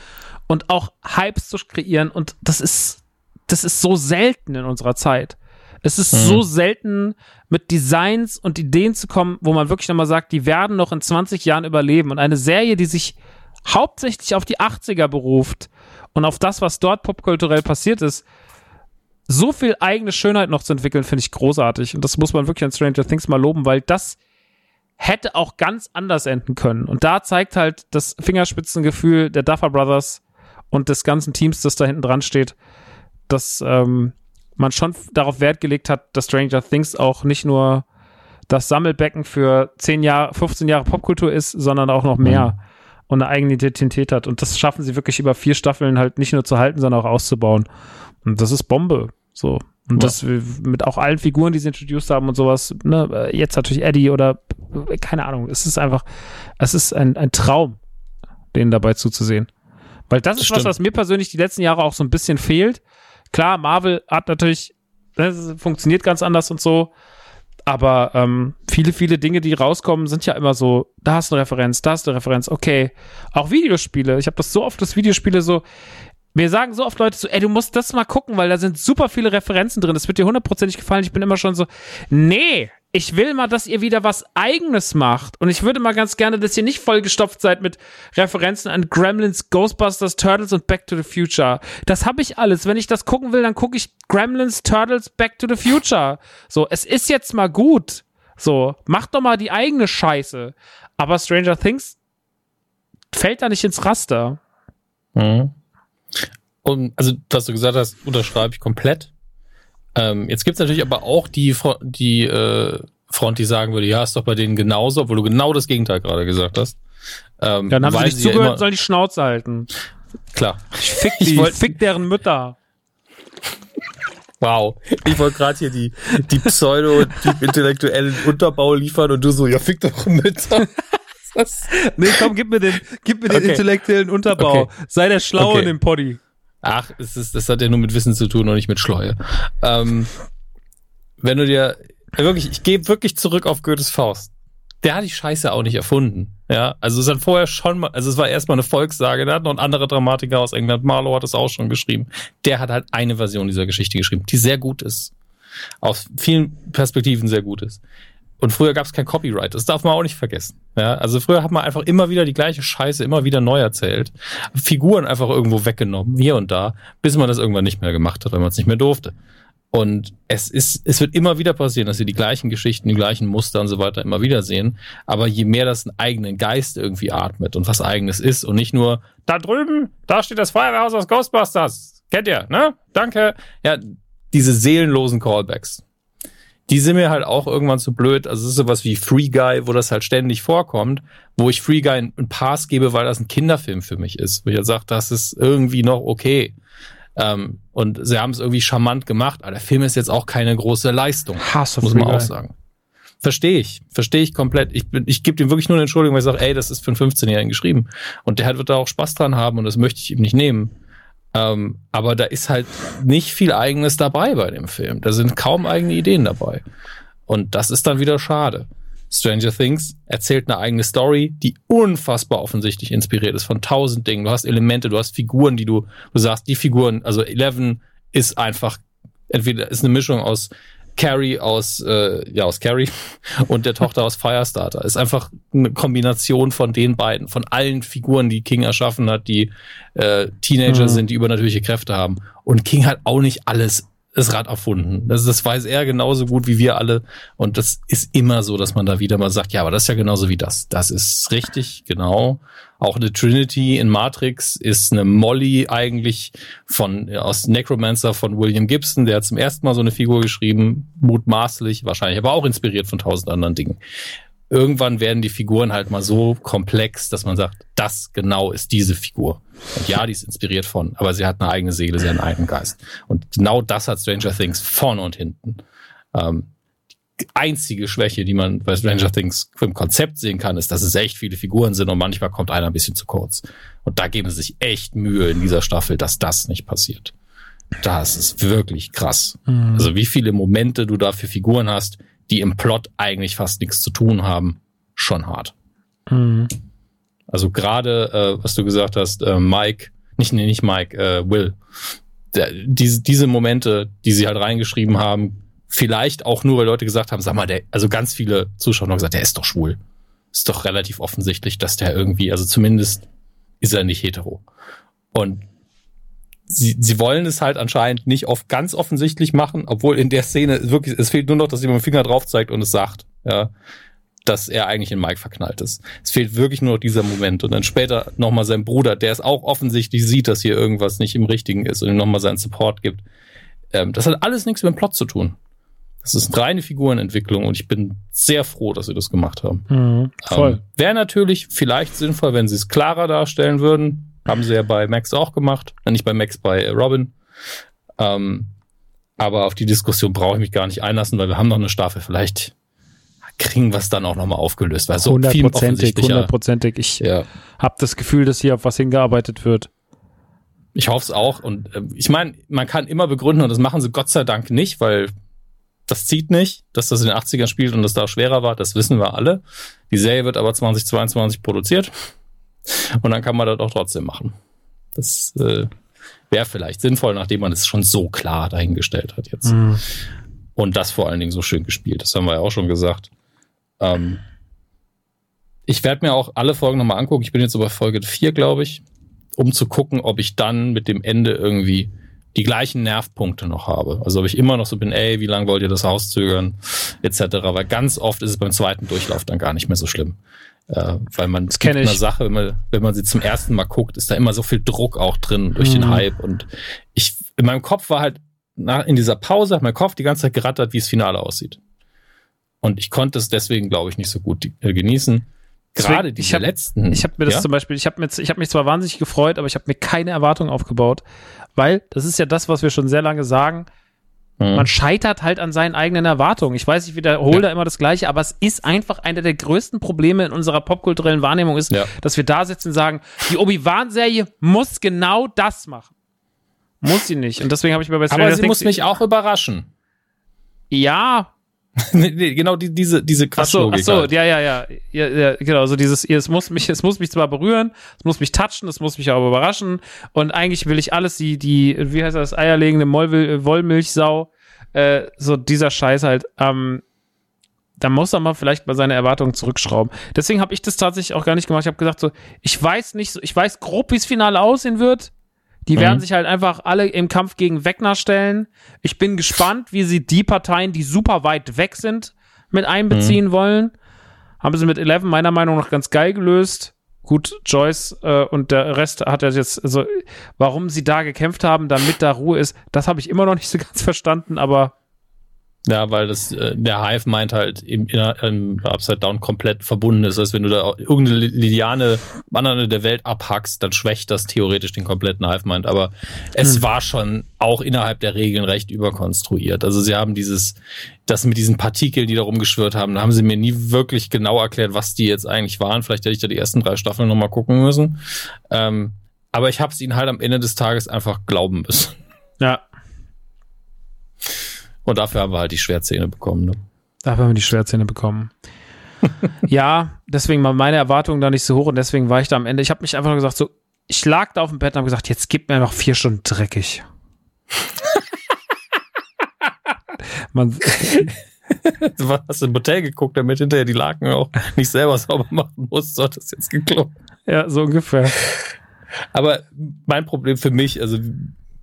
und auch Hypes zu kreieren. Und das ist, das ist so selten in unserer Zeit. Es ist mhm. so selten, mit Designs und Ideen zu kommen, wo man wirklich nochmal sagt, die werden noch in 20 Jahren überleben. Und eine Serie, die sich hauptsächlich auf die 80er beruft und auf das, was dort popkulturell passiert ist, so viel eigene Schönheit noch zu entwickeln, finde ich großartig. Und das muss man wirklich an Stranger Things mal loben, weil das hätte auch ganz anders enden können. Und da zeigt halt das Fingerspitzengefühl der Duffer Brothers und des ganzen Teams, das da hinten dran steht, dass ähm, man schon darauf Wert gelegt hat, dass Stranger Things auch nicht nur das Sammelbecken für 10 Jahre, 15 Jahre Popkultur ist, sondern auch noch mehr mhm. Und eine eigene Identität hat. Und das schaffen sie wirklich über vier Staffeln halt nicht nur zu halten, sondern auch auszubauen. Und das ist Bombe. So. Und ja. das mit auch allen Figuren, die sie introduced haben und sowas, ne, jetzt natürlich Eddie oder keine Ahnung, es ist einfach, es ist ein, ein Traum, denen dabei zuzusehen. Weil das, ist stimmt. was, was mir persönlich die letzten Jahre auch so ein bisschen fehlt. Klar, Marvel hat natürlich, das funktioniert ganz anders und so. Aber ähm, viele, viele Dinge, die rauskommen, sind ja immer so, da hast du eine Referenz, da hast du eine Referenz, okay. Auch Videospiele. Ich habe das so oft, dass Videospiele so, mir sagen so oft Leute so, ey, du musst das mal gucken, weil da sind super viele Referenzen drin. Das wird dir hundertprozentig gefallen. Ich bin immer schon so, nee, ich will mal, dass ihr wieder was Eigenes macht. Und ich würde mal ganz gerne, dass ihr nicht vollgestopft seid mit Referenzen an Gremlins, Ghostbusters, Turtles und Back to the Future. Das habe ich alles. Wenn ich das gucken will, dann gucke ich Gremlins, Turtles, Back to the Future. So, es ist jetzt mal gut. So, macht doch mal die eigene Scheiße. Aber Stranger Things fällt da nicht ins Raster. Mhm. Und also, was du gesagt hast, unterschreibe ich komplett. Ähm, jetzt gibt's natürlich aber auch die, die äh, Front, die sagen würde, ja, ist doch bei denen genauso, obwohl du genau das Gegenteil gerade gesagt hast. Ähm, Dann haben sie nicht zugehört, ja soll die Schnauze halten. Klar. Ich fick, die, ich wollt, fick deren Mütter. Wow. Ich wollte gerade hier die, die pseudo-intellektuellen Unterbau liefern und du so, ja, fick doch Mütter. nee, komm, gib mir den, gib mir den okay. intellektuellen Unterbau. Okay. Sei der Schlaue okay. in dem Poddy. Ach, es ist, das hat ja nur mit Wissen zu tun und nicht mit Schleue. Ähm, wenn du dir wirklich, ich gehe wirklich zurück auf Goethes Faust. Der hat die Scheiße auch nicht erfunden. Ja, also es hat vorher schon mal, also es war erstmal eine Volkssage. Der hat noch ein anderer Dramatiker aus England, Marlowe hat es auch schon geschrieben. Der hat halt eine Version dieser Geschichte geschrieben, die sehr gut ist. Aus vielen Perspektiven sehr gut ist. Und früher gab es kein Copyright. Das darf man auch nicht vergessen. Ja, also früher hat man einfach immer wieder die gleiche Scheiße immer wieder neu erzählt. Figuren einfach irgendwo weggenommen, hier und da, bis man das irgendwann nicht mehr gemacht hat, weil man es nicht mehr durfte. Und es ist, es wird immer wieder passieren, dass sie die gleichen Geschichten, die gleichen Muster und so weiter immer wieder sehen. Aber je mehr das einen eigenen Geist irgendwie atmet und was eigenes ist und nicht nur, da drüben, da steht das Feuerwehrhaus aus Ghostbusters. Kennt ihr, ne? Danke. Ja, diese seelenlosen Callbacks die sind mir halt auch irgendwann zu blöd. Also es ist sowas wie Free Guy, wo das halt ständig vorkommt, wo ich Free Guy einen Pass gebe, weil das ein Kinderfilm für mich ist. Wo ich halt sage, das ist irgendwie noch okay. Ähm, und sie haben es irgendwie charmant gemacht, aber der Film ist jetzt auch keine große Leistung. Hass muss man auch sagen. Verstehe ich, verstehe ich komplett. Ich, bin, ich gebe ihm wirklich nur eine Entschuldigung, weil ich sage, ey, das ist für einen 15-Jährigen geschrieben. Und der wird da auch Spaß dran haben und das möchte ich ihm nicht nehmen. Ähm, aber da ist halt nicht viel Eigenes dabei bei dem Film. Da sind kaum eigene Ideen dabei. Und das ist dann wieder schade. Stranger Things erzählt eine eigene Story, die unfassbar offensichtlich inspiriert ist von tausend Dingen. Du hast Elemente, du hast Figuren, die du, du sagst, die Figuren, also Eleven ist einfach, entweder ist eine Mischung aus Carrie aus, äh, ja, aus Carrie und der Tochter aus Firestarter. Ist einfach eine Kombination von den beiden, von allen Figuren, die King erschaffen hat, die äh, Teenager mhm. sind, die übernatürliche Kräfte haben. Und King hat auch nicht alles das Rad erfunden. Das, das weiß er genauso gut wie wir alle. Und das ist immer so, dass man da wieder mal sagt, ja, aber das ist ja genauso wie das. Das ist richtig, genau. Auch eine Trinity in Matrix ist eine Molly eigentlich von, aus Necromancer von William Gibson. Der hat zum ersten Mal so eine Figur geschrieben, mutmaßlich, wahrscheinlich, aber auch inspiriert von tausend anderen Dingen irgendwann werden die Figuren halt mal so komplex, dass man sagt, das genau ist diese Figur. Und ja, die ist inspiriert von, aber sie hat eine eigene Seele, sie hat einen eigenen Geist. Und genau das hat Stranger Things vorne und hinten. Ähm, die einzige Schwäche, die man bei Stranger Things im Konzept sehen kann, ist, dass es echt viele Figuren sind und manchmal kommt einer ein bisschen zu kurz. Und da geben sie sich echt Mühe in dieser Staffel, dass das nicht passiert. Das ist wirklich krass. Mhm. Also wie viele Momente du da für Figuren hast, die im Plot eigentlich fast nichts zu tun haben, schon hart. Mhm. Also gerade, äh, was du gesagt hast, äh, Mike, nicht, nee, nicht Mike, äh, Will, der, diese, diese Momente, die sie halt reingeschrieben haben, vielleicht auch nur, weil Leute gesagt haben, sag mal, der, also ganz viele Zuschauer haben gesagt, der ist doch schwul. Ist doch relativ offensichtlich, dass der irgendwie, also zumindest ist er nicht hetero. Und sie, sie wollen es halt anscheinend nicht oft ganz offensichtlich machen, obwohl in der Szene wirklich, es fehlt nur noch, dass jemand mit dem Finger drauf zeigt und es sagt, ja, dass er eigentlich in Mike verknallt ist. Es fehlt wirklich nur noch dieser Moment und dann später nochmal sein Bruder, der es auch offensichtlich sieht, dass hier irgendwas nicht im Richtigen ist und ihm nochmal seinen Support gibt. Ähm, das hat alles nichts mit dem Plot zu tun. Das ist reine Figurenentwicklung und ich bin sehr froh, dass sie das gemacht haben. Mhm, voll. Ähm, Wäre natürlich vielleicht sinnvoll, wenn sie es klarer darstellen würden, haben sie ja bei Max auch gemacht. Äh, nicht bei Max, bei Robin. Ähm, aber auf die Diskussion brauche ich mich gar nicht einlassen, weil wir haben noch eine Staffel. Vielleicht kriegen wir es dann auch nochmal aufgelöst. Weil so hundertprozentig, hundertprozentig. Ich ja. habe das Gefühl, dass hier auf was hingearbeitet wird. Ich hoffe es auch. Und äh, ich meine, man kann immer begründen, und das machen sie Gott sei Dank nicht, weil das zieht nicht, dass das in den 80ern spielt und es da schwerer war. Das wissen wir alle. Die Serie wird aber 2022 produziert. Und dann kann man das auch trotzdem machen. Das äh, wäre vielleicht sinnvoll, nachdem man es schon so klar dahingestellt hat jetzt. Mhm. Und das vor allen Dingen so schön gespielt. Das haben wir ja auch schon gesagt. Ähm, ich werde mir auch alle Folgen nochmal angucken. Ich bin jetzt über Folge 4, glaube ich, um zu gucken, ob ich dann mit dem Ende irgendwie die gleichen Nervpunkte noch habe. Also ob ich immer noch so bin, ey, wie lange wollt ihr das rauszögern, etc. Weil ganz oft ist es beim zweiten Durchlauf dann gar nicht mehr so schlimm. Äh, weil man das kenne ich. Eine Sache, wenn man, wenn man sie zum ersten Mal guckt, ist da immer so viel Druck auch drin durch mhm. den Hype. Und ich, in meinem Kopf war halt, nach, in dieser Pause hat mein Kopf die ganze Zeit gerattert, wie das Finale aussieht. Und ich konnte es deswegen, glaube ich, nicht so gut äh, genießen. Gerade die letzten. Ich habe mir das ja? zum Beispiel, ich habe hab mich zwar wahnsinnig gefreut, aber ich habe mir keine Erwartung aufgebaut, weil das ist ja das, was wir schon sehr lange sagen. Mhm. Man scheitert halt an seinen eigenen Erwartungen. Ich weiß, ich wiederhole ja. da immer das Gleiche, aber es ist einfach einer der größten Probleme in unserer popkulturellen Wahrnehmung ist, ja. dass wir da sitzen und sagen, die Obi-Wan-Serie muss genau das machen. Muss sie nicht. Und deswegen habe ich mir bei Stranger Aber sie muss mich auch überraschen. Ja, nee, nee, genau die, diese diese Quatschlogik. Ach so, ach so halt. ja, ja, ja, ja, ja, genau. So dieses, es muss mich, es muss mich zwar berühren, es muss mich touchen, es muss mich aber überraschen. Und eigentlich will ich alles, die, die, wie heißt das, eierlegende Mollmil Wollmilchsau, äh, so dieser Scheiß halt. Ähm, da muss er mal vielleicht mal seine Erwartungen zurückschrauben. Deswegen habe ich das tatsächlich auch gar nicht gemacht. Ich habe gesagt so, ich weiß nicht, ich weiß grob, wie das Finale aussehen wird. Die mhm. werden sich halt einfach alle im Kampf gegen Wegner stellen. Ich bin gespannt, wie sie die Parteien, die super weit weg sind, mit einbeziehen mhm. wollen. Haben sie mit Eleven meiner Meinung nach ganz geil gelöst. Gut, Joyce äh, und der Rest hat er jetzt, also warum sie da gekämpft haben, damit da Ruhe ist, das habe ich immer noch nicht so ganz verstanden, aber Ja, weil das, äh, der Hive meint halt im, im Upside Down komplett verbunden ist. Das heißt, wenn du da irgendeine Liane am anderen der Welt abhackst, dann schwächt das theoretisch den kompletten Hive Mind. Aber es hm. war schon auch innerhalb der Regeln recht überkonstruiert. Also sie haben dieses, das mit diesen Partikeln, die da rumgeschwört haben, da haben sie mir nie wirklich genau erklärt, was die jetzt eigentlich waren. Vielleicht hätte ich da die ersten drei Staffeln nochmal gucken müssen. Ähm, aber ich habe es ihnen halt am Ende des Tages einfach glauben müssen. Ja. Und dafür haben wir halt die Schwertzähne bekommen. Ne? Dafür haben wir die Schwertzähne bekommen. ja, deswegen war meine Erwartung da nicht so hoch und deswegen war ich da am Ende. Ich habe mich einfach nur gesagt, so, ich lag da auf dem Bett und habe gesagt, jetzt gib mir noch vier Stunden dreckig. Man, du hast im Hotel geguckt, damit hinterher die Laken auch nicht selber sauber machen musst, so hat das jetzt geklappt. Ja, so ungefähr. Aber mein Problem für mich, also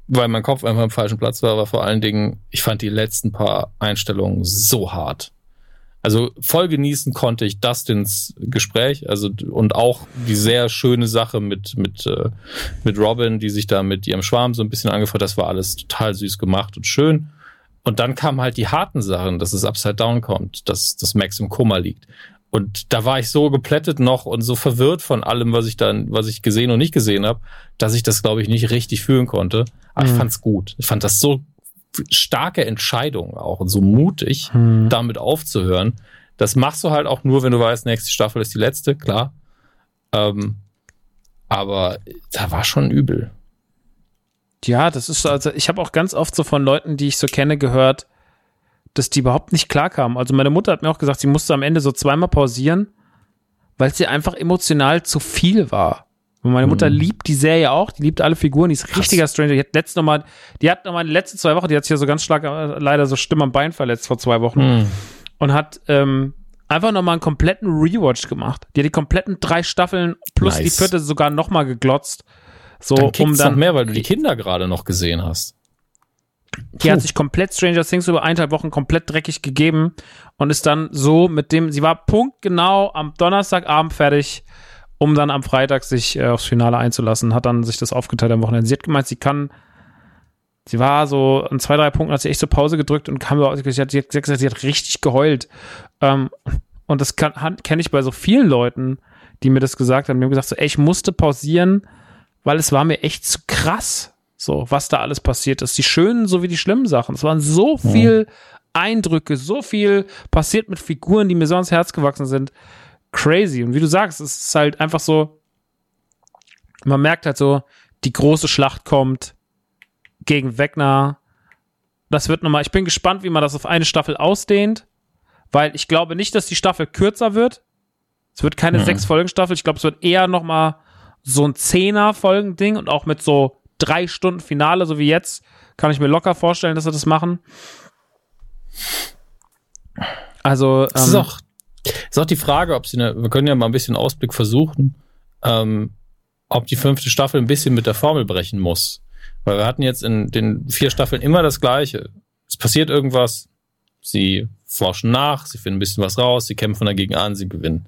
weil mein Kopf einfach im falschen Platz war, aber vor allen Dingen, ich fand die letzten paar Einstellungen so hart. Also voll genießen konnte ich Dustins Gespräch, also und auch die sehr schöne Sache mit mit äh, mit Robin, die sich da mit ihrem Schwarm so ein bisschen angefreut. Das war alles total süß gemacht und schön. Und dann kamen halt die harten Sachen, dass es Upside Down kommt, dass, dass Max im Koma liegt. Und da war ich so geplättet noch und so verwirrt von allem, was ich dann, was ich gesehen und nicht gesehen habe, dass ich das, glaube ich, nicht richtig fühlen konnte. Aber mhm. ich fand's gut. Ich fand das so starke Entscheidung auch und so mutig, mhm. damit aufzuhören. Das machst du halt auch nur, wenn du weißt, nächste Staffel ist die letzte, klar. Ähm, aber da war schon übel. Ja, das ist so, also ich habe auch ganz oft so von Leuten, die ich so kenne, gehört, dass die überhaupt nicht klarkamen. Also meine Mutter hat mir auch gesagt, sie musste am Ende so zweimal pausieren, weil sie einfach emotional zu viel war. Und meine Mutter mhm. liebt die Serie auch, die liebt alle Figuren, die ist Krass. richtiger Stranger. Die hat letztes noch mal, die hat noch mal die letzten zwei Wochen, die hat sich ja so ganz stark äh, leider so Stimme am Bein verletzt vor zwei Wochen mhm. und hat ähm, einfach noch mal einen kompletten Rewatch gemacht. Die hat die kompletten drei Staffeln plus nice. die vierte sogar noch mal geglotzt. So, dann um dann noch mehr, weil du die Kinder gerade noch gesehen hast. Die Puh. hat sich komplett Stranger Things über eineinhalb Wochen komplett dreckig gegeben und ist dann so mit dem, sie war punktgenau am Donnerstagabend fertig, um dann am Freitag sich äh, aufs Finale einzulassen, hat dann sich das aufgeteilt am Wochenende. Sie hat gemeint, sie kann, sie war so an zwei, drei Punkten, hat sie echt zur Pause gedrückt und kam, sie hat, sie hat gesagt, sie hat richtig geheult. Ähm, und das kenne ich bei so vielen Leuten, die mir das gesagt haben. Die haben gesagt, so, ey, ich musste pausieren, weil es war mir echt zu krass. So, was da alles passiert ist. Die schönen sowie die schlimmen Sachen. Es waren so viel ja. Eindrücke, so viel passiert mit Figuren, die mir so ans Herz gewachsen sind. Crazy. Und wie du sagst, es ist halt einfach so, man merkt halt so, die große Schlacht kommt gegen Wegner. Das wird nochmal, ich bin gespannt, wie man das auf eine Staffel ausdehnt, weil ich glaube nicht, dass die Staffel kürzer wird. Es wird keine ja. sechs Folgen Staffel. Ich glaube, es wird eher nochmal so ein Zehner Folgen Ding und auch mit so drei Stunden Finale, so wie jetzt, kann ich mir locker vorstellen, dass sie das machen. Also, ähm, ist auch, ist auch die Frage, ob sie, eine, wir können ja mal ein bisschen Ausblick versuchen, ähm, ob die fünfte Staffel ein bisschen mit der Formel brechen muss. Weil wir hatten jetzt in den vier Staffeln immer das Gleiche. Es passiert irgendwas, sie forschen nach, sie finden ein bisschen was raus, sie kämpfen dagegen an, sie gewinnen.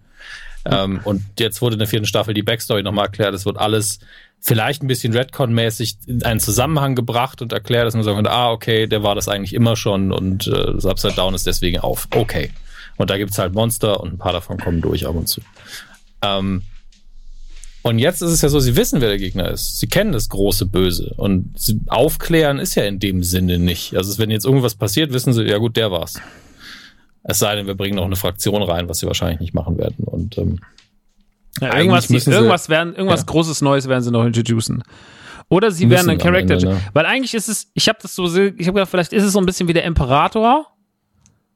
Ähm, und jetzt wurde in der vierten Staffel die Backstory nochmal erklärt. Es wird alles vielleicht ein bisschen Redcon-mäßig in einen Zusammenhang gebracht und erklärt, dass man sagen könnte, ah, okay, der war das eigentlich immer schon und äh, das Upside Down ist deswegen auf. Okay. Und da gibt's halt Monster und ein paar davon kommen durch ab und zu. Ähm, und jetzt ist es ja so, sie wissen, wer der Gegner ist. Sie kennen das große Böse. Und aufklären ist ja in dem Sinne nicht. Also wenn jetzt irgendwas passiert, wissen sie, ja gut, der war's. Es sei denn, wir bringen noch eine Fraktion rein, was sie wahrscheinlich nicht machen werden. Und ähm, ja, irgendwas, die, irgendwas, werden, irgendwas ja. Großes Neues werden sie noch introducen. Oder sie werden ein Character. Ende, ne? Weil eigentlich ist es, ich habe das so, ich habe gedacht, vielleicht ist es so ein bisschen wie der Imperator.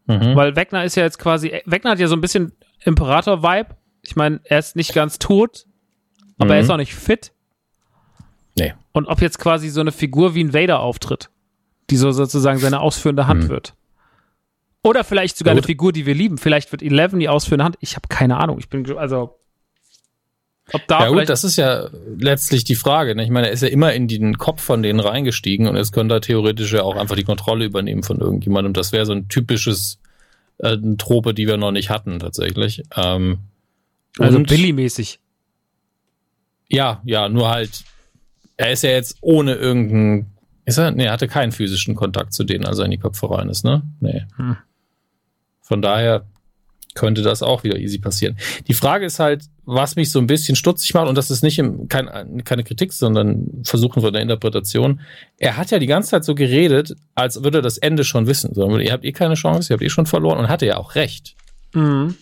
Mhm. Weil Wegner ist ja jetzt quasi, Wegner hat ja so ein bisschen Imperator-Vibe. Ich meine, er ist nicht ganz tot, aber mhm. er ist auch nicht fit. Nee. Und ob jetzt quasi so eine Figur wie ein Vader auftritt, die so sozusagen seine ausführende Hand mhm. wird. Oder vielleicht sogar Gut. eine Figur, die wir lieben. Vielleicht wird Eleven die ausführende Hand. Ich habe keine Ahnung. Ich bin also ob da ja gut, das ist ja letztlich die Frage. Ne? Ich meine, er ist ja immer in den Kopf von denen reingestiegen und es könnte da theoretisch ja auch einfach die Kontrolle übernehmen von irgendjemandem. Das wäre so ein typisches äh, Trope, die wir noch nicht hatten tatsächlich. Ähm, also Billy-mäßig. Ja, ja, nur halt, er ist ja jetzt ohne irgendeinen Ist er? Nee, er hatte keinen physischen Kontakt zu denen, als er in die Köpfe rein ist, ne? Nee. Hm. Von daher könnte das auch wieder easy passieren. Die Frage ist halt, was mich so ein bisschen stutzig macht, und das ist nicht im, kein, keine Kritik, sondern Versuchen von der Interpretation. Er hat ja die ganze Zeit so geredet, als würde er das Ende schon wissen. So, ihr habt eh keine Chance, ihr habt eh schon verloren und hatte ja auch recht. Mhm.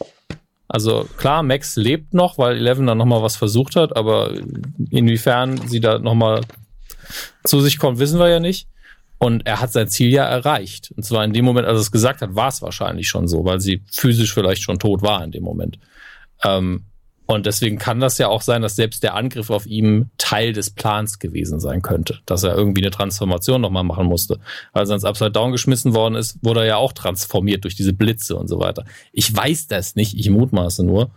Also klar, Max lebt noch, weil Eleven dann nochmal was versucht hat, aber inwiefern sie da nochmal zu sich kommt, wissen wir ja nicht. Und er hat sein Ziel ja erreicht. Und zwar in dem Moment, als er es gesagt hat, war es wahrscheinlich schon so, weil sie physisch vielleicht schon tot war in dem Moment. Ähm, und deswegen kann das ja auch sein, dass selbst der Angriff auf ihm Teil des Plans gewesen sein könnte. Dass er irgendwie eine Transformation nochmal machen musste. Er ins Upside Down geschmissen worden ist, wurde er ja auch transformiert durch diese Blitze und so weiter. Ich weiß das nicht, ich mutmaße nur.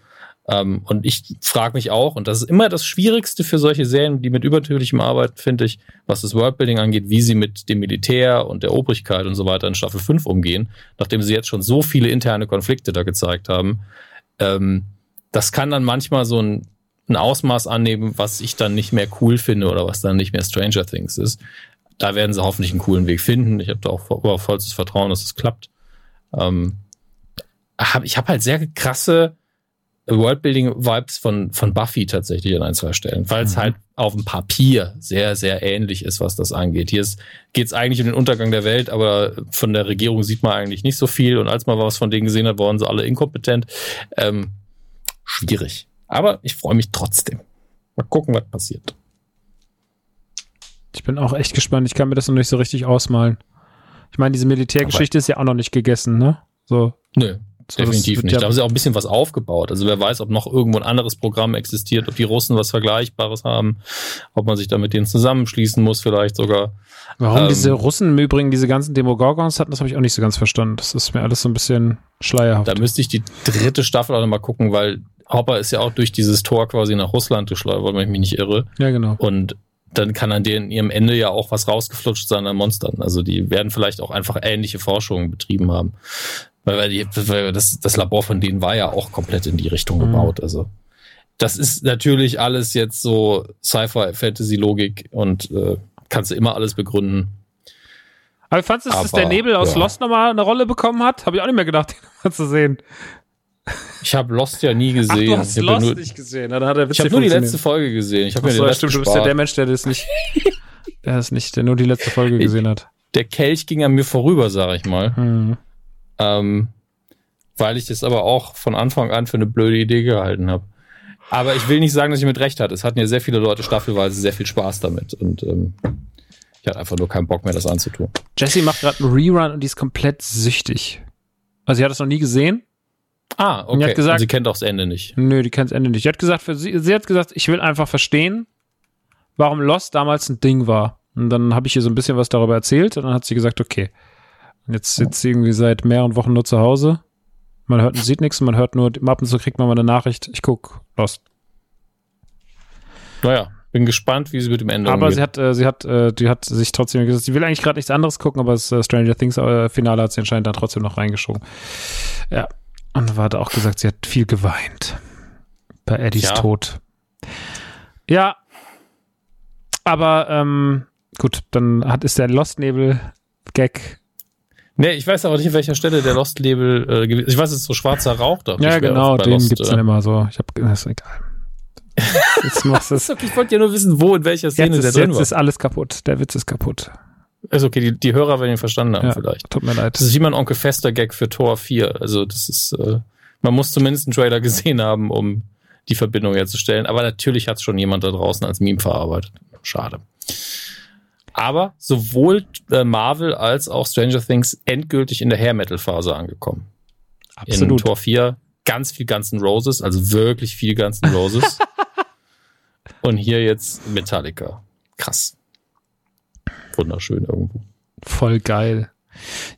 Ähm, und ich frage mich auch, und das ist immer das Schwierigste für solche Serien, die mit übertürlichem arbeiten, finde ich, was das Worldbuilding angeht, wie sie mit dem Militär und der Obrigkeit und so weiter in Staffel 5 umgehen, nachdem sie jetzt schon so viele interne Konflikte da gezeigt haben. Ähm, das kann dann manchmal so ein, ein Ausmaß annehmen, was ich dann nicht mehr cool finde oder was dann nicht mehr Stranger Things ist. Da werden sie hoffentlich einen coolen Weg finden. Ich habe da auch vollstes Vertrauen, dass es klappt. Ähm, hab, ich habe halt sehr krasse Worldbuilding-Vibes von, von Buffy tatsächlich an ein, zwei Stellen, weil es mhm. halt auf dem Papier sehr, sehr ähnlich ist, was das angeht. Hier geht es eigentlich um den Untergang der Welt, aber von der Regierung sieht man eigentlich nicht so viel. Und als man was von denen gesehen hat, waren sie alle inkompetent. Ähm, schwierig. Aber ich freue mich trotzdem. Mal gucken, was passiert. Ich bin auch echt gespannt. Ich kann mir das noch nicht so richtig ausmalen. Ich meine, diese Militärgeschichte ist ja auch noch nicht gegessen, ne? So. Nö, so, Definitiv nicht. Ja da haben sie auch ein bisschen was aufgebaut. Also wer weiß, ob noch irgendwo ein anderes Programm existiert, ob die Russen was Vergleichbares haben, ob man sich da mit denen zusammenschließen muss, vielleicht sogar. Warum ähm, diese Russen im Übrigen diese ganzen Demogorgons hatten, das habe ich auch nicht so ganz verstanden. Das ist mir alles so ein bisschen schleierhaft. Da müsste ich die dritte Staffel auch nochmal gucken, weil Hopper ist ja auch durch dieses Tor quasi nach Russland geschleudert, wenn ich mich nicht irre. Ja, genau. Und dann kann an denen ihrem Ende ja auch was rausgeflutscht sein an Monstern. Also die werden vielleicht auch einfach ähnliche Forschungen betrieben haben. Weil, die, weil das, das Labor von denen war ja auch komplett in die Richtung mhm. gebaut. Also das ist natürlich alles jetzt so Sci-Fi-Fantasy-Logik und äh, kannst du immer alles begründen. Aber fandest du, dass der Nebel aus ja. Lost nochmal eine Rolle bekommen hat? Habe ich auch nicht mehr gedacht, den nochmal zu sehen. Ich habe Lost ja nie gesehen. Ach, du hast Lost nur, nicht gesehen. Dann hat er ich habe nur die letzte Folge gesehen. Ich habe mir so, stimmt, du bist ja der Mensch, der das nicht, der ist nicht, der nur die letzte Folge gesehen hat. Der Kelch ging an mir vorüber, sag ich mal. Hm. Ähm, weil ich das aber auch von Anfang an für eine blöde Idee gehalten habe. Aber ich will nicht sagen, dass ich mit recht hatte. Es hatten ja sehr viele Leute staffelweise sehr viel Spaß damit. Und ähm, ich hatte einfach nur keinen Bock mehr, das anzutun. Jessie macht gerade einen Rerun und die ist komplett süchtig. Also sie hat es noch nie gesehen. Ah, okay. Und hat gesagt, und sie kennt auch das Ende nicht. Nö, die kennt das Ende nicht. Sie hat gesagt, für sie, sie hat gesagt, ich will einfach verstehen, warum Lost damals ein Ding war. Und dann habe ich ihr so ein bisschen was darüber erzählt und dann hat sie gesagt, okay. Jetzt sitzt sie irgendwie seit mehreren Wochen nur zu Hause. Man hört, sieht nichts, man hört nur, ab und zu kriegt man mal eine Nachricht, ich guck Lost. Naja, bin gespannt, wie sie mit dem Ende Aber umgeht. sie hat, äh, sie hat, äh, die hat sich trotzdem gesagt, sie will eigentlich gerade nichts anderes gucken, aber das äh, Stranger Things äh, Finale hat sie anscheinend dann trotzdem noch reingeschoben. Ja. Und hat auch gesagt, sie hat viel geweint. Bei Eddies ja. Tod. Ja. Aber, ähm, gut, dann hat, ist der Lost-Nebel-Gag Nee, ich weiß aber nicht, an welcher Stelle der Lost Label äh, gewesen Ich weiß, es ist so schwarzer Rauch da. Ja, genau, den Lost, gibt's dann immer so. Ich hab, das ist egal. Jetzt machst du okay, ich wollte ja nur wissen, wo, in welcher Szene jetzt der drin jetzt war. ist alles kaputt. Der Witz ist kaputt. Ist okay, die, die Hörer werden ihn verstanden haben ja, vielleicht. Tut mir leid. Das ist wie mein Onkel Fester Gag für Tor 4. Also das ist, äh, man muss zumindest einen Trailer gesehen haben, um die Verbindung herzustellen. Aber natürlich hat es schon jemand da draußen als Meme verarbeitet. Schade. Aber sowohl äh, Marvel als auch Stranger Things endgültig in der Hair Metal Phase angekommen. Absolut. In Tor 4 ganz viel ganzen Roses, also wirklich viel ganzen Roses. Und hier jetzt Metallica. Krass. Wunderschön irgendwo. Voll geil.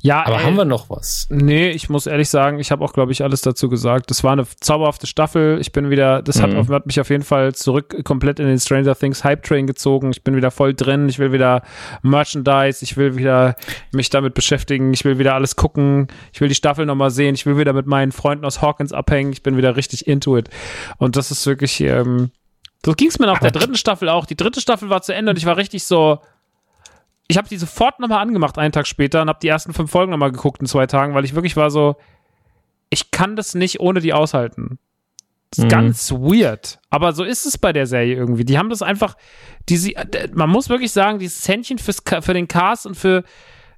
Ja, aber ey, haben wir noch was? Nee, ich muss ehrlich sagen, ich habe auch, glaube ich, alles dazu gesagt. Das war eine zauberhafte Staffel. Ich bin wieder, das hat, mhm. hat, mich auf jeden Fall zurück komplett in den Stranger Things Hype Train gezogen. Ich bin wieder voll drin. Ich will wieder Merchandise. Ich will wieder mich damit beschäftigen. Ich will wieder alles gucken. Ich will die Staffel nochmal sehen. Ich will wieder mit meinen Freunden aus Hawkins abhängen. Ich bin wieder richtig into it. Und das ist wirklich, ähm, so ging es mir nach der dritten Staffel auch. Die dritte Staffel war zu Ende und ich war richtig so, ich habe die sofort nochmal angemacht, einen Tag später, und habe die ersten fünf Folgen nochmal geguckt in zwei Tagen, weil ich wirklich war so, ich kann das nicht ohne die aushalten. Das ist mhm. ganz weird. Aber so ist es bei der Serie irgendwie. Die haben das einfach, die sie, man muss wirklich sagen, dieses Händchen fürs, für den Cast und für,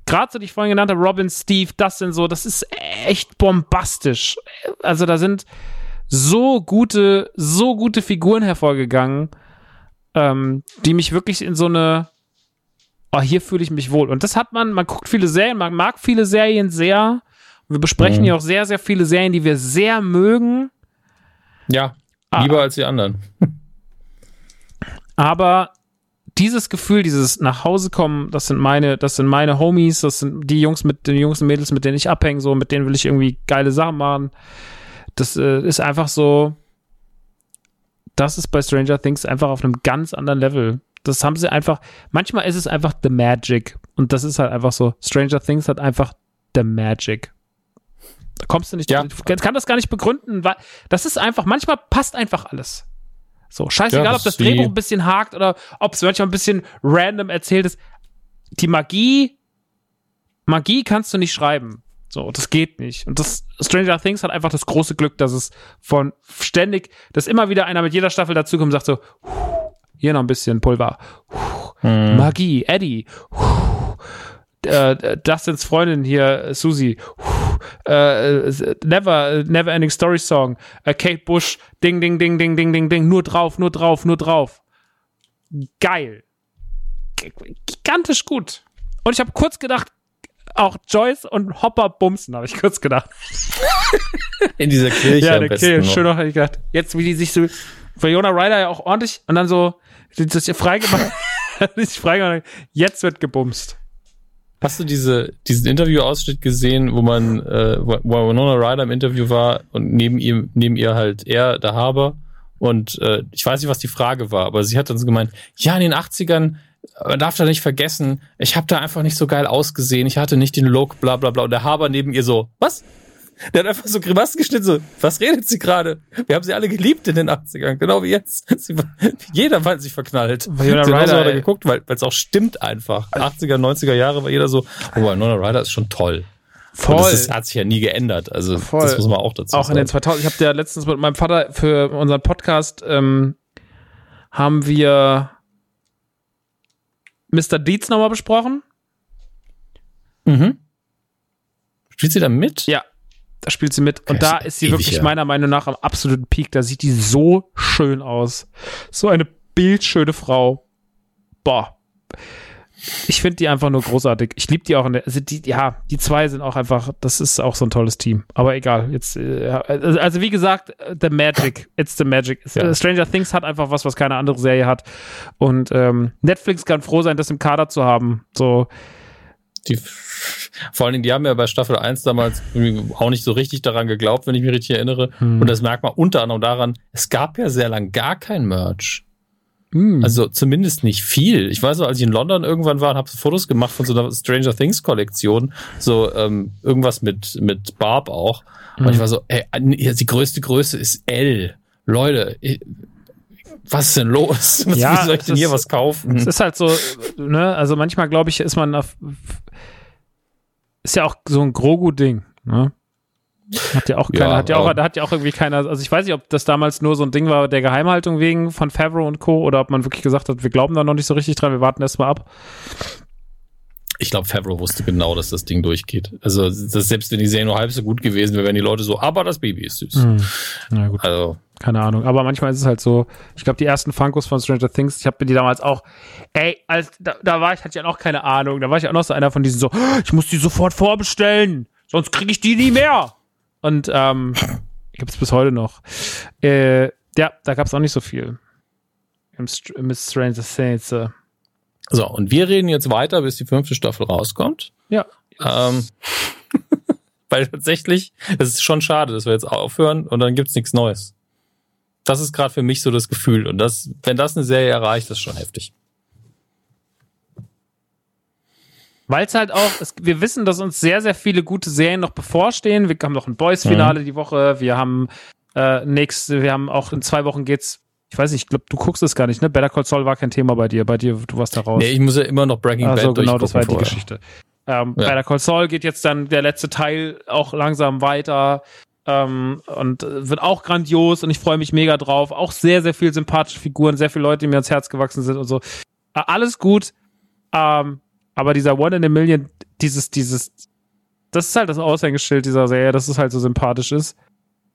gerade so, die ich vorhin genannt habe, Robin, Steve, das sind so, das ist echt bombastisch. Also da sind so gute, so gute Figuren hervorgegangen, ähm, die mich wirklich in so eine, oh, hier fühle ich mich wohl. Und das hat man, man guckt viele Serien, man mag viele Serien sehr. Wir besprechen mhm. ja auch sehr, sehr viele Serien, die wir sehr mögen. Ja, ah. lieber ah, als die anderen. aber dieses Gefühl, dieses nach Hause kommen, das sind meine, das sind meine Homies, das sind die Jungs mit den Jungs und Mädels, mit denen ich abhänge, so mit denen will ich irgendwie geile Sachen machen. Das äh, ist einfach so, das ist bei Stranger Things einfach auf einem ganz anderen Level. Das haben sie einfach, manchmal ist es einfach the magic und das ist halt einfach so, Stranger Things hat einfach the magic. Da kommst du nicht, ja. ich kann das gar nicht begründen, weil das ist einfach, manchmal passt einfach alles. So, scheißegal, ja, ob das Drehbuch ein bisschen hakt oder ob es manchmal ein bisschen random erzählt ist. Die Magie, Magie kannst du nicht schreiben. So, das geht nicht. Und das Stranger Things hat einfach das große Glück, dass es von ständig, dass immer wieder einer mit jeder Staffel dazukommt und sagt so, hier noch ein bisschen Pulver. Hm. Magie, Eddie. Äh, Dustins Freundin hier, Susie. Äh, never, Never Ending Story Song. Äh, Kate Bush. Ding, ding, ding, ding, ding, ding, ding. Nur drauf, nur drauf, nur drauf. Geil. Gigantisch gut. Und ich habe kurz gedacht, auch Joyce und Hopper bumsen, habe ich kurz gedacht. In dieser Kirche. Ja, der Kirche. Schön noch, ich gedacht. Jetzt, wie die sich so, für Jonah Ryder ja auch ordentlich und dann so, das ist freigemacht. freigemacht. Jetzt wird gebumst. Hast du diese, diesen Interview-Ausschnitt gesehen, wo man, äh, wo Winona Ryder im Interview war und neben ihm, neben ihr halt er, der Haber? Und äh, ich weiß nicht, was die Frage war, aber sie hat dann so gemeint, ja, in den 80ern, man darf da nicht vergessen, ich habe da einfach nicht so geil ausgesehen, ich hatte nicht den Look, bla bla bla. Und der Haber neben ihr so, was? Der hat einfach so Grimassen geschnitten, so, was redet sie gerade? Wir haben sie alle geliebt in den 80ern, genau wie jetzt. Sie, jeder war sich verknallt. Winona Ryder hat er geguckt, weil es auch stimmt einfach. 80er, 90er Jahre war jeder so, oh, Winona Ryder ist schon toll. Voll. Und das ist, hat sich ja nie geändert. Also Voll. das muss man auch dazu auch sagen. Auch in den 2000. Ich habe ja letztens mit meinem Vater für unseren Podcast ähm, haben wir Mr. Deeds nochmal besprochen. Mhm. Spielt sie da mit? Ja, da spielt sie mit. Und da ist sie wirklich meiner Meinung nach am absoluten Peak. Da sieht die so schön aus. So eine bildschöne Frau. Boah. Ich finde die einfach nur großartig. Ich liebe die auch in der, also die, ja, die zwei sind auch einfach, das ist auch so ein tolles Team. Aber egal, jetzt, äh, also wie gesagt, The Magic, it's the Magic. Ja. Stranger Things hat einfach was, was keine andere Serie hat. Und ähm, Netflix kann froh sein, das im Kader zu haben. So, die, vor allen Dingen, die haben ja bei Staffel 1 damals auch nicht so richtig daran geglaubt, wenn ich mich richtig erinnere. Hm. Und das merkt man unter anderem daran, es gab ja sehr lang gar kein Merch. Hm. Also zumindest nicht viel. Ich weiß noch, als ich in London irgendwann war und habe Fotos gemacht von so einer Stranger Things Kollektion, so ähm, irgendwas mit mit Barb auch. Und hm. ich war so, ey, die größte Größe ist L. Leute, was ist denn los? Ja, Wie soll ich denn hier was kaufen? Es ist halt so, ne, also manchmal glaube ich, ist man auf, ist ja auch so ein Grogu-Ding, ne? Hat ja auch keiner, ja, hat ja auch, da hat ja auch irgendwie keiner, also ich weiß nicht, ob das damals nur so ein Ding war der Geheimhaltung wegen von Favreau und Co. oder ob man wirklich gesagt hat, wir glauben da noch nicht so richtig dran, wir warten erst mal ab. Ich glaube, Favreau wusste genau, dass das Ding durchgeht. Also, selbst wenn die Serie nur halb so gut gewesen wäre, wären die Leute so, aber das Baby ist süß. Hm. Na gut. Also, keine Ahnung. Aber manchmal ist es halt so, ich glaube, die ersten Funkos von Stranger Things, ich habe mir die damals auch, ey, als da, da war ich, hatte ich ja noch keine Ahnung. Da war ich auch noch so einer von diesen so, ich muss die sofort vorbestellen, sonst kriege ich die nie mehr. Und ähm, gibt es bis heute noch. Äh, ja, da gab es auch nicht so viel. Im, im Stranger Things. So, und wir reden jetzt weiter, bis die fünfte Staffel rauskommt. Ja. Ähm, weil tatsächlich, es ist schon schade, dass wir jetzt aufhören und dann gibt's nichts Neues. Das ist gerade für mich so das Gefühl. Und das, wenn das eine Serie erreicht, ist schon heftig. Weil es halt auch, es, wir wissen, dass uns sehr, sehr viele gute Serien noch bevorstehen. Wir haben noch ein Boys-Finale mhm. die Woche. Wir haben äh, nächste, wir haben auch in zwei Wochen geht's ich weiß nicht, ich glaube, du guckst es gar nicht, ne? Better Call Saul war kein Thema bei dir. Bei dir, du warst da raus. Nee, ich muss ja immer noch Breaking Bad Also genau, das war vorher. die Geschichte. Ähm, ja. Better Call Saul geht jetzt dann der letzte Teil auch langsam weiter ähm, und wird auch grandios und ich freue mich mega drauf. Auch sehr, sehr viel sympathische Figuren, sehr viele Leute, die mir ans Herz gewachsen sind und so. Äh, alles gut. Ähm, aber dieser One in a Million, dieses, dieses, das ist halt das Aushängeschild dieser Serie, dass es halt so sympathisch ist.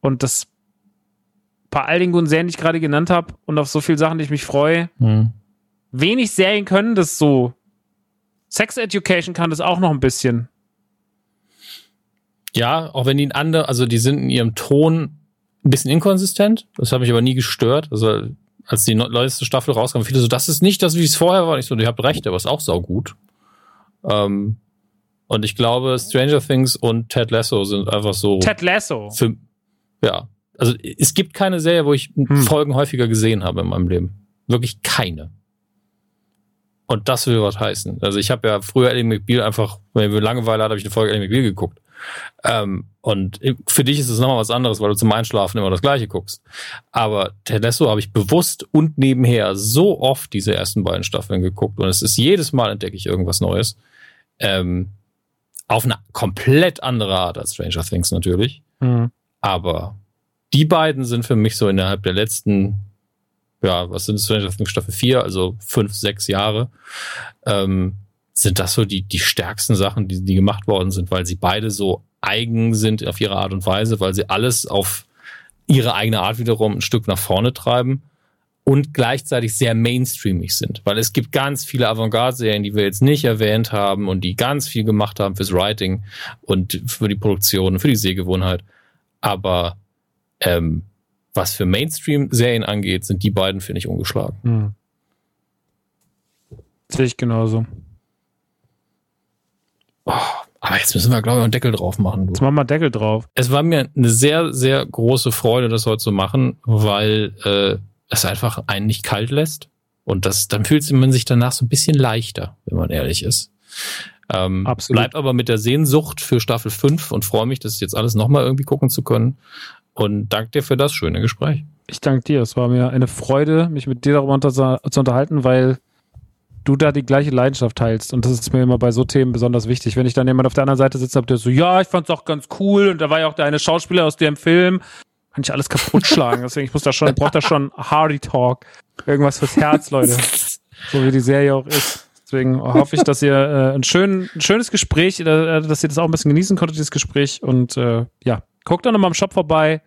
Und das bei all den guten Serien, die ich gerade genannt habe und auf so viele Sachen, die ich mich freue. Mhm. Wenig Serien können das so. Sex Education kann das auch noch ein bisschen. Ja, auch wenn die in andere, also die sind in ihrem Ton ein bisschen inkonsistent. Das hat mich aber nie gestört. Also als die neueste Staffel rauskam, viele so, das ist nicht das, wie es vorher war. Ich so, ihr habt recht, aber ist auch saugut. Ähm, und ich glaube, Stranger Things und Ted Lasso sind einfach so. Ted Lasso. Für, ja, also es gibt keine Serie, wo ich hm. Folgen häufiger gesehen habe in meinem Leben. Wirklich keine. Und das will was heißen. Also ich habe ja früher Ellie McBeal einfach, wenn ich Langeweile hatte, habe ich eine Folge Ellie McBeal geguckt. Ähm, und für dich ist es nochmal was anderes, weil du zum Einschlafen immer das Gleiche guckst. Aber Ted Lasso habe ich bewusst und nebenher so oft diese ersten beiden Staffeln geguckt und es ist jedes Mal entdecke ich irgendwas Neues. Ähm, auf eine komplett andere Art als Stranger Things natürlich. Mhm. Aber die beiden sind für mich so innerhalb der letzten, ja, was sind Stranger Things Staffel 4, also fünf, sechs Jahre, ähm, sind das so die, die stärksten Sachen, die, die gemacht worden sind, weil sie beide so eigen sind auf ihre Art und Weise, weil sie alles auf ihre eigene Art wiederum ein Stück nach vorne treiben und gleichzeitig sehr mainstreamig sind, weil es gibt ganz viele Avantgarde-Serien, die wir jetzt nicht erwähnt haben und die ganz viel gemacht haben fürs Writing und für die Produktion für die Sehgewohnheit. Aber ähm, was für Mainstream-Serien angeht, sind die beiden, finde ich, ungeschlagen. Hm. Sehe ich genauso. Oh, aber jetzt müssen wir, glaube ich, einen Deckel drauf machen. Du. Jetzt machen wir Deckel drauf. Es war mir eine sehr, sehr große Freude, das heute zu machen, weil äh, es einfach einen nicht kalt lässt. Und das, dann fühlt man sich danach so ein bisschen leichter, wenn man ehrlich ist. Ähm, Absolut. Bleib aber mit der Sehnsucht für Staffel 5 und freue mich, das jetzt alles nochmal irgendwie gucken zu können. Und danke dir für das schöne Gespräch. Ich danke dir. Es war mir eine Freude, mich mit dir darüber zu unterhalten, weil du da die gleiche Leidenschaft teilst. Und das ist mir immer bei so Themen besonders wichtig. Wenn ich dann jemand auf der anderen Seite sitze, der so, ja, ich fand's auch ganz cool. Und da war ja auch der eine Schauspieler aus dem Film. Kann ich alles kaputt schlagen. Deswegen, ich muss da schon, brauch da schon Hardy Talk. Irgendwas fürs Herz, Leute. So wie die Serie auch ist. Deswegen hoffe ich, dass ihr äh, ein, schön, ein schönes Gespräch, äh, dass ihr das auch ein bisschen genießen konntet, dieses Gespräch. Und äh, ja, Guckt doch nochmal im Shop vorbei.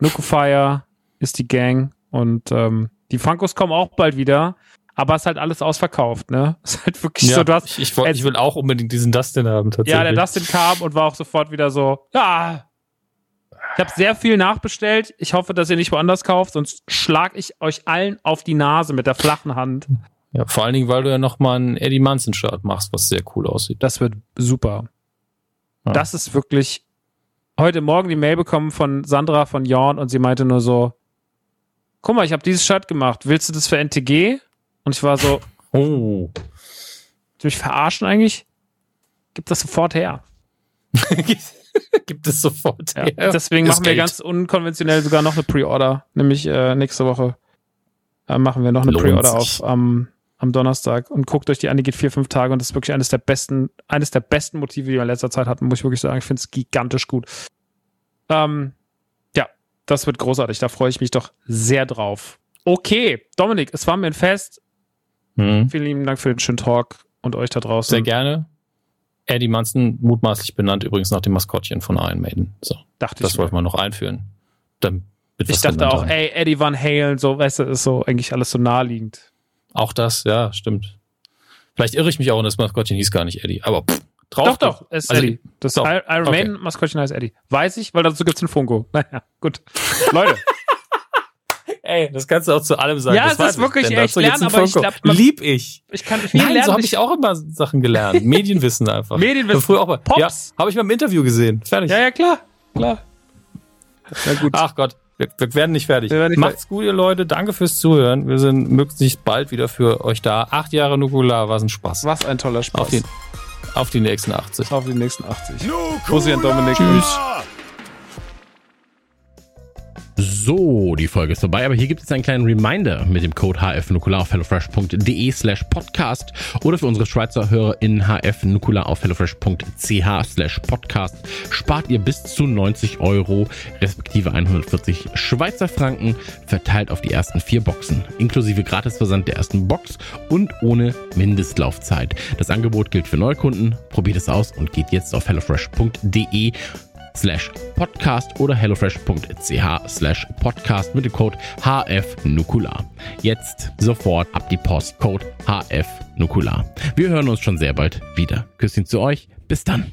Nuku Fire ist die Gang und ähm, die Funkos kommen auch bald wieder. Aber es ist halt alles ausverkauft, ne? Es ist halt wirklich ja, so, du hast. Ich, ich, wollt, ich will auch unbedingt diesen Dustin haben, tatsächlich. Ja, der Dustin kam und war auch sofort wieder so, ja. Ich habe sehr viel nachbestellt. Ich hoffe, dass ihr nicht woanders kauft, sonst schlag ich euch allen auf die Nase mit der flachen Hand. Ja, vor allen Dingen, weil du ja nochmal ein Eddie Munson-Shirt machst, was sehr cool aussieht. Das wird super. Ja. Das ist wirklich heute Morgen die Mail bekommen von Sandra von Jorn und sie meinte nur so, guck mal, ich habe dieses Shirt gemacht. Willst du das für NTG? Und ich war so, oh. Du mich verarschen eigentlich? Gib das sofort her. Gibt es sofort her. Ja, deswegen das machen Geld. wir ganz unkonventionell sogar noch eine Pre-Order. Nämlich äh, nächste Woche äh, machen wir noch eine Pre-Order auf am, am Donnerstag und guckt euch die an, die geht vier, fünf Tage und das ist wirklich eines der besten, eines der besten Motive, die wir in letzter Zeit hatten, muss ich wirklich sagen. Ich finde es gigantisch gut. Ähm, ja, das wird großartig. Da freue ich mich doch sehr drauf. Okay, Dominik, es war mir ein Fest. Mhm. Vielen lieben Dank für den schönen Talk und euch da draußen. Sehr gerne. Eddie Munson, mutmaßlich benannt übrigens nach dem Maskottchen von Iron Maiden. So, dachte das wollten wir noch einführen. Dann ich dachte auch, ey, Eddie Van Halen, so, weißt du, ist so eigentlich alles so naheliegend. Auch das, ja, stimmt. Vielleicht irre ich mich auch und das Maskottchen hieß gar nicht Eddie, aber pff, drauf. Doch, doch, es ist also, Eddie. Das doch. Iron okay. Man Maskottchen heißt Eddie. Weiß ich, weil dazu gibt's einen Funko. Naja, gut. Leute. Ey, das kannst du auch zu allem sagen. Ja, das, das ist wirklich echt lernen, aber ich glaub, Lieb ich. Ich kann viel Nein, lernen. so habe ich auch immer Sachen gelernt. Medienwissen einfach. Medienwissen. Früher auch mal. Pops. Ja, habe ich mal im Interview gesehen. Fertig. Ja, ja, klar. Klar. Na gut. Ach Gott. Wir, wir werden nicht fertig. Werden nicht Macht's gut, ihr Leute. Danke fürs Zuhören. Wir sind möglichst bald wieder für euch da. Acht Jahre Nukular, was ein Spaß. Was ein toller Spaß. Auf die, auf die nächsten 80. Auf die nächsten 80. Nukular! Dominik. Tschüss. So, die Folge ist vorbei, aber hier gibt es einen kleinen Reminder mit dem Code hfnukular auf hellofresh.de slash podcast oder für unsere Schweizer Hörer in hfnukular auf hellofresh.ch slash podcast spart ihr bis zu 90 Euro respektive 140 Schweizer Franken verteilt auf die ersten vier Boxen, inklusive Gratisversand der ersten Box und ohne Mindestlaufzeit. Das Angebot gilt für Neukunden. Probiert es aus und geht jetzt auf hellofresh.de slash podcast oder hellofresh.ch slash podcast mit dem Code HFNukular. Jetzt sofort ab die Post, Code HFNukular. Wir hören uns schon sehr bald wieder. Küsschen zu euch. Bis dann.